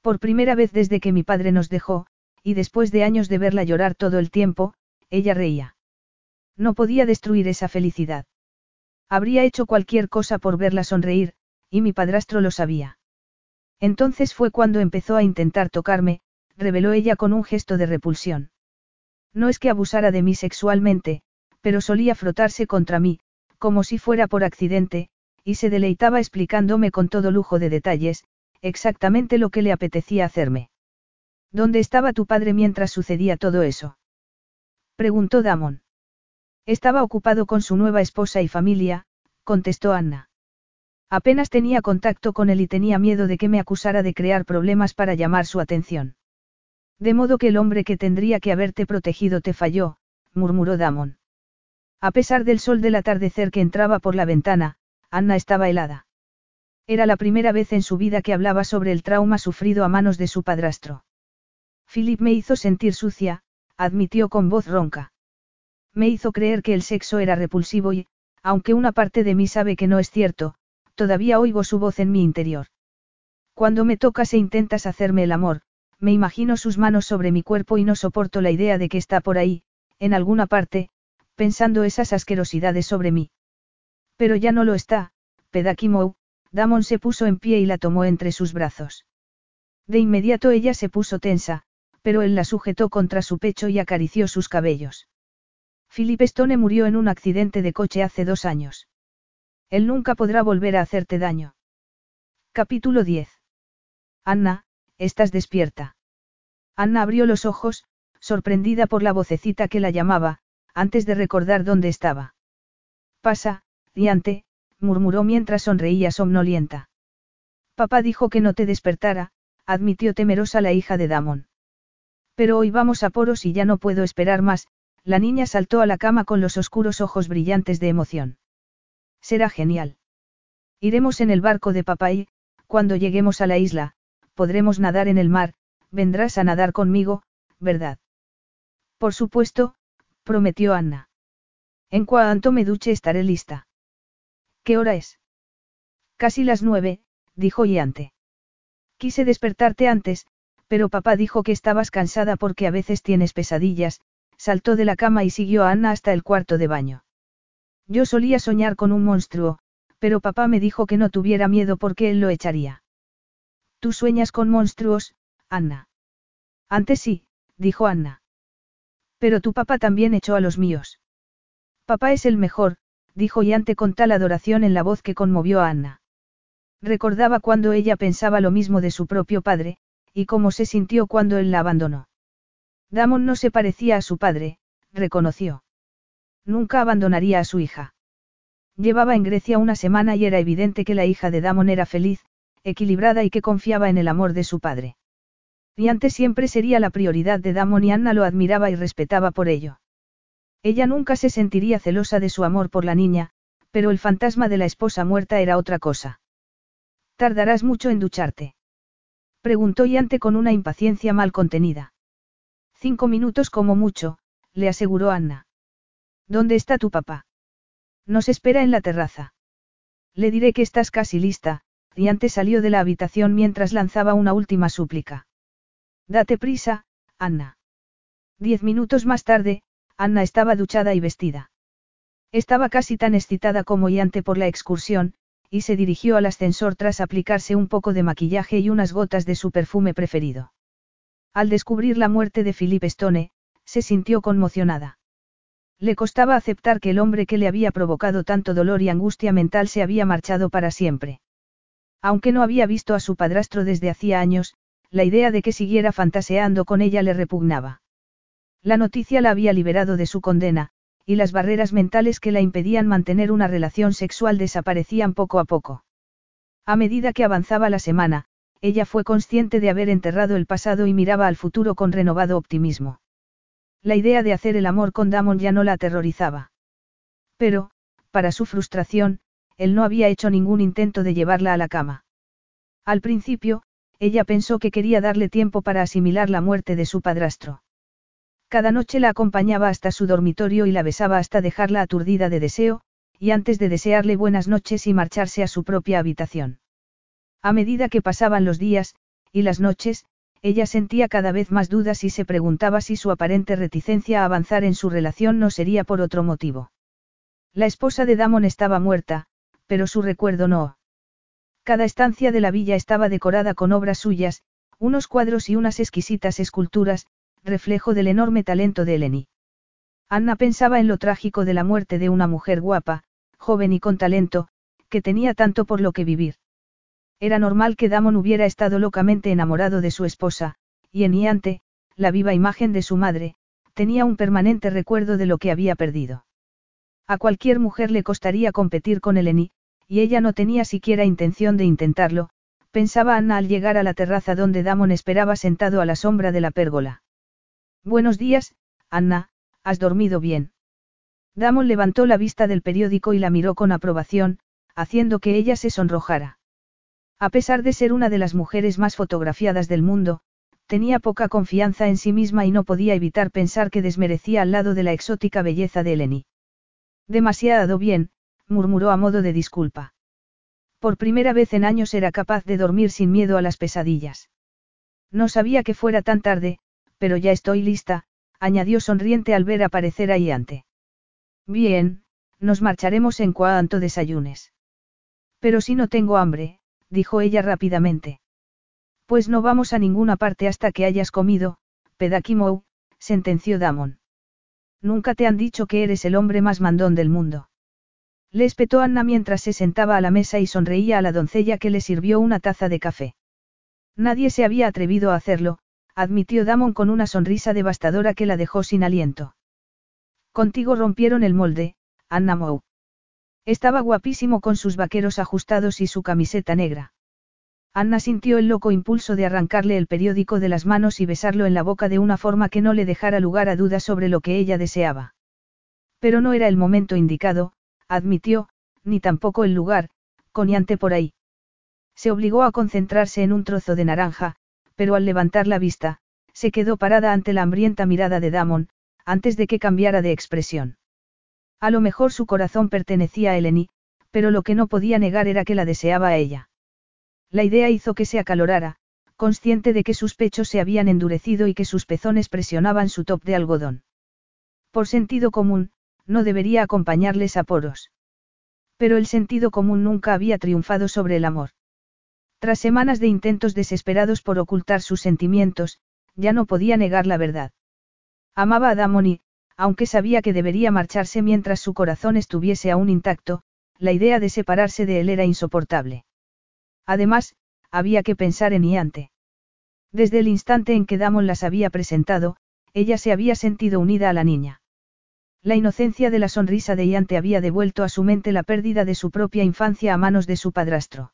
Por primera vez desde que mi padre nos dejó, y después de años de verla llorar todo el tiempo, ella reía. No podía destruir esa felicidad. Habría hecho cualquier cosa por verla sonreír, y mi padrastro lo sabía. Entonces fue cuando empezó a intentar tocarme, reveló ella con un gesto de repulsión. No es que abusara de mí sexualmente, pero solía frotarse contra mí, como si fuera por accidente, y se deleitaba explicándome con todo lujo de detalles, exactamente lo que le apetecía hacerme. ¿Dónde estaba tu padre mientras sucedía todo eso? Preguntó Damon. Estaba ocupado con su nueva esposa y familia, contestó Anna. Apenas tenía contacto con él y tenía miedo de que me acusara de crear problemas para llamar su atención. De modo que el hombre que tendría que haberte protegido te falló, murmuró Damon. A pesar del sol del atardecer que entraba por la ventana, Anna estaba helada. Era la primera vez en su vida que hablaba sobre el trauma sufrido a manos de su padrastro. Philip me hizo sentir sucia, admitió con voz ronca. Me hizo creer que el sexo era repulsivo y, aunque una parte de mí sabe que no es cierto, todavía oigo su voz en mi interior. Cuando me tocas e intentas hacerme el amor, me imagino sus manos sobre mi cuerpo y no soporto la idea de que está por ahí, en alguna parte, pensando esas asquerosidades sobre mí. Pero ya no lo está, Pedakimou, Damon se puso en pie y la tomó entre sus brazos. De inmediato ella se puso tensa, pero él la sujetó contra su pecho y acarició sus cabellos. Philip Stone murió en un accidente de coche hace dos años. Él nunca podrá volver a hacerte daño. Capítulo 10. Anna, estás despierta. Anna abrió los ojos, sorprendida por la vocecita que la llamaba, antes de recordar dónde estaba. Pasa, murmuró mientras sonreía somnolienta. Papá dijo que no te despertara, admitió temerosa la hija de Damon. Pero hoy vamos a poros y ya no puedo esperar más, la niña saltó a la cama con los oscuros ojos brillantes de emoción. Será genial. Iremos en el barco de papá y, cuando lleguemos a la isla, podremos nadar en el mar, vendrás a nadar conmigo, ¿verdad? Por supuesto, prometió Anna. En cuanto me duche estaré lista. ¿Qué hora es? Casi las nueve, dijo Yante. Quise despertarte antes, pero papá dijo que estabas cansada porque a veces tienes pesadillas, saltó de la cama y siguió a Anna hasta el cuarto de baño. Yo solía soñar con un monstruo, pero papá me dijo que no tuviera miedo porque él lo echaría. ¿Tú sueñas con monstruos, Anna? Antes sí, dijo Anna. Pero tu papá también echó a los míos. Papá es el mejor, dijo Yante con tal adoración en la voz que conmovió a Anna. Recordaba cuando ella pensaba lo mismo de su propio padre, y cómo se sintió cuando él la abandonó. Damon no se parecía a su padre, reconoció. Nunca abandonaría a su hija. Llevaba en Grecia una semana y era evidente que la hija de Damon era feliz, equilibrada y que confiaba en el amor de su padre. Y antes siempre sería la prioridad de Damon y Anna lo admiraba y respetaba por ello. Ella nunca se sentiría celosa de su amor por la niña, pero el fantasma de la esposa muerta era otra cosa. ¿Tardarás mucho en ducharte? Preguntó Yante con una impaciencia mal contenida. Cinco minutos como mucho, le aseguró Anna. ¿Dónde está tu papá? Nos espera en la terraza. Le diré que estás casi lista, y antes salió de la habitación mientras lanzaba una última súplica. Date prisa, Anna. Diez minutos más tarde, Anna estaba duchada y vestida. Estaba casi tan excitada como Yante por la excursión, y se dirigió al ascensor tras aplicarse un poco de maquillaje y unas gotas de su perfume preferido. Al descubrir la muerte de Philip Stone, se sintió conmocionada. Le costaba aceptar que el hombre que le había provocado tanto dolor y angustia mental se había marchado para siempre. Aunque no había visto a su padrastro desde hacía años, la idea de que siguiera fantaseando con ella le repugnaba. La noticia la había liberado de su condena, y las barreras mentales que la impedían mantener una relación sexual desaparecían poco a poco. A medida que avanzaba la semana, ella fue consciente de haber enterrado el pasado y miraba al futuro con renovado optimismo. La idea de hacer el amor con Damon ya no la aterrorizaba. Pero, para su frustración, él no había hecho ningún intento de llevarla a la cama. Al principio, ella pensó que quería darle tiempo para asimilar la muerte de su padrastro. Cada noche la acompañaba hasta su dormitorio y la besaba hasta dejarla aturdida de deseo, y antes de desearle buenas noches y marcharse a su propia habitación. A medida que pasaban los días, y las noches, ella sentía cada vez más dudas y se preguntaba si su aparente reticencia a avanzar en su relación no sería por otro motivo. La esposa de Damon estaba muerta, pero su recuerdo no. Cada estancia de la villa estaba decorada con obras suyas, unos cuadros y unas exquisitas esculturas, reflejo del enorme talento de Eleni. Anna pensaba en lo trágico de la muerte de una mujer guapa, joven y con talento, que tenía tanto por lo que vivir. Era normal que Damon hubiera estado locamente enamorado de su esposa, y en Iante, la viva imagen de su madre, tenía un permanente recuerdo de lo que había perdido. A cualquier mujer le costaría competir con Eleni, y ella no tenía siquiera intención de intentarlo, pensaba Anna al llegar a la terraza donde Damon esperaba sentado a la sombra de la pérgola. Buenos días, Anna, ¿has dormido bien? Damon levantó la vista del periódico y la miró con aprobación, haciendo que ella se sonrojara. A pesar de ser una de las mujeres más fotografiadas del mundo, tenía poca confianza en sí misma y no podía evitar pensar que desmerecía al lado de la exótica belleza de Eleni. Demasiado bien, murmuró a modo de disculpa. Por primera vez en años era capaz de dormir sin miedo a las pesadillas. No sabía que fuera tan tarde, pero ya estoy lista, añadió sonriente al ver aparecer a Iante. Bien, nos marcharemos en cuanto desayunes. Pero si no tengo hambre, dijo ella rápidamente. Pues no vamos a ninguna parte hasta que hayas comido, Pedakimou, sentenció Damon. Nunca te han dicho que eres el hombre más mandón del mundo. Le espetó Anna mientras se sentaba a la mesa y sonreía a la doncella que le sirvió una taza de café. Nadie se había atrevido a hacerlo, admitió Damon con una sonrisa devastadora que la dejó sin aliento. Contigo rompieron el molde, Anna Mou. Estaba guapísimo con sus vaqueros ajustados y su camiseta negra. Anna sintió el loco impulso de arrancarle el periódico de las manos y besarlo en la boca de una forma que no le dejara lugar a dudas sobre lo que ella deseaba. Pero no era el momento indicado, admitió, ni tampoco el lugar, coniante por ahí. Se obligó a concentrarse en un trozo de naranja, pero al levantar la vista, se quedó parada ante la hambrienta mirada de Damon, antes de que cambiara de expresión. A lo mejor su corazón pertenecía a Eleni, pero lo que no podía negar era que la deseaba a ella. La idea hizo que se acalorara, consciente de que sus pechos se habían endurecido y que sus pezones presionaban su top de algodón. Por sentido común, no debería acompañarles a poros. Pero el sentido común nunca había triunfado sobre el amor. Tras semanas de intentos desesperados por ocultar sus sentimientos, ya no podía negar la verdad. Amaba a Damon y, aunque sabía que debería marcharse mientras su corazón estuviese aún intacto, la idea de separarse de él era insoportable. Además, había que pensar en Iante. Desde el instante en que Damon las había presentado, ella se había sentido unida a la niña. La inocencia de la sonrisa de Iante había devuelto a su mente la pérdida de su propia infancia a manos de su padrastro.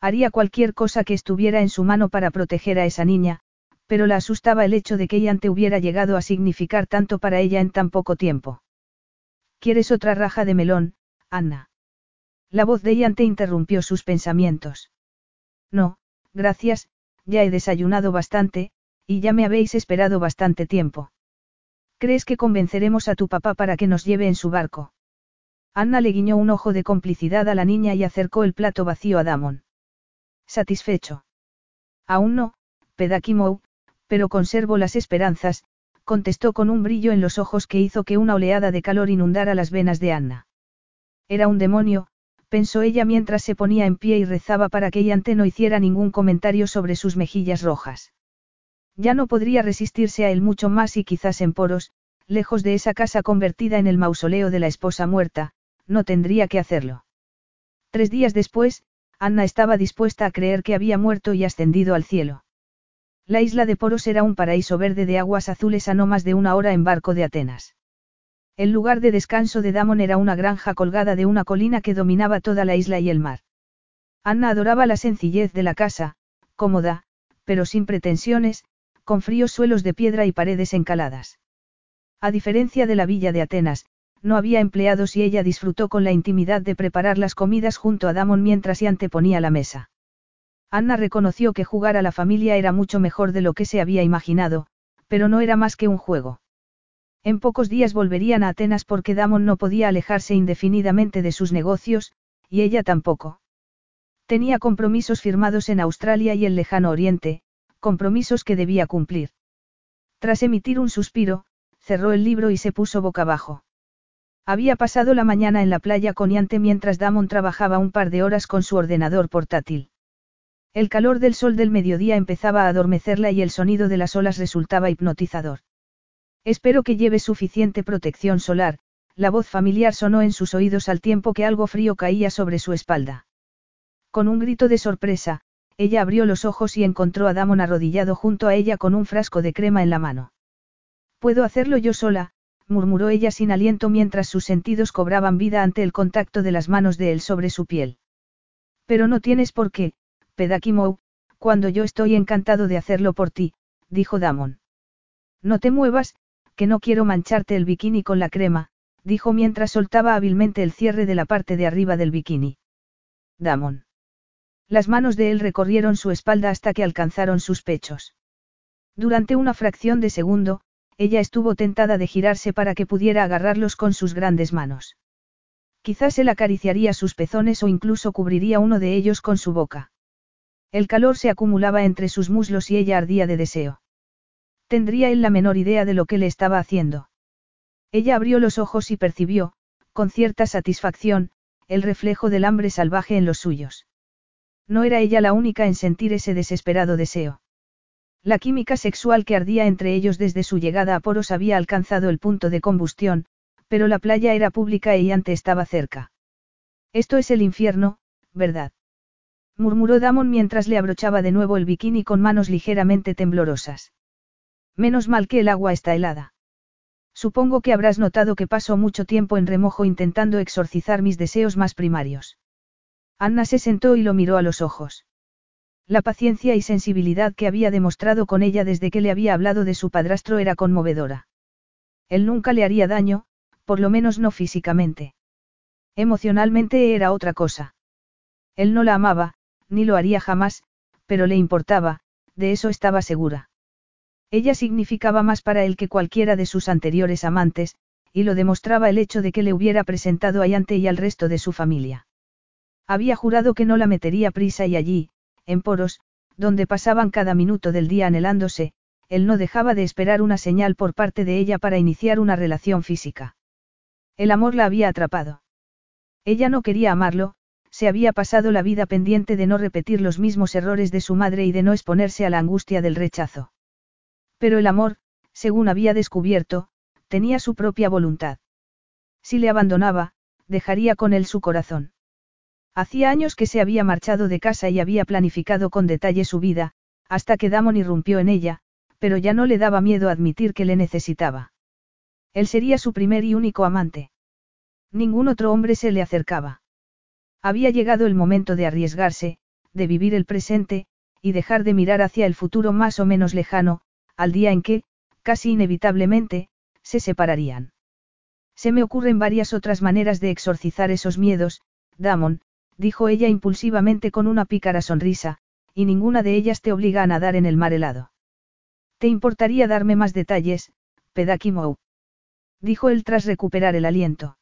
Haría cualquier cosa que estuviera en su mano para proteger a esa niña, pero la asustaba el hecho de que Iante hubiera llegado a significar tanto para ella en tan poco tiempo. ¿Quieres otra raja de melón, Anna? La voz de Iante interrumpió sus pensamientos. No, gracias, ya he desayunado bastante, y ya me habéis esperado bastante tiempo. ¿Crees que convenceremos a tu papá para que nos lleve en su barco? Anna le guiñó un ojo de complicidad a la niña y acercó el plato vacío a Damon. Satisfecho. Aún no, Pedakimou, pero conservo las esperanzas, contestó con un brillo en los ojos que hizo que una oleada de calor inundara las venas de Anna. Era un demonio, pensó ella mientras se ponía en pie y rezaba para que Yante no hiciera ningún comentario sobre sus mejillas rojas. Ya no podría resistirse a él mucho más y quizás en poros, lejos de esa casa convertida en el mausoleo de la esposa muerta, no tendría que hacerlo. Tres días después, Anna estaba dispuesta a creer que había muerto y ascendido al cielo. La isla de Poros era un paraíso verde de aguas azules a no más de una hora en barco de Atenas. El lugar de descanso de Damon era una granja colgada de una colina que dominaba toda la isla y el mar. Anna adoraba la sencillez de la casa, cómoda, pero sin pretensiones, con fríos suelos de piedra y paredes encaladas. A diferencia de la villa de Atenas, no había empleados y ella disfrutó con la intimidad de preparar las comidas junto a Damon mientras y anteponía la mesa. Anna reconoció que jugar a la familia era mucho mejor de lo que se había imaginado, pero no era más que un juego. En pocos días volverían a Atenas porque Damon no podía alejarse indefinidamente de sus negocios, y ella tampoco. Tenía compromisos firmados en Australia y el lejano Oriente, compromisos que debía cumplir. Tras emitir un suspiro, cerró el libro y se puso boca abajo. Había pasado la mañana en la playa con Yante mientras Damon trabajaba un par de horas con su ordenador portátil. El calor del sol del mediodía empezaba a adormecerla y el sonido de las olas resultaba hipnotizador. Espero que lleve suficiente protección solar, la voz familiar sonó en sus oídos al tiempo que algo frío caía sobre su espalda. Con un grito de sorpresa, ella abrió los ojos y encontró a Damon arrodillado junto a ella con un frasco de crema en la mano. Puedo hacerlo yo sola, murmuró ella sin aliento mientras sus sentidos cobraban vida ante el contacto de las manos de él sobre su piel. Pero no tienes por qué, Pedakimou, cuando yo estoy encantado de hacerlo por ti, dijo Damon. No te muevas, que no quiero mancharte el bikini con la crema, dijo mientras soltaba hábilmente el cierre de la parte de arriba del bikini. Damon. Las manos de él recorrieron su espalda hasta que alcanzaron sus pechos. Durante una fracción de segundo, ella estuvo tentada de girarse para que pudiera agarrarlos con sus grandes manos. Quizás él acariciaría sus pezones o incluso cubriría uno de ellos con su boca. El calor se acumulaba entre sus muslos y ella ardía de deseo. Tendría él la menor idea de lo que le estaba haciendo. Ella abrió los ojos y percibió, con cierta satisfacción, el reflejo del hambre salvaje en los suyos. No era ella la única en sentir ese desesperado deseo. La química sexual que ardía entre ellos desde su llegada a Poros había alcanzado el punto de combustión, pero la playa era pública y Yante estaba cerca. Esto es el infierno, ¿verdad? murmuró Damon mientras le abrochaba de nuevo el bikini con manos ligeramente temblorosas. Menos mal que el agua está helada. Supongo que habrás notado que paso mucho tiempo en remojo intentando exorcizar mis deseos más primarios. Anna se sentó y lo miró a los ojos. La paciencia y sensibilidad que había demostrado con ella desde que le había hablado de su padrastro era conmovedora. Él nunca le haría daño, por lo menos no físicamente. Emocionalmente era otra cosa. Él no la amaba, ni lo haría jamás, pero le importaba, de eso estaba segura. Ella significaba más para él que cualquiera de sus anteriores amantes, y lo demostraba el hecho de que le hubiera presentado a Yante y al resto de su familia. Había jurado que no la metería prisa y allí, en poros, donde pasaban cada minuto del día anhelándose, él no dejaba de esperar una señal por parte de ella para iniciar una relación física. El amor la había atrapado. Ella no quería amarlo, se había pasado la vida pendiente de no repetir los mismos errores de su madre y de no exponerse a la angustia del rechazo. Pero el amor, según había descubierto, tenía su propia voluntad. Si le abandonaba, dejaría con él su corazón. Hacía años que se había marchado de casa y había planificado con detalle su vida, hasta que Damon irrumpió en ella, pero ya no le daba miedo admitir que le necesitaba. Él sería su primer y único amante. Ningún otro hombre se le acercaba. Había llegado el momento de arriesgarse, de vivir el presente, y dejar de mirar hacia el futuro más o menos lejano, al día en que, casi inevitablemente, se separarían. Se me ocurren varias otras maneras de exorcizar esos miedos, Damon, dijo ella impulsivamente con una pícara sonrisa, y ninguna de ellas te obliga a nadar en el mar helado. ¿Te importaría darme más detalles, Pedakimou? Dijo él tras recuperar el aliento.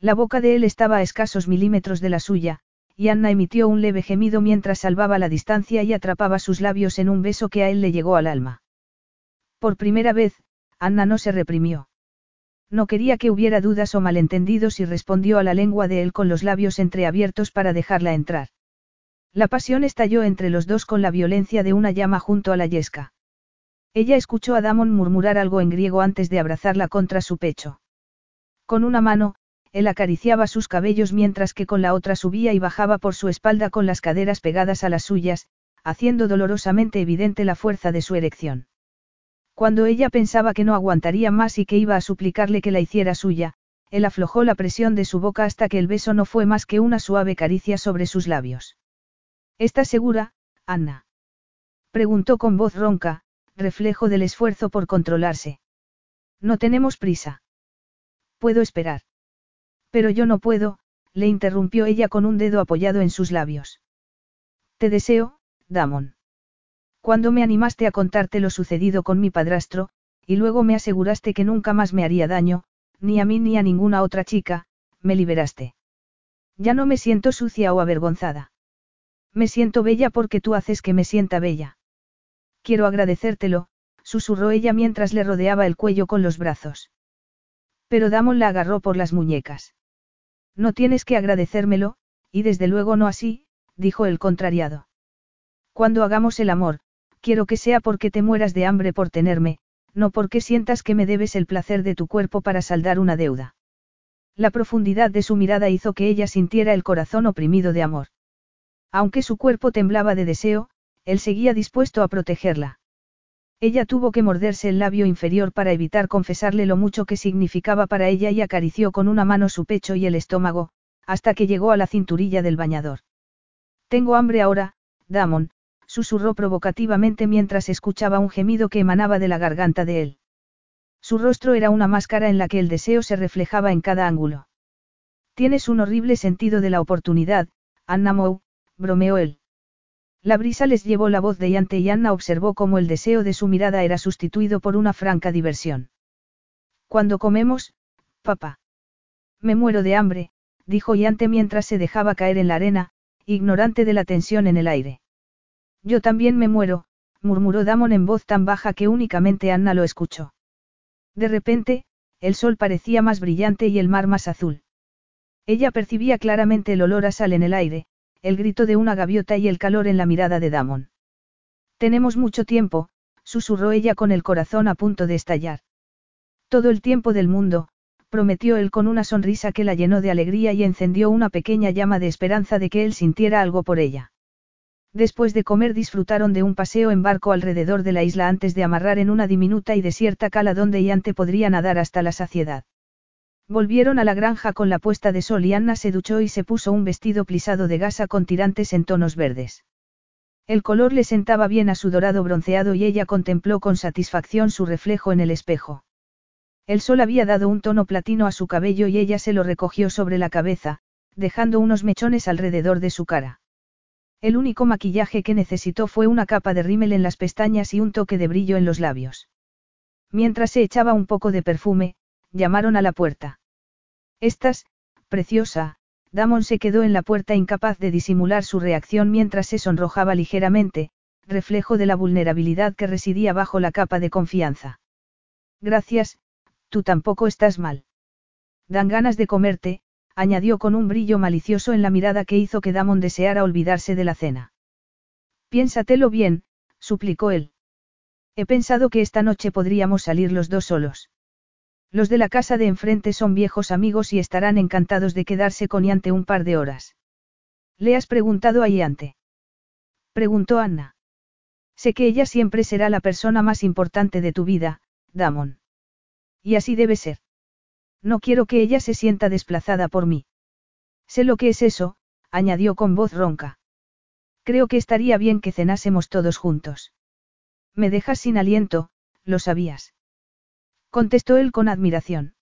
La boca de él estaba a escasos milímetros de la suya, y Anna emitió un leve gemido mientras salvaba la distancia y atrapaba sus labios en un beso que a él le llegó al alma. Por primera vez, Anna no se reprimió. No quería que hubiera dudas o malentendidos y respondió a la lengua de él con los labios entreabiertos para dejarla entrar. La pasión estalló entre los dos con la violencia de una llama junto a la yesca. Ella escuchó a Damon murmurar algo en griego antes de abrazarla contra su pecho. Con una mano, él acariciaba sus cabellos mientras que con la otra subía y bajaba por su espalda con las caderas pegadas a las suyas, haciendo dolorosamente evidente la fuerza de su erección. Cuando ella pensaba que no aguantaría más y que iba a suplicarle que la hiciera suya, él aflojó la presión de su boca hasta que el beso no fue más que una suave caricia sobre sus labios. ¿Estás segura, Anna? Preguntó con voz ronca, reflejo del esfuerzo por controlarse. No tenemos prisa. Puedo esperar. Pero yo no puedo, le interrumpió ella con un dedo apoyado en sus labios. Te deseo, Damon. Cuando me animaste a contarte lo sucedido con mi padrastro, y luego me aseguraste que nunca más me haría daño, ni a mí ni a ninguna otra chica, me liberaste. Ya no me siento sucia o avergonzada. Me siento bella porque tú haces que me sienta bella. Quiero agradecértelo, susurró ella mientras le rodeaba el cuello con los brazos. Pero Damon la agarró por las muñecas. No tienes que agradecérmelo, y desde luego no así, dijo el contrariado. Cuando hagamos el amor, quiero que sea porque te mueras de hambre por tenerme, no porque sientas que me debes el placer de tu cuerpo para saldar una deuda. La profundidad de su mirada hizo que ella sintiera el corazón oprimido de amor. Aunque su cuerpo temblaba de deseo, él seguía dispuesto a protegerla. Ella tuvo que morderse el labio inferior para evitar confesarle lo mucho que significaba para ella y acarició con una mano su pecho y el estómago, hasta que llegó a la cinturilla del bañador. Tengo hambre ahora, Damon, susurró provocativamente mientras escuchaba un gemido que emanaba de la garganta de él. Su rostro era una máscara en la que el deseo se reflejaba en cada ángulo. Tienes un horrible sentido de la oportunidad, Anna Moe, bromeó él. La brisa les llevó la voz de Yante y Anna observó cómo el deseo de su mirada era sustituido por una franca diversión. Cuando comemos, papá. Me muero de hambre, dijo Yante mientras se dejaba caer en la arena, ignorante de la tensión en el aire. Yo también me muero, murmuró Damon en voz tan baja que únicamente Anna lo escuchó. De repente, el sol parecía más brillante y el mar más azul. Ella percibía claramente el olor a sal en el aire, el grito de una gaviota y el calor en la mirada de Damon. Tenemos mucho tiempo, susurró ella con el corazón a punto de estallar. Todo el tiempo del mundo, prometió él con una sonrisa que la llenó de alegría y encendió una pequeña llama de esperanza de que él sintiera algo por ella. Después de comer disfrutaron de un paseo en barco alrededor de la isla antes de amarrar en una diminuta y desierta cala donde Yante podría nadar hasta la saciedad. Volvieron a la granja con la puesta de sol y Anna se duchó y se puso un vestido plisado de gasa con tirantes en tonos verdes. El color le sentaba bien a su dorado bronceado y ella contempló con satisfacción su reflejo en el espejo. El sol había dado un tono platino a su cabello y ella se lo recogió sobre la cabeza, dejando unos mechones alrededor de su cara. El único maquillaje que necesitó fue una capa de rímel en las pestañas y un toque de brillo en los labios. Mientras se echaba un poco de perfume, llamaron a la puerta. Estás, preciosa, Damon se quedó en la puerta incapaz de disimular su reacción mientras se sonrojaba ligeramente, reflejo de la vulnerabilidad que residía bajo la capa de confianza. Gracias, tú tampoco estás mal. Dan ganas de comerte, añadió con un brillo malicioso en la mirada que hizo que Damon deseara olvidarse de la cena. Piénsatelo bien, suplicó él. He pensado que esta noche podríamos salir los dos solos. Los de la casa de enfrente son viejos amigos y estarán encantados de quedarse con Iante un par de horas. ¿Le has preguntado a Iante? Preguntó Anna. Sé que ella siempre será la persona más importante de tu vida, Damon. Y así debe ser. No quiero que ella se sienta desplazada por mí. Sé lo que es eso, añadió con voz ronca. Creo que estaría bien que cenásemos todos juntos. Me dejas sin aliento, lo sabías. Contestó él con admiración.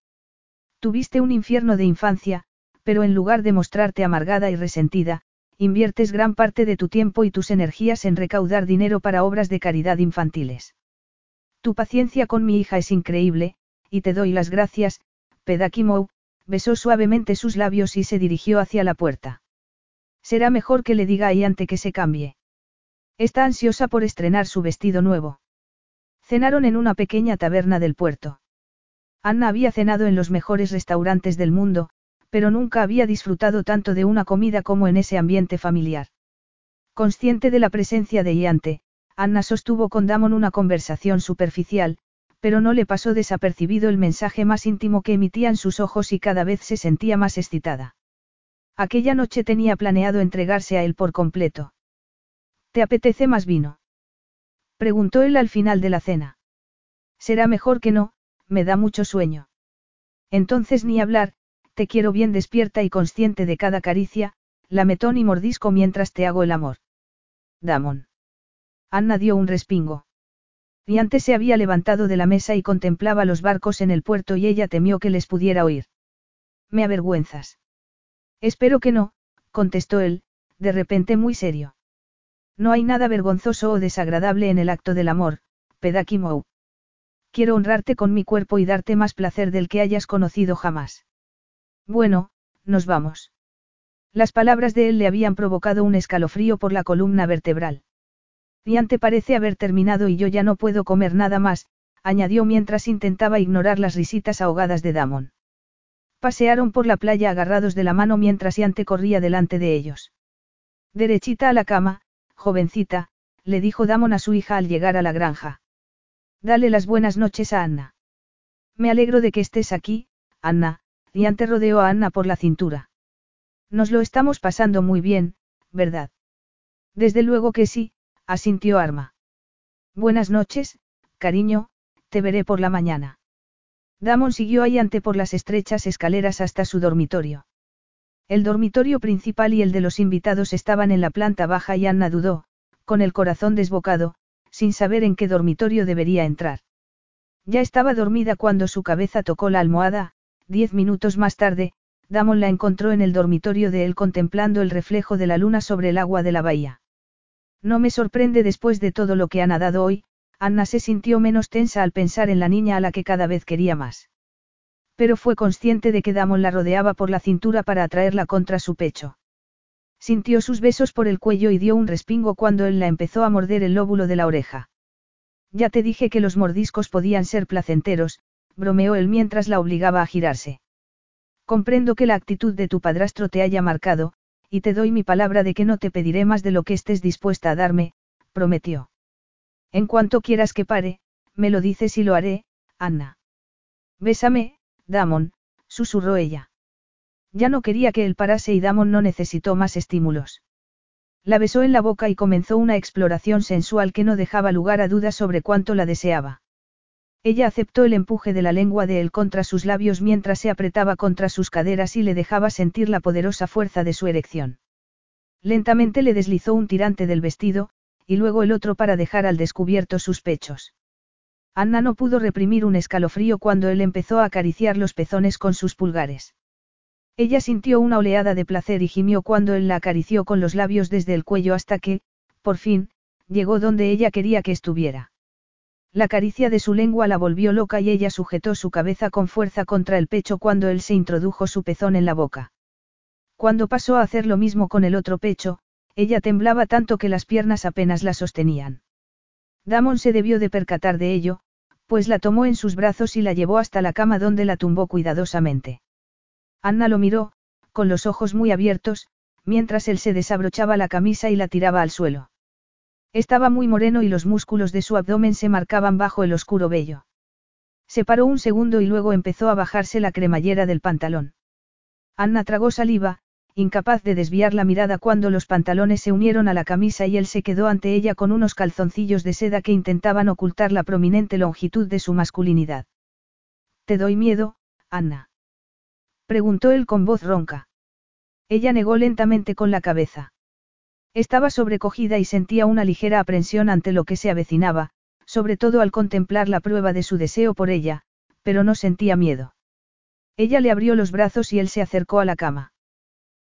Tuviste un infierno de infancia, pero en lugar de mostrarte amargada y resentida, inviertes gran parte de tu tiempo y tus energías en recaudar dinero para obras de caridad infantiles. Tu paciencia con mi hija es increíble, y te doy las gracias, Pedakimou, besó suavemente sus labios y se dirigió hacia la puerta. Será mejor que le diga a Iante que se cambie. Está ansiosa por estrenar su vestido nuevo. Cenaron en una pequeña taberna del puerto. Anna había cenado en los mejores restaurantes del mundo, pero nunca había disfrutado tanto de una comida como en ese ambiente familiar. Consciente de la presencia de Iante, Anna sostuvo con Damon una conversación superficial, pero no le pasó desapercibido el mensaje más íntimo que emitían sus ojos y cada vez se sentía más excitada. Aquella noche tenía planeado entregarse a él por completo. ¿Te apetece más vino? Preguntó él al final de la cena. Será mejor que no, me da mucho sueño. Entonces ni hablar, te quiero bien despierta y consciente de cada caricia, lametón y mordisco mientras te hago el amor. Damon. Anna dio un respingo. Y antes se había levantado de la mesa y contemplaba los barcos en el puerto y ella temió que les pudiera oír. Me avergüenzas. Espero que no, contestó él, de repente muy serio. No hay nada vergonzoso o desagradable en el acto del amor, Pedakimou. Quiero honrarte con mi cuerpo y darte más placer del que hayas conocido jamás. Bueno, nos vamos. Las palabras de él le habían provocado un escalofrío por la columna vertebral. Diante parece haber terminado y yo ya no puedo comer nada más, añadió mientras intentaba ignorar las risitas ahogadas de Damon. Pasearon por la playa agarrados de la mano mientras Yante corría delante de ellos. Derechita a la cama, jovencita, le dijo Damon a su hija al llegar a la granja. Dale las buenas noches a Anna. Me alegro de que estés aquí, Anna, y Ante rodeó a Anna por la cintura. Nos lo estamos pasando muy bien, ¿verdad? Desde luego que sí, asintió Arma. Buenas noches, cariño, te veré por la mañana. Damon siguió ahí ante por las estrechas escaleras hasta su dormitorio. El dormitorio principal y el de los invitados estaban en la planta baja y Anna dudó, con el corazón desbocado, sin saber en qué dormitorio debería entrar. Ya estaba dormida cuando su cabeza tocó la almohada, diez minutos más tarde, Damon la encontró en el dormitorio de él contemplando el reflejo de la luna sobre el agua de la bahía. No me sorprende después de todo lo que ha nadado hoy, Anna se sintió menos tensa al pensar en la niña a la que cada vez quería más. Pero fue consciente de que Damon la rodeaba por la cintura para atraerla contra su pecho. Sintió sus besos por el cuello y dio un respingo cuando él la empezó a morder el lóbulo de la oreja. Ya te dije que los mordiscos podían ser placenteros, bromeó él mientras la obligaba a girarse. Comprendo que la actitud de tu padrastro te haya marcado, y te doy mi palabra de que no te pediré más de lo que estés dispuesta a darme, prometió. En cuanto quieras que pare, me lo dices y lo haré, Anna. Bésame, Damon, susurró ella. Ya no quería que él parase y Damon no necesitó más estímulos. La besó en la boca y comenzó una exploración sensual que no dejaba lugar a dudas sobre cuánto la deseaba. Ella aceptó el empuje de la lengua de él contra sus labios mientras se apretaba contra sus caderas y le dejaba sentir la poderosa fuerza de su erección. Lentamente le deslizó un tirante del vestido, y luego el otro para dejar al descubierto sus pechos. Anna no pudo reprimir un escalofrío cuando él empezó a acariciar los pezones con sus pulgares. Ella sintió una oleada de placer y gimió cuando él la acarició con los labios desde el cuello hasta que, por fin, llegó donde ella quería que estuviera. La caricia de su lengua la volvió loca y ella sujetó su cabeza con fuerza contra el pecho cuando él se introdujo su pezón en la boca. Cuando pasó a hacer lo mismo con el otro pecho, ella temblaba tanto que las piernas apenas la sostenían. Damon se debió de percatar de ello, pues la tomó en sus brazos y la llevó hasta la cama donde la tumbó cuidadosamente. Anna lo miró, con los ojos muy abiertos, mientras él se desabrochaba la camisa y la tiraba al suelo. Estaba muy moreno y los músculos de su abdomen se marcaban bajo el oscuro vello. Se paró un segundo y luego empezó a bajarse la cremallera del pantalón. Anna tragó saliva, incapaz de desviar la mirada cuando los pantalones se unieron a la camisa y él se quedó ante ella con unos calzoncillos de seda que intentaban ocultar la prominente longitud de su masculinidad. ¿Te doy miedo, Anna? preguntó él con voz ronca. Ella negó lentamente con la cabeza. Estaba sobrecogida y sentía una ligera aprensión ante lo que se avecinaba, sobre todo al contemplar la prueba de su deseo por ella, pero no sentía miedo. Ella le abrió los brazos y él se acercó a la cama.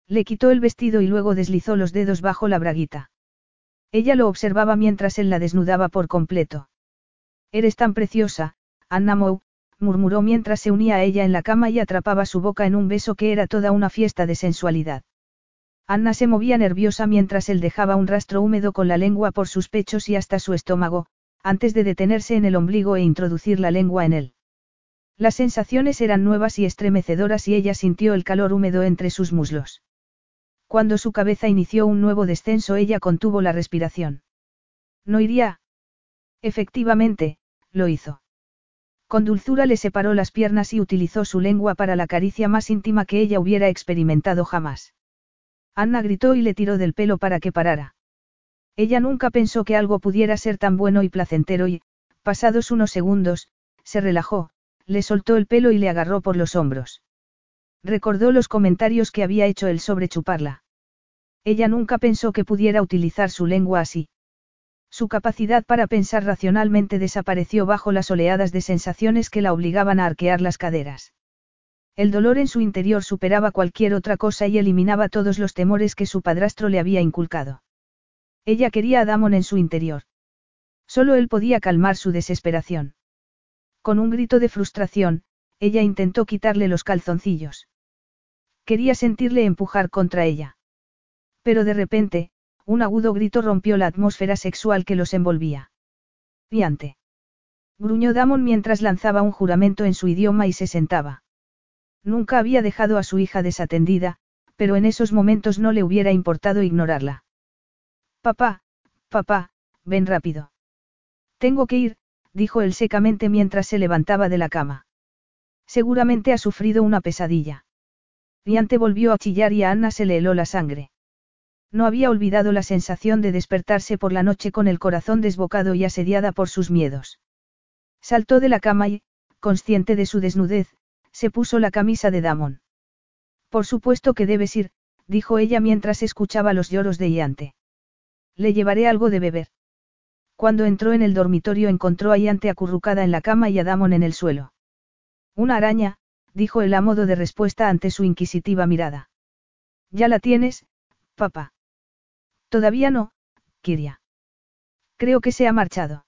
Le quitó el vestido y luego deslizó los dedos bajo la braguita. Ella lo observaba mientras él la desnudaba por completo. Eres tan preciosa, Anna Mou, murmuró mientras se unía a ella en la cama y atrapaba su boca en un beso que era toda una fiesta de sensualidad. Anna se movía nerviosa mientras él dejaba un rastro húmedo con la lengua por sus pechos y hasta su estómago, antes de detenerse en el ombligo e introducir la lengua en él. Las sensaciones eran nuevas y estremecedoras y ella sintió el calor húmedo entre sus muslos. Cuando su cabeza inició un nuevo descenso ella contuvo la respiración. No iría. Efectivamente, lo hizo. Con dulzura le separó las piernas y utilizó su lengua para la caricia más íntima que ella hubiera experimentado jamás. Anna gritó y le tiró del pelo para que parara. Ella nunca pensó que algo pudiera ser tan bueno y placentero y, pasados unos segundos, se relajó, le soltó el pelo y le agarró por los hombros. Recordó los comentarios que había hecho él sobre chuparla. Ella nunca pensó que pudiera utilizar su lengua así. Su capacidad para pensar racionalmente desapareció bajo las oleadas de sensaciones que la obligaban a arquear las caderas. El dolor en su interior superaba cualquier otra cosa y eliminaba todos los temores que su padrastro le había inculcado. Ella quería a Damon en su interior. Solo él podía calmar su desesperación. Con un grito de frustración, ella intentó quitarle los calzoncillos. Quería sentirle empujar contra ella. Pero de repente, un agudo grito rompió la atmósfera sexual que los envolvía. Piante. Gruñó Damon mientras lanzaba un juramento en su idioma y se sentaba. Nunca había dejado a su hija desatendida, pero en esos momentos no le hubiera importado ignorarla. Papá, papá, ven rápido. Tengo que ir, dijo él secamente mientras se levantaba de la cama. Seguramente ha sufrido una pesadilla. Riante volvió a chillar y a Anna se le heló la sangre. No había olvidado la sensación de despertarse por la noche con el corazón desbocado y asediada por sus miedos. Saltó de la cama y, consciente de su desnudez, se puso la camisa de Damon. Por supuesto que debes ir, dijo ella mientras escuchaba los lloros de Iante. Le llevaré algo de beber. Cuando entró en el dormitorio encontró a Iante acurrucada en la cama y a Damon en el suelo. Una araña, dijo él a modo de respuesta ante su inquisitiva mirada. Ya la tienes, papá. Todavía no, Kiria. Creo que se ha marchado.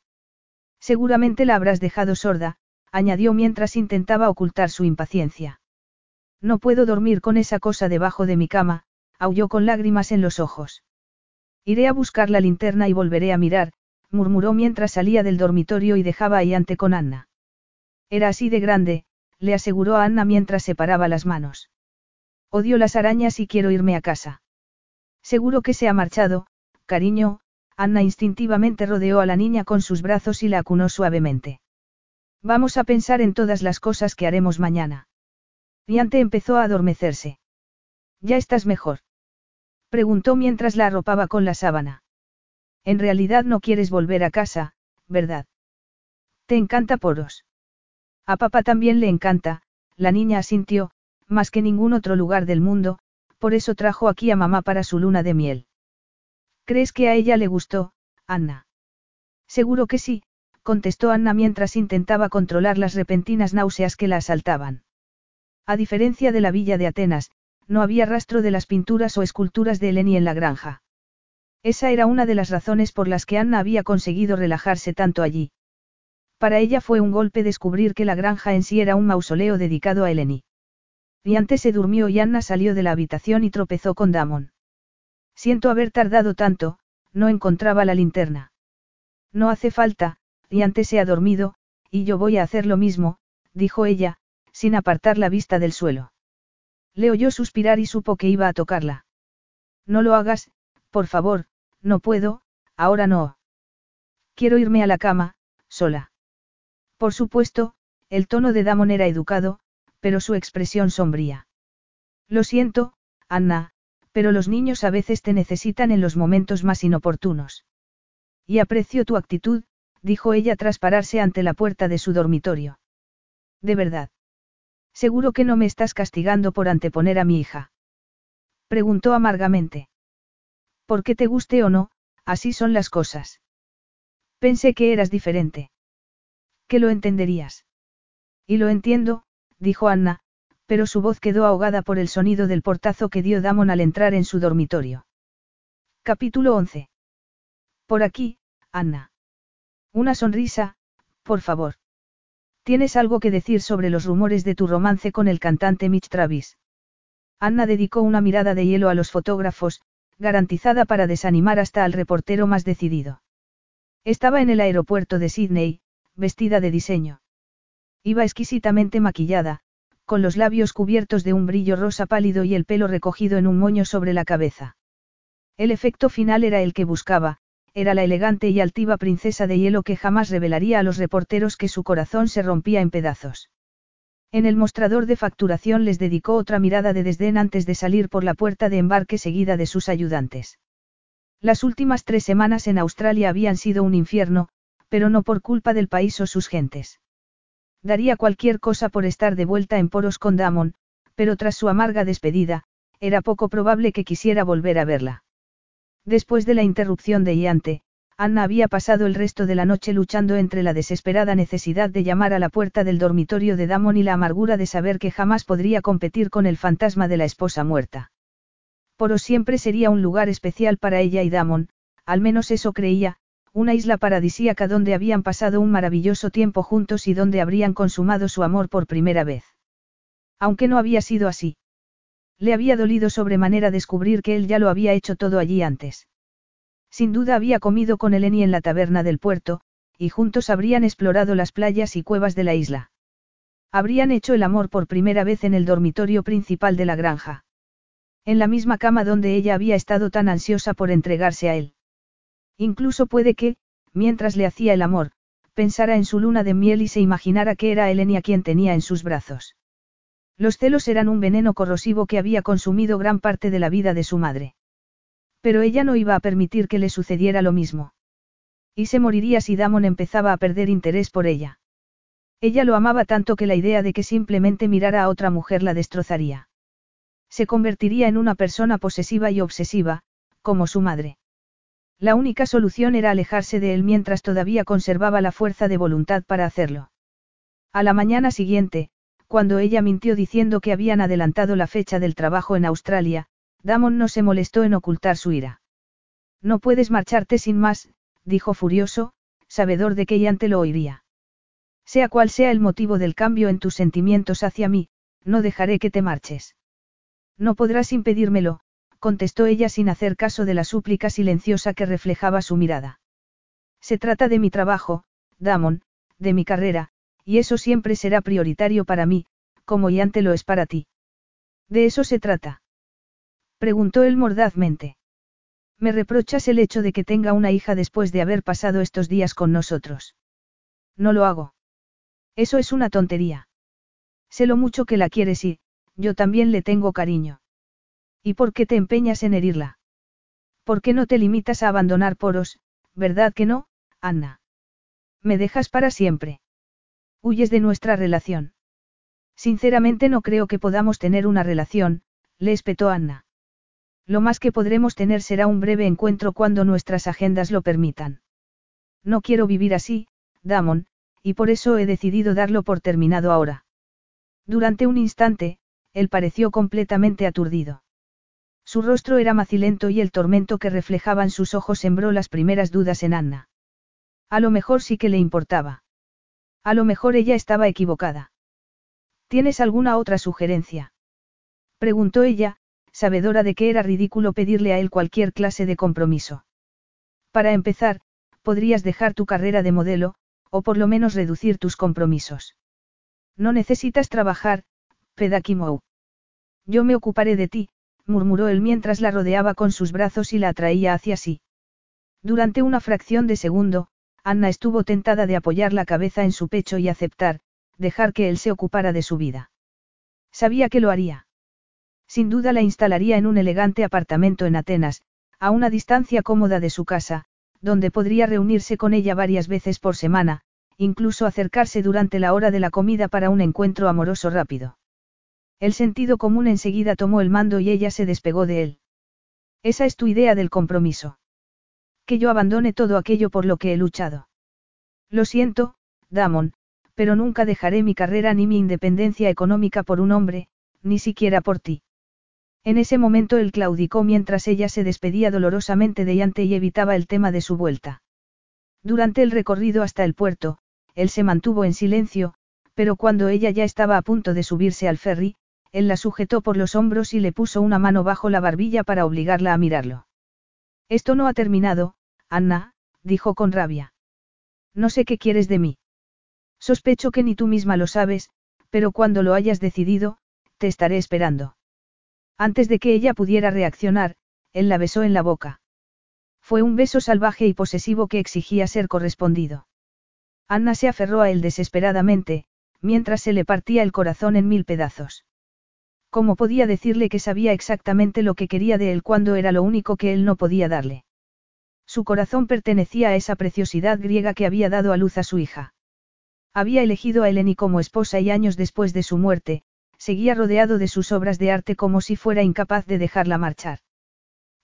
Seguramente la habrás dejado sorda, añadió mientras intentaba ocultar su impaciencia. No puedo dormir con esa cosa debajo de mi cama, aulló con lágrimas en los ojos. Iré a buscar la linterna y volveré a mirar, murmuró mientras salía del dormitorio y dejaba a Iante con Anna. Era así de grande, le aseguró a Anna mientras separaba las manos. Odio las arañas y quiero irme a casa. Seguro que se ha marchado, cariño, Anna instintivamente rodeó a la niña con sus brazos y la acunó suavemente. Vamos a pensar en todas las cosas que haremos mañana. Iante empezó a adormecerse. ¿Ya estás mejor? Preguntó mientras la arropaba con la sábana. En realidad no quieres volver a casa, ¿verdad? Te encanta Poros. A papá también le encanta, la niña asintió, más que ningún otro lugar del mundo, por eso trajo aquí a mamá para su luna de miel. ¿Crees que a ella le gustó, Anna? Seguro que sí, contestó Anna mientras intentaba controlar las repentinas náuseas que la asaltaban. A diferencia de la villa de Atenas, no había rastro de las pinturas o esculturas de Eleni en la granja. Esa era una de las razones por las que Anna había conseguido relajarse tanto allí. Para ella fue un golpe descubrir que la granja en sí era un mausoleo dedicado a Eleni. Y antes se durmió y Anna salió de la habitación y tropezó con Damon. Siento haber tardado tanto, no encontraba la linterna. No hace falta, y antes se ha dormido, y yo voy a hacer lo mismo, dijo ella, sin apartar la vista del suelo. Le oyó suspirar y supo que iba a tocarla. No lo hagas, por favor, no puedo, ahora no. Quiero irme a la cama, sola. Por supuesto, el tono de Damon era educado, pero su expresión sombría. Lo siento, Anna, pero los niños a veces te necesitan en los momentos más inoportunos. Y aprecio tu actitud, dijo ella tras pararse ante la puerta de su dormitorio. De verdad. Seguro que no me estás castigando por anteponer a mi hija. Preguntó amargamente. ¿Por qué te guste o no, así son las cosas. Pensé que eras diferente. Que lo entenderías. Y lo entiendo, dijo Anna, pero su voz quedó ahogada por el sonido del portazo que dio Damon al entrar en su dormitorio. Capítulo 11. Por aquí, Anna. Una sonrisa, por favor. ¿Tienes algo que decir sobre los rumores de tu romance con el cantante Mitch Travis? Anna dedicó una mirada de hielo a los fotógrafos, garantizada para desanimar hasta al reportero más decidido. Estaba en el aeropuerto de Sydney, vestida de diseño. Iba exquisitamente maquillada, con los labios cubiertos de un brillo rosa pálido y el pelo recogido en un moño sobre la cabeza. El efecto final era el que buscaba, era la elegante y altiva princesa de hielo que jamás revelaría a los reporteros que su corazón se rompía en pedazos. En el mostrador de facturación les dedicó otra mirada de desdén antes de salir por la puerta de embarque seguida de sus ayudantes. Las últimas tres semanas en Australia habían sido un infierno, pero no por culpa del país o sus gentes. Daría cualquier cosa por estar de vuelta en Poros con Damon, pero tras su amarga despedida, era poco probable que quisiera volver a verla. Después de la interrupción de Iante, Anna había pasado el resto de la noche luchando entre la desesperada necesidad de llamar a la puerta del dormitorio de Damon y la amargura de saber que jamás podría competir con el fantasma de la esposa muerta. Poros siempre sería un lugar especial para ella y Damon, al menos eso creía, una isla paradisíaca donde habían pasado un maravilloso tiempo juntos y donde habrían consumado su amor por primera vez. Aunque no había sido así. Le había dolido sobremanera descubrir que él ya lo había hecho todo allí antes. Sin duda había comido con Eleni en la taberna del puerto, y juntos habrían explorado las playas y cuevas de la isla. Habrían hecho el amor por primera vez en el dormitorio principal de la granja. En la misma cama donde ella había estado tan ansiosa por entregarse a él. Incluso puede que, mientras le hacía el amor, pensara en su luna de miel y se imaginara que era Eleni a quien tenía en sus brazos. Los celos eran un veneno corrosivo que había consumido gran parte de la vida de su madre. Pero ella no iba a permitir que le sucediera lo mismo. Y se moriría si Damon empezaba a perder interés por ella. Ella lo amaba tanto que la idea de que simplemente mirara a otra mujer la destrozaría. Se convertiría en una persona posesiva y obsesiva, como su madre. La única solución era alejarse de él mientras todavía conservaba la fuerza de voluntad para hacerlo. A la mañana siguiente, cuando ella mintió diciendo que habían adelantado la fecha del trabajo en Australia, Damon no se molestó en ocultar su ira. No puedes marcharte sin más, dijo furioso, sabedor de que Ian te lo oiría. Sea cual sea el motivo del cambio en tus sentimientos hacia mí, no dejaré que te marches. No podrás impedírmelo, contestó ella sin hacer caso de la súplica silenciosa que reflejaba su mirada. Se trata de mi trabajo, Damon, de mi carrera, y eso siempre será prioritario para mí, como y lo es para ti. ¿De eso se trata? Preguntó él mordazmente. Me reprochas el hecho de que tenga una hija después de haber pasado estos días con nosotros. No lo hago. Eso es una tontería. Sé lo mucho que la quieres y, yo también le tengo cariño. ¿Y por qué te empeñas en herirla? ¿Por qué no te limitas a abandonar poros, verdad que no, Anna? Me dejas para siempre. Huyes de nuestra relación. Sinceramente no creo que podamos tener una relación, le espetó Anna. Lo más que podremos tener será un breve encuentro cuando nuestras agendas lo permitan. No quiero vivir así, Damon, y por eso he decidido darlo por terminado ahora. Durante un instante, él pareció completamente aturdido. Su rostro era macilento y el tormento que reflejaban sus ojos sembró las primeras dudas en Anna. A lo mejor sí que le importaba. A lo mejor ella estaba equivocada. ¿Tienes alguna otra sugerencia? Preguntó ella, sabedora de que era ridículo pedirle a él cualquier clase de compromiso. Para empezar, podrías dejar tu carrera de modelo, o por lo menos reducir tus compromisos. No necesitas trabajar, Pedakimou. Yo me ocuparé de ti, murmuró él mientras la rodeaba con sus brazos y la atraía hacia sí. Durante una fracción de segundo, Anna estuvo tentada de apoyar la cabeza en su pecho y aceptar, dejar que él se ocupara de su vida. Sabía que lo haría. Sin duda la instalaría en un elegante apartamento en Atenas, a una distancia cómoda de su casa, donde podría reunirse con ella varias veces por semana, incluso acercarse durante la hora de la comida para un encuentro amoroso rápido. El sentido común enseguida tomó el mando y ella se despegó de él. Esa es tu idea del compromiso. Que yo abandone todo aquello por lo que he luchado. Lo siento, Damon, pero nunca dejaré mi carrera ni mi independencia económica por un hombre, ni siquiera por ti. En ese momento él claudicó mientras ella se despedía dolorosamente de Yante y evitaba el tema de su vuelta. Durante el recorrido hasta el puerto, él se mantuvo en silencio, pero cuando ella ya estaba a punto de subirse al ferry, él la sujetó por los hombros y le puso una mano bajo la barbilla para obligarla a mirarlo. Esto no ha terminado, Anna, dijo con rabia. No sé qué quieres de mí. Sospecho que ni tú misma lo sabes, pero cuando lo hayas decidido, te estaré esperando. Antes de que ella pudiera reaccionar, él la besó en la boca. Fue un beso salvaje y posesivo que exigía ser correspondido. Anna se aferró a él desesperadamente, mientras se le partía el corazón en mil pedazos. ¿Cómo podía decirle que sabía exactamente lo que quería de él cuando era lo único que él no podía darle? Su corazón pertenecía a esa preciosidad griega que había dado a luz a su hija. Había elegido a Eleni como esposa y años después de su muerte, seguía rodeado de sus obras de arte como si fuera incapaz de dejarla marchar.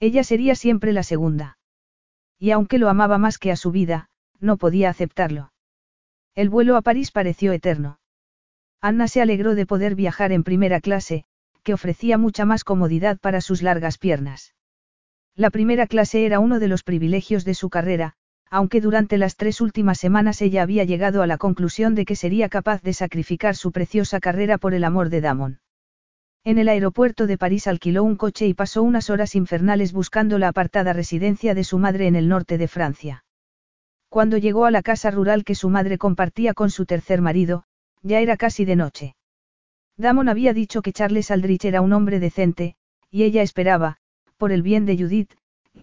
Ella sería siempre la segunda. Y aunque lo amaba más que a su vida, no podía aceptarlo. El vuelo a París pareció eterno. Anna se alegró de poder viajar en primera clase, que ofrecía mucha más comodidad para sus largas piernas. La primera clase era uno de los privilegios de su carrera, aunque durante las tres últimas semanas ella había llegado a la conclusión de que sería capaz de sacrificar su preciosa carrera por el amor de Damon. En el aeropuerto de París alquiló un coche y pasó unas horas infernales buscando la apartada residencia de su madre en el norte de Francia. Cuando llegó a la casa rural que su madre compartía con su tercer marido, ya era casi de noche. Damon había dicho que Charles Aldrich era un hombre decente, y ella esperaba, por el bien de Judith,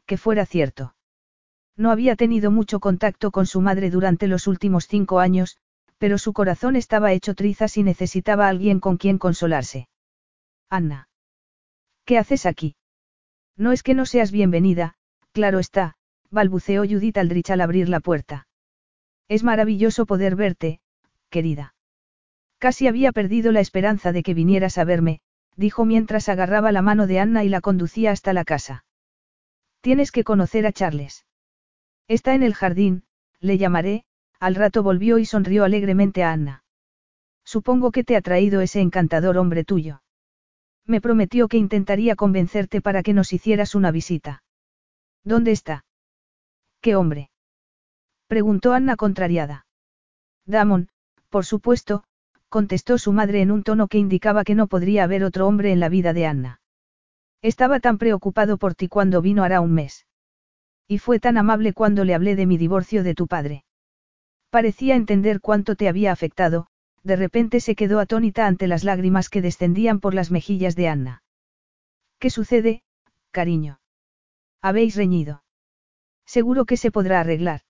que fuera cierto. No había tenido mucho contacto con su madre durante los últimos cinco años, pero su corazón estaba hecho trizas y necesitaba a alguien con quien consolarse. Anna. ¿Qué haces aquí? No es que no seas bienvenida, claro está, balbuceó Judith Aldrich al abrir la puerta. Es maravilloso poder verte, querida. Casi había perdido la esperanza de que vinieras a verme, dijo mientras agarraba la mano de Anna y la conducía hasta la casa. Tienes que conocer a Charles. Está en el jardín, le llamaré, al rato volvió y sonrió alegremente a Anna. Supongo que te ha traído ese encantador hombre tuyo. Me prometió que intentaría convencerte para que nos hicieras una visita. ¿Dónde está? ¿Qué hombre? preguntó Anna contrariada. Damon, por supuesto, contestó su madre en un tono que indicaba que no podría haber otro hombre en la vida de Anna. Estaba tan preocupado por ti cuando vino hará un mes. Y fue tan amable cuando le hablé de mi divorcio de tu padre. Parecía entender cuánto te había afectado, de repente se quedó atónita ante las lágrimas que descendían por las mejillas de Anna. ¿Qué sucede, cariño? Habéis reñido. Seguro que se podrá arreglar.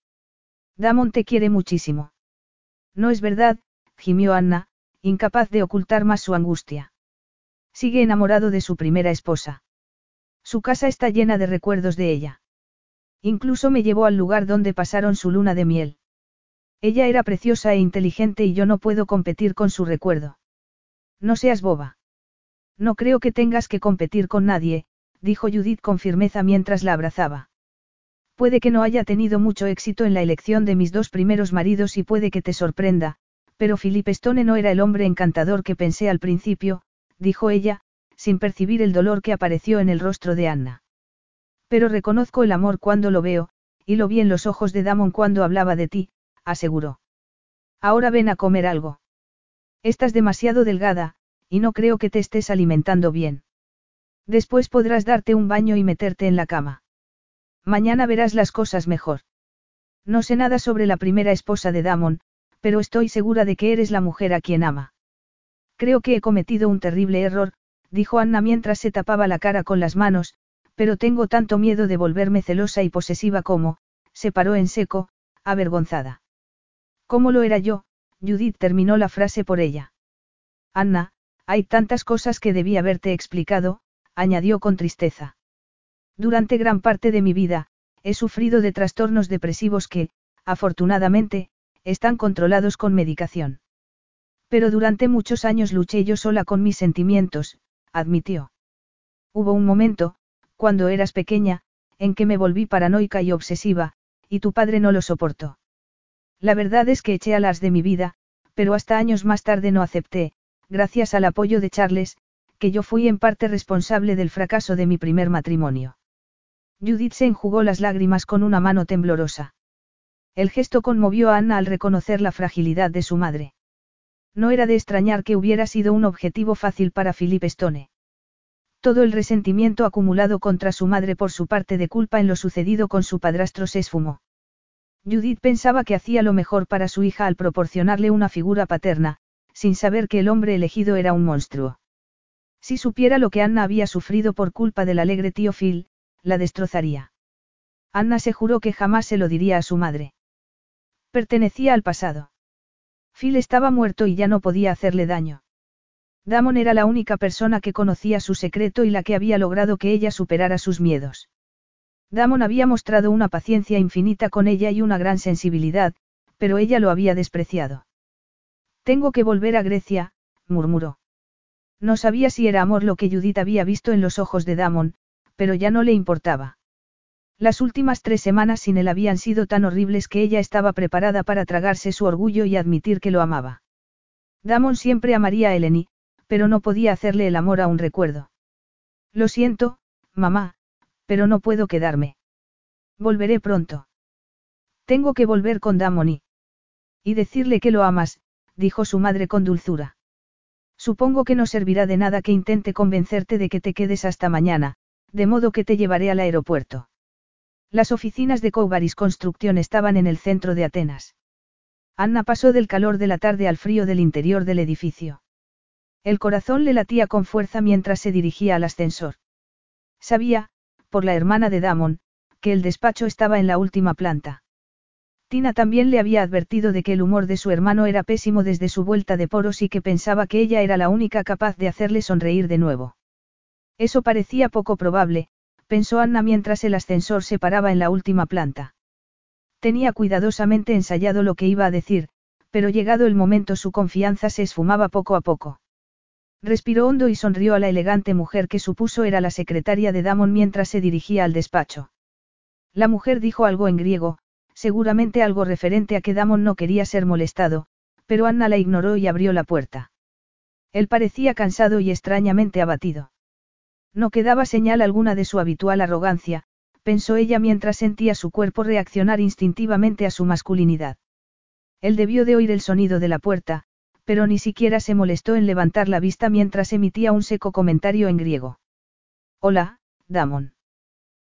Damon te quiere muchísimo. No es verdad, gimió Anna, incapaz de ocultar más su angustia. Sigue enamorado de su primera esposa. Su casa está llena de recuerdos de ella. Incluso me llevó al lugar donde pasaron su luna de miel. Ella era preciosa e inteligente y yo no puedo competir con su recuerdo. No seas boba. No creo que tengas que competir con nadie, dijo Judith con firmeza mientras la abrazaba. Puede que no haya tenido mucho éxito en la elección de mis dos primeros maridos y puede que te sorprenda, pero Philip Stone no era el hombre encantador que pensé al principio, dijo ella, sin percibir el dolor que apareció en el rostro de Anna. Pero reconozco el amor cuando lo veo, y lo vi en los ojos de Damon cuando hablaba de ti, aseguró. Ahora ven a comer algo. Estás demasiado delgada, y no creo que te estés alimentando bien. Después podrás darte un baño y meterte en la cama. Mañana verás las cosas mejor. No sé nada sobre la primera esposa de Damon, pero estoy segura de que eres la mujer a quien ama. Creo que he cometido un terrible error, dijo Anna mientras se tapaba la cara con las manos, pero tengo tanto miedo de volverme celosa y posesiva como, se paró en seco, avergonzada. ¿Cómo lo era yo? Judith terminó la frase por ella. Anna, hay tantas cosas que debí haberte explicado, añadió con tristeza. Durante gran parte de mi vida, he sufrido de trastornos depresivos que, afortunadamente, están controlados con medicación. Pero durante muchos años luché yo sola con mis sentimientos, admitió. Hubo un momento, cuando eras pequeña, en que me volví paranoica y obsesiva, y tu padre no lo soportó. La verdad es que eché a las de mi vida, pero hasta años más tarde no acepté, gracias al apoyo de Charles, que yo fui en parte responsable del fracaso de mi primer matrimonio. Judith se enjugó las lágrimas con una mano temblorosa. El gesto conmovió a Anna al reconocer la fragilidad de su madre. No era de extrañar que hubiera sido un objetivo fácil para Philip Stone. Todo el resentimiento acumulado contra su madre por su parte de culpa en lo sucedido con su padrastro se esfumó. Judith pensaba que hacía lo mejor para su hija al proporcionarle una figura paterna, sin saber que el hombre elegido era un monstruo. Si supiera lo que Anna había sufrido por culpa del alegre tío Phil, la destrozaría. Anna se juró que jamás se lo diría a su madre. Pertenecía al pasado. Phil estaba muerto y ya no podía hacerle daño. Damon era la única persona que conocía su secreto y la que había logrado que ella superara sus miedos. Damon había mostrado una paciencia infinita con ella y una gran sensibilidad, pero ella lo había despreciado. Tengo que volver a Grecia, murmuró. No sabía si era amor lo que Judith había visto en los ojos de Damon, pero ya no le importaba. Las últimas tres semanas sin él habían sido tan horribles que ella estaba preparada para tragarse su orgullo y admitir que lo amaba. Damon siempre amaría a Eleni, pero no podía hacerle el amor a un recuerdo. Lo siento, mamá, pero no puedo quedarme. Volveré pronto. Tengo que volver con Damon y... Y decirle que lo amas, dijo su madre con dulzura. Supongo que no servirá de nada que intente convencerte de que te quedes hasta mañana, de modo que te llevaré al aeropuerto. Las oficinas de Couvaris Construcción estaban en el centro de Atenas. Anna pasó del calor de la tarde al frío del interior del edificio. El corazón le latía con fuerza mientras se dirigía al ascensor. Sabía, por la hermana de Damon, que el despacho estaba en la última planta. Tina también le había advertido de que el humor de su hermano era pésimo desde su vuelta de poros y que pensaba que ella era la única capaz de hacerle sonreír de nuevo. Eso parecía poco probable, pensó Anna mientras el ascensor se paraba en la última planta. Tenía cuidadosamente ensayado lo que iba a decir, pero llegado el momento su confianza se esfumaba poco a poco. Respiró hondo y sonrió a la elegante mujer que supuso era la secretaria de Damon mientras se dirigía al despacho. La mujer dijo algo en griego, seguramente algo referente a que Damon no quería ser molestado, pero Anna la ignoró y abrió la puerta. Él parecía cansado y extrañamente abatido. No quedaba señal alguna de su habitual arrogancia, pensó ella mientras sentía su cuerpo reaccionar instintivamente a su masculinidad. Él debió de oír el sonido de la puerta, pero ni siquiera se molestó en levantar la vista mientras emitía un seco comentario en griego. Hola, Damon.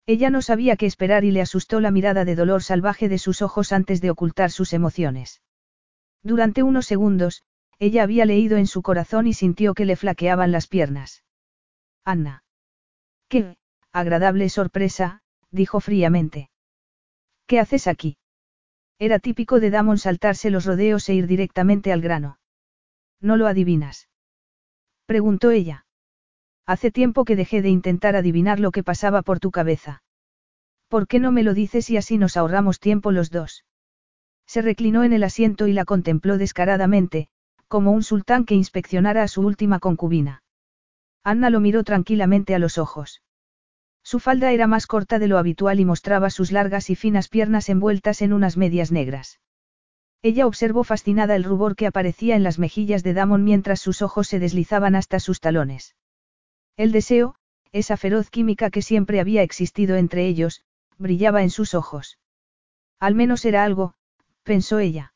Ella no sabía qué esperar y le asustó la mirada de dolor salvaje de sus ojos antes de ocultar sus emociones. Durante unos segundos, ella había leído en su corazón y sintió que le flaqueaban las piernas. Anna. Qué, agradable sorpresa, dijo fríamente. ¿Qué haces aquí? Era típico de Damon saltarse los rodeos e ir directamente al grano. ¿No lo adivinas? Preguntó ella. Hace tiempo que dejé de intentar adivinar lo que pasaba por tu cabeza. ¿Por qué no me lo dices y así nos ahorramos tiempo los dos? Se reclinó en el asiento y la contempló descaradamente, como un sultán que inspeccionara a su última concubina. Anna lo miró tranquilamente a los ojos. Su falda era más corta de lo habitual y mostraba sus largas y finas piernas envueltas en unas medias negras. Ella observó fascinada el rubor que aparecía en las mejillas de Damon mientras sus ojos se deslizaban hasta sus talones. El deseo, esa feroz química que siempre había existido entre ellos, brillaba en sus ojos. Al menos era algo, pensó ella.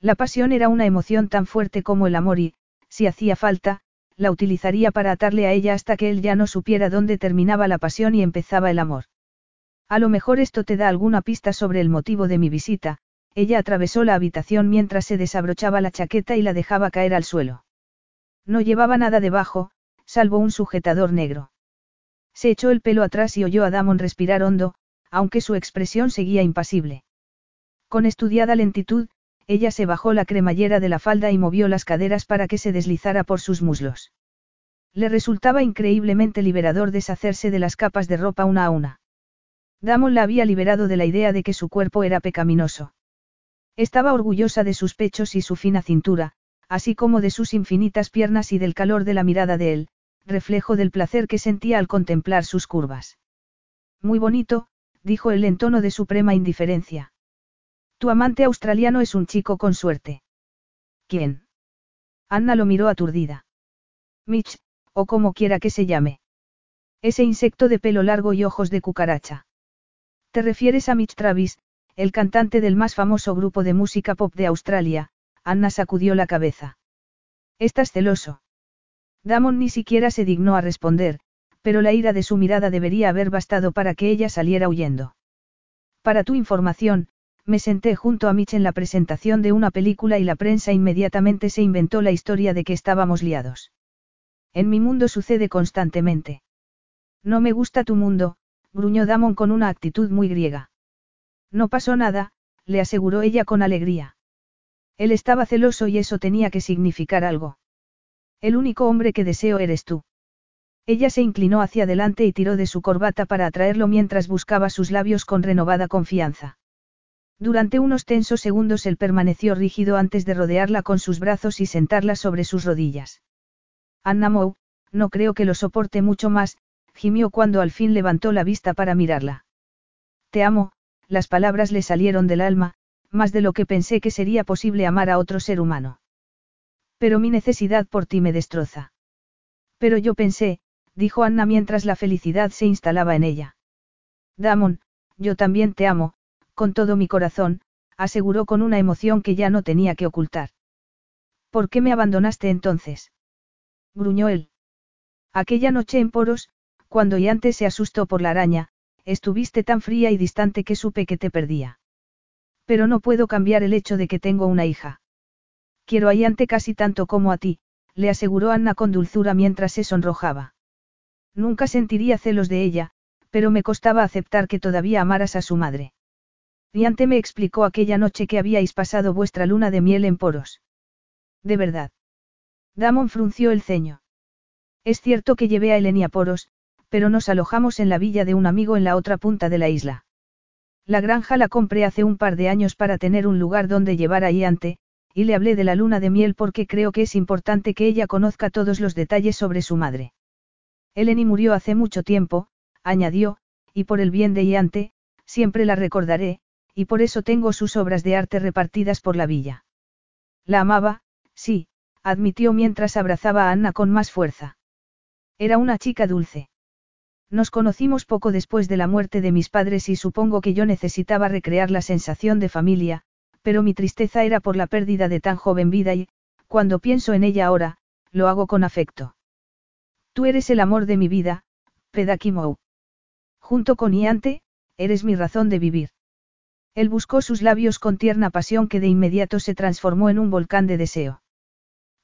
La pasión era una emoción tan fuerte como el amor y, si hacía falta, la utilizaría para atarle a ella hasta que él ya no supiera dónde terminaba la pasión y empezaba el amor. A lo mejor esto te da alguna pista sobre el motivo de mi visita, ella atravesó la habitación mientras se desabrochaba la chaqueta y la dejaba caer al suelo. No llevaba nada debajo, salvo un sujetador negro. Se echó el pelo atrás y oyó a Damon respirar hondo, aunque su expresión seguía impasible. Con estudiada lentitud, ella se bajó la cremallera de la falda y movió las caderas para que se deslizara por sus muslos. Le resultaba increíblemente liberador deshacerse de las capas de ropa una a una. Damon la había liberado de la idea de que su cuerpo era pecaminoso. Estaba orgullosa de sus pechos y su fina cintura, así como de sus infinitas piernas y del calor de la mirada de él, reflejo del placer que sentía al contemplar sus curvas. Muy bonito, dijo él en tono de suprema indiferencia. Tu amante australiano es un chico con suerte. ¿Quién? Anna lo miró aturdida. Mitch, o como quiera que se llame. Ese insecto de pelo largo y ojos de cucaracha. ¿Te refieres a Mitch Travis, el cantante del más famoso grupo de música pop de Australia, Anna sacudió la cabeza. ¿Estás celoso? Damon ni siquiera se dignó a responder, pero la ira de su mirada debería haber bastado para que ella saliera huyendo. Para tu información, me senté junto a Mitch en la presentación de una película y la prensa inmediatamente se inventó la historia de que estábamos liados. En mi mundo sucede constantemente. No me gusta tu mundo, gruñó Damon con una actitud muy griega. No pasó nada, le aseguró ella con alegría. Él estaba celoso y eso tenía que significar algo. El único hombre que deseo eres tú. Ella se inclinó hacia adelante y tiró de su corbata para atraerlo mientras buscaba sus labios con renovada confianza. Durante unos tensos segundos él permaneció rígido antes de rodearla con sus brazos y sentarla sobre sus rodillas. Anna Mou, no creo que lo soporte mucho más, gimió cuando al fin levantó la vista para mirarla. Te amo, las palabras le salieron del alma, más de lo que pensé que sería posible amar a otro ser humano. Pero mi necesidad por ti me destroza. Pero yo pensé, dijo Anna mientras la felicidad se instalaba en ella. Damon, yo también te amo, con todo mi corazón, aseguró con una emoción que ya no tenía que ocultar. ¿Por qué me abandonaste entonces? gruñó él. Aquella noche en Poros, cuando antes se asustó por la araña, estuviste tan fría y distante que supe que te perdía. Pero no puedo cambiar el hecho de que tengo una hija. Quiero a Yante casi tanto como a ti, le aseguró Anna con dulzura mientras se sonrojaba. Nunca sentiría celos de ella, pero me costaba aceptar que todavía amaras a su madre. Yante me explicó aquella noche que habíais pasado vuestra luna de miel en poros. De verdad. Damon frunció el ceño. Es cierto que llevé a Eleni a poros, pero nos alojamos en la villa de un amigo en la otra punta de la isla. La granja la compré hace un par de años para tener un lugar donde llevar a Iante, y le hablé de la luna de miel porque creo que es importante que ella conozca todos los detalles sobre su madre. Eleni murió hace mucho tiempo, añadió, y por el bien de Iante, siempre la recordaré, y por eso tengo sus obras de arte repartidas por la villa. La amaba, sí, admitió mientras abrazaba a Anna con más fuerza. Era una chica dulce. Nos conocimos poco después de la muerte de mis padres y supongo que yo necesitaba recrear la sensación de familia, pero mi tristeza era por la pérdida de tan joven vida y, cuando pienso en ella ahora, lo hago con afecto. Tú eres el amor de mi vida, Pedakimou. Junto con Iante, eres mi razón de vivir. Él buscó sus labios con tierna pasión que de inmediato se transformó en un volcán de deseo.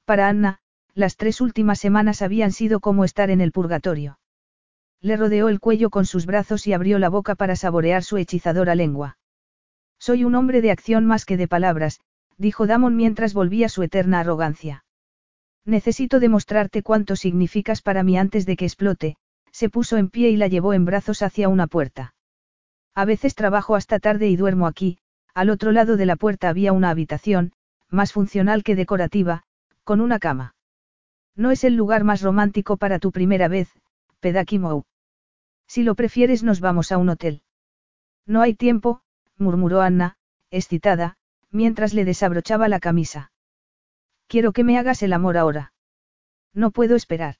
Para Anna, las tres últimas semanas habían sido como estar en el purgatorio. Le rodeó el cuello con sus brazos y abrió la boca para saborear su hechizadora lengua. Soy un hombre de acción más que de palabras, dijo Damon mientras volvía su eterna arrogancia. Necesito demostrarte cuánto significas para mí antes de que explote, se puso en pie y la llevó en brazos hacia una puerta. A veces trabajo hasta tarde y duermo aquí, al otro lado de la puerta había una habitación, más funcional que decorativa, con una cama. No es el lugar más romántico para tu primera vez, Pedakimou. Si lo prefieres nos vamos a un hotel. No hay tiempo, murmuró Anna, excitada, mientras le desabrochaba la camisa. Quiero que me hagas el amor ahora. No puedo esperar.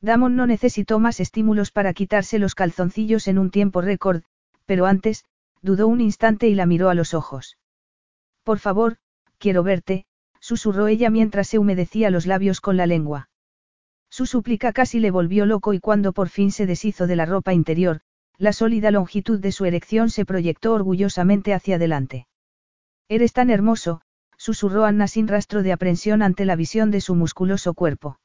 Damon no necesitó más estímulos para quitarse los calzoncillos en un tiempo récord, pero antes, dudó un instante y la miró a los ojos. Por favor, quiero verte, susurró ella mientras se humedecía los labios con la lengua. Su súplica casi le volvió loco y cuando por fin se deshizo de la ropa interior, la sólida longitud de su erección se proyectó orgullosamente hacia adelante. Eres tan hermoso, susurró Anna sin rastro de aprensión ante la visión de su musculoso cuerpo.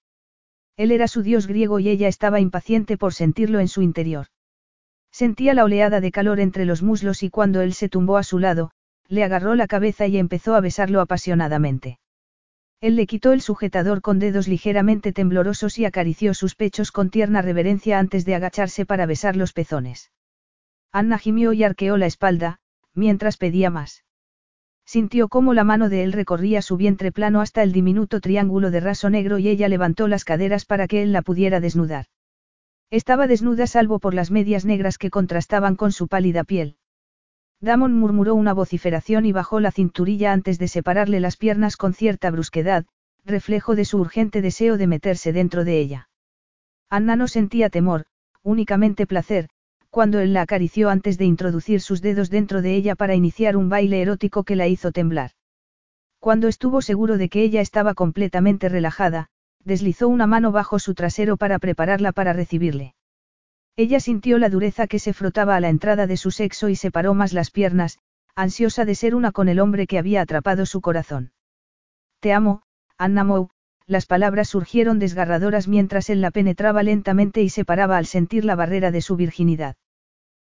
Él era su dios griego y ella estaba impaciente por sentirlo en su interior. Sentía la oleada de calor entre los muslos y cuando él se tumbó a su lado, le agarró la cabeza y empezó a besarlo apasionadamente. Él le quitó el sujetador con dedos ligeramente temblorosos y acarició sus pechos con tierna reverencia antes de agacharse para besar los pezones. Anna gimió y arqueó la espalda, mientras pedía más. Sintió cómo la mano de él recorría su vientre plano hasta el diminuto triángulo de raso negro y ella levantó las caderas para que él la pudiera desnudar. Estaba desnuda salvo por las medias negras que contrastaban con su pálida piel. Damon murmuró una vociferación y bajó la cinturilla antes de separarle las piernas con cierta brusquedad, reflejo de su urgente deseo de meterse dentro de ella. Anna no sentía temor, únicamente placer, cuando él la acarició antes de introducir sus dedos dentro de ella para iniciar un baile erótico que la hizo temblar. Cuando estuvo seguro de que ella estaba completamente relajada, deslizó una mano bajo su trasero para prepararla para recibirle. Ella sintió la dureza que se frotaba a la entrada de su sexo y separó más las piernas, ansiosa de ser una con el hombre que había atrapado su corazón. Te amo, Anna Moe, las palabras surgieron desgarradoras mientras él la penetraba lentamente y se paraba al sentir la barrera de su virginidad.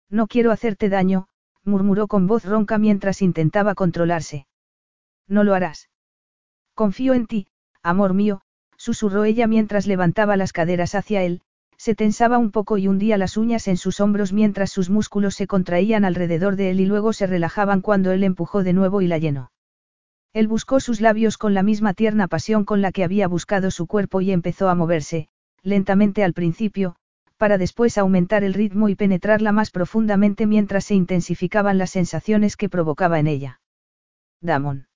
No quiero hacerte daño, murmuró con voz ronca mientras intentaba controlarse. No lo harás. Confío en ti, amor mío, susurró ella mientras levantaba las caderas hacia él, se tensaba un poco y hundía las uñas en sus hombros mientras sus músculos se contraían alrededor de él y luego se relajaban cuando él empujó de nuevo y la llenó. Él buscó sus labios con la misma tierna pasión con la que había buscado su cuerpo y empezó a moverse, lentamente al principio, para después aumentar el ritmo y penetrarla más profundamente mientras se intensificaban las sensaciones que provocaba en ella. Damon.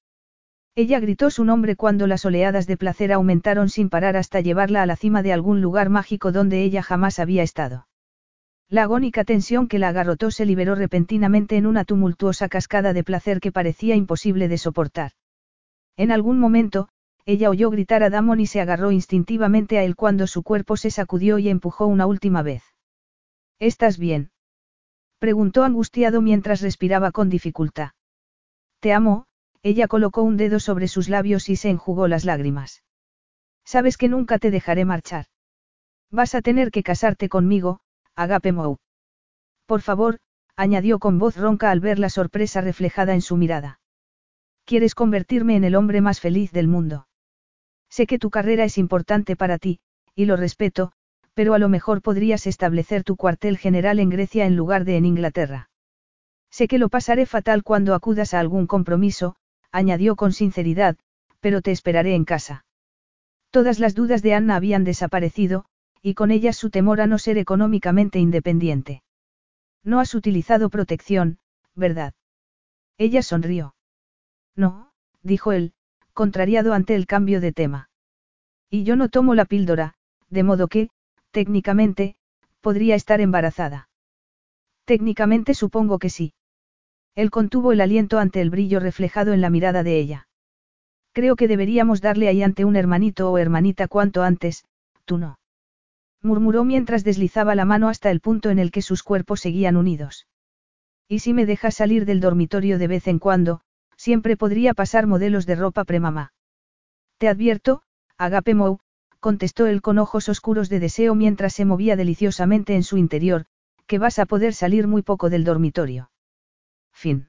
Ella gritó su nombre cuando las oleadas de placer aumentaron sin parar hasta llevarla a la cima de algún lugar mágico donde ella jamás había estado. La agónica tensión que la agarrotó se liberó repentinamente en una tumultuosa cascada de placer que parecía imposible de soportar. En algún momento, ella oyó gritar a Damon y se agarró instintivamente a él cuando su cuerpo se sacudió y empujó una última vez. ¿Estás bien? preguntó angustiado mientras respiraba con dificultad. Te amo, ella colocó un dedo sobre sus labios y se enjugó las lágrimas. Sabes que nunca te dejaré marchar. Vas a tener que casarte conmigo, Agape Mou. Por favor, añadió con voz ronca al ver la sorpresa reflejada en su mirada. Quieres convertirme en el hombre más feliz del mundo. Sé que tu carrera es importante para ti, y lo respeto, pero a lo mejor podrías establecer tu cuartel general en Grecia en lugar de en Inglaterra. Sé que lo pasaré fatal cuando acudas a algún compromiso, añadió con sinceridad, pero te esperaré en casa. Todas las dudas de Anna habían desaparecido, y con ellas su temor a no ser económicamente independiente. No has utilizado protección, ¿verdad? Ella sonrió. No, dijo él, contrariado ante el cambio de tema. Y yo no tomo la píldora, de modo que, técnicamente, podría estar embarazada. Técnicamente supongo que sí. Él contuvo el aliento ante el brillo reflejado en la mirada de ella. Creo que deberíamos darle ahí ante un hermanito o hermanita cuanto antes, tú no. Murmuró mientras deslizaba la mano hasta el punto en el que sus cuerpos seguían unidos. Y si me dejas salir del dormitorio de vez en cuando, siempre podría pasar modelos de ropa premamá. Te advierto, Agape Mou, contestó él con ojos oscuros de deseo mientras se movía deliciosamente en su interior, que vas a poder salir muy poco del dormitorio. Fin.